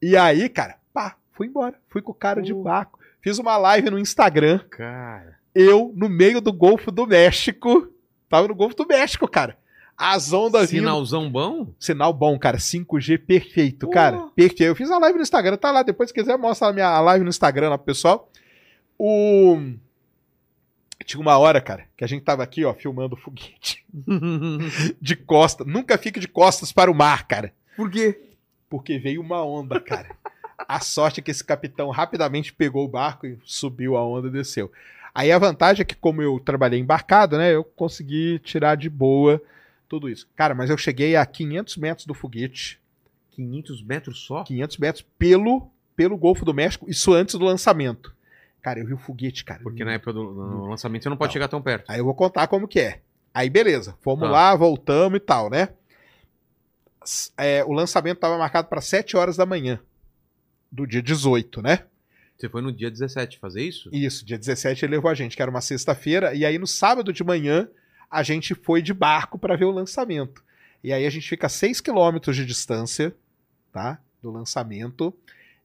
Speaker 3: E aí, cara, pá, fui embora. Fui com o cara de
Speaker 1: Pô.
Speaker 3: barco. Fiz uma live no Instagram,
Speaker 1: Cara.
Speaker 3: eu no meio do Golfo do México. Tava no Golfo do México, cara. As ondas vindo.
Speaker 1: Sinalzão bom?
Speaker 3: Sinal bom, cara. 5G perfeito, cara. Perfeito. Eu fiz a live no Instagram, tá lá. Depois, se quiser, mostra a minha live no Instagram lá pro pessoal. O. Tinha uma hora, cara, que a gente tava aqui, ó, filmando o foguete. De costas. Nunca fique de costas para o mar, cara.
Speaker 1: Por quê?
Speaker 3: Porque veio uma onda, cara. A sorte é que esse capitão rapidamente pegou o barco e subiu a onda e desceu. Aí a vantagem é que, como eu trabalhei embarcado, né, eu consegui tirar de boa tudo isso. Cara, mas eu cheguei a 500 metros do foguete.
Speaker 1: 500 metros só?
Speaker 3: 500 metros pelo, pelo Golfo do México, isso antes do lançamento. Cara, eu vi o foguete, cara.
Speaker 1: Porque na época do lançamento você não pode
Speaker 3: Não.
Speaker 1: chegar tão perto.
Speaker 3: Aí eu vou contar como que é. Aí beleza, fomos
Speaker 1: Tá.
Speaker 3: lá, voltamos e tal, né? É, o lançamento estava marcado para 7 horas da manhã do dia 18, né?
Speaker 1: Você foi no dia 17 fazer isso?
Speaker 3: Isso, dia 17 ele levou a gente, que era uma sexta-feira, e aí no sábado de manhã a gente foi de barco para ver o lançamento. E aí a gente fica a 6 quilômetros de distância, tá? Do lançamento.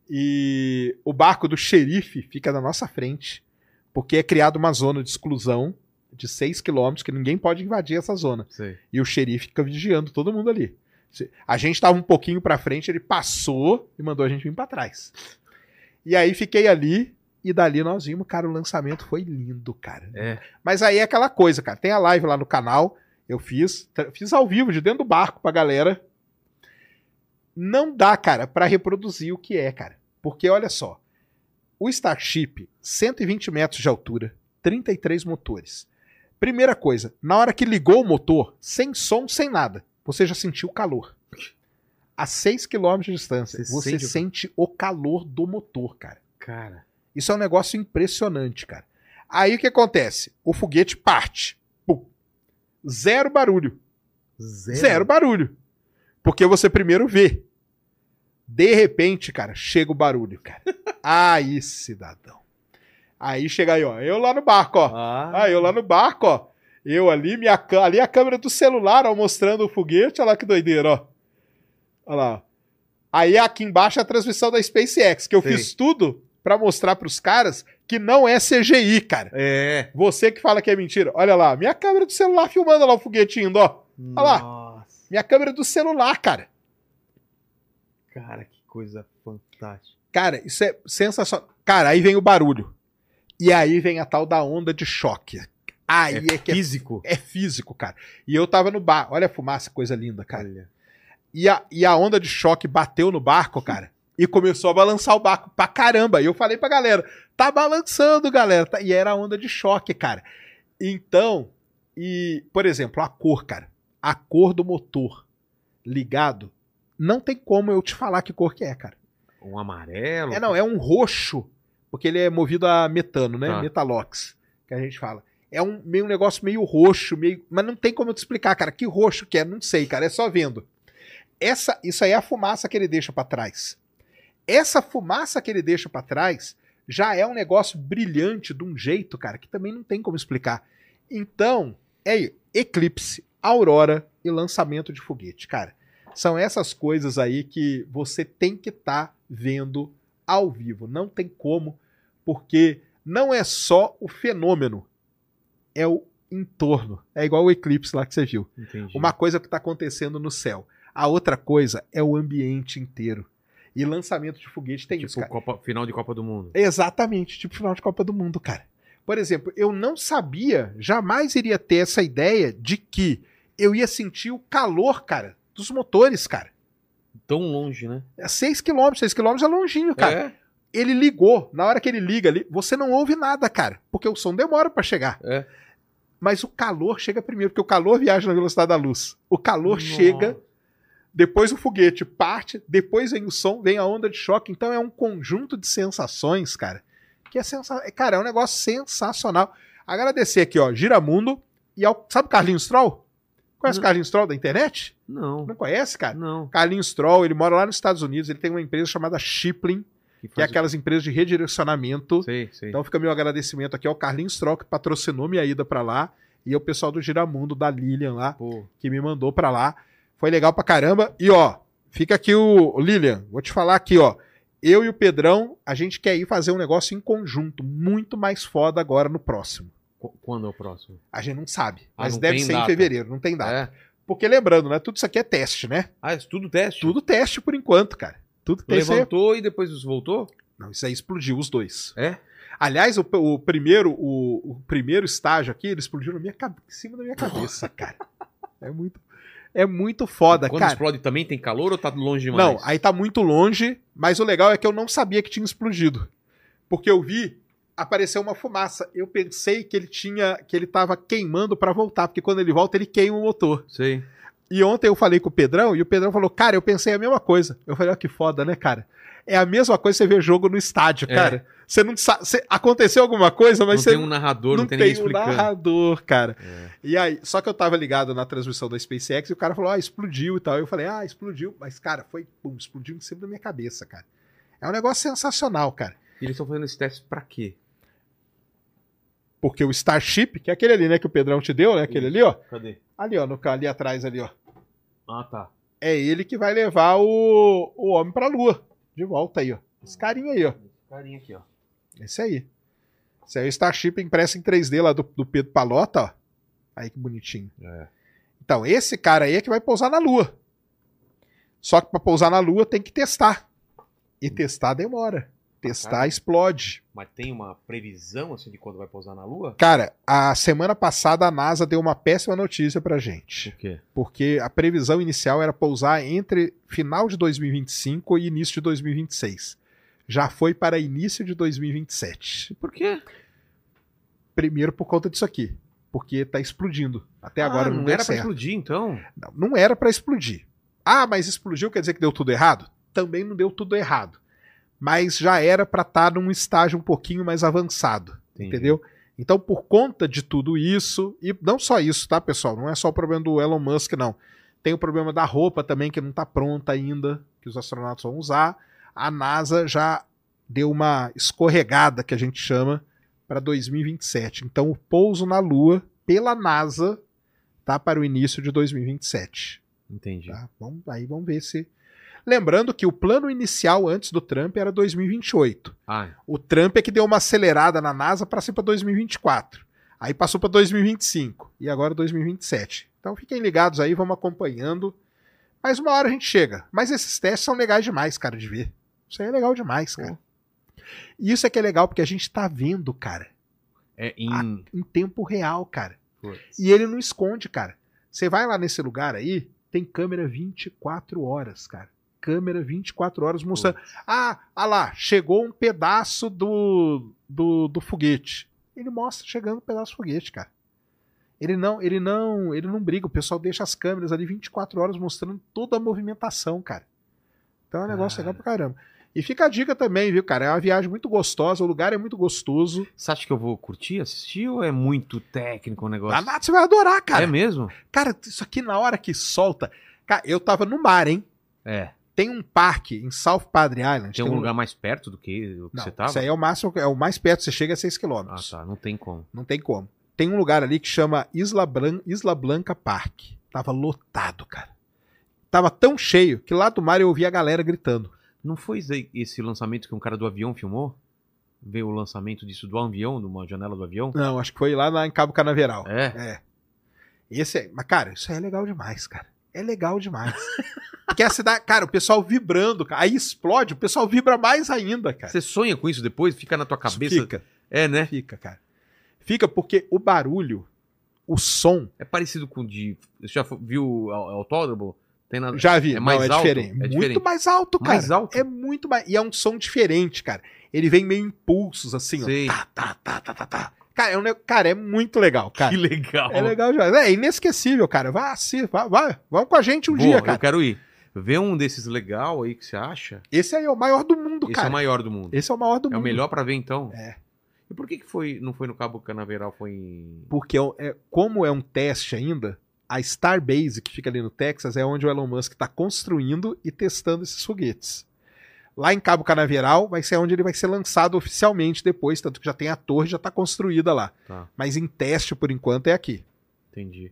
Speaker 3: E o barco do xerife fica na nossa frente, porque é criada uma zona de exclusão de 6 quilômetros, que ninguém pode invadir essa zona.
Speaker 1: Sei.
Speaker 3: E o xerife fica vigiando todo mundo ali. A gente tava um pouquinho pra frente, ele passou e mandou a gente vir pra trás. E aí fiquei ali e dali nós vimos, cara, o lançamento foi lindo, cara.
Speaker 1: É.
Speaker 3: Mas aí é aquela coisa, cara. Tem a live lá no canal Eu fiz, fiz ao vivo, de dentro do barco pra galera. Não dá, cara, pra reproduzir o que é, cara. Porque olha só, o Starship, 120 metros de altura, 33 motores. Primeira coisa, na hora que ligou o motor, sem som, sem nada, você já sentiu o calor. A 6 km de distância,
Speaker 1: Você
Speaker 3: você,
Speaker 1: sente o-
Speaker 3: sente o calor do motor, cara.
Speaker 1: Cara.
Speaker 3: Isso é um negócio impressionante, cara. Aí o que acontece? O foguete parte. Pum. Zero barulho.
Speaker 1: Zero.
Speaker 3: Zero barulho. Porque você primeiro vê. De repente, cara, chega o barulho, cara. Aí, cidadão. Aí chega aí, ó. Eu lá no barco, ó.
Speaker 1: Ah,
Speaker 3: Ah, eu lá no barco, ó. Eu ali, minha, ali a câmera do celular, ó, mostrando o foguete. Olha lá que doideira, ó. Olha lá. Aí aqui embaixo é a transmissão da SpaceX, que eu
Speaker 1: Sim.
Speaker 3: fiz tudo pra mostrar pros caras que não é CGI, cara.
Speaker 1: É.
Speaker 3: Você que fala que é mentira. Olha lá, minha câmera do celular filmando olha lá o foguetinho, ó. lá.
Speaker 1: Nossa.
Speaker 3: Minha câmera do celular, cara.
Speaker 1: Cara, que coisa fantástica.
Speaker 3: Cara, isso é sensacional. Cara, aí vem o barulho. E aí vem a tal da onda de choque. Aí é, que é,
Speaker 1: físico.
Speaker 3: é físico, cara. E eu tava no bar. Olha a fumaça, coisa linda, cara.
Speaker 1: Olha.
Speaker 3: E a, e a onda de choque bateu no barco, cara. E começou a balançar o barco pra caramba. E eu falei pra galera: tá balançando, galera. Tá- E era a onda de choque, cara. Então, e, por exemplo, a cor, cara. A cor do motor ligado. Não tem como eu te falar que cor que é, cara.
Speaker 1: Um amarelo.
Speaker 3: É, não, é um roxo. Porque ele é movido a metano, né?
Speaker 1: Tá.
Speaker 3: Metalox, que a gente fala. É um meio um negócio meio roxo, meio. Mas não tem como eu te explicar, cara. Que roxo que é? Não sei, cara. É só vendo. Essa, isso aí é a fumaça que ele deixa pra trás. Essa fumaça que ele deixa pra trás já é um negócio brilhante de um jeito, cara, que também não tem como explicar. Então, é aí, eclipse, aurora e lançamento de foguete, cara. São essas coisas aí que você tem que estar vendo ao vivo. Não tem como, porque não é só o fenômeno, é o entorno. É igual o eclipse lá que você viu.
Speaker 1: Entendi.
Speaker 3: Uma coisa que está acontecendo no céu. A outra coisa é o ambiente inteiro. E lançamento de foguete tem isso,
Speaker 1: tipo,
Speaker 3: cara.
Speaker 1: Copa- final de Copa do Mundo.
Speaker 3: Exatamente, tipo final de Copa do Mundo, cara. Por exemplo, eu não sabia, jamais iria ter essa ideia de que eu ia sentir o calor, cara, dos motores, cara.
Speaker 1: Tão longe, né?
Speaker 3: É 6 km, 6 km é longinho, cara.
Speaker 1: É.
Speaker 3: Ele ligou, na hora que ele liga ali, você não ouve nada, cara, porque o som demora pra chegar.
Speaker 1: É.
Speaker 3: Mas o calor chega primeiro, porque o calor viaja na velocidade da luz. O calor
Speaker 1: Nossa.
Speaker 3: chega, depois o foguete parte, depois vem o som, vem a onda de choque. Então é um conjunto de sensações, cara, que é sensacional. Cara, é um negócio sensacional. Agradecer aqui, ó, Giramundo e ao. Sabe o Carlinhos Troll? Conhece o. Carlinhos Troll da internet?
Speaker 1: Não.
Speaker 3: Não conhece, cara?
Speaker 1: Não.
Speaker 3: Carlinhos Troll, ele mora lá nos Estados Unidos, ele tem uma empresa chamada Shiplin, que é
Speaker 1: faz o-
Speaker 3: aquelas empresas de redirecionamento.
Speaker 1: Sei, sei.
Speaker 3: Então fica meu agradecimento aqui ao Carlinhos Troll, que patrocinou minha ida pra lá, e ao pessoal do Giramundo, da Lilian lá,
Speaker 1: Pô,
Speaker 3: que me mandou pra lá. Foi legal pra caramba. E ó, fica aqui o Lilian, vou te falar aqui, ó. Eu e o Pedrão, a gente quer ir fazer um negócio em conjunto, muito mais foda agora no próximo.
Speaker 1: qu- quando é o próximo?
Speaker 3: A gente não sabe,
Speaker 1: Ah,
Speaker 3: mas
Speaker 1: não
Speaker 3: deve ser em
Speaker 1: data.
Speaker 3: fevereiro, não tem data.
Speaker 1: É.
Speaker 3: Porque lembrando, né, tudo isso aqui é teste, né?
Speaker 1: Ah, isso tudo teste?
Speaker 3: Tudo teste por enquanto, cara. Tudo teste. aí-
Speaker 1: Levantou e depois voltou?
Speaker 3: Não, isso aí explodiu os dois.
Speaker 1: É?
Speaker 3: Aliás, o, o primeiro, o, o primeiro estágio aqui, ele explodiu na minha, em cima da minha cabeça, cara. É muito, é muito foda,
Speaker 1: Quando
Speaker 3: cara.
Speaker 1: explode também tem calor ou tá longe demais?
Speaker 3: Não, aí tá muito longe, mas o legal é que eu não sabia que tinha explodido. Porque eu vi, apareceu uma fumaça. Eu pensei que ele tinha, que ele tava queimando pra voltar, porque quando ele volta ele queima o motor.
Speaker 1: Sei.
Speaker 3: E ontem eu falei com o Pedrão e o Pedrão falou: "Cara, eu pensei a mesma coisa". Eu falei: "Ó, que foda, né, cara?" É a mesma coisa você ver jogo no estádio,
Speaker 1: É.
Speaker 3: cara. Você não sabe, você- aconteceu alguma coisa, mas
Speaker 1: não
Speaker 3: você
Speaker 1: tem um narrador, não, tem, ninguém
Speaker 3: um
Speaker 1: explicando.
Speaker 3: narrador, cara.
Speaker 1: É.
Speaker 3: E aí, só que eu tava ligado na transmissão da SpaceX e o cara falou, ah, explodiu e tal. Eu falei, ah, explodiu. Mas, cara, foi, pum, explodiu em cima da minha cabeça, cara. É um negócio sensacional, cara.
Speaker 1: E eles estão fazendo esse teste pra quê?
Speaker 3: Porque o Starship, que é aquele ali, né, que o Pedrão te deu, né, aquele ali, ó.
Speaker 1: Cadê?
Speaker 3: Ali, ó, no, ali atrás ali, ó.
Speaker 1: Ah, tá.
Speaker 3: É ele que vai levar o, o homem pra lua. De volta aí, ó. Esse carinha aí, ó.
Speaker 1: Esse carinha aqui, ó.
Speaker 3: Esse aí. Esse aí é o Starship impresso em 3D lá do, do Pedro Palota, ó. Aí que bonitinho.
Speaker 1: É.
Speaker 3: Então, esse cara aí é que vai pousar na Lua. Só que para pousar na Lua tem que testar. E testar demora. testar,
Speaker 1: Caramba.
Speaker 3: explode.
Speaker 1: Mas tem uma previsão assim de quando vai pousar na Lua?
Speaker 3: Cara, a semana passada a NASA deu uma péssima notícia pra gente.
Speaker 1: O quê?
Speaker 3: Porque a previsão inicial era pousar entre final de 2025 e início de 2026. Já foi para início de 2027.
Speaker 1: Por quê?
Speaker 3: Primeiro por conta disso aqui. Porque tá explodindo. Até agora
Speaker 1: Ah,
Speaker 3: não,
Speaker 1: não
Speaker 3: deu
Speaker 1: era pra
Speaker 3: certo.
Speaker 1: explodir, então.
Speaker 3: Não, não era para explodir. Ah, mas explodiu quer dizer que deu tudo errado? Também não deu tudo errado. Mas já era para estar num estágio um pouquinho mais avançado,
Speaker 1: Entendi.
Speaker 3: entendeu? Então, por conta de tudo isso, e não só isso, tá, pessoal? Não é só o problema do Elon Musk, não. Tem o problema da roupa também, que não tá pronta ainda, que os astronautas vão usar. A NASA já deu uma escorregada, que a gente chama, para 2027. Então, o pouso na Lua, pela NASA, tá para o início de 2027.
Speaker 1: Entendi.
Speaker 3: Tá? Vamos, aí vamos ver se. Lembrando que o plano inicial antes do Trump era 2028.
Speaker 1: Ah,
Speaker 3: O Trump é que deu uma acelerada na NASA para ser para 2024. Aí passou para 2025 e agora 2027. Então fiquem ligados aí, vamos acompanhando. Mas uma hora a gente chega. Mas esses testes são legais demais, cara, de ver. Isso aí é legal demais, cara. E isso é que é legal porque a gente tá vendo, cara,
Speaker 1: é em.
Speaker 3: em tempo real, cara. E ele não esconde, cara. Você vai lá nesse lugar aí, tem câmera 24 horas, cara. Câmera 24 horas mostrando. Ah, ah lá, chegou um pedaço do, do, do foguete. Ele mostra chegando um pedaço do foguete, cara. Ele não, ele não, ele não briga. O pessoal deixa as câmeras ali 24 horas mostrando toda a movimentação, cara. Então é um negócio legal pra caramba. E fica a dica também, viu, cara? É uma viagem muito gostosa, o lugar é muito gostoso.
Speaker 1: Você acha que eu vou curtir, assistir ou é muito técnico o negócio?
Speaker 3: Danado, você vai adorar, cara.
Speaker 1: É mesmo?
Speaker 3: Cara, isso aqui na hora que solta. Cara, eu tava no mar, hein?
Speaker 1: É.
Speaker 3: Tem um parque em South Padre Island.
Speaker 1: Tem algum lugar mais perto do que o que
Speaker 3: Não,
Speaker 1: você tava?
Speaker 3: Isso aí é o máximo, é o mais perto, você chega a 6
Speaker 1: Ah,
Speaker 3: km.
Speaker 1: tá. Não tem como.
Speaker 3: Não tem como. Tem um lugar ali que chama Isla, Blan Isla Blanca Park. Tava lotado, cara. Tava tão cheio que lá do mar eu ouvi a galera gritando.
Speaker 1: Não foi esse- lançamento que um cara do avião filmou? Veio o lançamento disso do avião, de uma janela do avião?
Speaker 3: Não, acho que foi lá na, em Cabo Canaveral.
Speaker 1: É.
Speaker 3: É. Esse é, mas cara, isso aí é legal demais, cara. É legal demais. Porque a cidade, cara, o pessoal vibrando, cara. aí explode, o pessoal vibra mais ainda, cara.
Speaker 1: Você sonha com isso depois? Fica na tua cabeça?
Speaker 3: Fica,
Speaker 1: É, né?
Speaker 3: fica, cara. Fica porque o barulho, o som,
Speaker 1: É parecido com o de. Você já viu o au- autódromo? Tem na...
Speaker 3: já vi,
Speaker 1: É
Speaker 3: não,
Speaker 1: mais
Speaker 3: é
Speaker 1: alto?
Speaker 3: diferente.
Speaker 1: É
Speaker 3: muito
Speaker 1: diferente.
Speaker 3: mais alto, cara.
Speaker 1: Mais alto?
Speaker 3: É muito mais. E é um som diferente, cara. Ele vem meio impulsos, assim,
Speaker 1: Sei.
Speaker 3: ó. Tá, tá, tá, tá, tá, tá. Cara, é, um, cara, é muito legal, cara.
Speaker 1: Que legal.
Speaker 3: É legal. É inesquecível, cara. Vai, assim, vai, vai. Vamos com a gente um
Speaker 1: Vou,
Speaker 3: dia,
Speaker 1: Eu
Speaker 3: cara.
Speaker 1: quero ir. Vê um desses legal aí que você acha.
Speaker 3: Esse aí é o maior do mundo,
Speaker 1: Esse
Speaker 3: cara.
Speaker 1: é o maior do mundo.
Speaker 3: Esse é o maior do
Speaker 1: É
Speaker 3: mundo.
Speaker 1: o melhor pra ver então?
Speaker 3: É.
Speaker 1: E por que, que foi, não foi no Cabo Canaveral, foi em.
Speaker 3: Porque é é- como é um teste ainda, a Starbase, que fica ali no Texas, é onde o Elon Musk está construindo e testando esses foguetes. Lá em Cabo Canaveral vai ser onde ele vai ser lançado oficialmente depois, tanto que já tem a torre, já está construída lá.
Speaker 1: Tá,
Speaker 3: Mas em teste, por enquanto, é aqui.
Speaker 1: entendi.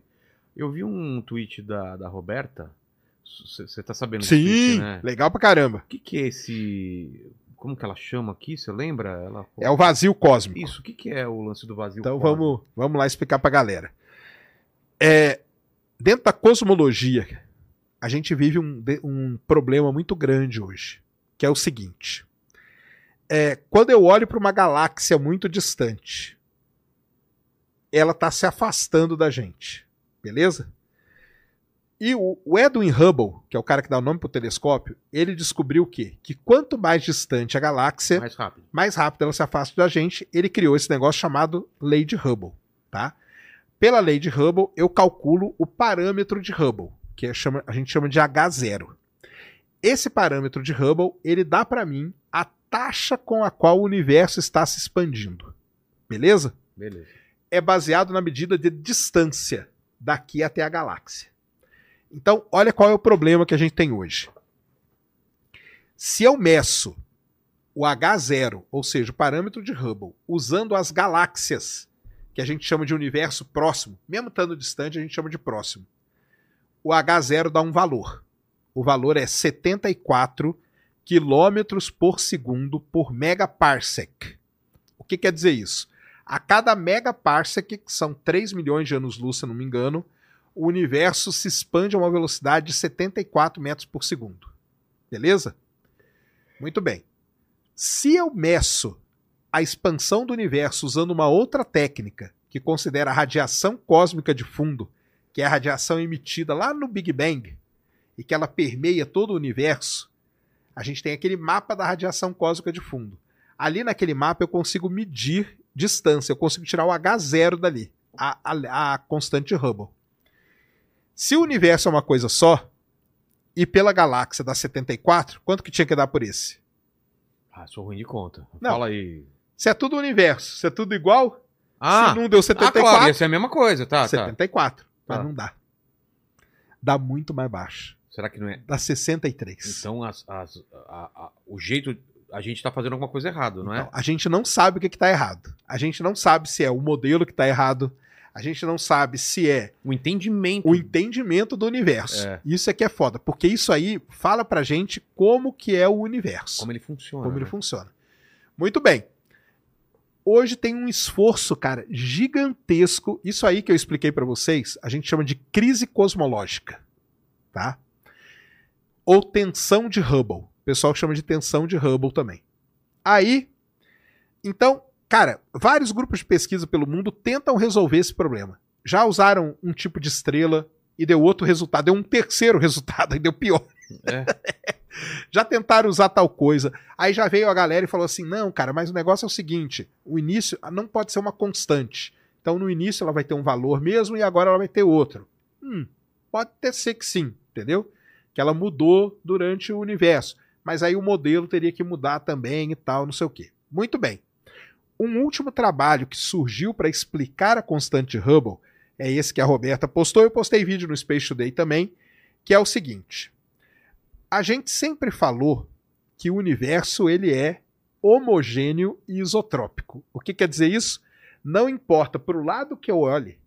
Speaker 1: Eu vi um tweet da, da Roberta. Você tá sabendo desse tweet, né?
Speaker 3: legal pra caramba.
Speaker 1: O que, que é esse. Como que ela chama aqui? Você lembra? Ela...
Speaker 3: É o vazio cósmico.
Speaker 1: Isso, o que, que é o lance do vazio?
Speaker 3: Então
Speaker 1: cósmico?
Speaker 3: vamos, vamos lá explicar pra galera. É, dentro da cosmologia, a gente vive um, um problema muito grande hoje, que é o seguinte. É, quando eu olho para uma galáxia muito distante, ela está se afastando da gente, beleza? E o, o Edwin Hubble, que é o cara que dá o nome pro telescópio, ele descobriu o quê? Que quanto mais distante a galáxia,
Speaker 1: Mais rápido.
Speaker 3: mais rápido ela se afasta da gente, ele criou esse negócio chamado Lei de Hubble, tá? Pela Lei de Hubble, eu calculo o parâmetro de Hubble, que é chama- a gente chama de H0. Esse parâmetro de Hubble, ele dá para mim a taxa com a qual o universo está se expandindo. Beleza?
Speaker 1: Beleza.
Speaker 3: é baseado na medida de distância daqui até a galáxia. Então, olha qual é o problema que a gente tem hoje. Se eu meço o H0, ou seja, o parâmetro de Hubble, usando as galáxias, que a gente chama de universo próximo, mesmo estando distante, a gente chama de próximo. O H0 dá um valor. O valor é 74 quilômetros por segundo por megaparsec. O que quer dizer isso? A cada megaparsec, que são 3 milhões de anos-luz, se não me engano, o universo se expande a uma velocidade de 74 metros por segundo. Beleza? Muito bem. Se eu meço a expansão do universo usando uma outra técnica que considera a radiação cósmica de fundo, que é a radiação emitida lá no Big Bang, e que ela permeia todo o universo, a gente tem aquele mapa da radiação cósmica de fundo. Ali naquele mapa eu consigo medir distância, eu consigo tirar o H0 dali, a, a, a constante Hubble. Se o universo é uma coisa só, e pela galáxia dá 74, quanto que tinha que dar por esse?
Speaker 1: Ah, sou ruim de conta.
Speaker 3: Não.
Speaker 1: Fala aí.
Speaker 3: Se é tudo universo, se é tudo igual,
Speaker 1: Ah,
Speaker 3: se não deu
Speaker 1: ah
Speaker 3: 74,
Speaker 1: claro, ia ser a mesma coisa, tá, tá.
Speaker 3: 74. Mas
Speaker 1: Tá.
Speaker 3: não dá. Dá muito mais baixo.
Speaker 1: Será que não é?
Speaker 3: Dá 63.
Speaker 1: Então, as, as- a- a- o jeito. A gente tá fazendo alguma coisa errada, não é?
Speaker 3: Então, a gente não sabe o que está errado. A gente não sabe se é o modelo que está errado. A gente não sabe se é
Speaker 1: O entendimento.
Speaker 3: o entendimento do universo.
Speaker 1: É.
Speaker 3: Isso é que é foda, porque isso aí fala pra gente como que é o universo,
Speaker 1: Como ele funciona.
Speaker 3: como ele
Speaker 1: né?
Speaker 3: funciona. Muito bem. Hoje tem um esforço, cara, gigantesco. Isso aí que eu expliquei pra vocês, a gente chama de crise cosmológica, tá? Ou tensão de Hubble. O pessoal chama de tensão de Hubble também. Aí, então, cara, vários grupos de pesquisa pelo mundo tentam resolver esse problema. Já usaram um tipo de estrela e deu outro resultado, deu um terceiro resultado e deu pior.
Speaker 1: É.
Speaker 3: Já tentaram usar tal coisa. Aí já veio a galera e falou assim: não, cara, mas o negócio é o seguinte: o início não pode ser uma constante. Então no início ela vai ter um valor mesmo e agora ela vai ter outro. Hum, pode ter ser que sim, entendeu? Que ela mudou durante o universo. Mas aí o modelo teria que mudar também e tal, não sei o quê. Muito bem. Um último trabalho que surgiu para explicar a constante Hubble é esse que a Roberta postou. Eu postei vídeo no Space Today também, que é o seguinte: a gente sempre falou que o universo ele é homogêneo e isotrópico. O que quer dizer isso? Não importa para o lado que eu olhe,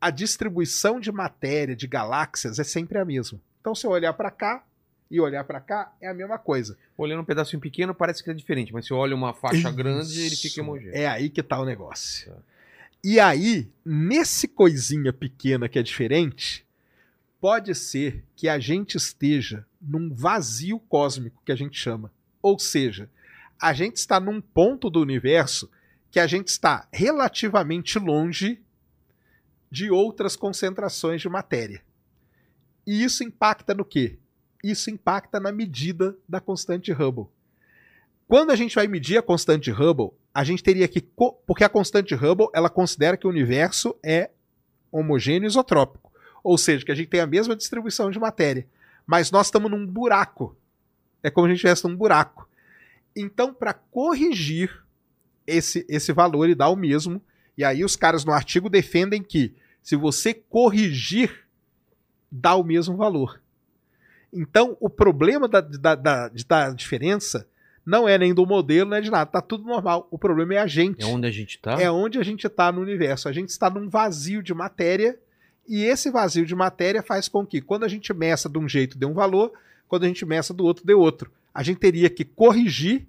Speaker 3: a distribuição de matéria de galáxias é sempre a mesma. Então, se eu olhar para cá e olhar para cá, é a mesma coisa.
Speaker 1: Olhando um pedacinho pequeno, parece que é diferente, mas se olha uma faixa
Speaker 3: Isso.
Speaker 1: grande, ele fica homogêneo.
Speaker 3: É aí que tá o negócio.
Speaker 1: Tá.
Speaker 3: E aí, nesse coisinha pequena que é diferente, pode ser que a gente esteja num vazio cósmico que a gente chama. Ou seja, a gente está num ponto do universo que a gente está relativamente longe de outras concentrações de matéria. E isso impacta no quê? Isso impacta na medida da constante Hubble. Quando a gente vai medir a constante Hubble, a gente teria que. Porque a constante Hubble ela considera que o universo é homogêneo isotrópico. Ou seja, que a gente tem a mesma distribuição de matéria. Mas nós estamos num buraco. É como se a gente estivesse num buraco. Então, para corrigir esse, esse valor e dar o mesmo, e aí os caras no artigo defendem que se você corrigir, dá o mesmo valor. Então, o problema da, da, da, da diferença não é nem do modelo, nem de nada. Tá tudo normal. O problema é a gente.
Speaker 1: É onde a gente tá?
Speaker 3: É onde a gente está no universo. A gente está num vazio de matéria e esse vazio de matéria faz com que, quando a gente meça de um jeito, dê um valor, quando a gente meça do outro, dê outro. A gente teria que corrigir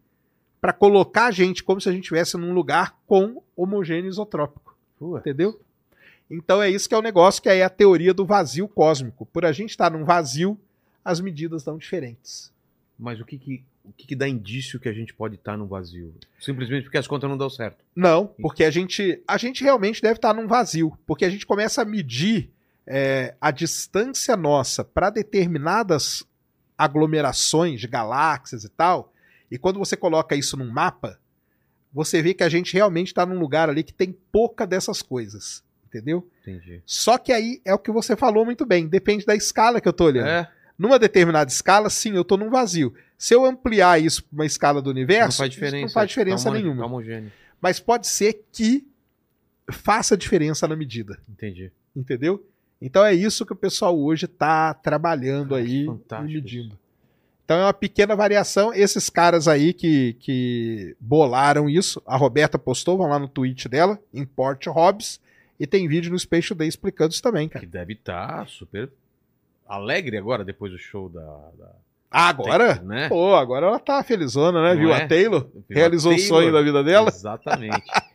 Speaker 3: para colocar a gente como se a gente estivesse num lugar com homogêneo isotrópico.
Speaker 1: Pô,
Speaker 3: Entendeu? Então é isso que é o negócio, que é a teoria do vazio cósmico. Por a gente estar num vazio, as medidas dão diferentes.
Speaker 1: Mas o que que, o que que dá indício que a gente pode estar no vazio? Simplesmente porque as contas não dão certo.
Speaker 3: Não, porque a gente, a gente realmente deve estar num vazio, porque a gente começa a medir é, a distância nossa para determinadas aglomerações de galáxias e tal, e quando você coloca isso num mapa, você vê que a gente realmente está num lugar ali que tem pouca dessas coisas, entendeu?
Speaker 1: Entendi.
Speaker 3: Só que aí é o que você falou muito bem, depende da escala que eu tô olhando.
Speaker 1: É,
Speaker 3: Numa determinada escala, sim, eu tô num vazio. Se eu ampliar isso para uma escala do
Speaker 1: não
Speaker 3: universo,
Speaker 1: faz
Speaker 3: isso
Speaker 1: diferença.
Speaker 3: não faz diferença
Speaker 1: tá
Speaker 3: nenhuma
Speaker 1: Tá homogêneo.
Speaker 3: mas pode ser que faça diferença na medida,
Speaker 1: Entendi.
Speaker 3: entendeu? Então é isso que o pessoal hoje está trabalhando aí e medindo. Então é uma pequena variação. Esses caras aí que, que bolaram isso, a Roberta postou, vão lá no tweet dela, Import Hobbs, e tem vídeo no Space Today explicando isso também, cara.
Speaker 1: Que deve estar super alegre agora, depois do show da... da...
Speaker 3: Agora,
Speaker 1: Né?
Speaker 3: pô, agora ela tá felizona, né?
Speaker 1: Não
Speaker 3: Viu
Speaker 1: é?
Speaker 3: a Taylor?
Speaker 1: Viu a
Speaker 3: Realizou o
Speaker 1: Taylor?
Speaker 3: sonho da vida dela?
Speaker 1: Exatamente.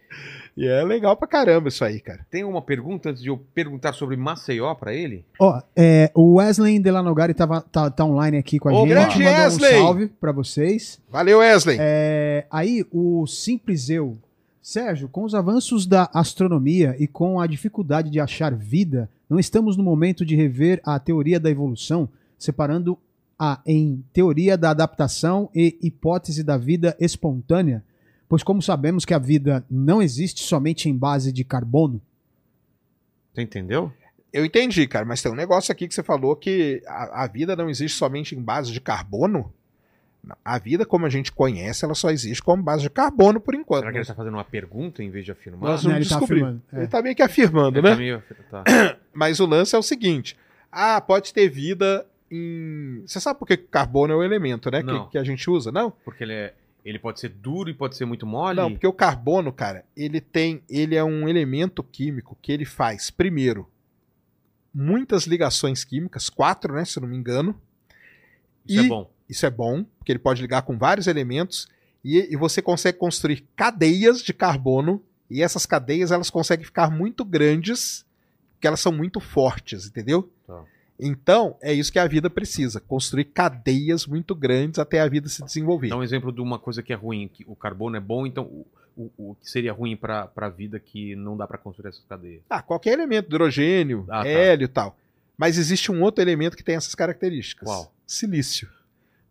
Speaker 3: E é legal pra caramba isso aí, cara.
Speaker 1: Tem uma pergunta antes de eu perguntar sobre Maceió pra ele?
Speaker 2: Ó, é, o Wesley Delanogari tava, tá, tá online aqui com a
Speaker 3: Ô,
Speaker 2: gente.
Speaker 3: grande
Speaker 2: mandou
Speaker 3: Wesley!
Speaker 2: um salve pra vocês.
Speaker 3: Valeu, Wesley.
Speaker 2: É, aí, o Simples Eu. Sérgio, com os avanços da astronomia e com a dificuldade de achar vida, não estamos no momento de rever a teoria da evolução, separando a em teoria da adaptação e hipótese da vida espontânea? Pois, como sabemos que a vida não existe somente em base de carbono,
Speaker 1: Você entendeu?
Speaker 3: Eu entendi, cara, mas tem um negócio aqui que você falou que a, a vida não existe somente em base de carbono. Não, A vida, como a gente conhece, ela só existe como base de carbono por enquanto.
Speaker 1: Será que ele tá fazendo uma pergunta em vez de afirmar?
Speaker 3: Nós
Speaker 2: Né,
Speaker 3: vamos
Speaker 2: ele tá afirmando, é.
Speaker 3: Ele tá meio que afirmando,
Speaker 1: Ele
Speaker 3: né?
Speaker 1: tá meio- tá.
Speaker 3: Mas o lance é o seguinte: ah, pode ter vida em. Você sabe por que carbono é o elemento, né? Que, que a gente usa, não?
Speaker 1: Porque ele é. Ele pode ser duro e pode ser muito mole.
Speaker 3: Não, porque o carbono, cara, ele tem. Ele é um elemento químico que ele faz, primeiro, muitas ligações químicas, quatro, né? Se eu não me engano.
Speaker 1: Isso
Speaker 3: e-
Speaker 1: é bom.
Speaker 3: Isso é bom, porque ele pode ligar com vários elementos e, e você consegue construir cadeias de carbono e essas cadeias elas conseguem ficar muito grandes, porque elas são muito fortes, entendeu?
Speaker 1: Tá.
Speaker 3: Então, é isso que a vida precisa, construir cadeias muito grandes até a vida se desenvolver.
Speaker 1: Dá um exemplo de uma coisa que é ruim, que o carbono é bom, então o, o, o que seria ruim para a vida que não dá para construir essas cadeias?
Speaker 3: Ah, qualquer elemento, hidrogênio,
Speaker 1: Ah, tá.
Speaker 3: hélio e tal. Mas existe um outro elemento que tem essas características.
Speaker 1: Qual?
Speaker 3: Silício.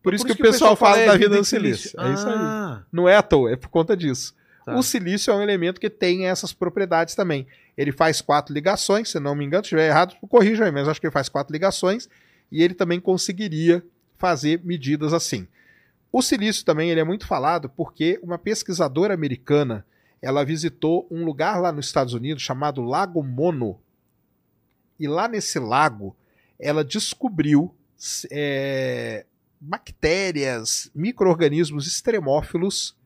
Speaker 3: Por, isso que, o pessoal, fala da vida
Speaker 1: em
Speaker 3: do silício. É isso aí.
Speaker 1: Ah,
Speaker 3: Não é à toa, é por conta disso.
Speaker 1: Tá.
Speaker 3: O silício é um elemento que tem essas propriedades também. Ele faz quatro ligações, se não me engano, se estiver errado, corrija aí, mas acho que ele faz quatro ligações e ele também conseguiria fazer medidas assim. O silício também ele é muito falado porque uma pesquisadora americana ela visitou um lugar lá nos Estados Unidos chamado Lago Mono. E lá nesse lago ela descobriu é, bactérias, micro-organismos extremófilos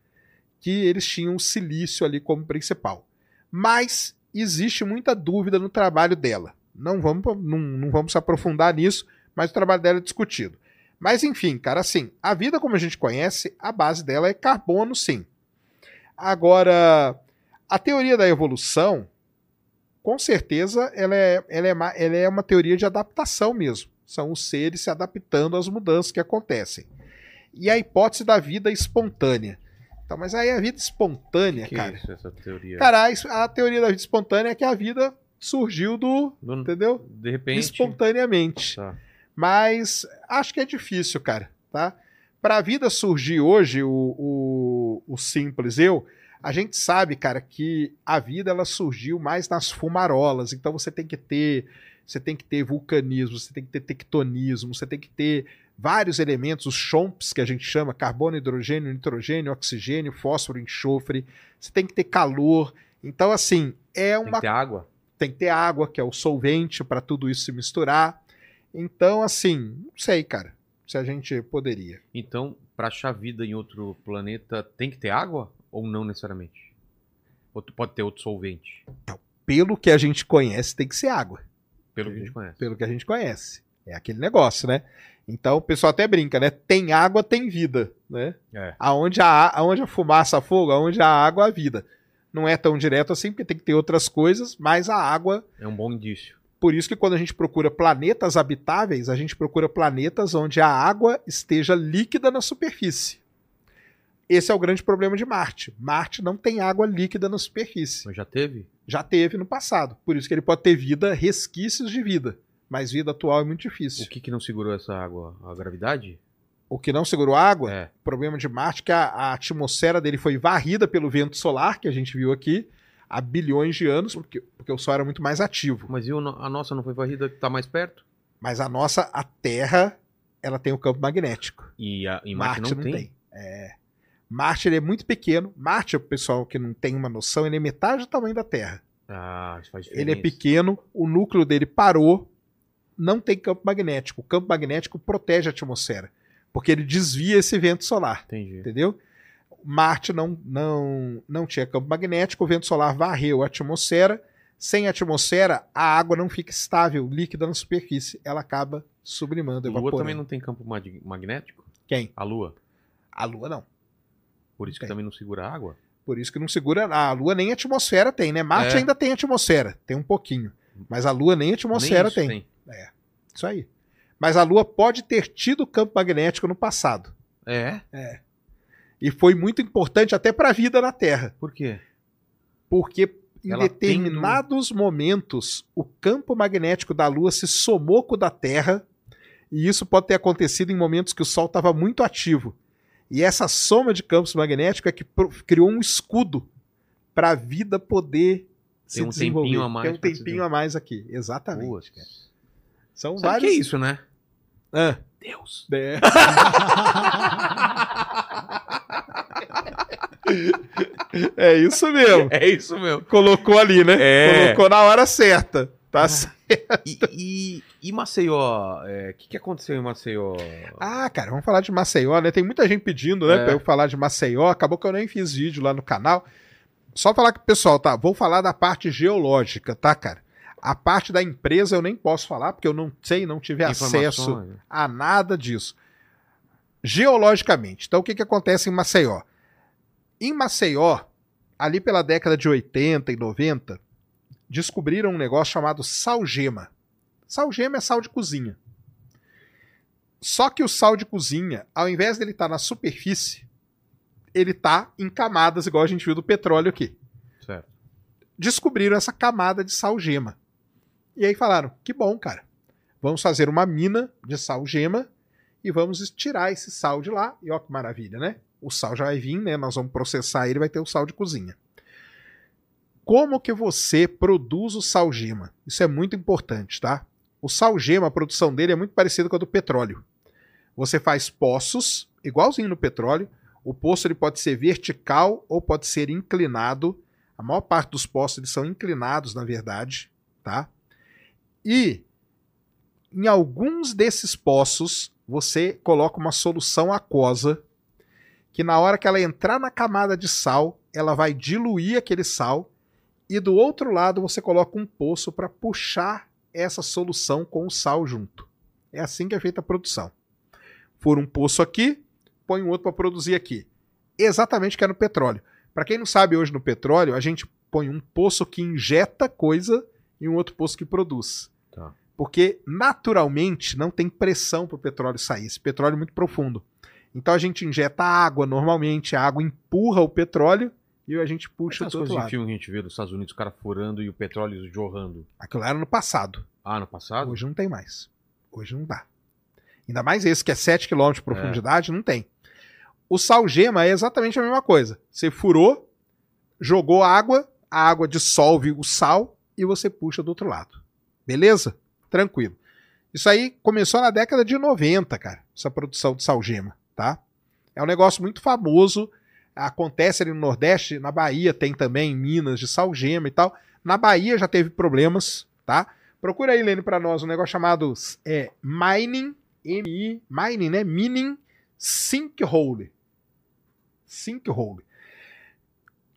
Speaker 3: que eles tinham silício ali como principal. Mas existe muita dúvida no trabalho dela. Não vamos, não, não vamos se aprofundar nisso, mas o trabalho dela é discutido. Mas enfim, cara, assim, a vida como a gente conhece, a base dela é carbono, sim. Agora, a teoria da evolução, com certeza, ela é, ela é, ela é uma teoria de adaptação mesmo. São os seres se adaptando às mudanças que acontecem. E a hipótese da vida espontânea. Então, mas aí a vida espontânea,
Speaker 1: que
Speaker 3: cara.
Speaker 1: isso, essa teoria?
Speaker 3: Cara, a, a teoria da vida espontânea é que a vida surgiu do.
Speaker 1: Do-
Speaker 3: Entendeu?
Speaker 1: de repente.
Speaker 3: Espontaneamente.
Speaker 1: Tá.
Speaker 3: Mas acho que é difícil, cara. Tá? Para a vida surgir hoje, o, o, o simples eu, a gente sabe, cara, que a vida ela surgiu mais nas fumarolas. Então você tem que ter, você tem que ter vulcanismo, você tem que ter tectonismo, você tem que ter vários elementos, os chomps que a gente chama, carbono, hidrogênio, nitrogênio, oxigênio, fósforo, enxofre. Você tem que ter calor. Então assim, é
Speaker 1: Tem
Speaker 3: uma
Speaker 1: que ter água?
Speaker 3: tem que ter água, que é o solvente, para tudo isso se misturar. Então, assim, não sei, cara, se a gente poderia.
Speaker 1: Então, para achar vida em outro planeta, tem que ter água? Ou não necessariamente? Ou pode ter outro solvente?
Speaker 3: Pelo que a gente conhece, tem que ser água.
Speaker 1: Pelo que a gente conhece.
Speaker 3: Pelo que a gente conhece. É aquele negócio, né? Então o pessoal até brinca, né? Tem água, tem vida, né?
Speaker 1: É.
Speaker 3: Aonde a, aonde a fumaça fogo, aonde a água, a vida. Não é tão direto assim, porque tem que ter outras coisas, mas a água
Speaker 1: É um bom indício.
Speaker 3: Por isso que quando a gente procura planetas habitáveis, a gente procura planetas onde a água esteja líquida na superfície. Esse é o grande problema de Marte. Marte não tem água líquida na superfície.
Speaker 1: Mas já teve?
Speaker 3: Já teve no passado. Por isso que ele pode ter vida, resquícios de vida. Mas vida atual é muito
Speaker 1: O
Speaker 3: difícil.
Speaker 1: que, que não segurou essa água? A gravidade?
Speaker 3: O que não segurou água,
Speaker 1: É.
Speaker 3: o problema de Marte é que a, a atmosfera dele foi varrida pelo vento solar, que a gente viu aqui, há bilhões de anos, porque, porque o Sol era muito mais ativo.
Speaker 1: Mas e o a nossa não foi varrida que tá mais perto?
Speaker 3: Mas a nossa, a Terra, ela tem o campo magnético.
Speaker 1: E, a, em Marte, não, tem.
Speaker 3: É. Marte ele é muito pequeno. Marte, o pessoal que não tem uma noção, ele é metade do tamanho da Terra.
Speaker 1: Ah, isso faz diferença.
Speaker 3: Ele é pequeno, o núcleo dele parou, não tem campo magnético. O campo magnético protege a atmosfera, porque ele desvia esse vento solar,
Speaker 1: Entendi.
Speaker 3: entendeu? Marte não, não, não tinha campo magnético, o vento solar varreu a atmosfera. Sem atmosfera, a água não fica estável, líquida na superfície. Ela acaba sublimando,
Speaker 1: A Lua
Speaker 3: evaporando.
Speaker 1: também não tem campo mag- magnético?
Speaker 3: Quem?
Speaker 1: A Lua.
Speaker 3: A Lua não.
Speaker 1: Por isso que
Speaker 3: Tem.
Speaker 1: também não segura água?
Speaker 3: Por isso que não segura. A Lua nem atmosfera tem, né? Marte
Speaker 1: É.
Speaker 3: ainda tem atmosfera, tem um pouquinho. Mas a Lua nem atmosfera
Speaker 1: Nem isso
Speaker 3: tem. Isso aí. Mas a Lua pode ter tido campo magnético no passado.
Speaker 1: É?
Speaker 3: E foi muito importante até para a vida na Terra.
Speaker 1: Por quê?
Speaker 3: Porque em
Speaker 1: Ela
Speaker 3: determinados momentos o campo magnético da Lua se somou com o da Terra. E isso pode ter acontecido em momentos que o Sol estava muito ativo. E essa soma de campos magnéticos é que criou um escudo para a vida poder se
Speaker 1: Tem um
Speaker 3: desenvolver.
Speaker 1: tempinho a mais
Speaker 3: Tem um
Speaker 1: se
Speaker 3: tempinho a mais aqui, exatamente.
Speaker 1: Cara.
Speaker 3: São
Speaker 1: Sabe o que
Speaker 3: vários.
Speaker 1: é isso, né?
Speaker 3: Ah,
Speaker 1: Deus.
Speaker 3: é. É isso mesmo.
Speaker 1: É isso mesmo.
Speaker 3: Colocou ali, né?
Speaker 1: É.
Speaker 3: Colocou na hora certa. Tá certo.
Speaker 1: E, e, e Maceió? é, O que, que aconteceu em Maceió?
Speaker 3: Ah, cara, vamos falar de Maceió, né? Tem muita gente pedindo, né,
Speaker 1: É.
Speaker 3: pra eu falar de Maceió. Acabou que eu nem fiz vídeo lá no canal. Só falar o pessoal, tá? Vou falar da parte geológica, tá, cara? A parte da empresa eu nem posso falar, porque eu não sei, não tive acesso a nada disso. Geologicamente, então o que, que acontece em Maceió? Em Maceió, ali pela década de 80 e 90, descobriram um negócio chamado salgema. Salgema é sal de cozinha. Só que o sal de cozinha, ao invés dele estar na superfície, ele está em camadas, igual a gente viu do petróleo aqui
Speaker 1: Certo.
Speaker 3: descobriram essa camada de sal gema. E aí falaram: que bom, cara. Vamos fazer uma mina de sal gema e vamos tirar esse sal de lá. E ó que maravilha, né? O sal já vai vir, né? Nós vamos processar ele, vai ter o sal de cozinha. Como que você produz o sal gema? Isso é muito importante, tá? O sal gema, a produção dele é muito parecida com a do petróleo. Você faz poços, igualzinho no petróleo. O poço ele pode ser vertical ou pode ser inclinado. A maior parte dos poços eles são inclinados, na verdade, tá? E em alguns desses poços você coloca uma solução aquosa que na hora que ela entrar na camada de sal, ela vai diluir aquele sal e do outro lado você coloca um poço para puxar essa solução com o sal junto. É assim que é feita a produção. Fura um poço aqui, põe um outro para produzir aqui. Exatamente que é no petróleo. Para quem não sabe, hoje no petróleo, a gente põe um poço que injeta coisa e um outro poço que produz.
Speaker 1: Tá.
Speaker 3: Porque naturalmente não tem pressão para o petróleo sair. Esse petróleo é muito profundo. Então a gente injeta água normalmente, a água empurra o petróleo e a gente puxa
Speaker 1: Essas
Speaker 3: do outro lado.
Speaker 1: filme que a gente vê dos Estados Unidos, o cara furando e o petróleo jorrando.
Speaker 3: Aquilo era no passado.
Speaker 1: Ah, no passado?
Speaker 3: Hoje não tem mais. Hoje não dá. Ainda mais esse que é 7 km de profundidade, não tem. O salgema é exatamente a mesma coisa. Você furou, jogou água, a água dissolve o sal e você puxa do outro lado. Beleza? Tranquilo. Isso aí começou na década de 90, cara, essa produção de salgema, tá? É um negócio muito famoso, acontece ali no Nordeste, na Bahia tem também minas de salgema e tal. Na Bahia já teve problemas, tá? Procura aí, Lene, para nós um negócio chamado é, mining, M-I, mining, né? Mining sinkhole. Sinkhole.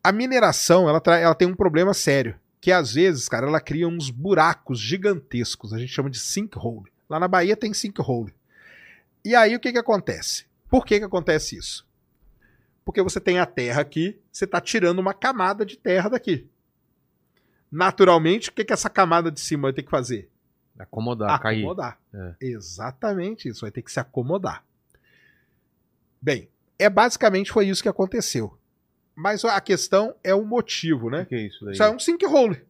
Speaker 3: A mineração, ela, ela tem um problema sério, que às vezes, cara, ela cria uns buracos gigantescos, a gente chama de sinkhole. Lá na Bahia tem sinkhole. E aí o que que acontece? Por que que acontece isso? Porque você tem a terra aqui, você está tirando uma camada de terra daqui. Naturalmente, o que que essa camada de cima vai ter que fazer?
Speaker 1: Acomodar, cair.
Speaker 3: acomodar.
Speaker 1: É.
Speaker 3: Exatamente isso, vai ter que se acomodar. Bem, é basicamente foi isso que aconteceu. Mas a questão é o motivo,
Speaker 1: O
Speaker 3: né?
Speaker 1: que é isso daí?
Speaker 3: Isso é um sinkhole.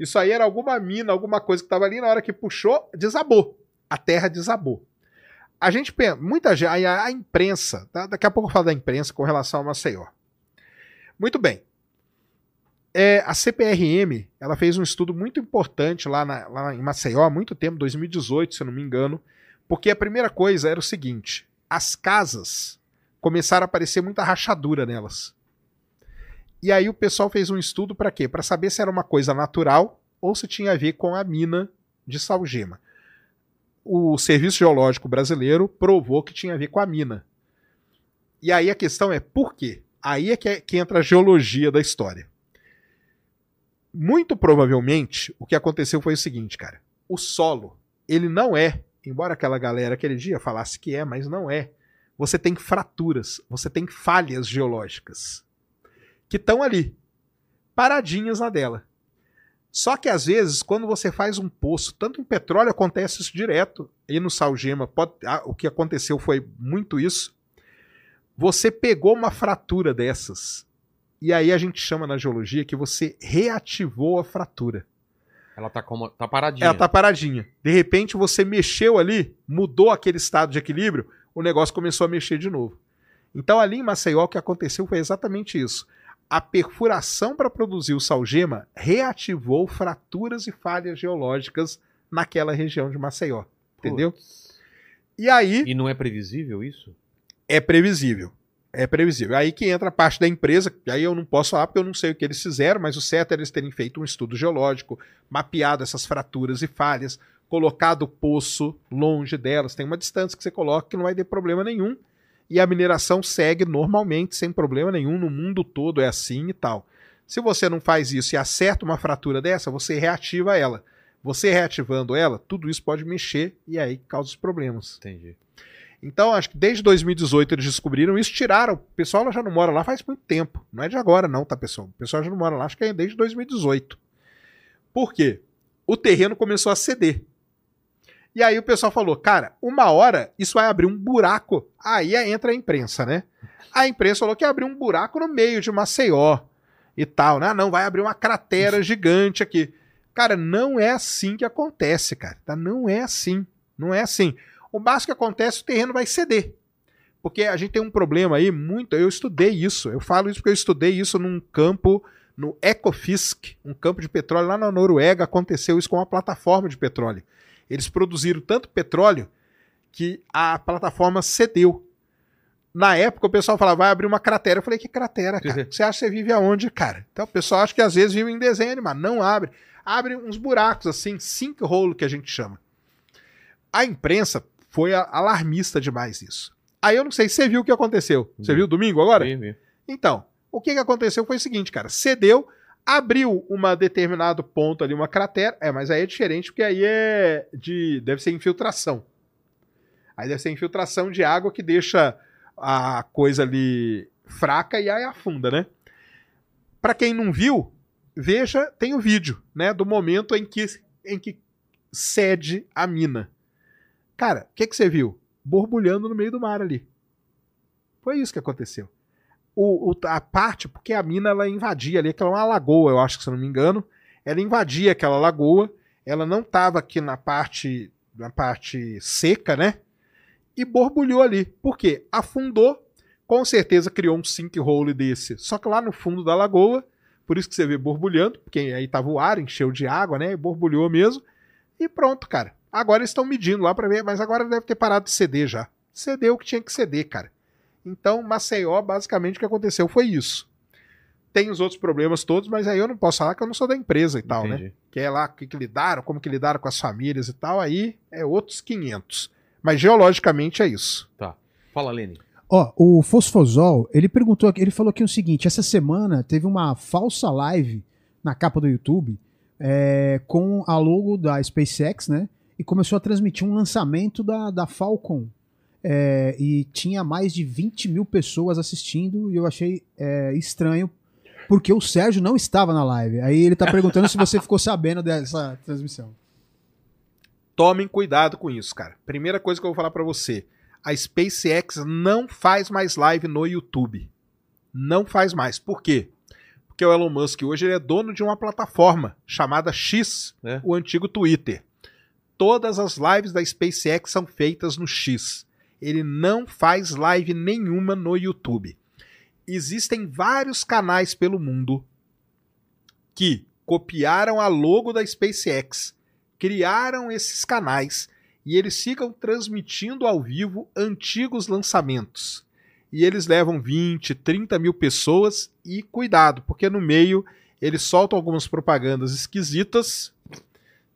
Speaker 3: Isso aí era alguma mina, alguma coisa que estava ali, na hora que puxou, desabou. A terra desabou. A gente pensa, muita gente, a, a imprensa, tá? daqui a pouco eu falo da imprensa com relação a Maceió. Muito bem. É, a CPRM, ela fez um estudo muito importante lá, na- lá em Maceió há muito tempo, 2018, se eu não me engano, porque a primeira coisa era o seguinte: as casas começaram a aparecer muita rachadura nelas. E aí o pessoal fez um estudo para quê? Para saber se era uma coisa natural ou se tinha a ver com a mina de salgema. O Serviço Geológico Brasileiro provou que tinha a ver com a mina. E aí a questão é por quê? Aí é que, é- que entra a geologia da história. Muito provavelmente o que aconteceu foi o seguinte, cara. O solo, ele não é, embora aquela galera aquele dia falasse que é, mas não é. Você tem fraturas, você tem falhas geológicas que estão ali, paradinhas na dela. Só que às vezes, quando você faz um poço, tanto em petróleo acontece isso direto, e no salgema, pode, ah, o que aconteceu foi muito isso. Você pegou uma fratura dessas, e aí a gente chama na geologia que você reativou a fratura.
Speaker 1: Ela tá, como, tá paradinha.
Speaker 3: Ela tá paradinha. De repente você mexeu ali, mudou aquele estado de equilíbrio, o negócio começou a mexer de novo. Então ali em Maceió o que aconteceu foi exatamente isso. A perfuração para produzir o salgema reativou fraturas e falhas geológicas naquela região de Maceió. Entendeu? E aí.
Speaker 1: E não é previsível isso?
Speaker 3: É previsível. É previsível. Aí que entra a parte da empresa, que aí eu não posso falar porque eu não sei o que eles fizeram, mas o certo é eles terem feito um estudo geológico, mapeado essas fraturas e falhas, colocado o poço longe delas. Tem uma distância que você coloca que não vai ter problema nenhum. E a mineração segue normalmente, sem problema nenhum. No mundo todo é assim e tal. Se você não faz isso e acerta uma fratura dessa, você reativa ela. Você reativando ela, tudo isso pode mexer e aí causa os problemas.
Speaker 1: Entendi.
Speaker 3: Então, acho que desde 2018 eles descobriram isso, tiraram. O pessoal já não mora lá faz muito tempo. Não é de agora, não, tá, pessoal? O pessoal já não mora lá, acho que é desde 2018. Por quê? O terreno começou a ceder. E aí o pessoal falou, cara, uma hora isso vai abrir um buraco. Aí entra a imprensa, né? A imprensa falou que ia abrir um buraco no meio de Maceió e tal, né? Não, vai abrir uma cratera gigante aqui. Cara, não é assim que acontece, cara. Tá? Não é assim. Não é assim. O básico que acontece, o terreno vai ceder. Porque a gente tem um problema aí muito. Eu estudei isso. Eu falo isso porque eu estudei isso num campo, no Ecofisk, um campo de petróleo lá na Noruega. Aconteceu isso com uma plataforma de petróleo. Eles produziram tanto petróleo que a plataforma cedeu. Na época o pessoal falava, vai abrir uma cratera. Eu falei, que cratera, cara? Você acha que você vive aonde, cara? Então o pessoal acha que às vezes vive em desenho animado. Não abre. Abre uns buracos assim, sinkhole que a gente chama. A imprensa foi alarmista demais isso. Aí eu não sei, você viu o que aconteceu? Você viu domingo agora?
Speaker 1: Vi, vi.
Speaker 3: Então, o que, que aconteceu foi o seguinte, cara. Cedeu, abriu uma determinado ponto ali, uma cratera. É, mas aí é diferente, porque aí é de. Deve ser infiltração. Aí deve ser infiltração de água que deixa a coisa ali fraca e aí afunda, né? Para quem não viu, veja, tem o vídeo, né, do momento em que em que cede a mina. Cara, o que, que você viu? Borbulhando no meio do mar ali. Foi isso que aconteceu. O, o, a parte, porque a mina ela invadia ali, aquela é uma lagoa, eu acho que se não me engano. Ela invadia aquela lagoa, ela não estava aqui na parte, na parte seca, né? E borbulhou ali. Por quê? Afundou, com certeza criou um sinkhole desse. Só que lá no fundo da lagoa, por isso que você vê borbulhando, porque aí tava o ar, encheu de água, né? E borbulhou mesmo. E pronto, cara. Agora estão medindo lá para ver, mas agora deve ter parado de ceder já. Cedeu o que tinha que ceder, cara. Então, Maceió, basicamente, o que aconteceu foi isso. Tem os outros problemas todos, mas aí eu não posso falar que eu não sou da empresa e tal,
Speaker 1: Entendi.
Speaker 3: né? Que é lá o que, que lidaram, como que lidaram com as famílias e tal, aí é outros 500. Mas geologicamente é isso.
Speaker 1: Tá. Fala, Lene.
Speaker 2: Ó, o Fosfosol, ele perguntou, aqui- ele falou aqui o seguinte: essa semana teve uma falsa live na capa do YouTube é, com a logo da SpaceX, né? E começou a transmitir um lançamento da, da Falcon. É, e tinha mais de 20 mil pessoas assistindo e eu achei é, estranho porque o Sérgio não estava na live. Aí ele tá perguntando se você ficou sabendo dessa transmissão.
Speaker 3: Tomem cuidado com isso, cara. Primeira coisa que eu vou falar pra você: a SpaceX não faz mais live no YouTube. Não faz mais. Por quê? Porque o Elon Musk hoje ele é dono de uma plataforma chamada X,
Speaker 1: É.
Speaker 3: o antigo Twitter. Todas as lives da SpaceX são feitas no X. Ele não faz live nenhuma no YouTube. Existem vários canais pelo mundo que copiaram a logo da SpaceX, criaram esses canais e eles ficam transmitindo ao vivo antigos lançamentos. E eles levam 20, 30 mil pessoas e cuidado, porque no meio eles soltam algumas propagandas esquisitas,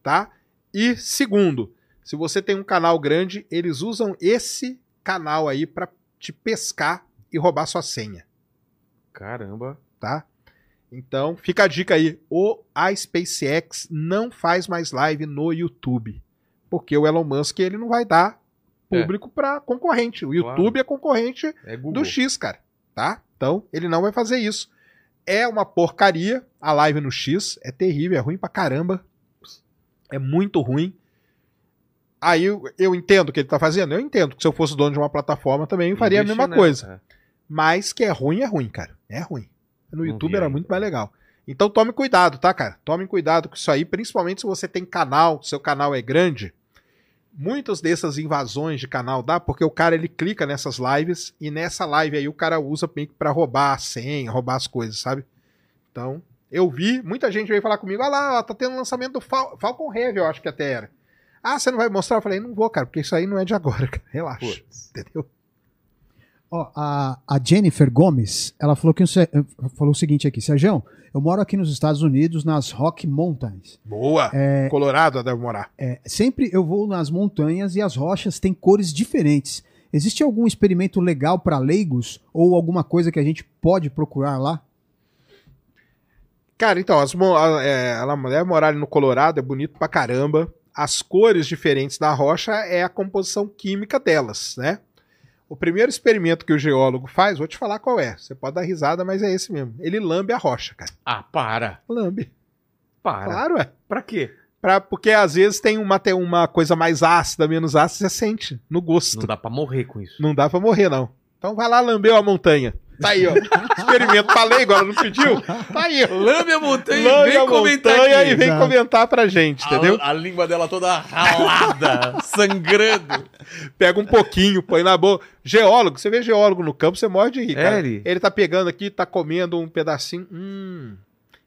Speaker 3: tá? E segundo, se você tem um canal grande, eles usam esse canal aí para te pescar e roubar sua senha
Speaker 1: Caramba.
Speaker 3: tá? Então, fica a dica aí. O a SpaceX não faz mais live no YouTube, porque o Elon Musk ele não vai dar público para concorrente. O YouTube é concorrente
Speaker 1: É
Speaker 3: do X, cara, tá? Então, ele não vai fazer isso. É uma porcaria a live no X. É terrível, é ruim pra caramba. É muito ruim. Aí eu, eu entendo o que ele tá fazendo. Eu entendo que se eu fosse dono de uma plataforma também eu faria a mesma
Speaker 1: nela,
Speaker 3: coisa.
Speaker 1: é.
Speaker 3: Mas que é ruim, é ruim, cara. É ruim. No
Speaker 1: Não
Speaker 3: YouTube
Speaker 1: vi
Speaker 3: era muito mais legal. Então tome cuidado, tá, cara? Tome cuidado com isso aí, principalmente se você tem canal, seu canal é grande. Muitas dessas invasões de canal dá porque o cara ele clica nessas lives e nessa live aí o cara usa pra roubar a senha, roubar as coisas, sabe? Então, eu vi, muita gente veio falar comigo, olha lá, tá tendo lançamento do Fal Falcon Heavy, eu acho que até era. Ah, você não vai mostrar? Eu falei, não vou, cara, porque isso aí não é de agora, cara. Relaxa.
Speaker 1: Putz.
Speaker 3: Entendeu?
Speaker 2: Ó, a, a Jennifer Gomes, ela falou, que, falou o seguinte aqui, Sérgio, eu moro aqui nos Estados Unidos, nas Rock Mountains.
Speaker 3: Boa. Colorado deve morar.
Speaker 2: É, sempre eu vou nas montanhas e as rochas têm cores diferentes. Existe algum experimento legal para leigos ou alguma coisa que a gente pode procurar lá?
Speaker 3: Cara, então, as, a- é, ela deve morar ali no Colorado, é bonito pra caramba. As cores diferentes da rocha é a composição química delas, né? O primeiro experimento que o geólogo faz, vou te falar qual é. Você pode dar risada, mas é esse mesmo. Ele lambe a rocha, cara.
Speaker 1: Ah, para.
Speaker 3: Lambe.
Speaker 1: Para.
Speaker 3: Claro, é.
Speaker 1: Pra quê?
Speaker 3: Pra, porque às vezes tem uma, tem uma coisa mais ácida, menos ácida, você sente no gosto.
Speaker 1: Não dá pra morrer com isso.
Speaker 3: Não dá pra morrer, não. Então vai lá lamber a montanha. Tá aí, ó. Experimento. Falei agora, não pediu? Tá aí, ó.
Speaker 1: Lambe a montanha
Speaker 3: Lambe
Speaker 1: e vem
Speaker 3: a
Speaker 1: comentar
Speaker 3: montanha
Speaker 1: aqui.
Speaker 3: e vem
Speaker 2: Exato.
Speaker 3: comentar pra gente, entendeu?
Speaker 1: A, a língua dela toda ralada, sangrando.
Speaker 3: Pega um pouquinho, põe na boca. Geólogo, você vê geólogo no campo, você morre de rir,
Speaker 1: É,
Speaker 3: cara.
Speaker 1: ele?
Speaker 3: Ele tá pegando aqui, tá comendo um pedacinho. Hum.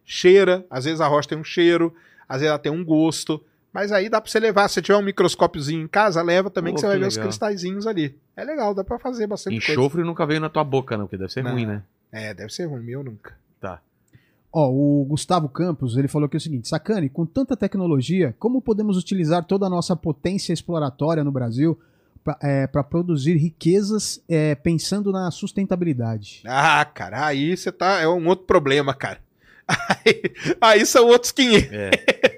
Speaker 3: Cheira. Às vezes a rocha tem um cheiro, às vezes ela tem um gosto. Mas aí dá pra você levar. Se tiver um microscópiozinho em casa, leva também,
Speaker 1: Pô,
Speaker 3: que você vai
Speaker 1: que
Speaker 3: ver os
Speaker 1: legal.
Speaker 3: cristalzinhos ali. É legal, dá pra fazer bastante coisa.
Speaker 1: Enxofre nunca veio na tua boca, não, porque deve ser
Speaker 3: Não.
Speaker 1: ruim, né?
Speaker 3: É, deve ser ruim, meu nunca.
Speaker 1: Tá.
Speaker 2: Ó, o Gustavo Campos, ele falou aqui o seguinte, Sacane, com tanta tecnologia, como podemos utilizar toda a nossa potência exploratória no Brasil para produzir riquezas é, pensando na sustentabilidade?
Speaker 3: Ah, cara, aí você tá. É um outro problema, cara. Aí, aí são outros 500.
Speaker 1: É.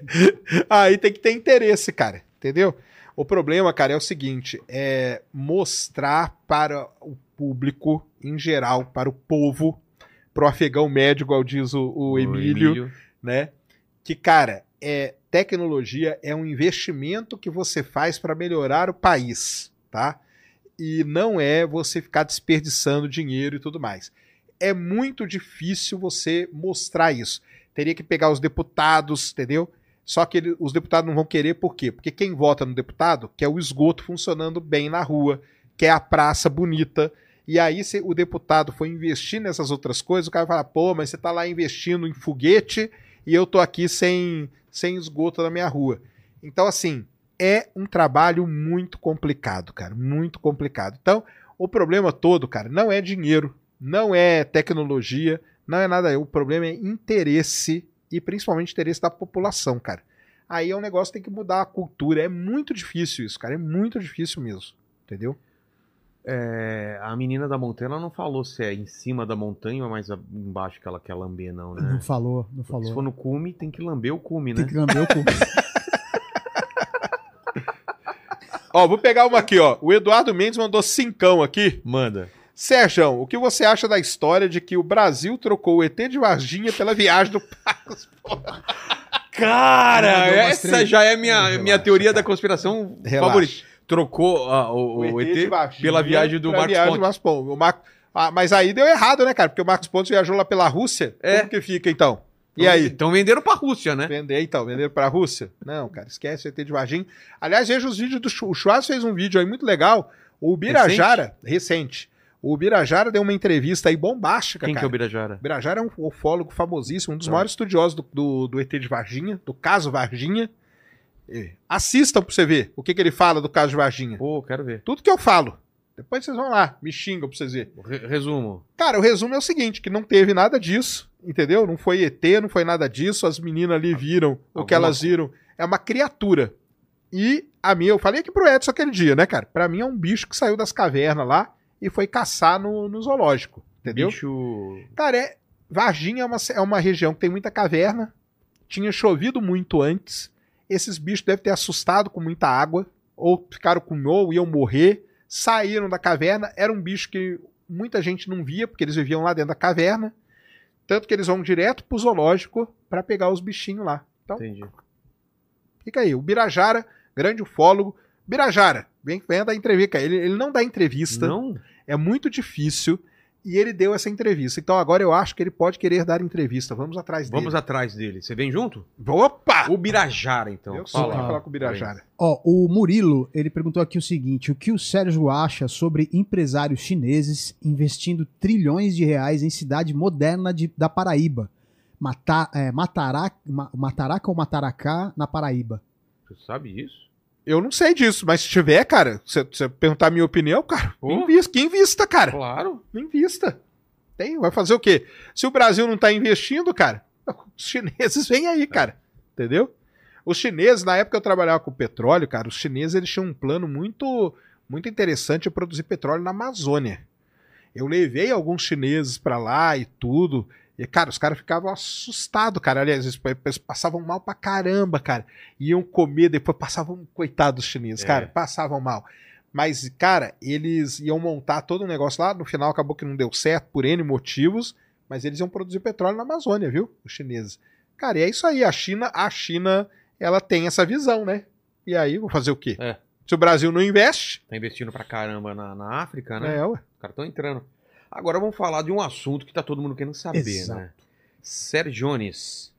Speaker 3: Aí tem que ter interesse, cara. Entendeu? O problema, cara, é o seguinte: é mostrar para o público em geral, para o povo, pro afegão médio, igual diz o, o Emílio, né? Que, cara, é, tecnologia é um investimento que você faz para melhorar o país, tá? E não é você ficar desperdiçando dinheiro e tudo mais. É muito difícil você mostrar isso. Teria que pegar os deputados, entendeu? Só que ele- os deputados não vão querer, por quê? Porque quem vota no deputado quer o esgoto funcionando bem na rua, quer a praça bonita. E aí, se o deputado for investir nessas outras coisas, o cara vai falar, pô, mas você tá lá investindo em foguete e eu tô aqui sem, sem esgoto na minha rua. Então, assim, é um trabalho muito complicado, cara, muito complicado. Então, o problema todo, cara, não é dinheiro, não é tecnologia, não é nada. O problema é interesse e principalmente interesse da população, cara. Aí é um negócio que tem que mudar a cultura. É muito difícil isso, cara. É muito difícil mesmo. Entendeu?
Speaker 1: É, a menina da montanha, ela não falou se é em cima da montanha ou mais embaixo que ela quer lamber, não, né?
Speaker 2: Não falou, não
Speaker 1: Se
Speaker 2: falou.
Speaker 1: for no cume, tem que lamber o cume,
Speaker 2: Tem
Speaker 1: né?
Speaker 2: que lamber o cu.
Speaker 3: Ó, vou pegar uma aqui, ó. O Eduardo Mendes mandou cincão aqui.
Speaker 1: Manda.
Speaker 3: Sérgio, o que você acha da história de que o Brasil trocou o ET de Varginha pela viagem do Marcos?
Speaker 1: Cara, essa
Speaker 2: três.
Speaker 1: já é minha,
Speaker 3: Relaxa,
Speaker 1: minha teoria
Speaker 3: cara.
Speaker 1: da conspiração
Speaker 3: Relaxa.
Speaker 1: favorita. Trocou ah, o, o ET, pela viagem do Marcos
Speaker 3: viagem
Speaker 1: Pontes.
Speaker 3: do Marcos Pontes. O Mar- Ah, mas aí deu errado, né, cara? Porque o Marcos Pontes viajou lá pela Rússia.
Speaker 1: É.
Speaker 3: Como que fica, então? E aí?
Speaker 1: Então venderam pra Rússia, né?
Speaker 3: Vender então, vender pra Rússia? Não, cara, esquece o ET de Varginha. Aliás, veja os vídeos do Chu- o Schwarz fez um vídeo aí muito legal. O Birajara, recente. O Birajara deu uma entrevista aí bombástica,
Speaker 1: Quem que é
Speaker 3: cara.
Speaker 1: o Birajara?
Speaker 3: Birajara é um ufólogo famosíssimo, um dos
Speaker 1: Tá.
Speaker 3: maiores estudiosos do, do, do ET de Varginha, do caso Varginha. É. Assistam pra você ver o que, que ele fala do caso de Varginha.
Speaker 1: Pô, quero ver.
Speaker 3: Tudo que eu falo. Depois vocês vão lá, me xingam pra vocês verem.
Speaker 1: Re- resumo.
Speaker 3: Cara, o resumo é o seguinte, que não teve nada disso, entendeu? Não foi ET, não foi nada disso, as meninas ali viram o que
Speaker 1: Alguma
Speaker 3: elas viram. É uma criatura. E a minha, eu falei aqui pro Edson aquele dia, né, cara? Pra mim é um bicho que saiu das cavernas lá e foi caçar no, no zoológico, entendeu?
Speaker 1: Bicho.
Speaker 3: Cara, é, Varginha é uma, é uma região que tem muita caverna, tinha chovido muito antes, esses bichos devem ter assustado com muita água, ou ficaram com ou iam morrer, saíram da caverna, era um bicho que muita gente não via, porque eles viviam lá dentro da caverna, Tanto que eles vão direto pro zoológico pra pegar os bichinhos lá. Então,
Speaker 1: Entendi.
Speaker 3: fica aí. O Birajara, grande ufólogo. Birajara, vem, vem dar entrevista. Ele, ele não dá entrevista.
Speaker 1: Não?
Speaker 3: É muito difícil. E ele deu essa entrevista. Então agora eu acho que ele pode querer dar entrevista. Vamos atrás dele.
Speaker 1: Vamos atrás dele. Você vem junto?
Speaker 3: Opa!
Speaker 1: O Birajara, então.
Speaker 3: eu sou
Speaker 1: Fala.
Speaker 3: falar com o Birajara.
Speaker 2: Ó, o Murilo, ele perguntou aqui o seguinte: o que o Sérgio acha sobre empresários chineses investindo trilhões de reais em cidade moderna de- da Paraíba? Mata, é, Matará, Ma- Mataraca ou Mataracá, na Paraíba.
Speaker 1: Você sabe isso?
Speaker 3: Eu não sei disso, mas se tiver, cara, se você perguntar a minha opinião, cara,
Speaker 1: Pô.
Speaker 3: invista, que invista, cara.
Speaker 1: Claro.
Speaker 3: Invista. Tem, vai fazer o quê? Se o Brasil não tá investindo, cara, os chineses vêm aí, cara. Entendeu? Os chineses, na época eu trabalhava com petróleo, cara, os chineses eles tinham um plano muito muito interessante de produzir petróleo na Amazônia. Eu levei alguns chineses pra lá e tudo. E, cara, os caras ficavam assustados, cara. Aliás, eles, passavam mal pra caramba, cara. Iam comer, depois passavam, coitados dos chineses,
Speaker 1: É.
Speaker 3: cara, passavam mal. Mas, cara, eles iam montar todo o negócio lá. No final acabou que não deu certo por N motivos. Mas eles iam produzir petróleo na Amazônia, viu? Os chineses. Cara, e é isso aí. A China, a China, ela tem essa visão, né? E aí, vou fazer o quê?
Speaker 1: É.
Speaker 3: Se o Brasil não investe,
Speaker 1: Tá investindo pra caramba na, na África, né?
Speaker 3: é, ué.
Speaker 1: Os caras estão entrando. Agora vamos falar de um assunto que tá todo mundo querendo saber,
Speaker 2: Exato.
Speaker 1: né? Sergiones,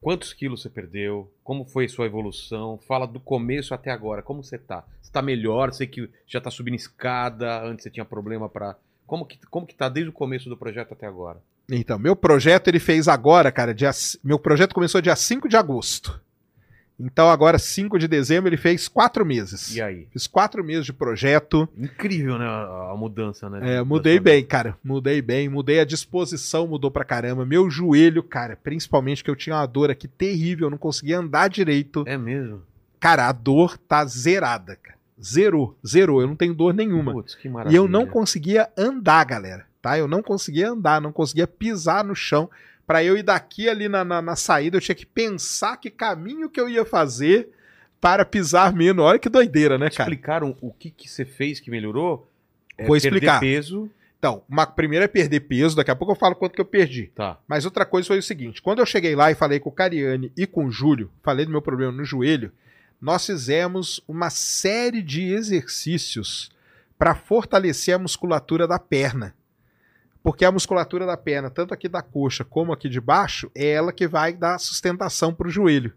Speaker 1: quantos quilos você perdeu? Como foi a sua evolução? Fala do começo até agora, como você tá? Você tá melhor? Sei que já tá subindo escada, antes você tinha problema pra... Como que, como que tá desde o começo do projeto até agora?
Speaker 3: Então, meu projeto ele fez agora, cara, dia, meu projeto começou dia 5 de agosto. Então, agora, 5 de dezembro, ele fez quatro meses.
Speaker 1: E aí?
Speaker 3: Fiz quatro meses de projeto.
Speaker 1: Incrível, né? A, a mudança, né?
Speaker 3: É, mudei bem, cara. Mudei bem. Mudei a disposição, mudou pra caramba. Meu joelho, cara, principalmente que eu tinha uma dor aqui terrível, eu não conseguia andar direito.
Speaker 1: É mesmo?
Speaker 3: Cara, a dor tá zerada, cara. Zerou, zerou. Eu não tenho dor nenhuma.
Speaker 1: Putz, que
Speaker 3: E
Speaker 1: maravilha.
Speaker 3: eu não conseguia andar, galera. Tá? Eu não conseguia andar, não conseguia pisar no chão. Pra eu ir daqui ali na, na, na saída, eu tinha que pensar que caminho que eu ia fazer para pisar menos. Olha que doideira, né, cara?
Speaker 1: Explicaram o que, que você fez que melhorou? É
Speaker 3: Vou
Speaker 1: perder
Speaker 3: explicar.
Speaker 1: peso.
Speaker 3: Então, uma, primeiro é perder peso, daqui a pouco eu falo quanto que eu perdi.
Speaker 1: Tá.
Speaker 3: Mas outra coisa foi o seguinte: quando eu cheguei lá e falei com o Cariani e com o Júlio, falei do meu problema no joelho, nós fizemos uma série de exercícios para fortalecer a musculatura da perna. Porque a musculatura da perna, tanto aqui da coxa como aqui de baixo, é ela que vai dar sustentação para o joelho.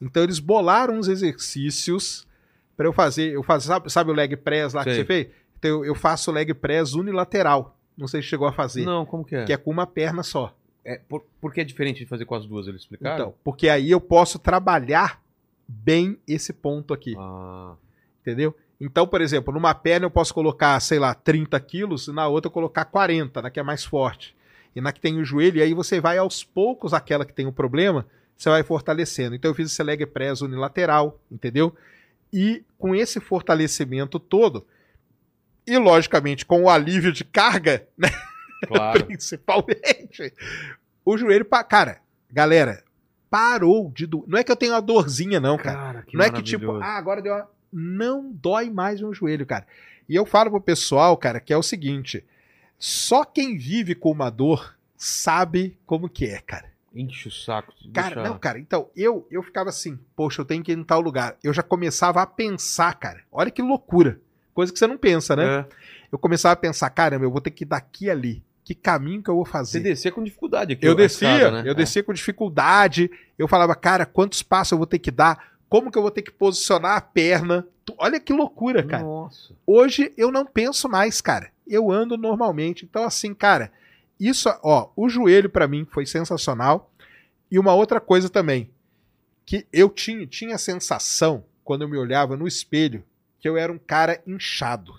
Speaker 3: Então eles bolaram uns exercícios para eu fazer. Eu faço, sabe, sabe o leg press lá que
Speaker 1: Sei.
Speaker 3: você fez? Então eu, eu faço leg press unilateral. Não sei se chegou a fazer.
Speaker 1: Não, como que é?
Speaker 3: Que é com uma perna só.
Speaker 1: É, por, por que é diferente de fazer com as duas? Eles explicaram?
Speaker 3: Então, porque aí eu posso trabalhar bem esse ponto aqui,
Speaker 1: Ah,
Speaker 3: entendeu? Então, por exemplo, numa perna eu posso colocar, sei lá, 30 quilos, e na outra eu colocar 40, na que é mais forte. E na que tem o joelho, e aí você vai aos poucos, aquela que tem o problema, você vai fortalecendo. Então eu fiz esse leg press unilateral, entendeu? E com esse fortalecimento todo, e logicamente com o alívio de carga, né?
Speaker 1: claro.
Speaker 3: principalmente. O joelho, pa... cara, galera, parou de doer. Não é que eu tenho uma dorzinha, não, cara.
Speaker 1: Cara, que
Speaker 3: não é que tipo, ah, agora deu uma. Não dói mais meu joelho, cara. E eu falo pro pessoal, cara, que é o seguinte: só quem vive com uma dor sabe como que é, cara.
Speaker 1: Enche o saco.
Speaker 3: Cara,
Speaker 1: deixa-
Speaker 3: não, cara, então, eu eu ficava assim, poxa, eu tenho que ir em tal lugar. Eu já começava a pensar, cara. Olha que loucura. Coisa que você não pensa, né?
Speaker 1: É.
Speaker 3: Eu começava a pensar, caramba, eu vou ter que ir daqui ali. Que caminho que eu vou fazer?
Speaker 1: Você descia com dificuldade aqui.
Speaker 3: Eu descia,
Speaker 1: escada, né?
Speaker 3: eu descia com dificuldade. Eu falava, cara, quantos passos eu vou ter que dar? Como que eu vou ter que posicionar a perna? Olha que loucura, cara.
Speaker 1: Nossa.
Speaker 3: Hoje eu não penso mais, cara. Eu ando normalmente. Então, assim, cara, isso, ó, o joelho pra mim foi sensacional. E uma outra coisa também, que eu tinha, tinha a sensação, quando eu me olhava no espelho, que eu era um cara inchado.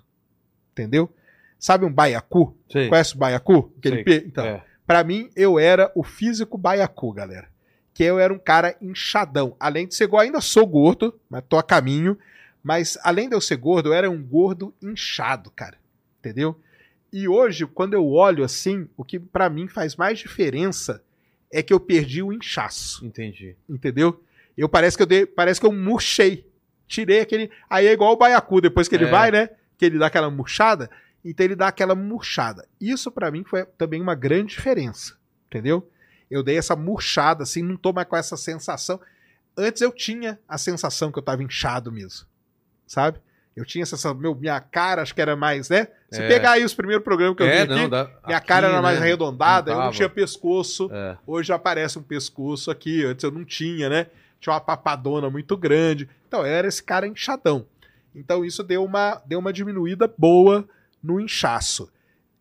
Speaker 3: Entendeu? Sabe um baiacu?
Speaker 1: Sei.
Speaker 3: Conhece o baiacu? Aquele
Speaker 1: Sei.
Speaker 3: Então,
Speaker 1: É.
Speaker 3: Pra mim, eu era o físico baiacu, galera. Que eu era um cara inchadão. Além de ser igual, ainda sou gordo, mas tô a caminho. Mas além de eu ser gordo, eu era um gordo inchado, cara. Entendeu? E hoje, quando eu olho assim, o que pra mim faz mais diferença é que eu perdi o inchaço,
Speaker 1: Entendi.
Speaker 3: entendeu? Eu parece que eu dei, parece que eu murchei. Tirei aquele, aí é igual o baiacu, depois que ele
Speaker 1: É.
Speaker 3: vai, né? Que ele dá aquela murchada, então ele dá aquela murchada. Isso pra mim foi também uma grande diferença, entendeu? Eu dei essa murchada, assim, não tô mais com essa sensação. Antes eu tinha a sensação que eu tava inchado mesmo, sabe? Eu tinha essa sensação, meu, minha cara acho que era mais, né? Se
Speaker 1: É.
Speaker 3: pegar aí os primeiros programas que eu vi
Speaker 1: É,
Speaker 3: aqui,
Speaker 1: não,
Speaker 3: minha
Speaker 1: aqui,
Speaker 3: cara era mais
Speaker 1: né?
Speaker 3: arredondada, eu não tinha pescoço.
Speaker 1: É.
Speaker 3: Hoje aparece um pescoço aqui, antes eu não tinha, né? Tinha uma papadona muito grande. Então eu era esse cara inchadão. Então isso deu uma, deu uma diminuída boa no inchaço.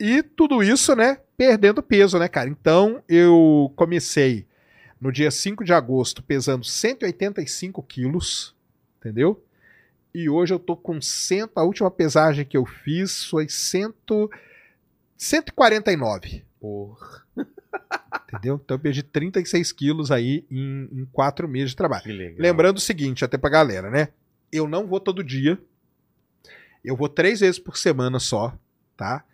Speaker 3: E tudo isso, né, perdendo peso, né, cara? Então eu comecei no dia 5 de agosto pesando 185 quilos, entendeu? E hoje eu tô com 100, a última pesagem que eu fiz foi 100, 149.
Speaker 1: Porra,
Speaker 3: Entendeu? Então eu perdi 36 quilos aí em, em quatro meses de trabalho. Lembrando o seguinte, até pra galera, né? Eu não vou todo dia. Eu vou três vezes por semana só, tá?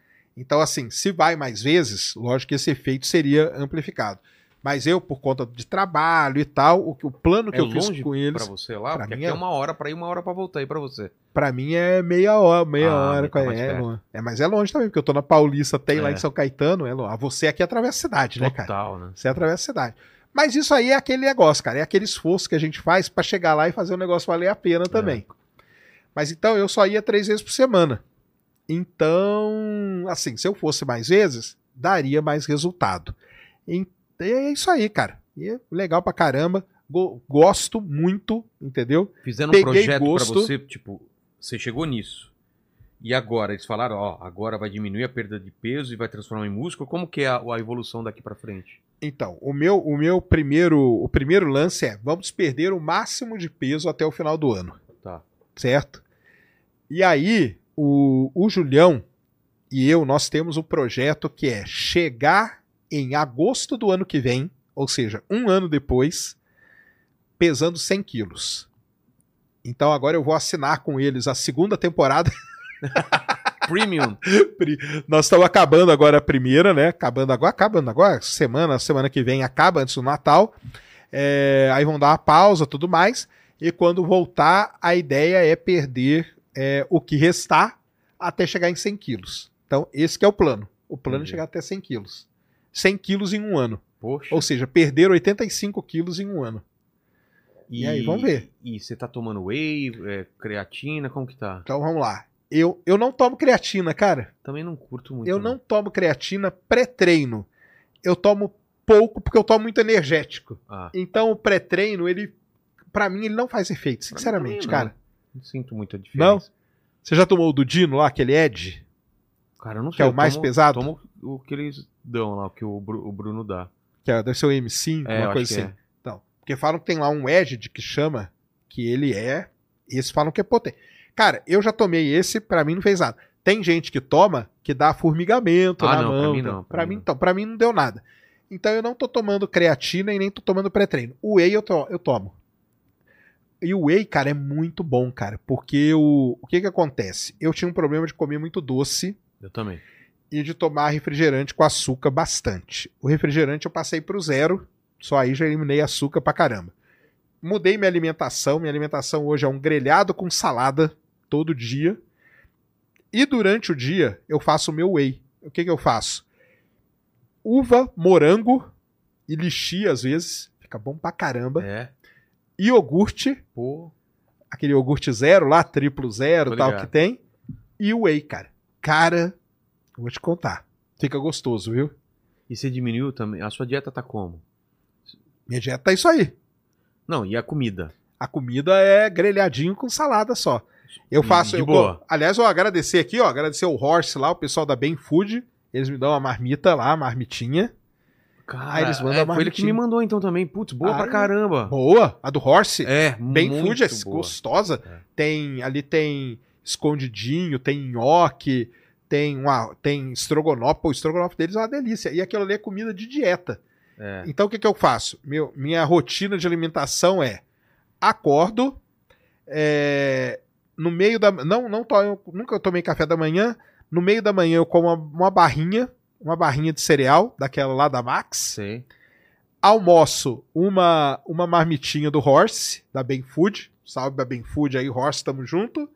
Speaker 3: Então, assim, se vai mais vezes, lógico que esse efeito seria amplificado. Mas eu, por conta de trabalho e tal, o, o plano que
Speaker 1: é
Speaker 3: eu fiz
Speaker 1: longe
Speaker 3: com
Speaker 1: pra
Speaker 3: eles,
Speaker 1: você lá?
Speaker 3: pra
Speaker 1: Porque
Speaker 3: mim
Speaker 1: aqui é
Speaker 3: é-
Speaker 1: uma hora pra ir, uma hora pra voltar aí pra você.
Speaker 3: pra mim é meia hora, meia
Speaker 1: Ah,
Speaker 3: hora.
Speaker 1: então
Speaker 3: é,
Speaker 1: mais
Speaker 3: é. É, mas é longe também, porque eu tô na Paulista, tem lá
Speaker 1: É.
Speaker 3: em São Caetano, é longe. Ah, Você aqui atravessa a cidade, né, cara?
Speaker 1: Total, né?
Speaker 3: Você atravessa a cidade. Mas isso aí é aquele negócio, cara. É aquele esforço que a gente faz pra chegar lá e fazer o negócio valer a pena também. Mas então eu só ia três vezes por semana. Então, assim, se eu fosse mais vezes, daria mais resultado. E é isso aí, cara. E é legal pra caramba. Go- gosto muito, entendeu?
Speaker 1: Fizeram um
Speaker 3: Peguei
Speaker 1: projeto
Speaker 3: gosto.
Speaker 1: pra você, tipo, você chegou nisso. E agora? Eles falaram, ó, agora vai diminuir a perda de peso e vai transformar em músculo. Como que é a, a evolução daqui pra frente?
Speaker 3: Então, o meu, o meu primeiro, o primeiro lance é: vamos perder o máximo de peso até o final do ano.
Speaker 1: Tá.
Speaker 3: certo? E aí, o, o Julião e eu, nós temos um projeto que é chegar em agosto do ano que vem, ou seja, um ano depois, pesando 100 quilos. Então agora eu vou assinar com eles a segunda temporada.
Speaker 1: Premium.
Speaker 3: Nós estamos acabando agora a primeira, né? Acabando agora, acabando agora, semana, semana que vem acaba antes do Natal. É, aí vão dar uma pausa, tudo mais. E quando voltar, a ideia é perder é, o que restar até chegar em 100 quilos. Então, esse que é o plano. O plano
Speaker 1: Entendi.
Speaker 3: é chegar até 100 quilos. 100 quilos em um ano.
Speaker 1: Poxa.
Speaker 3: Ou seja, perder 85 quilos em um ano. e aí, vamos ver.
Speaker 1: E você tá tomando whey, é, creatina, como que tá?
Speaker 3: Então, vamos lá. Eu, eu não tomo creatina, cara.
Speaker 1: Também não curto muito.
Speaker 3: Eu não tomo creatina pré-treino. Eu tomo pouco porque eu tomo muito energético.
Speaker 1: Ah,
Speaker 3: Então o pré-treino, ele pra mim ele não faz efeito, sinceramente,
Speaker 1: não.
Speaker 3: cara.
Speaker 1: Não sinto muita diferença.
Speaker 3: Você já tomou o do Dino lá, aquele Ed?
Speaker 1: Cara, eu não sei.
Speaker 3: Que é o mais
Speaker 1: tomo-
Speaker 3: pesado?
Speaker 1: Tomo o que eles dão lá, o que o, Bru- o Bruno dá.
Speaker 3: Que é, deve ser o M5,
Speaker 1: É,
Speaker 3: uma coisa assim.
Speaker 1: é.
Speaker 3: Então, porque falam que tem lá um Edge que chama que ele é, esses falam que é potente. Cara, eu já tomei esse, pra mim não fez nada. Tem gente que toma que dá formigamento
Speaker 1: Ah,
Speaker 3: na
Speaker 1: não, pra
Speaker 3: mão.
Speaker 1: mim
Speaker 3: então.
Speaker 1: não, pra
Speaker 3: Pra
Speaker 1: mim
Speaker 3: mim,
Speaker 1: não.
Speaker 3: então, pra mim não deu nada. Então eu não tô tomando creatina e nem tô tomando pré-treino. O whey eu, to- eu tomo. E o whey, cara, é muito bom, cara, porque o, o que que acontece? Eu tinha um problema de comer muito doce
Speaker 1: Eu também.
Speaker 3: e de tomar refrigerante com açúcar bastante. O refrigerante eu passei pro zero, só aí já eliminei açúcar pra caramba. Mudei minha alimentação, minha alimentação hoje é um grelhado com salada todo dia. E durante o dia eu faço o meu whey. O que que eu faço? Uva, morango e lixi às vezes, fica bom pra caramba.
Speaker 1: É.
Speaker 3: Iogurte,
Speaker 1: Pô.
Speaker 3: aquele iogurte zero lá, triplo zero,
Speaker 1: Tô
Speaker 3: tal
Speaker 1: ligado.
Speaker 3: que tem. E o whey, cara. Cara, vou te contar. Fica gostoso, viu?
Speaker 1: E você diminuiu também? A sua dieta tá como?
Speaker 3: Minha dieta é isso aí.
Speaker 1: Não, e a comida?
Speaker 3: A comida é grelhadinho com salada só. Eu
Speaker 1: E
Speaker 3: faço.
Speaker 1: de
Speaker 3: eu
Speaker 1: boa.
Speaker 3: Aliás, eu agradecer aqui, ó. Agradecer o Horse lá, o pessoal da Ben Food. Eles me dão uma marmita lá, marmitinha.
Speaker 1: Cara,
Speaker 3: Ah, eles mandam
Speaker 1: é, foi ele que me mandou então também. Putz, boa
Speaker 3: Ah,
Speaker 1: pra caramba.
Speaker 3: Boa. A do Horse.
Speaker 1: É, muito
Speaker 3: Food é gostosa.
Speaker 1: É.
Speaker 3: Tem. Ali tem escondidinho, tem nhoque, tem uma. Tem estrogonofe. Pô, o estrogonofe deles é uma delícia. E aquilo ali é comida de dieta.
Speaker 1: É.
Speaker 3: Então o que, que eu faço? Meu, minha rotina de alimentação é acordo, é, no meio da não não to, nunca tomei café da manhã. No meio da manhã eu como uma, uma barrinha, uma barrinha de cereal daquela lá da Max.
Speaker 1: Sei.
Speaker 3: Almoço uma uma marmitinha do Horse da Ben Food. Salve da Ben Food aí, Horse, tamo junto.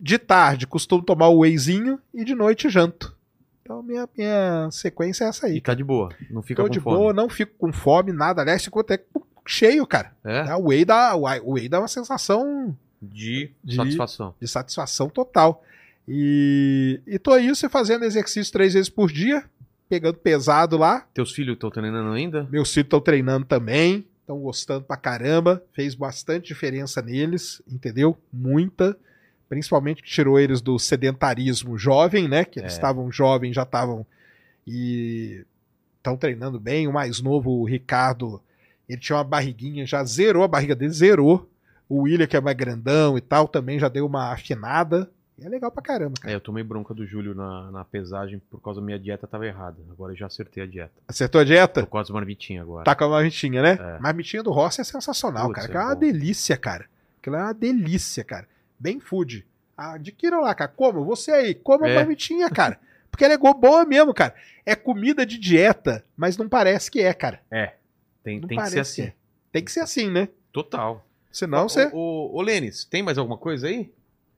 Speaker 3: De tarde costumo tomar o wheyzinho e de noite janto. Então minha, minha sequência é essa aí.
Speaker 1: E tá de boa. Não fica
Speaker 3: Tô
Speaker 1: com
Speaker 3: de
Speaker 1: fome.
Speaker 3: boa, não fico com fome, nada. Aliás, fico até cheio, cara.
Speaker 1: É?
Speaker 3: É, O whey dá, o whey dá uma sensação
Speaker 1: De,
Speaker 3: De-
Speaker 1: satisfação.
Speaker 3: de satisfação total. E, e tô isso e fazendo exercício três vezes por dia, pegando pesado lá.
Speaker 1: Teus filhos estão treinando ainda?
Speaker 3: Meus filhos estão treinando também, estão gostando pra caramba. Fez bastante diferença neles, entendeu? Muita. Principalmente que tirou eles do sedentarismo jovem, né? Que eles
Speaker 1: É.
Speaker 3: estavam jovens, já estavam. E estão treinando bem. O mais novo, o Ricardo, ele tinha uma barriguinha, já zerou a barriga dele, zerou. O William, que é mais grandão e tal, também já deu uma afinada. E é legal pra caramba, cara.
Speaker 1: É, eu tomei bronca do Júlio na, na pesagem por causa da minha dieta tava errada. Agora eu já acertei a dieta.
Speaker 3: Acertou a dieta?
Speaker 1: Tô com as marmitinhas agora.
Speaker 3: Tá com a marmitinha, né?
Speaker 1: É.
Speaker 3: Marmitinha do Rossi é sensacional,
Speaker 1: Putz,
Speaker 3: cara.
Speaker 1: é
Speaker 3: Aquela é uma delícia, cara. Aquilo é uma delícia, cara. Bem food. Adquiram lá, cara. Como? Você aí, coma a
Speaker 1: É.
Speaker 3: marmitinha, cara. Porque ela é boa mesmo, cara. É comida de dieta, mas não parece que é, cara.
Speaker 1: Tem,
Speaker 3: Não
Speaker 1: tem que ser assim.
Speaker 3: é. Tem que ser assim, né?
Speaker 1: Total.
Speaker 3: Senão você.
Speaker 1: Ô, ô, ô, Lênis, tem mais alguma coisa aí?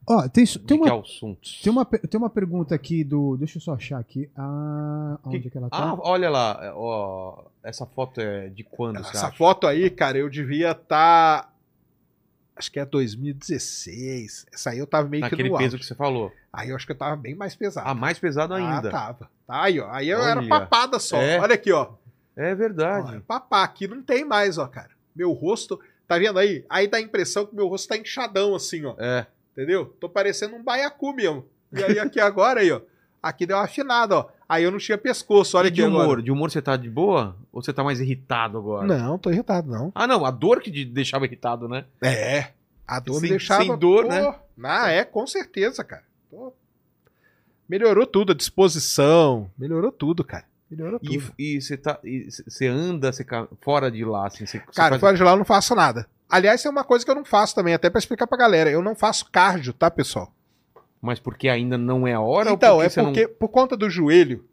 Speaker 2: Ó, tem, tem,
Speaker 1: que
Speaker 2: uma,
Speaker 1: assuntos?
Speaker 2: tem, uma, tem uma pergunta aqui do. Deixa eu só achar aqui. Ah, onde é que ela tá?
Speaker 1: Ah, olha lá. é, Ó, essa foto é de quando, você
Speaker 3: Essa
Speaker 1: acha?
Speaker 3: foto aí, cara, eu devia estar. Acho que é 2016. Essa aí eu tava meio que
Speaker 1: Naquele
Speaker 3: no
Speaker 1: peso
Speaker 3: auge.
Speaker 1: que você falou.
Speaker 3: Aí eu acho que eu tava bem mais pesado.
Speaker 1: Ah, mais pesado ainda.
Speaker 3: Ah, tava. Tá aí, ó. Aí eu era
Speaker 1: Olha.
Speaker 3: papada só.
Speaker 1: É.
Speaker 3: Olha aqui, ó.
Speaker 1: É
Speaker 3: Ó,
Speaker 1: verdade.
Speaker 3: é papá, aqui não tem mais, ó, cara. Meu rosto, tá vendo aí? Aí dá a impressão que meu rosto tá inchadão assim, ó.
Speaker 1: É.
Speaker 3: Entendeu? Tô parecendo um baiacu mesmo. E aí aqui agora aí, ó. Aqui deu uma afinada, ó. Aí eu não tinha pescoço, olha
Speaker 1: E
Speaker 3: aqui
Speaker 1: de humor?
Speaker 3: agora.
Speaker 1: De humor você tá de boa? Ou você tá mais irritado agora?
Speaker 3: Não, tô irritado não.
Speaker 1: Ah, não. A dor que te deixava irritado, né?
Speaker 3: É. A dor me
Speaker 1: Sem-
Speaker 3: deixava
Speaker 1: sem dor,
Speaker 3: pô,
Speaker 1: né?
Speaker 3: Ah, é, com certeza, cara. Pô. Melhorou tudo, a disposição, melhorou tudo, cara. Melhorou tudo.
Speaker 1: E, você tá. e você anda você ca- fora de lá, assim. Você, você
Speaker 3: Cara,
Speaker 1: faz-
Speaker 3: fora de lá eu não faço nada. Aliás, é uma coisa que eu não faço também, até pra explicar pra galera. Eu não faço cardio, tá, pessoal?
Speaker 1: Mas porque ainda não é a hora?
Speaker 3: então,
Speaker 1: ou
Speaker 3: é
Speaker 1: você não-
Speaker 3: porque, por conta do joelho,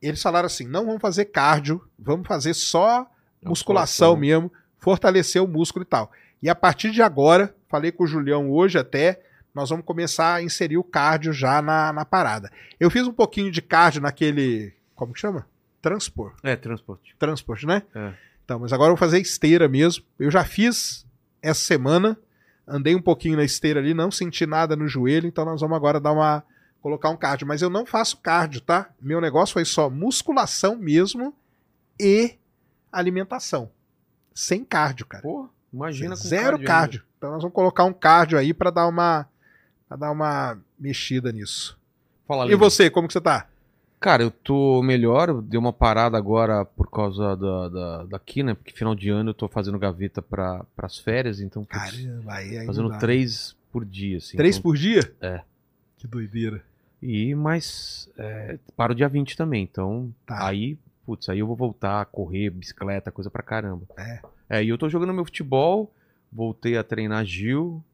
Speaker 3: eles falaram assim: não vamos fazer cardio, vamos fazer só musculação
Speaker 1: Musculação.
Speaker 3: mesmo, fortalecer o músculo e tal. E a partir de agora, falei com o Julião hoje até, nós vamos começar a inserir o cardio já na, na parada. Eu fiz um pouquinho de cardio naquele. Como que chama? Transport.
Speaker 1: É, transporte.
Speaker 3: Transport, né?
Speaker 1: É.
Speaker 3: Então, mas agora eu vou fazer esteira mesmo. Eu já fiz essa semana, andei um pouquinho na esteira ali, não senti nada no joelho, então nós vamos agora dar uma colocar um cardio, mas eu não faço cardio, tá? Meu negócio foi só musculação mesmo e alimentação. Sem cardio, cara.
Speaker 1: Pô, imagina com
Speaker 3: Zero
Speaker 1: cardio.
Speaker 3: cardio. Então nós vamos colocar um cardio aí pra dar uma pra dar uma mexida nisso.
Speaker 1: Fala,
Speaker 3: E você, como que você tá?
Speaker 1: Cara, eu tô melhor, dei uma parada agora por causa da, da, daqui, né? Porque final de ano eu tô fazendo gaveta para as férias, então putz,
Speaker 3: Caramba, aí
Speaker 1: fazendo três por dia, assim.
Speaker 3: Três
Speaker 1: então-
Speaker 3: por dia?
Speaker 1: É.
Speaker 3: Que doideira.
Speaker 1: E mais é, para o dia 20 também, então
Speaker 3: Tá.
Speaker 1: aí, putz, aí eu vou voltar a correr, bicicleta, coisa pra caramba.
Speaker 3: É.
Speaker 1: É, e eu tô jogando meu futebol, voltei a treinar Gil.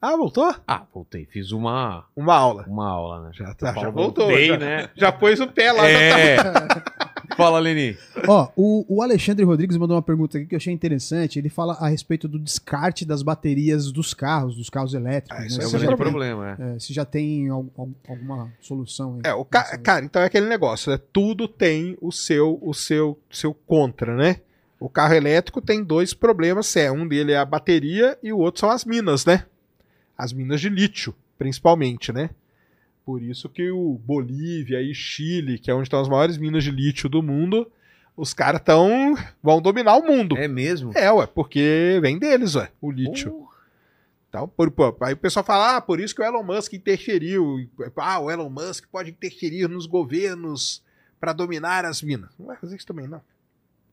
Speaker 3: Ah, voltou?
Speaker 1: Ah, voltei, fiz uma,
Speaker 3: Uma aula.
Speaker 1: uma aula, né?
Speaker 3: Já, tá, já voltou.
Speaker 1: voltei,
Speaker 3: já,
Speaker 1: né?
Speaker 3: já pôs o pé lá. já tá-
Speaker 1: É. Fala, Leni.
Speaker 2: Ó, o, o Alexandre Rodrigues mandou uma pergunta aqui que eu achei interessante. Ele fala a respeito do descarte das baterias dos carros, dos carros elétricos.
Speaker 3: Ah, isso
Speaker 2: né?
Speaker 1: É o
Speaker 3: Esse
Speaker 2: Se
Speaker 3: é
Speaker 2: já
Speaker 1: grande
Speaker 3: o
Speaker 2: tem-
Speaker 1: problema, é.
Speaker 2: é, se já tem al- al- alguma solução. aí.
Speaker 3: É, o ca- cara, então é aquele negócio, né? Tudo tem o seu, o seu, seu contra, né? O carro elétrico tem dois problemas, é um dele é a bateria e o outro são as minas, né? As minas de lítio, principalmente, né? Por isso que o Bolívia e Chile, que é onde estão as maiores minas de lítio do mundo, os caras tão vão dominar o mundo.
Speaker 1: É mesmo?
Speaker 3: É, ué, porque vem deles, ué, o lítio.
Speaker 1: Porra.
Speaker 3: Então, por, por- aí o pessoal fala, ah, por isso que o Elon Musk interferiu. Ah, o Elon Musk pode interferir nos governos para dominar as minas. Não vai fazer isso também, não.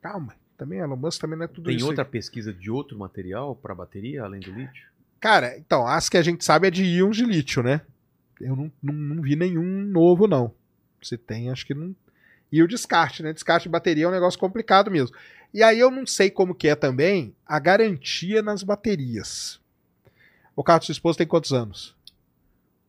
Speaker 3: Calma. Também Elon Musk também não é tudo
Speaker 1: Tem
Speaker 3: isso.
Speaker 1: outra
Speaker 3: aí.
Speaker 1: pesquisa de outro material para bateria, além do lítio?
Speaker 3: Cara, então, as que a gente sabe é de íons de lítio, né? Eu não, não, não vi nenhum novo, não. Se tem, acho que não. E o descarte, né? Descarte de bateria é um negócio complicado mesmo. E aí eu não sei como que é também a garantia nas baterias. O carro do sua esposa tem quantos anos?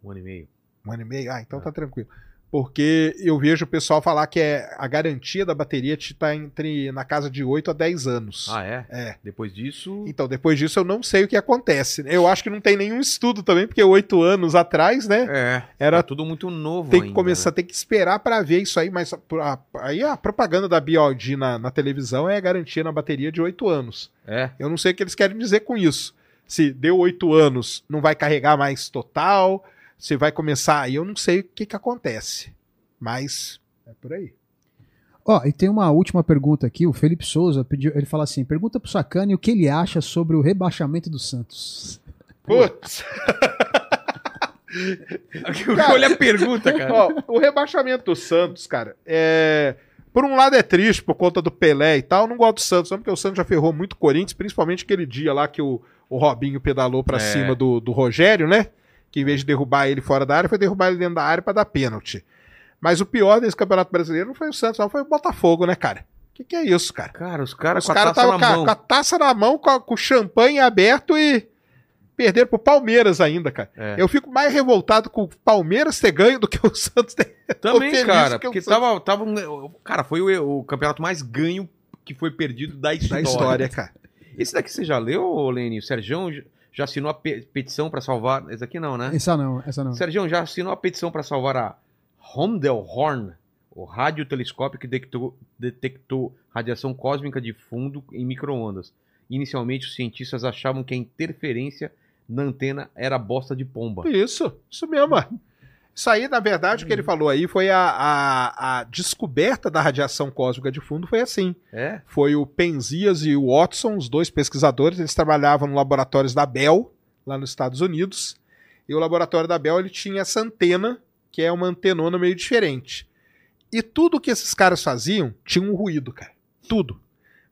Speaker 1: Um ano e meio.
Speaker 3: Um ano e meio? Ah, então tá tranquilo. Porque eu vejo o pessoal falar que é a garantia da bateria está entre na casa de 8 a 10 anos.
Speaker 1: Ah, é?
Speaker 3: É.
Speaker 1: Depois disso.
Speaker 3: Então, depois disso, eu não sei o que acontece. Eu acho que não tem nenhum estudo também, porque oito anos atrás, né?
Speaker 1: É.
Speaker 3: Era
Speaker 1: Tá tudo muito novo
Speaker 3: tem que
Speaker 1: ainda,
Speaker 3: começar,
Speaker 1: né?
Speaker 3: tem que esperar para ver isso aí, mas a- a- aí a propaganda da BioD na, na televisão é garantia na bateria de oito anos.
Speaker 1: É.
Speaker 3: Eu não sei o que eles querem dizer com isso. Se deu oito anos, não vai carregar mais total, se vai começar, aí eu não sei o que que acontece. Mas é por aí.
Speaker 2: Ó, e tem uma última pergunta aqui. O Felipe Souza pediu. Ele fala assim: pergunta pro Sacani o que ele acha sobre o rebaixamento do Santos.
Speaker 3: Putz,
Speaker 1: Olha a pergunta, cara.
Speaker 3: ó, o rebaixamento do Santos, cara, é. Por um lado é triste por conta do Pelé e tal. Eu não gosto do Santos, não, porque o Santos já ferrou muito o Corinthians, principalmente aquele dia lá que o, o Robinho pedalou pra
Speaker 1: É.
Speaker 3: cima do, do Rogério, né? Que em vez de derrubar ele fora da área, foi derrubar ele dentro da área pra dar pênalti. Mas o pior desse Campeonato Brasileiro não foi o Santos, não, foi o Botafogo, né, cara? O que, que é isso, cara?
Speaker 1: Cara, os caras com a
Speaker 3: caras
Speaker 1: taça
Speaker 3: estavam
Speaker 1: na
Speaker 3: com, a-
Speaker 1: mão.
Speaker 3: com a taça na mão, com, a- com o champanhe aberto e perderam pro Palmeiras ainda, cara.
Speaker 1: É.
Speaker 3: Eu fico mais revoltado com o Palmeiras ter ganho do que o Santos ter.
Speaker 1: Também, cara, porque
Speaker 3: sou-
Speaker 1: tava, tava Cara, foi o, o campeonato mais ganho que foi perdido da
Speaker 3: Da
Speaker 1: história.
Speaker 3: história, cara.
Speaker 1: Esse daqui você já leu, Lene? O Sergião já- assinou a pe- petição pra salvar. Esse aqui não, né?
Speaker 2: Essa não, essa não.
Speaker 1: Sergião já assinou a petição para salvar a Hondelhorn, o radiotelescópio que detectou, detectou radiação cósmica de fundo em microondas. Inicialmente, os cientistas achavam que a interferência na antena era bosta de pomba.
Speaker 3: Isso, isso mesmo. Isso aí, na verdade, o que ele falou aí foi a, a, a descoberta da radiação cósmica de fundo foi assim.
Speaker 1: É?
Speaker 3: Foi o Penzias e o Watson, os dois pesquisadores, eles trabalhavam no laboratórios da Bell, lá nos Estados Unidos. E o laboratório da Bell ele tinha essa antena, que é uma antenona meio diferente. E tudo que esses caras faziam tinha um ruído, cara. Tudo.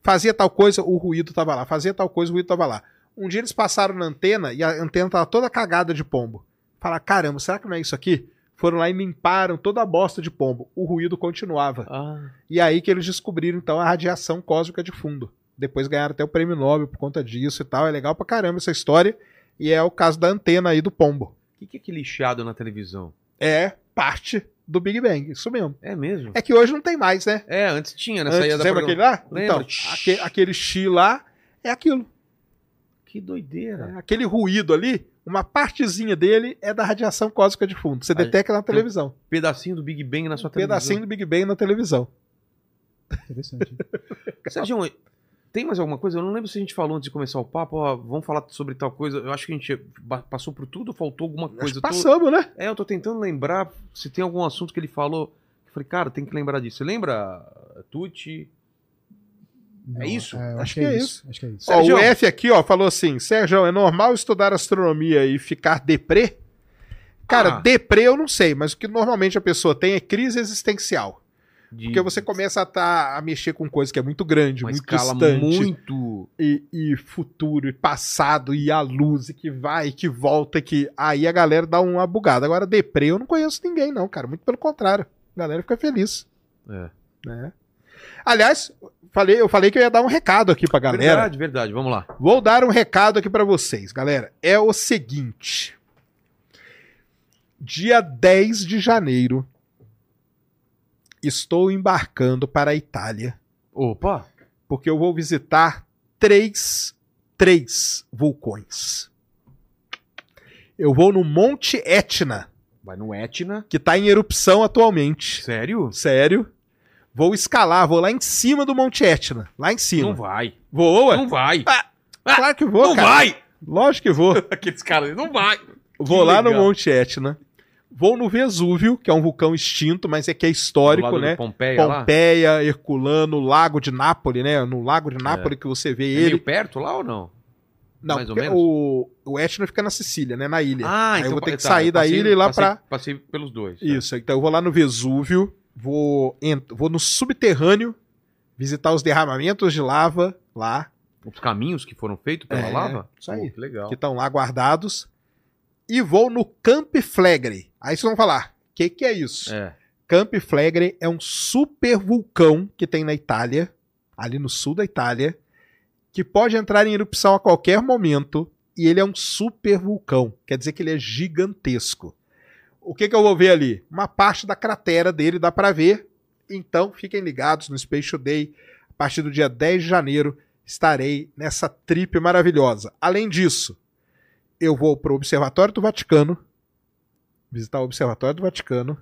Speaker 3: Fazia tal coisa, o ruído tava lá. Fazia tal coisa, o ruído tava lá. Um dia eles passaram na antena e a antena tava toda cagada de pombo. Falaram, caramba, será que não é isso aqui? Foram lá e limparam toda a bosta de pombo. O ruído continuava.
Speaker 1: Ah,
Speaker 3: E aí que eles descobriram, então, a radiação cósmica de fundo. Depois ganharam até o prêmio Nobel por conta disso e tal. É legal pra caramba essa história. E é o caso da antena aí do pombo.
Speaker 1: o que, que é aquele chiado na televisão?
Speaker 3: É parte do Big Bang, isso mesmo.
Speaker 1: É mesmo?
Speaker 3: É que hoje não tem mais, né?
Speaker 1: É, antes tinha, né?
Speaker 3: Antes, lembra aquele lá? Então, aque- aquele chi lá é aquilo.
Speaker 1: Que doideira.
Speaker 3: É aquele ruído ali, uma partezinha dele é da radiação cósmica de fundo. Você detecta na televisão.
Speaker 1: Pedacinho do Big Bang na sua
Speaker 3: Um pedacinho
Speaker 1: televisão.
Speaker 3: do Big Bang na televisão.
Speaker 2: Interessante.
Speaker 1: Sérgio, tem mais alguma coisa? Eu não lembro se a gente falou antes de começar o papo, ó, vamos falar sobre tal coisa. Eu acho que a gente passou por tudo, faltou alguma coisa. Eu tô-
Speaker 3: passamos, né?
Speaker 1: É, eu tô tentando lembrar se tem algum assunto que ele falou. Eu falei, cara, tem que lembrar disso. Você lembra, Tuti?
Speaker 2: Não,
Speaker 1: isso?
Speaker 2: eu
Speaker 3: Acho
Speaker 2: acho,
Speaker 3: que
Speaker 2: que
Speaker 3: é
Speaker 2: é
Speaker 3: isso.
Speaker 2: isso. Acho que é isso.
Speaker 3: Ó, o F aqui, ó, falou assim: Sérgio, é normal estudar astronomia e ficar deprê? Cara,
Speaker 1: Ah.
Speaker 3: deprê eu não sei, mas o que normalmente a pessoa tem é crise existencial.
Speaker 1: De
Speaker 3: Porque você começa a, tá, a mexer com coisa que é muito grande,
Speaker 1: uma
Speaker 3: muito
Speaker 1: escala
Speaker 3: distante.
Speaker 1: muito.
Speaker 3: E, e futuro, e passado, e a luz, e que vai, e que volta, e que. Aí a galera dá uma bugada. Agora, deprê eu não conheço ninguém, não, cara. Muito pelo contrário. A galera fica feliz.
Speaker 1: É.
Speaker 3: Né? Aliás, falei, eu falei que eu ia dar um recado aqui pra galera.
Speaker 1: Verdade, verdade. Vamos lá.
Speaker 3: Vou dar um recado aqui pra vocês, galera. É o seguinte. Dia 10 de janeiro, estou embarcando para a Itália,
Speaker 1: Opa!
Speaker 3: porque eu vou visitar três, três vulcões. Eu vou no Monte Etna,
Speaker 1: Vai no Etna.
Speaker 3: que está em erupção atualmente.
Speaker 1: Sério?
Speaker 3: Sério? Vou escalar, vou lá em cima do Monte Etna. Lá em cima.
Speaker 1: Não vai.
Speaker 3: Vou, ué?
Speaker 1: Não vai.
Speaker 3: Claro que vou,
Speaker 1: não
Speaker 3: cara.
Speaker 1: vai!
Speaker 3: Lógico que vou.
Speaker 1: Aqueles caras, não vai.
Speaker 3: Vou lá no
Speaker 1: legal.
Speaker 3: Monte Etna. Vou no Vesúvio, que é um vulcão extinto, mas é que é histórico, né?
Speaker 1: do Pompeia lá.
Speaker 3: Pompeia, Herculano, Lago de Nápoles, né? No Lago de Nápoles que você vê
Speaker 1: É
Speaker 3: ele.
Speaker 1: meio perto lá ou não?
Speaker 3: Não,
Speaker 1: mais ou menos?
Speaker 3: o, o Etna fica na Sicília, né? Na ilha.
Speaker 1: Ah,
Speaker 3: Aí
Speaker 1: então
Speaker 3: eu vou ter que
Speaker 1: tá,
Speaker 3: sair da
Speaker 1: passei-
Speaker 3: ilha e ir lá
Speaker 1: passei,
Speaker 3: pra.
Speaker 1: Passei pelos dois. tá.
Speaker 3: Isso, então eu vou lá no Vesúvio, vou, vou no subterrâneo, visitar os derramamentos de lava lá,
Speaker 1: Os caminhos que foram feitos pela
Speaker 3: É,
Speaker 1: lava?
Speaker 3: isso aí.
Speaker 1: Pô, que legal.
Speaker 3: que estão lá guardados, e vou no Camp Flegre. Aí vocês vão falar, o que, que é isso?
Speaker 1: É.
Speaker 3: Camp Flegre é um super vulcão que tem na Itália, ali no sul da Itália, que pode entrar em erupção a qualquer momento, e ele é um super vulcão, quer dizer que ele é gigantesco. O que, que eu vou ver ali? Uma parte da cratera dele dá pra ver. Então, fiquem ligados no Space Today. A partir do dia 10 de janeiro, estarei nessa trip maravilhosa. Além disso, eu vou pro Observatório do Vaticano. Visitar o Observatório do Vaticano.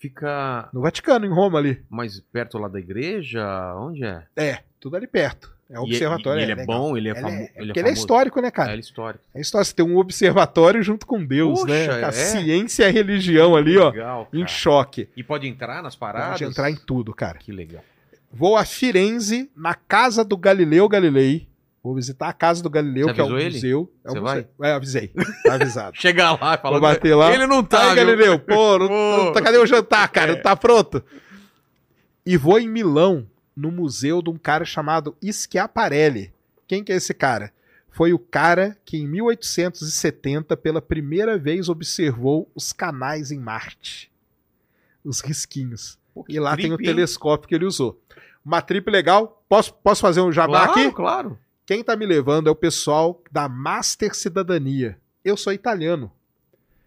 Speaker 1: Fica
Speaker 3: No Vaticano, em Roma ali.
Speaker 1: mais perto lá da igreja? Onde é?
Speaker 3: É, tudo ali perto. É o
Speaker 1: E-
Speaker 3: observatório.
Speaker 1: e ele é
Speaker 3: legal.
Speaker 1: bom, ele é
Speaker 3: Ele é,
Speaker 1: ele é
Speaker 3: porque ele é histórico, né,
Speaker 1: É,
Speaker 3: cara?
Speaker 1: ele é histórico.
Speaker 3: É história. Você tem um observatório junto com Deus,
Speaker 1: Poxa,
Speaker 3: né? A
Speaker 1: é.
Speaker 3: ciência e a religião ali, ó,
Speaker 1: Legal,
Speaker 3: em
Speaker 1: cara.
Speaker 3: choque.
Speaker 1: E pode entrar nas paradas?
Speaker 3: Pode entrar em tudo, cara.
Speaker 1: Que legal.
Speaker 3: Vou a Firenze, na casa do Galileu Galilei. Vou visitar a casa do Galileu,
Speaker 1: Você
Speaker 3: que é um
Speaker 1: avisou ele?
Speaker 3: museu. É um
Speaker 1: Você
Speaker 3: museu. É, avisei. Tá avisado.
Speaker 1: Chega lá e fala.
Speaker 3: Vou bater lá.
Speaker 1: Ele não tá,
Speaker 3: Aí? Galileu, pô, não,
Speaker 1: Pô.
Speaker 3: não tá- cadê o jantar, cara?
Speaker 1: É.
Speaker 3: Não tá pronto? E vou em Milão, no museu de um cara chamado Schiaparelli. Quem que é esse cara? Foi o cara que em 1870 pela primeira vez observou os canais em Marte. Os risquinhos.
Speaker 1: Pô,
Speaker 3: E lá tem o telescópio que ele usou. Uma trip legal. Posso, posso fazer um jabá
Speaker 1: Claro,
Speaker 3: aqui?
Speaker 1: claro.
Speaker 3: Quem tá me levando é o pessoal da Master Cidadania. Eu sou italiano,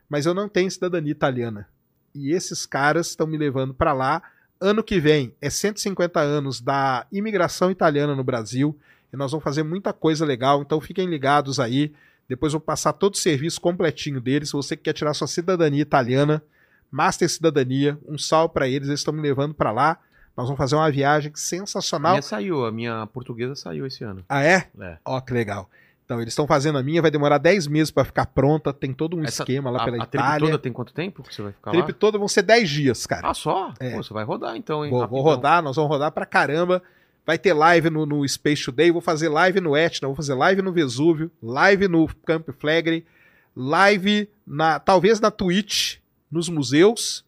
Speaker 3: mas eu não tenho cidadania italiana. E esses caras estão me levando para lá. Ano que vem é 150 anos da imigração italiana no Brasil e nós vamos fazer muita coisa legal. Então fiquem ligados aí. Depois eu vou passar todo o serviço completinho deles. Se você que quer tirar sua cidadania italiana, Master Cidadania, um salve para eles. Eles estão me levando para lá. Nós vamos fazer uma viagem
Speaker 1: A
Speaker 3: sensacional.
Speaker 1: minha saiu, a minha portuguesa saiu esse ano.
Speaker 3: Ah, é?
Speaker 1: É.
Speaker 3: Ó, que legal. Então, eles estão fazendo a minha, vai demorar 10 meses para ficar pronta, tem todo um
Speaker 1: Essa-
Speaker 3: esquema lá
Speaker 1: a,
Speaker 3: pela
Speaker 1: a trip
Speaker 3: Itália.
Speaker 1: toda tem quanto tempo que você vai ficar
Speaker 3: A trip
Speaker 1: lá?
Speaker 3: toda vão ser 10 dias, cara.
Speaker 1: Ah, só?
Speaker 3: É.
Speaker 1: Pô, você vai rodar então, hein?
Speaker 3: vou, vou rodar, nós vamos rodar pra caramba. Vai ter live no, no Space Today, vou fazer live no Etna, vou fazer live no Vesúvio, live no Camp Flegre, live na, talvez na Twitch, nos museus.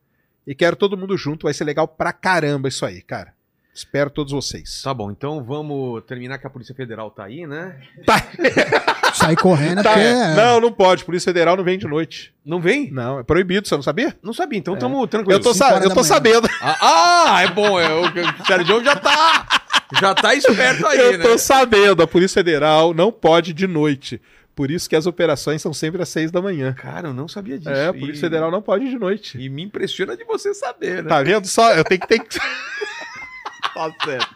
Speaker 3: E quero todo mundo junto, vai ser legal pra caramba isso aí, cara. Espero todos vocês.
Speaker 1: Tá bom, então vamos terminar que a Polícia Federal tá aí, né?
Speaker 2: Sair correndo é
Speaker 3: Tá,
Speaker 2: porque é-
Speaker 3: Não, não pode, Polícia Federal não vem de noite.
Speaker 1: Não vem?
Speaker 3: Não, é proibido, você não sabia?
Speaker 1: Não sabia, então tamo tranquilo.
Speaker 3: Eu tô, sa- eu tô sabendo.
Speaker 1: Ah, ah, é bom. É, o o Sérgio já tá. Já tá esperto aí,
Speaker 3: eu
Speaker 1: né?
Speaker 3: tô sabendo. A Polícia Federal não pode de noite. Por isso que as operações são sempre às seis da manhã.
Speaker 1: Cara, eu não sabia disso.
Speaker 3: É, a Polícia
Speaker 1: E-
Speaker 3: Federal não pode de noite.
Speaker 1: E me impressiona de você saber, né?
Speaker 3: Tá vendo só? Eu tenho que ter que.
Speaker 1: Tá certo.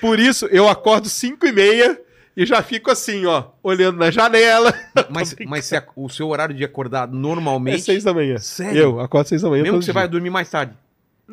Speaker 3: Por isso, eu acordo cinco e meia e já fico assim, ó, olhando na janela.
Speaker 1: Mas, mas se a- o seu horário de acordar
Speaker 3: É
Speaker 1: normalmente.
Speaker 3: seis da manhã.
Speaker 1: Sério?
Speaker 3: Eu acordo seis da manhã.
Speaker 1: mesmo que você
Speaker 3: dia.
Speaker 1: vai dormir mais tarde.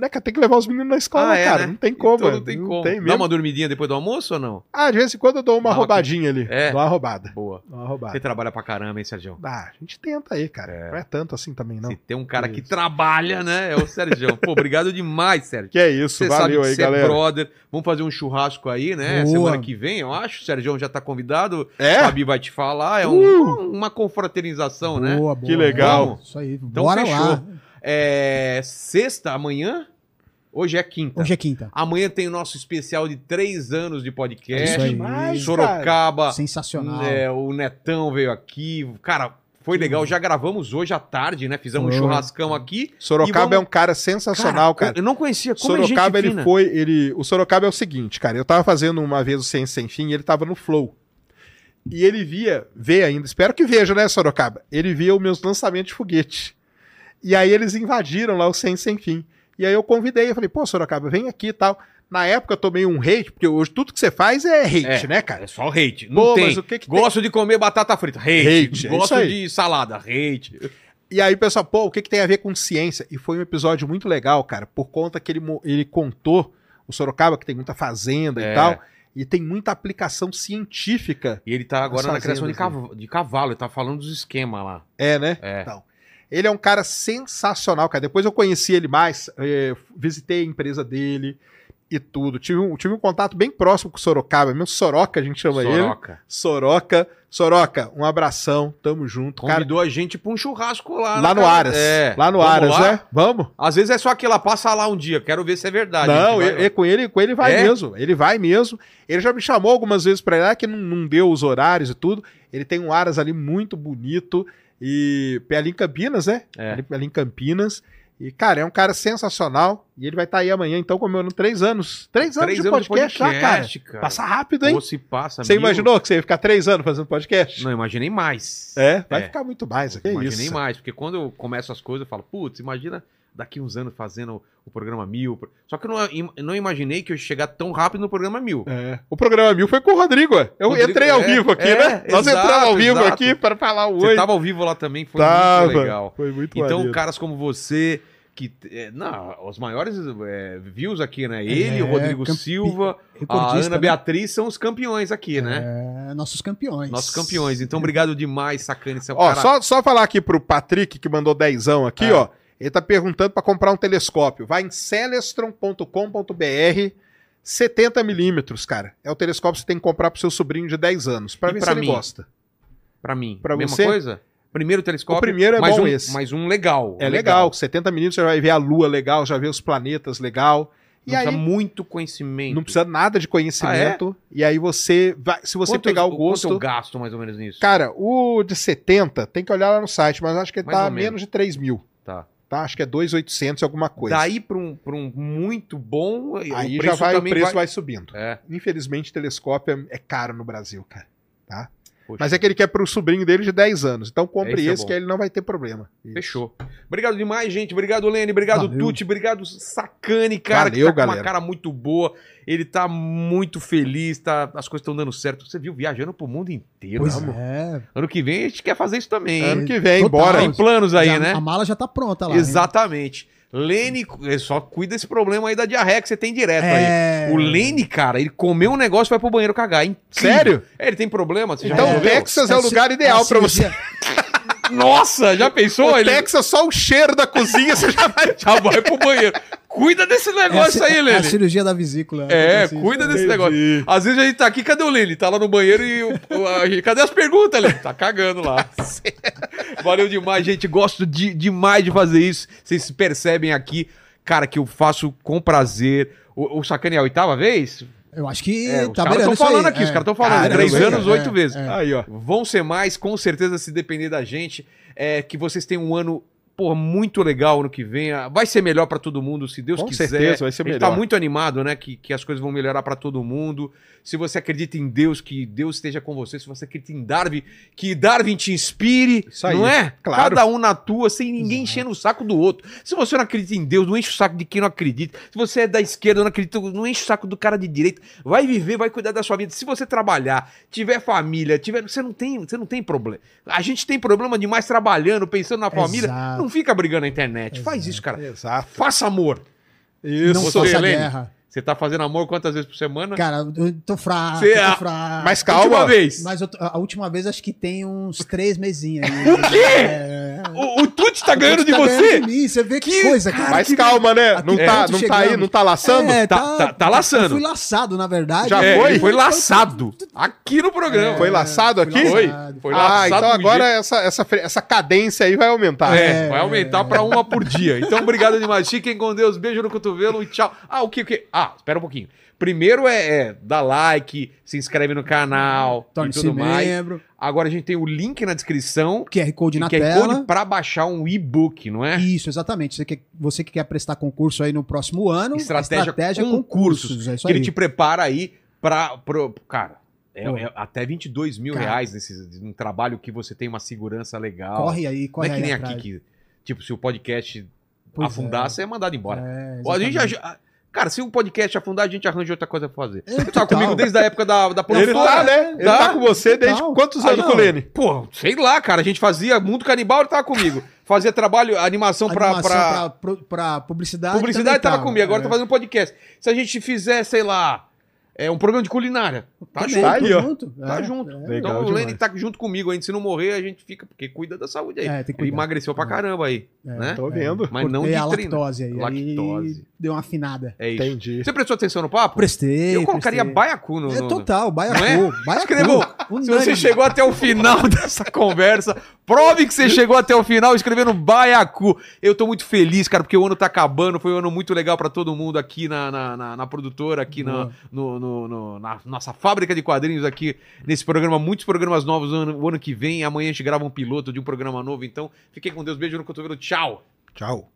Speaker 3: É que eu tenho que levar os meninos na escola,
Speaker 1: Ah, é,
Speaker 3: cara.
Speaker 1: né?
Speaker 3: Não tem como.
Speaker 1: Então não tem
Speaker 3: Não
Speaker 1: como.
Speaker 3: tem
Speaker 1: Dá
Speaker 3: mesmo.
Speaker 1: uma dormidinha depois do almoço ou não?
Speaker 3: Ah, de vez em quando eu dou uma
Speaker 1: Dá uma-
Speaker 3: roubadinha ali.
Speaker 1: É?
Speaker 3: Dou uma roubada.
Speaker 1: Boa.
Speaker 3: Dou uma
Speaker 1: Você
Speaker 3: roubada.
Speaker 1: trabalha pra caramba, hein, Sérgio?
Speaker 3: Ah, a gente tenta aí, cara.
Speaker 1: É.
Speaker 3: Não é tanto assim também, não.
Speaker 1: Se tem um cara que
Speaker 3: Isso.
Speaker 1: trabalha, né? É o Sérgio. Pô, obrigado demais, Sérgio.
Speaker 3: Que é isso,
Speaker 1: Você
Speaker 3: valeu
Speaker 1: que
Speaker 3: aí,
Speaker 1: você é
Speaker 3: galera.
Speaker 1: brother. Vamos fazer um churrasco aí, né?
Speaker 2: Boa.
Speaker 1: Semana que vem, eu acho. O Sérgio já tá convidado.
Speaker 3: É?
Speaker 1: Fabi vai te falar. É um-
Speaker 3: Uh!
Speaker 1: uma confraternização, né?
Speaker 2: Boa, boa.
Speaker 3: Que legal.
Speaker 2: Vamos. Isso aí.
Speaker 1: Então
Speaker 2: Bora
Speaker 1: fechou.
Speaker 2: lá.
Speaker 1: É sexta, amanhã? Hoje é quinta.
Speaker 2: Hoje é quinta.
Speaker 1: Amanhã tem o nosso especial de três anos de
Speaker 2: É
Speaker 1: podcast.
Speaker 2: isso aí.
Speaker 3: demais,
Speaker 1: Sorocaba.
Speaker 2: Sensacional.
Speaker 1: é, o Netão veio aqui. Cara, foi legal. Já gravamos hoje à tarde, né? Fizemos um churrascão aqui.
Speaker 3: Sorocaba
Speaker 1: vamos-
Speaker 3: é um cara sensacional, cara.
Speaker 1: Eu não conhecia. Como
Speaker 3: Sorocaba,
Speaker 1: é gente
Speaker 3: ele
Speaker 1: fina.
Speaker 3: foi. Ele, o Sorocaba é o seguinte, cara. Eu tava fazendo uma vez o Ciência Sem Fim e ele tava no Flow. E ele via, vê ainda, espero que veja, né, Sorocaba? Ele via os meus lançamentos de foguete. E aí eles invadiram lá o Ciência Sem Fim. E aí eu convidei, eu falei, pô, Sorocaba, vem aqui e tal. Na época eu tomei um hate, porque hoje tudo que você faz é hate,
Speaker 1: É.
Speaker 3: né, cara?
Speaker 1: É só hate. Não
Speaker 3: Pô,
Speaker 1: tem.
Speaker 3: mas o que que tem?
Speaker 1: Gosto de comer batata frita. Hate.
Speaker 3: Hate, é
Speaker 1: Gosto
Speaker 3: aí.
Speaker 1: de salada. Hate.
Speaker 3: E aí pessoal, pô, o que, que tem a ver com ciência? E foi um episódio muito legal, cara, por conta que ele, ele contou o Sorocaba, que tem muita fazenda
Speaker 1: É.
Speaker 3: e tal, e tem muita aplicação científica.
Speaker 1: E ele tá agora na criação de,
Speaker 3: fazendas
Speaker 1: cav- de cavalo. Ele tá falando dos esquemas lá.
Speaker 3: É, né?
Speaker 1: É.
Speaker 3: Então, ele é um cara sensacional, cara. Depois eu conheci ele mais, eh, visitei a empresa dele e tudo. Tive um, tive um contato bem próximo com o Sorocaba, mesmo Soroca a gente chama ele.
Speaker 1: Soroca.
Speaker 3: Soroca. Soroca, um abração, tamo junto. Cara,
Speaker 1: Convidou a gente pra um churrasco lá.
Speaker 3: lá no
Speaker 1: casa-
Speaker 3: Aras.
Speaker 1: É.
Speaker 3: Lá no
Speaker 1: Vamos
Speaker 3: Aras,
Speaker 1: lá?
Speaker 3: né? Vamos?
Speaker 1: Às vezes é só aquela passa lá um dia. Quero ver se é verdade.
Speaker 3: Não,
Speaker 1: vai-
Speaker 3: e com ele, com ele vai
Speaker 1: É?
Speaker 3: mesmo. Ele vai mesmo. Ele já me chamou algumas vezes pra ir lá, que não, não deu os horários e tudo. Ele tem um Aras ali muito bonito. E ali em Campinas, né?
Speaker 1: É.
Speaker 3: Ali, ali em Campinas. E, cara, é um cara sensacional. E ele vai estar aí amanhã, então, comemorando três anos. Três anos
Speaker 1: Três
Speaker 3: de
Speaker 1: anos de
Speaker 3: podcast, cara.
Speaker 1: podcast, cara.
Speaker 3: Passa rápido, hein?
Speaker 1: Ou se passa,
Speaker 3: Você
Speaker 1: mil.
Speaker 3: imaginou que você ia ficar três anos fazendo podcast?
Speaker 1: Não, imaginei mais.
Speaker 3: É, vai
Speaker 1: É.
Speaker 3: ficar muito mais. Que
Speaker 1: imaginei
Speaker 3: isso.
Speaker 1: mais, porque quando eu começo as coisas, eu falo, putz, imagina daqui uns anos fazendo o programa mil. Só que eu não, não imaginei que eu ia chegar tão rápido no programa mil.
Speaker 3: É. O programa mil foi com o Rodrigo. Eu
Speaker 1: Rodrigo,
Speaker 3: entrei ao
Speaker 1: é,
Speaker 3: vivo aqui,
Speaker 1: é,
Speaker 3: né? Nós
Speaker 1: exato,
Speaker 3: entramos ao vivo
Speaker 1: exato.
Speaker 3: aqui para falar o
Speaker 1: Você
Speaker 3: oi.
Speaker 1: tava ao vivo lá também, foi
Speaker 3: Tava.
Speaker 1: muito legal.
Speaker 3: Foi muito
Speaker 1: Então,
Speaker 3: maneiro.
Speaker 1: caras como você, que. é, não, os maiores é, views aqui, né? Ele,
Speaker 2: É,
Speaker 1: o Rodrigo
Speaker 2: campe-
Speaker 1: Silva, a Ana
Speaker 2: né?
Speaker 1: Beatriz são os campeões aqui, né?
Speaker 2: É, nossos campeões.
Speaker 1: Nossos campeões. Então, obrigado demais, sacane.
Speaker 3: Ó,
Speaker 1: cara-
Speaker 3: só, só falar aqui pro Patrick, que mandou dezão aqui, ó. Ele tá perguntando para comprar um telescópio. Vai em celestron.com.br 70 milímetros, cara. É o telescópio que você tem que comprar pro seu sobrinho de 10 anos. Pra
Speaker 1: E
Speaker 3: ver
Speaker 1: pra
Speaker 3: se ele
Speaker 1: mim?
Speaker 3: gosta.
Speaker 1: Pra mim,
Speaker 3: Pra
Speaker 1: mesma
Speaker 3: você?
Speaker 1: coisa? Primeiro telescópio.
Speaker 3: O primeiro é
Speaker 1: mais
Speaker 3: bom
Speaker 1: um,
Speaker 3: esse.
Speaker 1: Mais um legal.
Speaker 3: É legal. 70 milímetros você vai ver a lua legal, já vê os planetas legal. E
Speaker 1: Não
Speaker 3: aí,
Speaker 1: precisa muito conhecimento.
Speaker 3: não precisa nada de conhecimento. E aí você vai. Se você
Speaker 1: Quanto-
Speaker 3: pegar o
Speaker 1: Quanto
Speaker 3: gosto.
Speaker 1: eu gasto mais ou menos nisso?
Speaker 3: Cara, o de 70, tem que olhar lá no site, mas acho que ele
Speaker 1: Mais
Speaker 3: tá a menos
Speaker 1: menos.
Speaker 3: de 3 mil.
Speaker 1: Tá.
Speaker 3: Acho que é 2,800 e alguma coisa.
Speaker 1: Daí pra um, pra um muito bom.
Speaker 3: aí já vai, o preço vai, subindo.
Speaker 1: É.
Speaker 3: Infelizmente, telescópio é, é caro no Brasil, cara. Tá?
Speaker 1: Poxa.
Speaker 3: Mas é que ele quer pro sobrinho dele de 10 anos. Então compre
Speaker 1: Esse é
Speaker 3: esse,
Speaker 1: bom.
Speaker 3: que aí ele não vai ter problema. Isso.
Speaker 1: Fechou. Obrigado demais, gente. Obrigado, Lene. Obrigado,
Speaker 2: Valeu.
Speaker 1: Tuti. Obrigado, Sacane, cara.
Speaker 3: Valeu,
Speaker 1: que tá com uma
Speaker 3: galera.
Speaker 1: cara muito boa. Ele tá muito feliz, tá, as coisas estão dando certo. Você viu, viajando pro mundo inteiro.
Speaker 2: Pois é.
Speaker 1: Ano que vem a gente quer fazer isso também.
Speaker 3: Ano que vem,
Speaker 2: Total.
Speaker 3: bora.
Speaker 1: Tem planos aí,
Speaker 2: Já-
Speaker 1: né?
Speaker 2: A mala já tá pronta lá. hein?
Speaker 1: Lene, eh, só cuida desse problema aí da diarreia que você tem direto aí.
Speaker 2: É...
Speaker 1: O Lene, cara, ele comeu um negócio e vai pro banheiro cagar. É incrível.
Speaker 3: Sério?
Speaker 1: É, ele tem problema. Você já
Speaker 3: Então? Texas é, o
Speaker 2: ci-
Speaker 3: lugar ideal
Speaker 2: a
Speaker 3: pra você.
Speaker 1: Nossa, já pensou?
Speaker 3: O
Speaker 1: ele
Speaker 3: Texas, só o cheiro da cozinha, você já vai.
Speaker 1: já vai pro banheiro. Cuida desse
Speaker 2: é a
Speaker 1: negócio aí,
Speaker 2: é A cirurgia da vesícula.
Speaker 1: É,
Speaker 2: Assim,
Speaker 1: cuida desse
Speaker 3: Entendi.
Speaker 1: negócio. Às vezes a gente tá aqui, cadê o Lene? Tá lá no banheiro e. o- o- a- cadê as perguntas, Lene? Tá cagando lá. Valeu demais, gente. Gosto de- demais de fazer isso. Vocês percebem aqui, cara, que eu faço com prazer. O, o Sacane é a oitava vez?
Speaker 2: Eu acho que
Speaker 1: É, os
Speaker 2: tá
Speaker 1: caras
Speaker 2: beirando isso
Speaker 1: falando
Speaker 2: aí.
Speaker 1: aqui, os
Speaker 2: É.
Speaker 1: caras estão falando.
Speaker 3: Caramba,
Speaker 1: Três
Speaker 3: é,
Speaker 1: anos,
Speaker 2: é,
Speaker 1: oito
Speaker 2: é.
Speaker 1: vezes.
Speaker 3: Aí, ó.
Speaker 1: Vão ser mais, com certeza, se depender da gente. É, que vocês tenham um ano, porra, muito legal ano que vem. Ah, Vai ser melhor pra todo mundo, se Deus
Speaker 3: Com
Speaker 1: quiser.
Speaker 3: certeza, vai ser
Speaker 1: A gente
Speaker 3: melhor.
Speaker 1: tá muito animado, né? Que, que as coisas vão melhorar pra todo mundo. Se você acredita em Deus, que Deus esteja com você. Se você acredita em Darwin, que Darwin te inspire.
Speaker 3: Isso aí,
Speaker 1: não é?
Speaker 3: claro.
Speaker 1: Cada um na tua, sem ninguém enchendo o saco do outro. Se você não acredita em Deus, não enche o saco de quem não acredita. Se você é da esquerda, não acredita, não enche o saco do cara de direita. Vai viver, vai cuidar da sua vida. Se você trabalhar, tiver família, tiver, você não tem, você não tem problema. A gente tem problema demais trabalhando, pensando na família.
Speaker 2: Exato.
Speaker 1: Não fica brigando na internet. Faz isso, cara.
Speaker 3: Exato.
Speaker 1: Faça amor.
Speaker 3: Isso.
Speaker 2: Não faça guerra.
Speaker 1: Você tá fazendo amor quantas vezes por semana?
Speaker 2: Cara, eu tô fraco, tô
Speaker 1: é-
Speaker 2: fraco.
Speaker 3: Mas
Speaker 1: Última
Speaker 3: calma.
Speaker 1: vez.
Speaker 2: Mas eu tô- a última vez acho que tem uns três mesinhos aí.
Speaker 1: O quê?
Speaker 2: É,
Speaker 1: O, o Tuti tá ganhando de
Speaker 2: tá
Speaker 1: você?
Speaker 2: ganhando de mim, você vê que,
Speaker 1: Que
Speaker 2: coisa, cara.
Speaker 3: Mas
Speaker 2: que-
Speaker 3: calma, né? Não, tá,
Speaker 2: perto
Speaker 3: não tá aí, não tá laçando?
Speaker 2: É,
Speaker 1: Tá- tá- tá laçando.
Speaker 2: Eu fui laçado, na verdade.
Speaker 3: Já
Speaker 1: É,
Speaker 3: foi?
Speaker 1: Foi laçado. Aqui no programa.
Speaker 3: Foi laçado aqui?
Speaker 1: Foi.
Speaker 2: laçado.
Speaker 1: Foi
Speaker 3: ah,
Speaker 1: laçado
Speaker 3: então
Speaker 1: de um
Speaker 3: agora
Speaker 1: jeito-
Speaker 3: essa, essa, essa cadência aí vai aumentar.
Speaker 1: É, vai aumentar pra uma por dia. Então, obrigado demais. Fiquem com Deus. Beijo no cotovelo e tchau. Ah, o que? O que? Ah, espera um pouquinho. Primeiro é, é dar like, se inscreve no canal e
Speaker 2: Torne-se
Speaker 1: tudo mais.
Speaker 2: membro.
Speaker 1: Agora a gente tem o link na descrição.
Speaker 2: QR Code na
Speaker 1: é
Speaker 2: tela.
Speaker 1: code pra baixar um e-book, não é?
Speaker 2: Isso, exatamente. Você que, você que quer prestar concurso aí no próximo ano,
Speaker 1: Estratégia
Speaker 2: concursos.
Speaker 1: Concursos,
Speaker 2: É isso
Speaker 1: que ele
Speaker 2: aí.
Speaker 1: te prepara aí pra. Pro, cara, é, é até 22 mil
Speaker 2: Cara.
Speaker 1: reais nesse um trabalho que você tem uma segurança legal.
Speaker 2: Corre aí,
Speaker 1: não
Speaker 2: corre
Speaker 1: é que nem
Speaker 2: atrás.
Speaker 1: aqui que, tipo, se o podcast
Speaker 2: Pois
Speaker 1: afundar,
Speaker 2: é.
Speaker 1: você é mandado embora.
Speaker 2: É,
Speaker 1: a gente já- Cara, se o podcast afundar, a gente arranja outra coisa pra fazer.
Speaker 2: É,
Speaker 1: Você tá comigo desde a época da, da
Speaker 3: Ele
Speaker 1: produtora.
Speaker 3: tá, né? Ele
Speaker 1: Tá?
Speaker 3: tá com você desde
Speaker 2: Total.
Speaker 3: quantos
Speaker 2: Ah,
Speaker 3: anos com Lene?
Speaker 1: Pô, sei lá, cara. A gente fazia Mundo Canibal, ele tava comigo. Fazia trabalho, animação, pra,
Speaker 2: Animação
Speaker 1: pra-
Speaker 2: pra, pro- pra publicidade.
Speaker 1: Publicidade
Speaker 2: também
Speaker 1: tava comigo, agora
Speaker 2: é.
Speaker 1: tá fazendo podcast. Se a gente fizer, sei lá, é, um programa de culinária, tá
Speaker 2: Também,
Speaker 1: junto.
Speaker 3: Tá
Speaker 2: junto.
Speaker 1: Tá
Speaker 2: É,
Speaker 1: junto.
Speaker 2: é.
Speaker 3: Legal
Speaker 1: então o. Lenny tá junto comigo ainda. Se não morrer, a gente fica, porque cuida da saúde aí.
Speaker 2: É, tem que
Speaker 1: Ele
Speaker 2: cuidar.
Speaker 1: emagreceu pra caramba aí,
Speaker 2: É.
Speaker 1: né?
Speaker 3: Tô vendo.
Speaker 1: Mas não de
Speaker 2: a lactose aí.
Speaker 1: Lactose.
Speaker 2: Aí deu uma afinada.
Speaker 1: É isso.
Speaker 3: Entendi.
Speaker 1: Você prestou atenção no papo?
Speaker 2: Prestei.
Speaker 1: Eu colocaria
Speaker 2: prestei.
Speaker 1: baiacu no.
Speaker 2: É
Speaker 1: no-
Speaker 2: total, baiacu.
Speaker 1: Não é?
Speaker 2: Baiacu.
Speaker 1: Escreveu. Se você chegou até o final dessa conversa, prove que você chegou até o final escrevendo Baiacu. Eu tô muito feliz, cara, porque o ano tá acabando. Foi um ano muito legal pra todo mundo aqui na, na, na- na produtora, aqui na,
Speaker 2: Boa.
Speaker 1: no, no- no- na nossa fábrica de quadrinhos aqui nesse programa. Muitos programas novos o ano, o ano que vem. Amanhã a gente grava um piloto de um programa novo. Então, fiquem com Deus. Beijo no cotovelo. Tchau.
Speaker 3: Tchau.